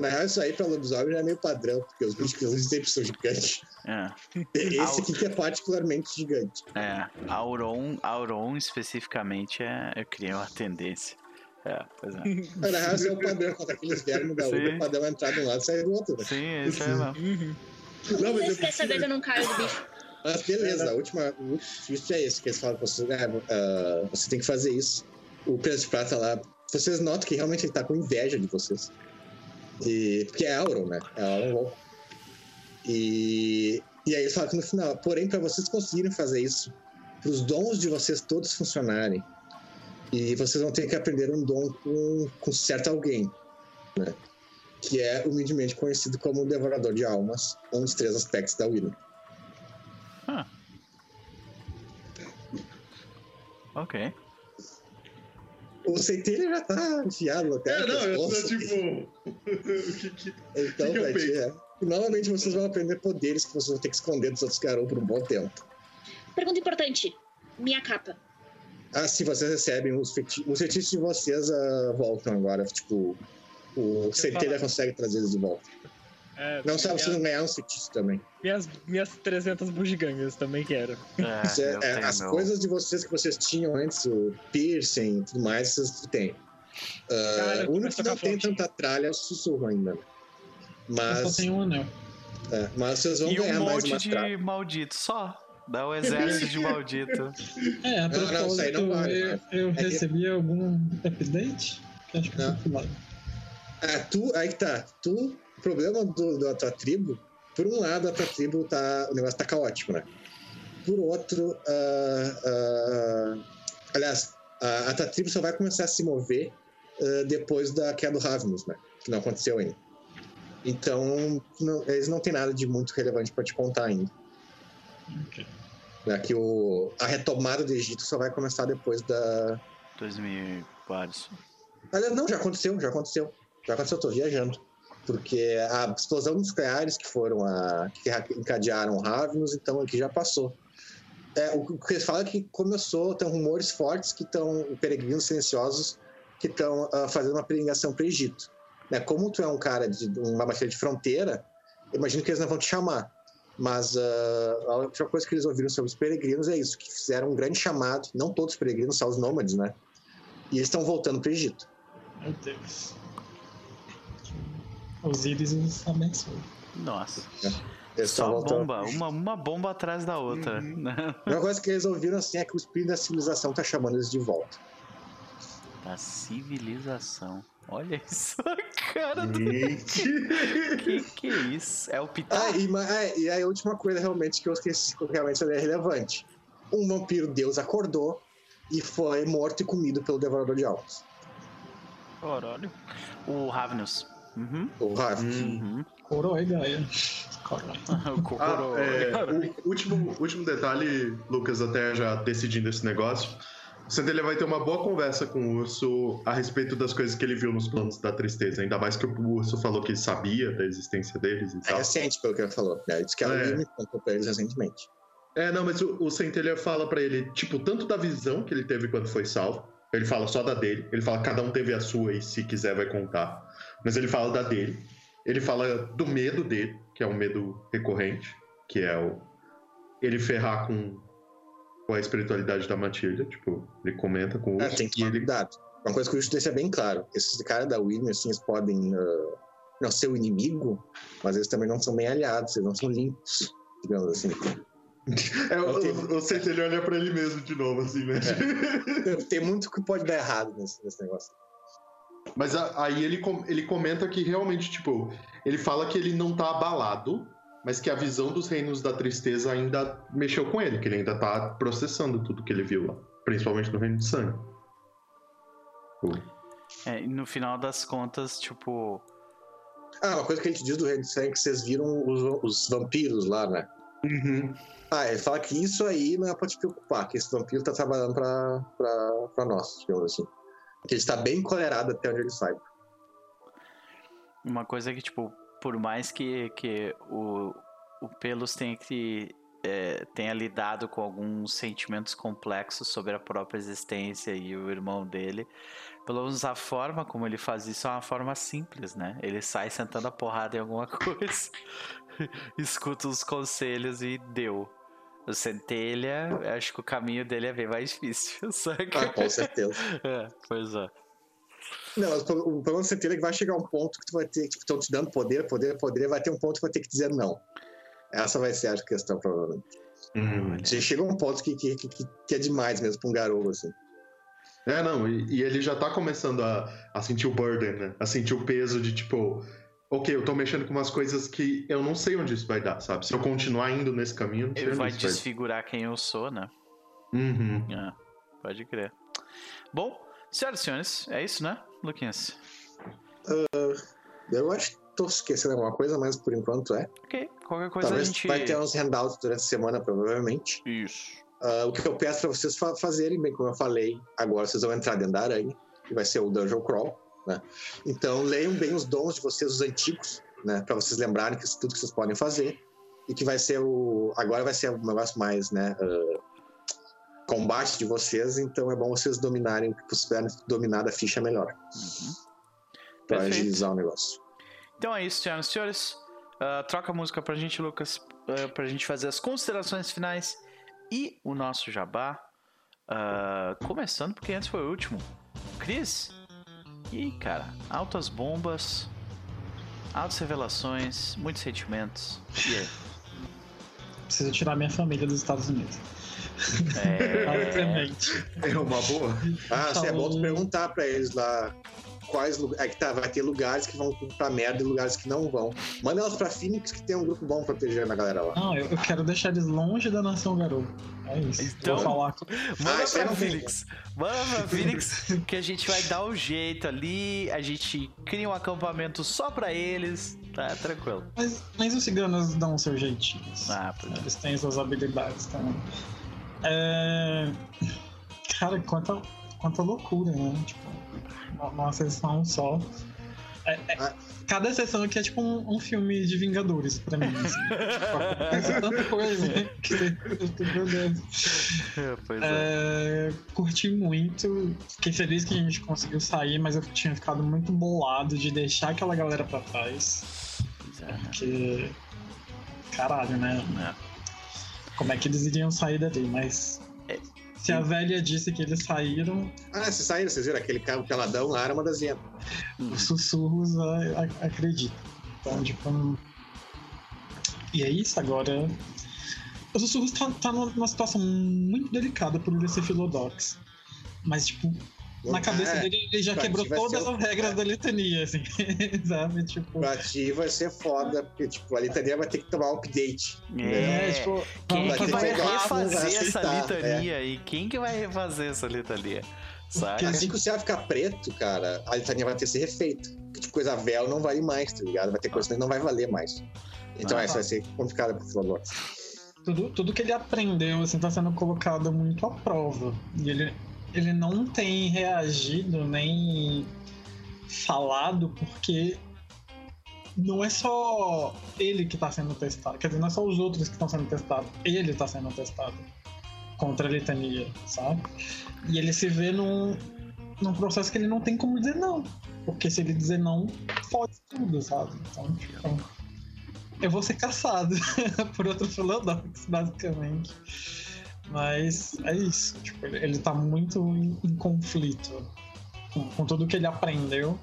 Na real, isso aí pra lobisomem já é meio padrão, porque os bichos que sempre são gigantes. É, Esse aqui que é particularmente gigante. é. Auron, Auron especificamente é, eu criei uma tendência. É, pois é. Na real, esse é o padrão contra aqueles da Sim. Uber, o padrão é entrar de um lado e sair do outro. Né? Sim, isso é mesmo. Uhum. Não, mas, Você quer eu, saber que eu não caio do bicho? mas beleza, a última, o último twist é esse, que eles falam pra vocês, ah, ah, você tem que fazer isso. O preço de prata lá, vocês notam que realmente ele tá com inveja de vocês. E, porque é Auron, né? É Auron. E, e aí eles falam que no final, porém, para vocês conseguirem fazer isso, para os dons de vocês todos funcionarem, e vocês vão ter que aprender um dom com, com certo alguém, né? Que é humildemente conhecido como o Devorador de Almas, um dos três aspectos da Willow. Ah. Ok. O Centelha já tá enfiado até É, no não, eu tô tipo. o que que. Então, que que ter- Normalmente vocês vão aprender poderes que vocês vão ter que esconder dos outros garotos por um bom tempo. Pergunta importante. Minha capa. Assim vocês recebem os, feti os feitiços de vocês ah, voltam agora. Tipo, o Centelha consegue trazer eles de volta. É, Não sabe, vocês vão ganhar uns feitiços também. minhas, minhas 300 bugigangas também quero. É, é- eu é, as coisas de vocês que vocês tinham antes, o piercing e tudo mais, vocês têm. Ah, Cara, o único que não tem tanta tralha é o sussurro ainda. Eu Mas, só tenho um anel. é, mas vocês vão E ganhar um mais monte uma de maldito, só. Dá um exército de maldito. É, a Não, não, isso aí não propósito, vale, eu, né? eu É que- recebi algum update? Que acho que eu Não. pulado. Ah, tu, aí que tá. Tu, o problema do, da tua tribo, por um lado, a tua tribo tá. O negócio tá caótico, né? Por outro, ah, ah, aliás, a, a tua tribo só vai começar a se mover ah, depois da queda do Ravnus, né? Que não aconteceu ainda. Então, não- eles não têm nada de muito relevante pra te contar ainda. Ok. Né? Que o, a retomada do Egito só vai começar depois da. 2000 vários. Aliás, não, já aconteceu, já aconteceu. Já aconteceu, eu tô viajando. Porque a explosão nucleares que foram a. que encadearam Ravnus, então aqui já passou. É, o que eles falam é que começou, tem rumores fortes que estão, peregrinos silenciosos, que estão fazendo uma peregrinação para o Egito. Né? Como tu é um cara de uma batalha de fronteira, imagino que eles não vão te chamar. Mas ah, a última coisa que eles ouviram sobre os peregrinos é isso, que fizeram um grande chamado, não todos os peregrinos, só os nômades, né? E eles estão voltando para o Egito. Meu Deus. Osíris os abençoe. Nossa. Eles estão Só voltando. bomba, uma, uma bomba atrás da outra. né? A única coisa que eles ouviram assim é que o espírito da civilização tá chamando eles de volta. Da civilização. Olha isso, a cara do. Que que é isso? É o Pitá? Ah, e, é, e aí a última coisa realmente que eu esqueci, que realmente é relevante. Um vampiro deus acordou e foi morto e comido pelo devorador de almas. Caralho. O Ravnus. Uhum. O Rav. Uhum. Coroi, Gaia. Coroi. o Ah, é, o último, último detalhe, Lucas, até já decidindo esse negócio. O Centelha vai ter uma boa conversa com o urso a respeito das coisas que ele viu nos planos da tristeza. Ainda mais que o urso falou que sabia da existência deles e É tal. recente, pelo que ele falou. Né? Ele disse que ela É. me contou pra eles recentemente. É, não, mas o, o Centelha fala pra ele, tipo, tanto da visão que ele teve quando foi salvo. Ele fala só da dele. Ele fala que cada um teve a sua e se quiser vai contar. Mas ele fala da dele. Ele fala do medo dele, que é um medo recorrente, que é o ele ferrar com, com a espiritualidade da Matilda. Tipo, ele comenta com o É, tem que tomar ele, cuidado. Uma coisa que o Urso deixa bem claro: esses caras da Winner, assim, eles podem ah, não ser o inimigo, mas eles também não são bem aliados, eles não são limpos, digamos assim. é, o, Ok. o, o Centelha olha pra ele mesmo de novo, assim, né? Tem muito que pode dar errado nesse, nesse negócio. Mas a- aí ele, com- ele comenta que realmente, tipo, ele fala que ele não tá abalado, mas que a visão dos reinos da tristeza ainda mexeu com ele, que ele ainda tá processando tudo que ele viu lá, principalmente no reino de sangue. É, e no final das contas, tipo. Ah, uma coisa que a gente diz do Reino de Sangue é que vocês viram os, os vampiros lá, né? Ah, ele fala que isso aí não é pra te preocupar, que esse vampiro tá trabalhando pra, pra, pra nós, digamos assim. Ele está bem encolerado até onde ele saiba. Uma coisa que, tipo, por mais que, que o, o Pelos tenha que. é, tenha lidado com alguns sentimentos complexos sobre a própria existência e o irmão dele, pelo menos a forma como ele faz isso é uma forma simples, né? Ele sai sentando a porrada em alguma coisa, escuta os conselhos e deu. O Centelha, acho que o caminho dele é bem mais difícil, saca? Ah, com certeza. É, pois é. Não, mas o pro- o problema do CT é que vai chegar um ponto que tu vai ter, tipo, estão te dando poder, poder, poder, vai ter um ponto que vai ter que dizer não. Essa vai ser a questão, provavelmente. Já chega um ponto que, que, que, que é demais mesmo pra um garoto, assim. É, não, e, e ele já tá começando a, a sentir o burden, né? A sentir o peso de tipo, ok, eu tô mexendo com umas coisas que eu não sei onde isso vai dar, sabe? Se eu continuar indo nesse caminho, eu não sei Ele vai isso vai desfigurar quem eu sou, né? Uhum. É, pode crer. Bom, senhoras e senhores, é isso, né, Luquinhas? Eu acho que tô esquecendo alguma coisa, mas por enquanto é. Ok, qualquer coisa Talvez a gente... vai ter uns handouts durante a semana, provavelmente. Isso. Ah, o que eu peço pra vocês fa- fazerem, bem como eu falei, agora vocês vão entrar dentro da aranha, que vai ser o Dungeon Crawl, né? Então leiam bem os dons de vocês, os antigos, né? Pra vocês lembrarem que tudo que vocês podem fazer. E que vai ser o. Agora vai ser um negócio mais, né? ah, combate de vocês, então é bom vocês dominarem, o que puderem dominar da ficha melhor. Uhum. Perfeito. agilizar o negócio. Então é isso, senhoras e senhores. Ah, troca a música pra gente, Lucas, ah, pra gente fazer as considerações finais e o nosso jabá. Ah, começando, porque antes foi o último. Cris? E aí, cara, altas bombas, altas revelações, muitos sentimentos. E aí? Preciso tirar minha família dos Estados Unidos. É... Obviamente. É uma boa. Ah, se é bom tu perguntar pra eles lá quais lugares. É que tá, vai ter lugares que vão pra merda e lugares que não vão. Manda elas pra Phoenix que tem um grupo bom protegendo a galera lá. Não, eu, eu quero deixar eles longe da nação garoto. É isso. Então- Vou falar com... Manda Ah, pra Phoenix. Manda pra Phoenix que a gente vai dar um jeito ali. A gente cria um acampamento só pra eles. Tá tranquilo. Mas, mas os ciganos dão seus jeitinhos. Ah, pois é. Eles têm suas habilidades também. É... Cara, quanta, quanta loucura, né? Tipo, uma sessão só. É- é- Ah. Cada sessão aqui é tipo um, um filme de Vingadores pra mim. Assim. Tipo, tanta coisa que eu tô perdendo. Pois é. É, curti muito. Fiquei feliz que a gente conseguiu sair, mas eu tinha ficado muito bolado de deixar aquela galera pra trás. É? Porque caralho, né? Como é que eles iriam sair dali? Mas. Se a velha disse que eles saíram, Ah, vocês saíram, vocês viram? Aquele carro peladão lá era uma das hienas. os sussurros a- a- acreditam. Então, tipo. E é isso, agora. O sussurros tá, tá numa situação muito delicada por ele ser filodox. Mas, tipo, na cabeça É, dele ele já quebrou vai todas as regras da litania, assim. Sabe? Tipo. Pra ti vai ser foda, porque, tipo, a litania vai ter que tomar um update. É, tipo, Quem vamos que vai vai ter que pegar, refazer vai essa litania aí? Quem que vai refazer essa litania? Sabe? Assim que o céu ficar preto, cara, a litania vai ter que ser refeita. Porque, tipo, coisa velha não vale mais, tá ligado? Vai ter coisa que não vai valer mais. Então, Ah. essa vai ser complicada pro Flodor. tudo, tudo que ele aprendeu assim tá sendo colocado muito à prova e ele ele não tem reagido nem falado porque não é só ele que tá sendo testado, quer dizer, não é só os outros que estão sendo testados, ele tá sendo testado contra a litania, sabe? E ele se vê num, num processo que ele não tem como dizer não, porque se ele dizer não, pode tudo, sabe? Então, tipo, eu vou ser caçado por outro Philodox, basicamente. Mas é isso. Tipo, ele, ele tá muito em, em conflito com, com tudo que ele aprendeu.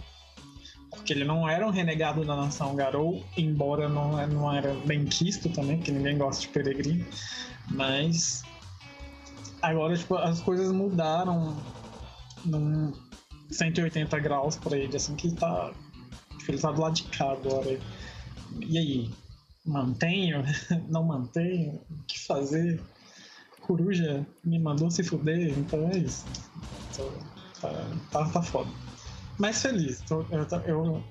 Porque ele não era um renegado da nação Garou, embora não, é- não era bem quisto também, porque ninguém gosta de peregrino. Mas agora tipo, as coisas mudaram num 180 graus pra ele, assim, que tá. Tipo, ele tá do lado de cá agora. E aí? Mantenho? Não mantenho? O que fazer? Coruja me mandou se fuder, então é isso. Tô- tá, tá, tá foda. Mas feliz. Tô- eu, eu-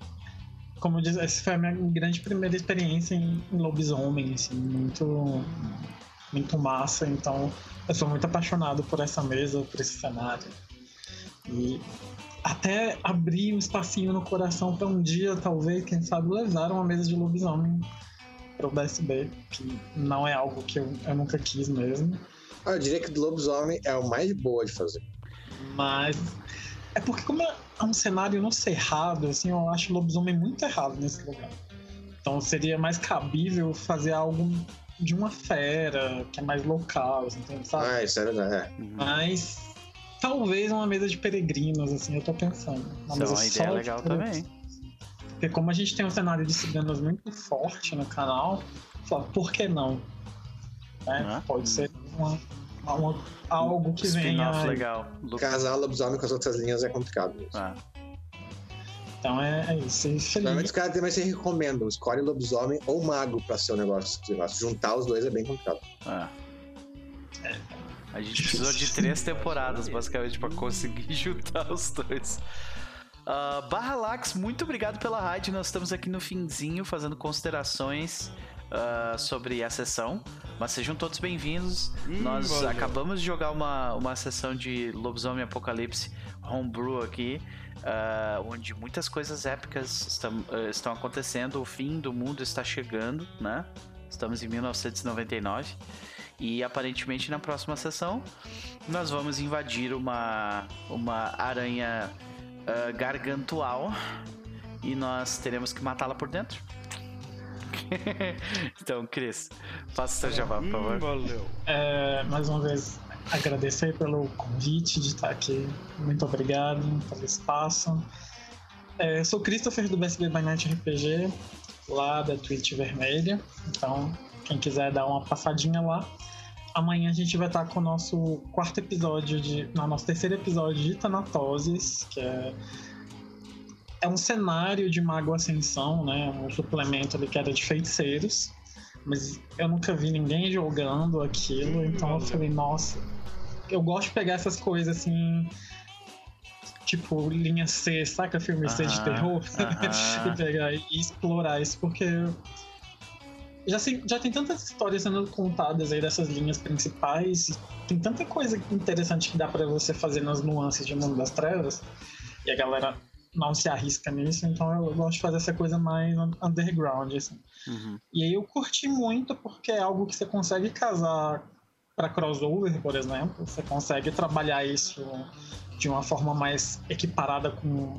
como eu disse, essa foi a minha grande primeira experiência em, em lobisomem, assim, muito, muito massa. Então eu sou muito apaixonado por essa mesa, por esse cenário. E até abrir um espacinho no coração pra um dia, talvez, quem sabe, levar uma mesa de lobisomem pro DSB, que não é algo que eu, eu nunca quis mesmo. Ah, eu diria que do lobisomem é o mais boa de fazer. Mas é porque como é um cenário no cerrado, assim, eu acho o lobisomem muito errado nesse lugar. Então seria mais cabível fazer algo de uma fera, que é mais local, assim, entende? sabe? Ah, isso é verdade. É. Uhum. Mas talvez uma mesa de peregrinos, assim, eu tô pensando. Uma Isso é mesa uma ideia só de legal peregrinos. também. Porque como a gente tem um cenário de ciganos muito forte no canal, fala, por que não? Né? Ah. Pode ser uma, uma- uma- algo que venha. Legal. Casar lobisomem com as outras linhas é complicado. mesmo. Ah, Então é, é isso. E Normalmente feliz. os caras também se recomendam, escolhe lobisomem ou mago pra ser o negócio. Juntar os dois é bem complicado. ah. A gente precisou de três temporadas, basicamente, pra conseguir juntar os dois. Ah, Barra Lax, muito obrigado pela raid. Nós estamos aqui no finzinho fazendo considerações ah, sobre a sessão. Mas sejam todos bem-vindos. Nós valeu. acabamos de jogar uma, uma sessão de Lobisomem Apocalipse Homebrew aqui. ah, onde muitas coisas épicas estão, ah, estão acontecendo. O fim do mundo está chegando, né? Estamos em 1999. E aparentemente na próxima sessão nós vamos invadir uma, uma aranha ah, gargantual e nós teremos que matá-la por dentro. então, Cris, faça seu jabá, por favor. Hum, valeu. É, mais uma vez, agradecer pelo convite de estar aqui. Muito obrigado pelo espaço. É, sou Christopher do BSB by Night RPG, lá da Twitch Vermelha. Então, quem quiser dar uma passadinha lá. Amanhã a gente vai estar com o nosso quarto episódio de. Não, nosso terceiro episódio de Tanatoses, que é. É um cenário de Mago Ascensão, né? Um suplemento ali que era de feiticeiros. Mas eu nunca vi ninguém jogando aquilo, então eu falei, nossa. Eu gosto de pegar essas coisas assim. Tipo, linha C, saca filme C de terror? e pegar e explorar isso, porque. Já, sei- já tem tantas histórias sendo contadas aí dessas linhas principais, tem tanta coisa interessante que dá pra você fazer nas nuances de Mundo das Trevas, e a galera não se arrisca nisso, então eu gosto de fazer essa coisa mais un- underground, assim. Uhum. E aí eu curti muito porque é algo que você consegue casar para crossover, por exemplo. Você consegue trabalhar isso de uma forma mais equiparada com,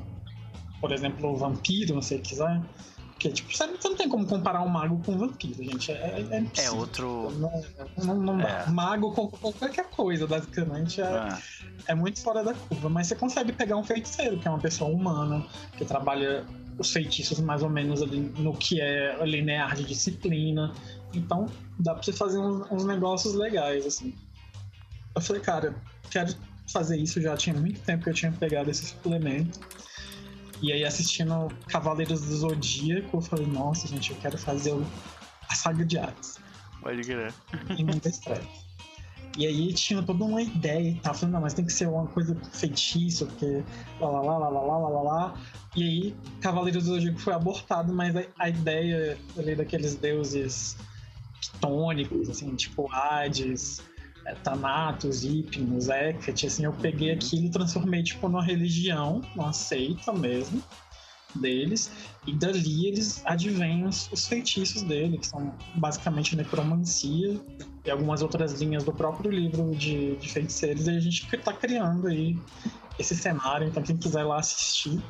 por exemplo, o vampiro, se você quiser. Porque, tipo, você você não tem como comparar um mago com um vampiro, gente. É, é, é É outro. Não, não, não dá. É. Mago com com qualquer coisa, basicamente, é, Ah, é muito fora da curva. Mas você consegue pegar um feiticeiro, que é uma pessoa humana, que trabalha os feitiços mais ou menos ali no que é linear de disciplina. Então, dá pra você fazer uns, uns negócios legais, assim. Eu falei, cara, quero fazer isso já tinha muito tempo que eu tinha pegado esse suplemento. E aí, assistindo Cavaleiros do Zodíaco, eu falei, nossa, gente, eu quero fazer o- a saga de Hades pode crer. em muita estresse. E aí tinha toda uma ideia e tal. Falei, não, mas tem que ser uma coisa feitiço, porque lá lá lá lá lá lá lá lá. E aí Cavaleiros do Zodíaco foi abortado, mas a, a ideia ali daqueles deuses tônicos, assim, tipo Hades, é, Thanatos, Hipnos, Hecate, assim, eu peguei aquilo e transformei, tipo, numa religião, numa seita mesmo deles, e dali eles advêm os, os feitiços dele, que são basicamente necromancia e algumas outras linhas do próprio livro de, de feiticeiros, e a gente tá criando aí esse cenário, então quem quiser lá assistir,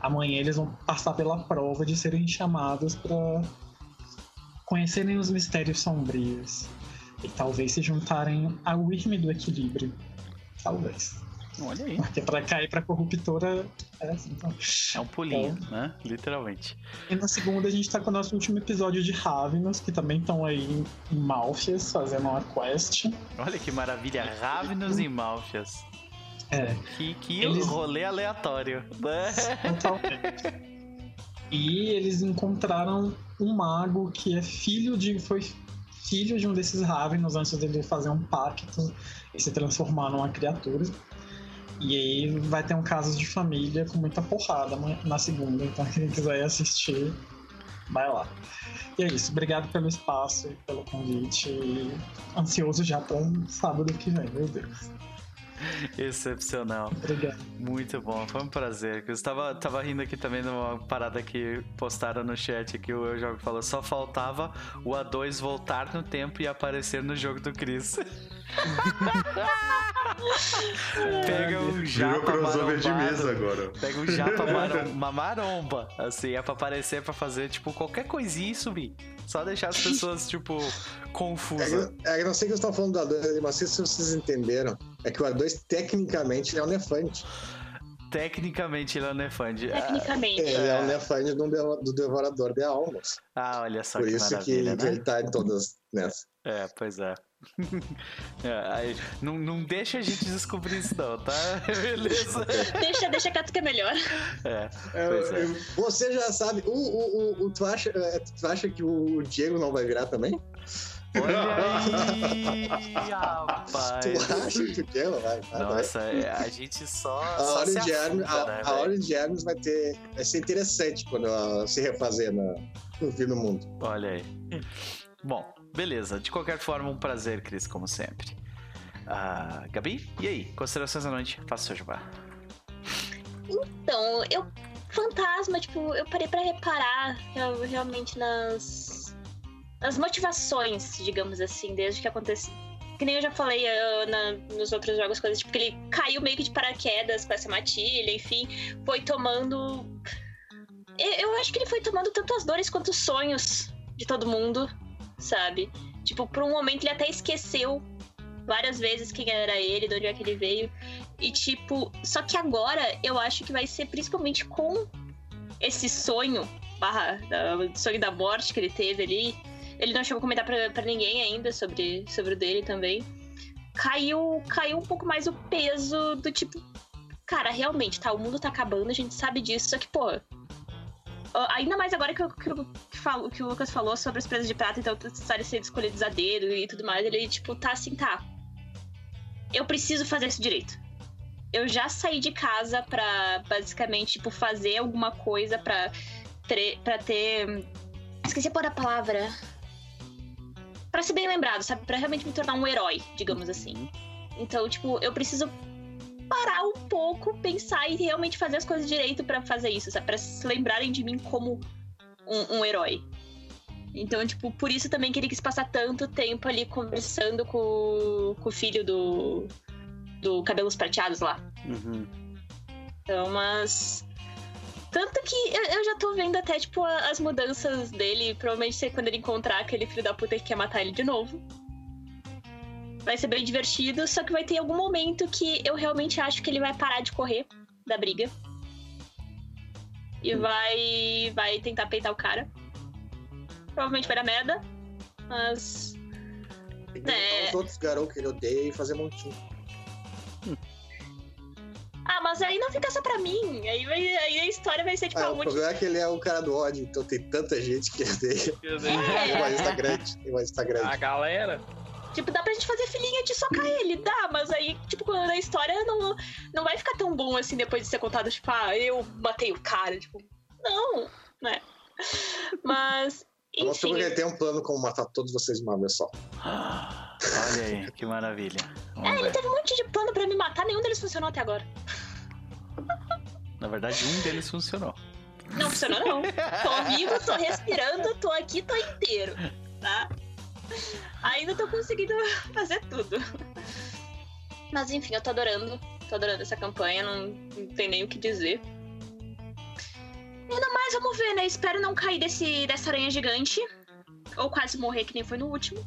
amanhã eles vão passar pela prova de serem chamados para conhecerem os mistérios sombrios e talvez se juntarem ao Wyrm do Equilíbrio. Talvez. Olha aí. Porque pra cair pra corruptora é assim, então. É um pulinho, né? Literalmente. E na segunda a gente tá com o nosso último episódio de Ravenous, que também estão aí em- Malfias fazendo uma quest. Olha que maravilha. Ravnos e Malfias. É, Que, que Eles- rolê aleatório. totalmente. e eles encontraram um mago que é filho de. foi filho de um desses Ravenous antes dele fazer um pacto e se transformar numa criatura. E aí vai ter um caso de família com muita porrada na- na segunda. Então quem quiser assistir, vai lá. E é isso. Obrigado pelo espaço e pelo convite. E ansioso já para sábado que vem, meu Deus. Excepcional. Obrigado. Muito bom, foi um prazer. Eu estava tava rindo aqui também de uma parada que postaram no chat que o Eu Jogo falou. Só faltava o A2 voltar no tempo e aparecer no jogo do Chris. Pega um japa crossover de mesa agora. Pega um japa marom- uma maromba, assim, é pra aparecer pra fazer, tipo, qualquer coisinha e subir. Só deixar as pessoas, tipo, É confusas. que, é que eu não sei que vocês estão falando do A2, eu não sei se vocês entenderam. É que o A2, tecnicamente, ele é um Nefante. Tecnicamente ele é um Nefand. Tecnicamente. Ele é um Nefante do, devo- do Devorador de Almas. Ah, olha só Por que isso que, né? ele tá em todas nessas. É, pois é. É, não, não deixa a gente descobrir isso não, tá? Beleza. Deixa, deixa quieto que é melhor. É, É, pois é. Você já sabe. O, o, o, o- tu, acha, é, tu acha que o Diego não vai virar também? Olha aí, rapaz. Tu acha que o Diego vai? vai, vai. Nossa, é, a gente só, A só Hora se de Hermes, afunda, a, né, a vai ter. Vai ser interessante quando ela se refazer na, no fim do mundo. Olha aí. Bom, beleza. De qualquer forma, um prazer, Cris, como sempre. Ah, Gabi, e aí? Considerações da noite? Faça seu jabá. Então, eu. Fantasma, tipo, eu parei pra reparar real- realmente nas. Nas motivações, digamos assim, desde que aconteceu. Que nem eu já falei eh, na- nos outros jogos, coisas, tipo, que ele caiu meio que de paraquedas com essa matilha, enfim, foi tomando. Eu, eu acho que ele foi tomando tanto as dores quanto os sonhos de todo mundo, sabe? Tipo, por um momento ele até esqueceu várias vezes quem era ele, de onde é que ele veio. E tipo, só que agora eu acho que vai ser principalmente com esse sonho, barra, sonho da morte que ele teve ali. Ele não chegou a comentar pra, ninguém ainda sobre, sobre o dele também. Caiu, caiu um pouco mais o peso do tipo. Cara, realmente, tá, o mundo tá acabando, a gente sabe disso, só que, pô. Ainda mais agora que, que, que, falo- que o Lucas falou sobre as presas de prata, então estarem sendo escolhidos a dedo e tudo mais, ele, tipo, tá assim, tá. Eu preciso fazer isso direito eu já saí de casa pra basicamente, tipo, fazer alguma coisa pra, pra ter. Esqueci a palavra. Pra ser bem lembrado, sabe? Pra realmente me tornar um herói, digamos assim. Então, tipo, eu preciso parar um pouco, pensar e realmente fazer as coisas direito pra fazer isso, sabe? Pra se lembrarem de mim como um, um herói. Então, tipo, por isso também que ele quis passar tanto tempo ali conversando com, com o filho do, do Cabelos Prateados lá. Uhum. Então, mas. Tanto que eu, eu já tô vendo até, tipo, a- as mudanças dele. Provavelmente ser quando ele encontrar aquele filho da puta que quer matar ele de novo. Vai ser bem divertido, só que vai ter algum momento que eu realmente acho que ele vai parar de correr da briga. E vai. vai tentar peitar o cara. Provavelmente vai dar merda. Mas. Tem que É. os outros garotos que ele odeia e fazer montinho. Ah, mas aí não fica só pra mim. Aí, vai- aí a história vai ser tipo Ah, um o problema é que ele é o cara do ódio, então tem tanta gente que odeia. Tem uma lista grande. Tem uma lista grande. A galera. Tipo, dá pra gente fazer filhinha de socar ele, dá, mas aí, tipo, quando a história não, não vai ficar tão bom assim depois de ser contado, tipo, ah, eu matei o cara, tipo, não, né? Mas, Mostrou que enfim, ele tem um plano como matar todos vocês de uma vez só. Olha aí, que maravilha. Vamos é, ele ver. teve um monte de plano pra me matar, nenhum deles funcionou até agora. Na verdade, um deles funcionou. Não funcionou, não. Tô vivo, tô respirando, tô aqui, tô inteiro, tá? Ainda tô conseguindo fazer tudo. Mas enfim, eu tô adorando. Tô adorando essa campanha, não, não tem nem o que dizer. Ainda mais, vamos ver, né? Espero não cair desse, dessa aranha gigante. Ou quase morrer, que nem foi no último.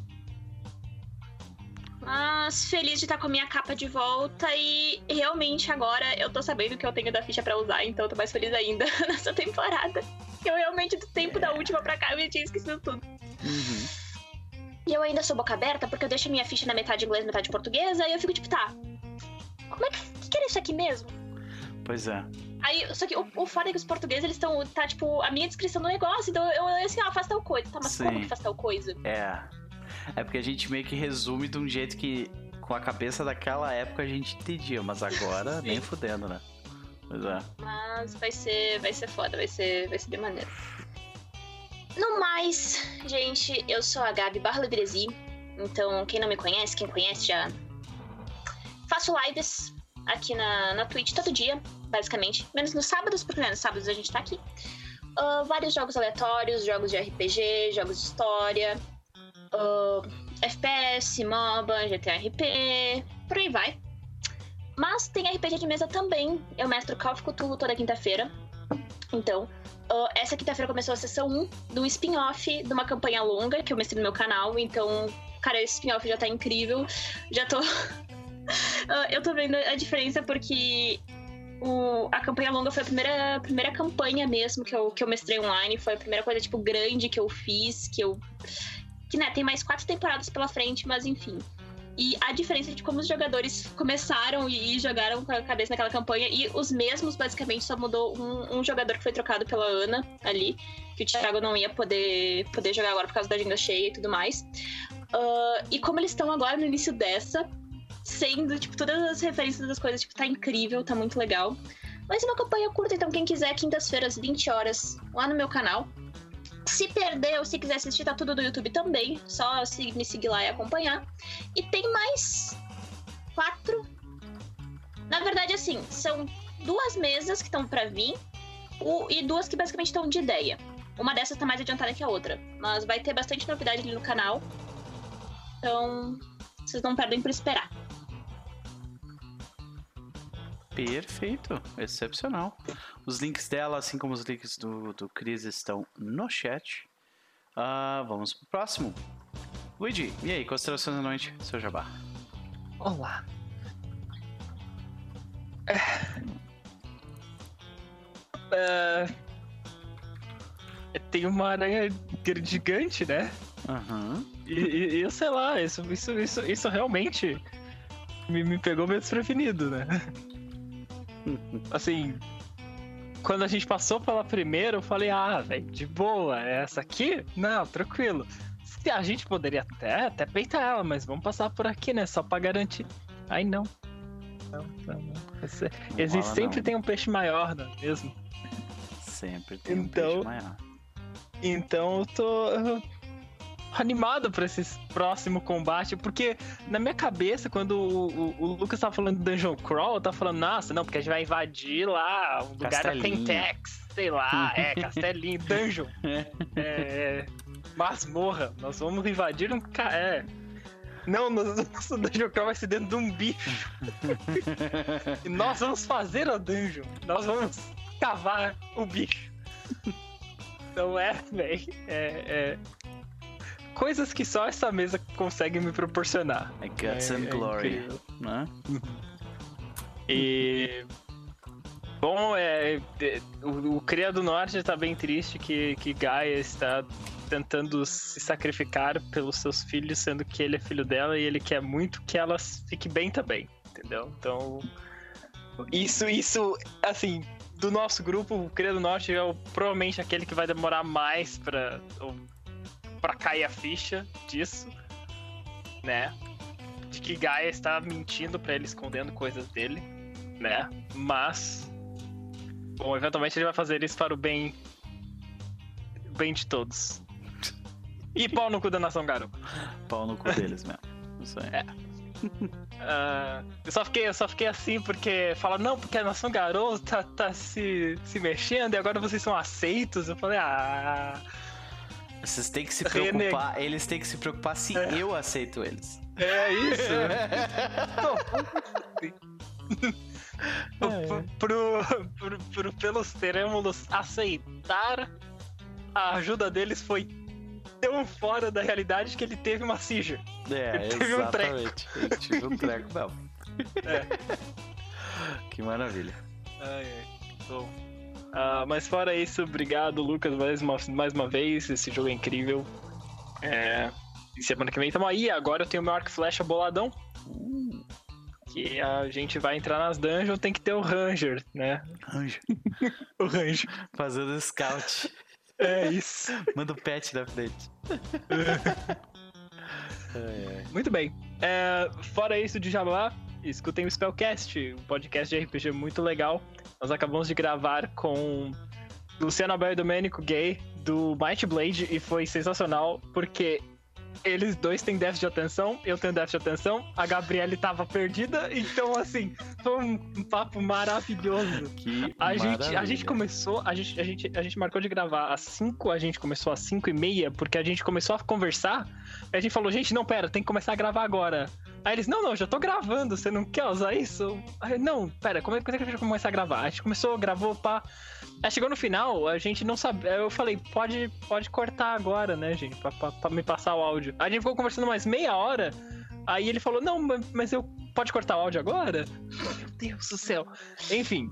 Mas feliz de estar com a minha capa de volta e realmente agora eu tô sabendo que eu tenho da ficha pra usar, então eu tô mais feliz ainda nessa temporada. Eu realmente, do tempo da última pra cá, eu já tinha esquecido tudo. Uhum. E eu ainda sou boca aberta porque eu deixo minha ficha na metade inglês, metade portuguesa, e eu fico tipo, tá. Como é que. que, que era isso aqui mesmo? Pois é. Aí, só que o, o foda é que os portugueses, eles estão. Tá, tipo, a minha descrição do negócio, então eu, eu assim, ah, faz tal coisa. Tá, mas Sim. como que faz tal coisa? É. É porque a gente meio que resume de um jeito que, com a cabeça daquela época, a gente entendia, mas agora nem fudendo, né? Pois é. Mas vai ser, vai ser foda, vai ser, vai ser bem maneiro. No mais, gente, eu sou a Gabi Barra Bresi. Então, quem não me conhece, quem conhece já. Faço lives aqui na, na Twitch todo dia, basicamente. Menos nos sábados, porque né, nos sábados a gente tá aqui. Ah, vários jogos aleatórios, jogos de RPG, jogos de história, ah, FPS, MOBA, GTRP, por aí vai. Mas tem RPG de mesa também. Eu mestro Call of Cthulhu toda quinta-feira. Então, ah, essa quinta-feira começou a sessão 1 de um spin-off de uma campanha longa que eu mestrei no meu canal. Então, cara, esse spin-off já tá incrível. Já tô. Eu tô vendo a diferença porque o- a campanha longa foi a primeira, primeira campanha mesmo que eu, que eu mestrei online. Foi a primeira coisa, tipo, grande que eu fiz, que eu. Que, né, tem mais quatro temporadas pela frente, mas enfim. E a diferença de como os jogadores começaram e, jogaram com a cabeça naquela campanha, e os mesmos, basicamente, só mudou um, um jogador que foi trocado pela Ana ali, que o Thiago não ia poder, poder jogar agora por causa da agenda cheia e tudo mais. Ah, e como eles estão agora no início dessa, sendo, tipo, todas as referências das coisas, tipo, tá incrível, tá muito legal. Mas é uma campanha curta, então quem quiser, quintas-feiras, 20 horas, lá no meu canal. Se perder ou se quiser assistir, tá tudo no YouTube também. Só me seguir lá e acompanhar. E tem mais quatro. Na verdade, assim, são duas mesas que estão pra vir e duas que basicamente estão de ideia. Uma dessas tá mais adiantada que a outra. Mas vai ter bastante novidade ali no canal. Então, vocês não perdem por esperar. Perfeito, excepcional. Os links dela, assim como os links do, do Cris, estão no chat. Ah, vamos pro próximo. Luigi, e aí, considerações da noite, seu jabá? Olá. É... É, Tem uma aranha gigante, né? Aham. E, e- e eu sei lá, isso, isso, isso, isso realmente me, me pegou meio desprevenido, né? Assim, quando a gente passou pela primeira, eu falei, ah, velho, de boa, é essa aqui? Não, tranquilo. Se A gente poderia até, até peitar ela, mas vamos passar por aqui, né? Só pra garantir. Aí não. Não, não, não. Esse- Não Existe, rola, sempre não. tem um peixe maior, não é mesmo? Sempre tem um Então- peixe maior. Então eu tô eu- animado pra esse próximo combate, porque na minha cabeça, quando o, o- o Lucas tava falando do Dungeon Crawl, eu tava falando, nossa, não, porque a gente vai invadir lá o lugar da. Pentex, sei lá, é, Castelinho, Dungeon, é, masmorra, nós vamos invadir um é. Não, nosso Dungeon Crawl vai ser dentro de um bicho. e nós vamos fazer a Dungeon. Nós vamos cavar o bicho. Não é, velho. É, é, Coisas que só essa mesa consegue me proporcionar. É Guts É- and é Glory, incrível. né? E. Bom, é. O, o Cria do Norte tá bem triste que, que Gaia está tentando se sacrificar pelos seus filhos, sendo que ele é filho dela e ele quer muito que ela fique bem também, entendeu? Então. Isso, isso, assim, do nosso grupo, o Cria do Norte é o- provavelmente aquele que vai demorar mais pra, pra cair a ficha disso, né? De que Gaia está mentindo pra ele, escondendo coisas dele né? Mas. Bom, eventualmente ele vai fazer isso para o bem. bem de todos. E pau no cu da nação Garo. Pau no cu deles mesmo. Isso aí. É. Ah, eu, só fiquei, eu só fiquei assim porque fala, não, porque a nação Garou tá, tá se, se mexendo e agora vocês são aceitos. Eu falei, ah. Vocês têm que se preocupar, eles têm que se preocupar se É. eu aceito eles. É isso. Pro, pro, pro, pro- pelos teremos aceitar, a ajuda deles foi tão fora da realidade que ele teve uma seizure. É, Ele teve um treco. exatamente. Ele tive um treco mesmo. É. Que maravilha. Ai, ai. Bom. Ah, mas fora isso, obrigado, Lucas, mais uma, mais uma vez. Esse jogo é incrível. É, e semana que vem tamo aí. Agora eu tenho meu arco flecha boladão. Que a gente vai entrar nas dungeons, tem que ter o Ranger, né? Anjo. O Ranger. Fazendo scout. É isso. Manda o pet na frente. Ai, ai. Muito bem. É, fora isso de Jabá, escutem o Spellcast, um podcast de RPG muito legal. Nós acabamos de gravar com Luciano Abel e Domênico Gay do Might Blade e foi sensacional porque eles dois têm déficit de atenção, eu tenho déficit de atenção, a Gabriele tava perdida, então assim, foi um papo maravilhoso. Que A gente, a gente começou, a gente, a, gente, a gente marcou de gravar às 5, a gente começou às 5 e meia, porque a gente começou a conversar, a gente falou, gente, não, pera, tem que começar a gravar agora. Aí eles, não, não, já tô gravando, você não quer usar isso? Aí, não, pera, como é, quando é que a gente vai começar a gravar? A gente começou, gravou, pá. Aí chegou no final, a gente não sabia, eu falei, pode, pode cortar agora, né, gente, pra, pra- pra me passar o áudio. Aí a gente ficou conversando mais meia hora, aí ele falou, não, mas- eu, pode cortar o áudio agora? Meu Deus do céu. Enfim,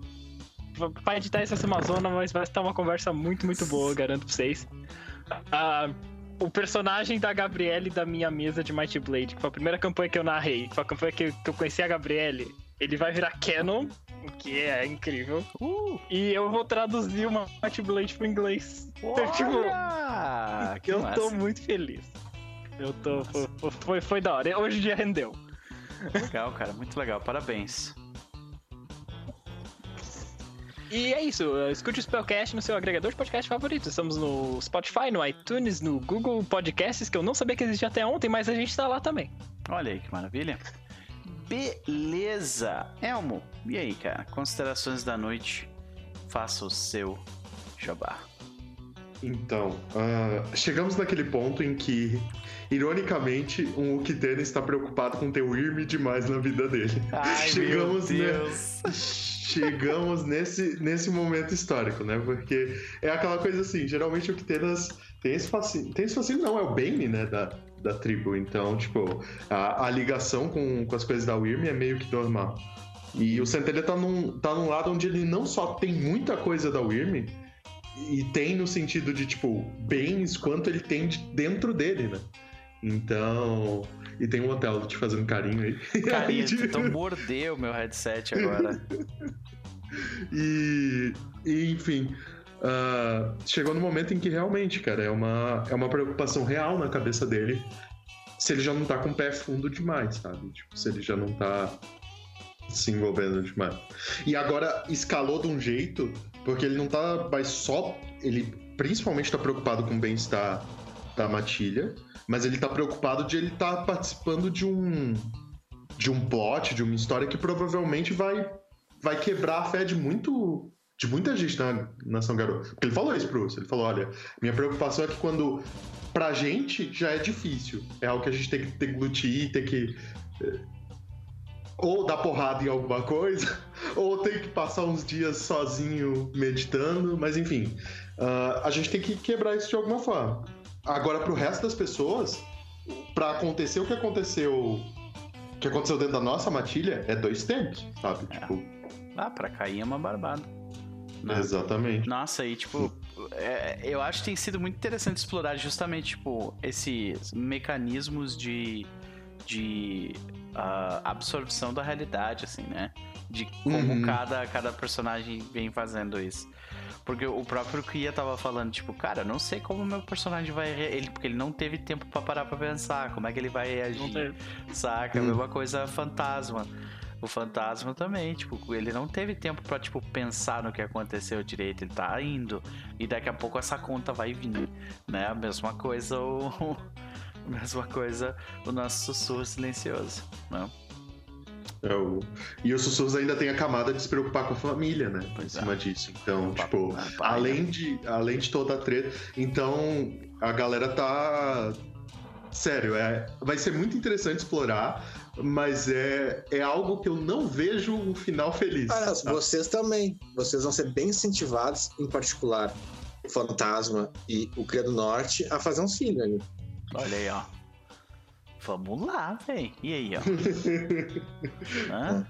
Pra editar essa Amazona, mas vai estar uma conversa muito, muito boa, garanto pra vocês. Ah, o personagem da Gabriele da minha mesa de Mighty Blade, que foi a primeira campanha que eu narrei, que foi a campanha que, que eu conheci a Gabriele, ele vai virar canon, o que é incrível. Uh, E eu vou traduzir uma Mighty Blade pro inglês. Então, tipo, olha! Que eu tô massa. muito feliz. Eu tô. Foi, foi, foi da hora. Hoje o dia rendeu. Legal, cara. Muito legal. Parabéns. E é isso, uh, escute o Spellcast no seu agregador de podcast favorito. Estamos no Spotify, no iTunes, no Google Podcasts, que eu não sabia que existia até ontem, mas a gente tá lá também. Olha aí que maravilha. Beleza. Elmo, e aí, cara? Considerações da noite. Faça o seu jabá. Então, ah, chegamos naquele ponto em que, ironicamente, um Ukitena está preocupado com ter o Irme demais na vida dele. chegamos, né? chegamos nesse, nesse momento histórico, né? Porque é aquela coisa assim, geralmente o Ukitenas tem esse fascínio, tem esse fascínio não, é o Bane, né, da, da tribo. Então, tipo, a, a ligação com, com as coisas da Wyrm é meio que normal. E o Centelha tá num, tá num lado onde ele não só tem muita coisa da Wyrm, e tem no sentido de, tipo, bens quanto ele tem de- dentro dele, né? Então. E tem um hotel te fazendo carinho aí. Aí, tipo, então mordeu meu headset agora. E, e, enfim, ah, chegou no momento em que realmente, cara, é uma, é uma preocupação real na cabeça dele se ele já não tá com o pé fundo demais, sabe? Tipo, se ele já não tá se envolvendo demais. E agora escalou de um jeito, porque ele não tá mais só. Ele principalmente tá preocupado com o bem-estar da matilha, mas ele tá preocupado de ele estar tá participando de um. de um plot, de uma história que provavelmente vai vai quebrar a fé de muito de muita gente na nação garota. Porque ele falou isso pro Urso, ele falou, olha, minha preocupação é que quando pra gente já é difícil, é algo que a gente tem que deglutir, tem que eh, ou dar porrada em alguma coisa, ou tem que passar uns dias sozinho meditando, mas enfim, uh, a gente tem que quebrar isso de alguma forma. Agora, pro resto das pessoas, para acontecer o que aconteceu que aconteceu dentro da nossa matilha, é dois tempos, sabe? É. Tipo. Ah, pra cair é uma barbada. Né? Exatamente. Nossa, e tipo, é, eu acho que tem sido muito interessante explorar justamente, tipo, esses mecanismos de, de uh, absorção da realidade, assim, né? De como uhum. cada, cada personagem vem fazendo isso. Porque o próprio Kia tava falando, tipo, cara, não sei como meu personagem vai. Ele, porque ele não teve tempo para parar pra pensar. Como é que ele vai reagir? Saca? Hum. A mesma coisa fantasma. O fantasma também, tipo, ele não teve tempo para tipo, pensar no que aconteceu direito. Ele tá indo. E daqui a pouco essa conta vai vir. Né? A mesma coisa o. A mesma coisa o nosso sussurro silencioso. Né? É o... E os sussurros ainda tem a camada de se preocupar com a família, né? Pois em cima é. disso. Então, tipo, além de, além de toda a treta. Então, a galera tá. Sério, é, vai ser muito interessante explorar, mas é, é algo que eu não vejo um final feliz. Cara, vocês também. Vocês vão ser bem incentivados, em particular o Fantasma e o Cria do Norte, a fazer uns filhos ali. Olha aí, ó. Vamos lá, velho. E aí, ó. Hã?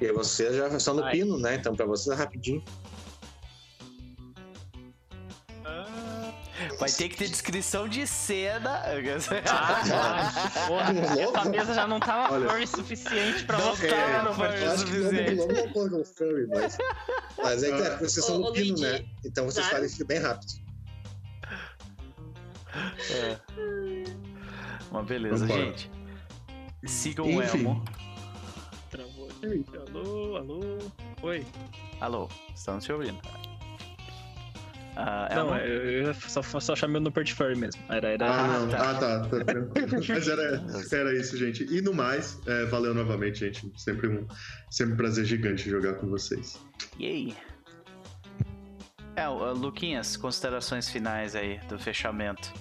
E vocês já estão no Ai. pino, né? Então pra vocês é rapidinho. Vai ter que ter descrição de cena. Ah, porra, essa mesa já não tava Olha, furry suficiente pra não tava no furry suficiente. Não, não, não, furry, mas, mas é que é, vocês são no pino, né? Então vocês fazem isso bem rápido. É. Uma beleza, Vambora. gente. Sigam o Elmo. Travou. Alô, alô. Oi. Alô, estamos te ouvindo. Uh, não, eu, eu só, só chamei no Pert Furry mesmo. Era, era... Ah, não. Tá. Ah, tá. tá Mas era, era isso, gente. E no mais, é, valeu novamente, gente. Sempre um, sempre um prazer gigante jogar com vocês. Yay! É, Luquinhas, considerações finais aí do fechamento.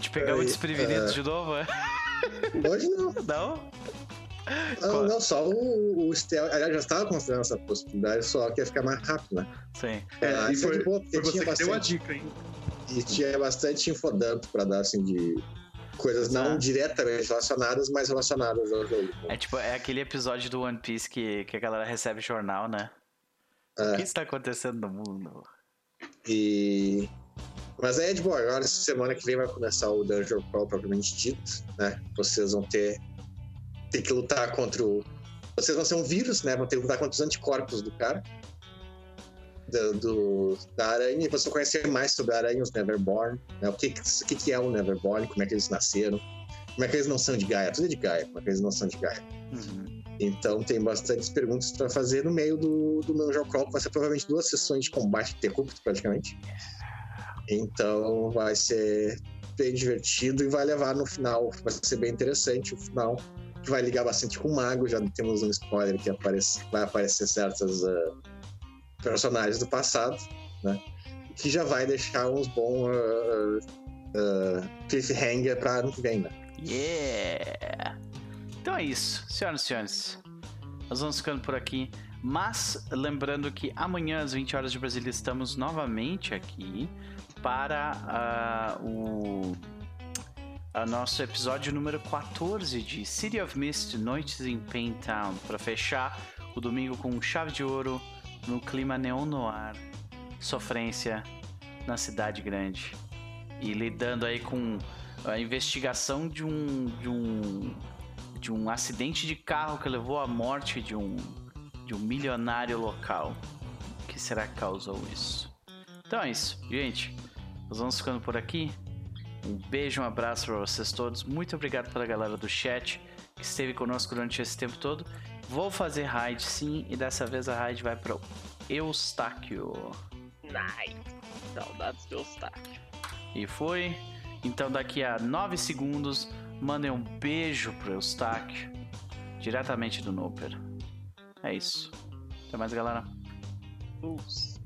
Te pegamos desprevenido é... de novo, é? Hoje não. Não? Não, não, só o, o Stel. Aliás, já estava considerando essa possibilidade, só que ia ficar mais rápido, né? Sim. É, é e foi, boa, foi você que bastante, deu a dica, hein? E tinha bastante infodump pra dar, assim, de coisas não diretamente relacionadas, mas relacionadas ao jogo. É tipo, é aquele episódio do One Piece que, que a galera recebe jornal, né? É. O que está acontecendo no mundo? E mas aí é de boa, agora essa semana que vem vai começar o Dungeon Crawl propriamente dito, né? Vocês vão ter, ter que lutar contra o. Vocês vão ser um vírus, né? Vão ter que lutar contra os anticorpos do cara. Do, do da aranha, e vocês vão conhecer mais sobre a aranha, os Neverborn, né? O que, que, que é o Neverborn, como é que eles nasceram, como é que eles não são de Gaia, tudo é de Gaia, como é que eles não são de Gaia. Uhum. Então tem bastantes perguntas para fazer no meio do, do Crawl, que vai ser provavelmente duas sessões de combate interrupto, praticamente. Então vai ser bem divertido e vai levar no final, vai ser bem interessante o final, que vai ligar bastante com o Mago. Já temos um spoiler que aparece, vai aparecer certas uh, personagens do passado, né? Que já vai deixar uns bons uh, uh, cliffhanger para ano que vem, né? Yeah! Então é isso, senhoras e senhores. Nós vamos ficando por aqui. Mas lembrando que amanhã às 20 horas de Brasília estamos novamente aqui para uh, o nosso episódio número 14 de City of Mist Noites em Pain Town para fechar o domingo com chave de ouro no clima neon noir, sofrência na cidade grande e lidando aí com a investigação de um de um de um acidente de carro que levou à morte de um de um milionário local. O que será que causou isso? Então é isso, gente. Nós vamos ficando por aqui. Um beijo, um abraço para vocês todos. Muito obrigado pela galera do chat que esteve conosco durante esse tempo todo. Vou fazer raid sim, e dessa vez a raid vai para o Eustáquio. Nice. Saudades do Eustáquio. E foi. Então daqui a 9 segundos, mandem um beijo pro Eustáquio, diretamente do Noper. É isso. Até mais, galera. Ups.